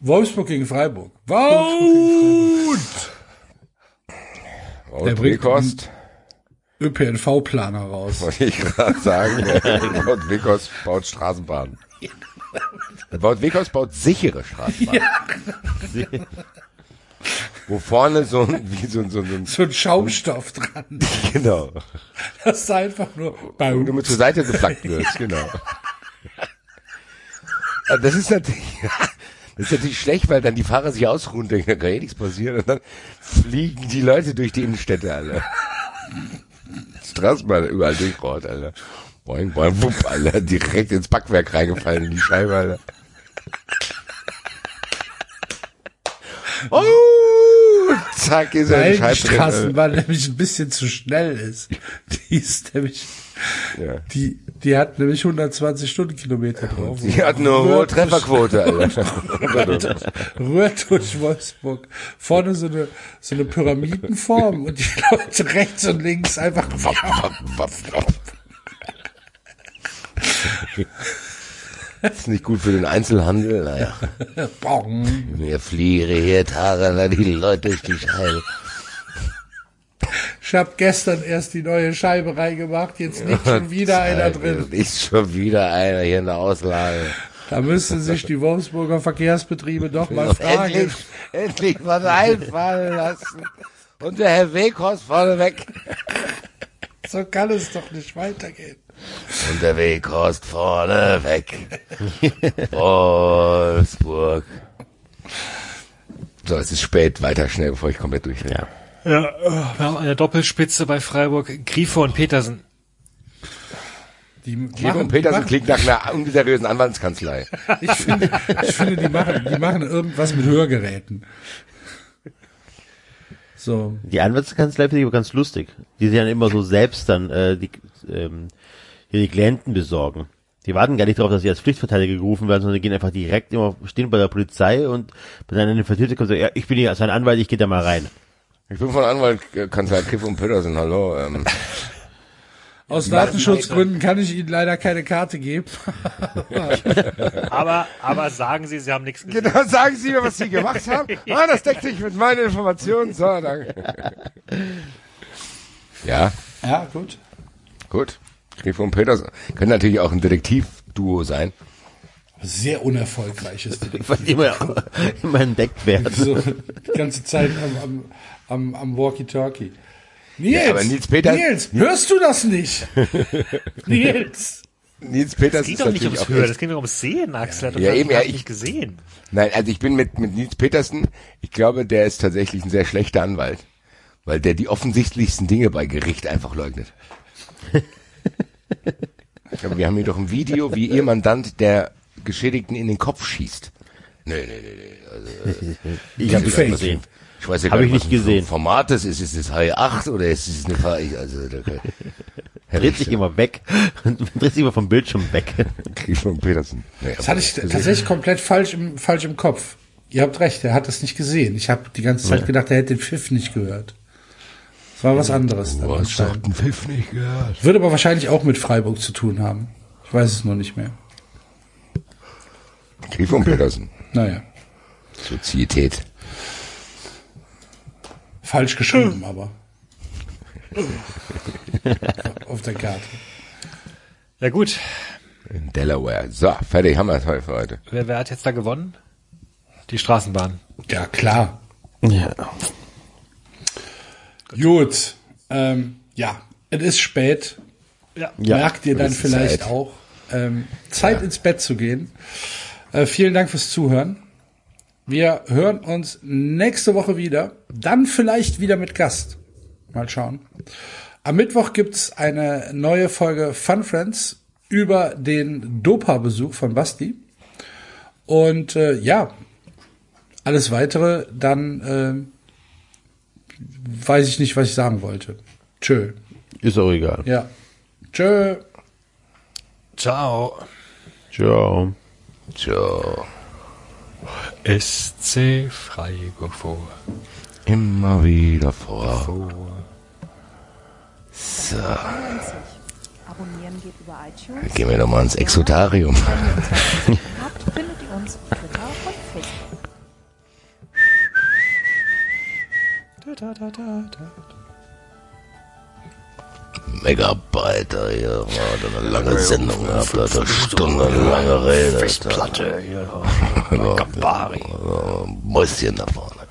Wolfsburg gegen Freiburg. Wout! Und Der bringt- ÖPNV-Planer raus. wollte ich gerade sagen. Wout Wekost baut Straßenbahnen. Wout Wekost baut sichere Straßenbahnen. Wo vorne so ein, wie so ein, so so ein So ein Schaumstoff dran. genau. Das ist einfach nur. Und du mit zur Seite geflackt wirst, genau. Das ist natürlich, das ist natürlich schlecht, weil dann die Fahrer sich ausruhen, denken, da kann eh nichts passieren, und dann fliegen die Leute durch die Innenstädte, Alter. Straßenbahn überall durchrollt, Alter. Boing, boing, wupp, Alter, direkt ins Backwerk reingefallen in die Scheibe, Alter. Oh, zack, ist er in die Straßenbahn nämlich ein bisschen zu schnell ist. Die ist nämlich. Ja. die, die hat nämlich 120 Stundenkilometer drauf. Die hat eine hohe Trefferquote, Alter. Rührt durch Wolfsburg. Vorne so eine, so eine Pyramidenform und die Leute rechts und links einfach. Das ist nicht gut für den Einzelhandel, naja. Bong. Mir fliere hier Tara, die Leute durch die Scheibe. Ich habe gestern erst die neue Scheibe reingemacht, jetzt liegt schon wieder einer drin. Ist schon wieder einer hier in der Auslage. Da müssen sich die Wolfsburger Verkehrsbetriebe doch mal fragen. Endlich, endlich was einfallen lassen. Und der Herr Weghorst vorne weg. So kann es doch nicht weitergehen. Und der Weghorst vorne weg. Wolfsburg. So, es ist spät. Weiter schnell, bevor ich komplett durchdrehe. Ja. Ja, wir haben eine Doppelspitze bei Freiburg. Grifo und Petersen. Die Kiefer und Petersen klingt nach einer unseriösen Anwaltskanzlei. ich finde, ich finde, die machen, die machen irgendwas mit Hörgeräten. So. Die Anwaltskanzlei finde ich aber ganz lustig. Die sich dann immer so selbst dann äh, die, ähm, hier die Klienten besorgen. Die warten gar nicht darauf, dass sie als Pflichtverteidiger gerufen werden, sondern die gehen einfach direkt immer stehen bei der Polizei und wenn dann eine Vertreter kommt, sagt, ja, ich bin hier sein Anwalt, ich gehe da mal rein. Ich bin von Anwaltskanzlei Kiff und Petersen, hallo. Ähm, Aus Datenschutzgründen kann ich Ihnen leider keine Karte geben. Aber, aber sagen Sie, Sie haben nichts gesehen. genau, sagen Sie mir, was Sie gemacht haben. Ah, das deckt sich mit meinen Informationen. So, danke. Ja, Ja, gut. gut. Kiff und Petersen. Können natürlich auch ein Detektivduo sein. Sehr unerfolgreiches Ding. Weil immer, immer entdeckt werden. So, die ganze Zeit am, am, am, am Walkie-Talkie. Nils, Ja, aber Nils Peter- Nils, hörst du das nicht? Nils. Nils Peters Es ging ist doch nicht ums Hören, es ging doch ums Sehen, Axel. Hat Ja, doch eben, ja, ich- nicht gesehen. Nein, also ich bin mit, mit Nils Petersen, ich glaube, der ist tatsächlich ein sehr schlechter Anwalt, weil der die offensichtlichsten Dinge bei Gericht einfach leugnet. Aber wir haben hier doch ein Video, wie ihr Mandant der Geschädigten in den Kopf schießt. Nee, nee, nee, nee. Also, Ich habe es Fake. gesehen. ich weiß ja Hab gar ich nicht, nicht was für ein gesehen. Format das ist. Ist es H8 oder ist es eine H Also, da kann, Dreht sich immer weg. Dreht sich immer vom Bildschirm weg. Von Petersen. Nee, Das hatte ich tatsächlich komplett falsch im, falsch im Kopf. Ihr habt recht, er hat das nicht gesehen. Ich habe die ganze Zeit Ja. gedacht, er hätte den Pfiff nicht gehört. Das war was anderes. Du hast doch anscheinend. den Pfiff nicht gehört. Würde aber wahrscheinlich auch mit Freiburg zu tun haben. Ich weiß es nur nicht mehr. Krieg von Petersen. Naja, Sozietät. falsch geschrieben, aber. Auf der Karte. Ja gut, In Delaware. So, fertig, haben wir es für heute. wer, wer hat jetzt da gewonnen? Die Straßenbahn. Ja, klar. Ja. Gut. Ähm, ja, es ist spät. Ja. Ja. Merkt ihr dann vielleicht Zeit. auch. Ähm, Zeit ins Bett zu gehen. Äh, vielen Dank fürs Zuhören. Wir hören uns nächste Woche wieder. Dann vielleicht wieder mit Gast. Mal schauen. Am Mittwoch gibt's eine neue Folge Fun Friends über den Dopa-Besuch von Basti. Und äh, ja, alles weitere, dann ähm, weiß ich nicht, was ich sagen wollte. Tschö. Ist auch egal. Ja. Tschö. Ciao. Ciao. Ciao. SC Freiburg vor. Immer wieder vor. So, Abonnieren geht über iTunes. gehen wir doch mal ins Exotarium. Megabyte, hier war da eine lange Sendung gehabt, Alter, stundenlange Rede. Festplatte, hier. Mäuschen davon.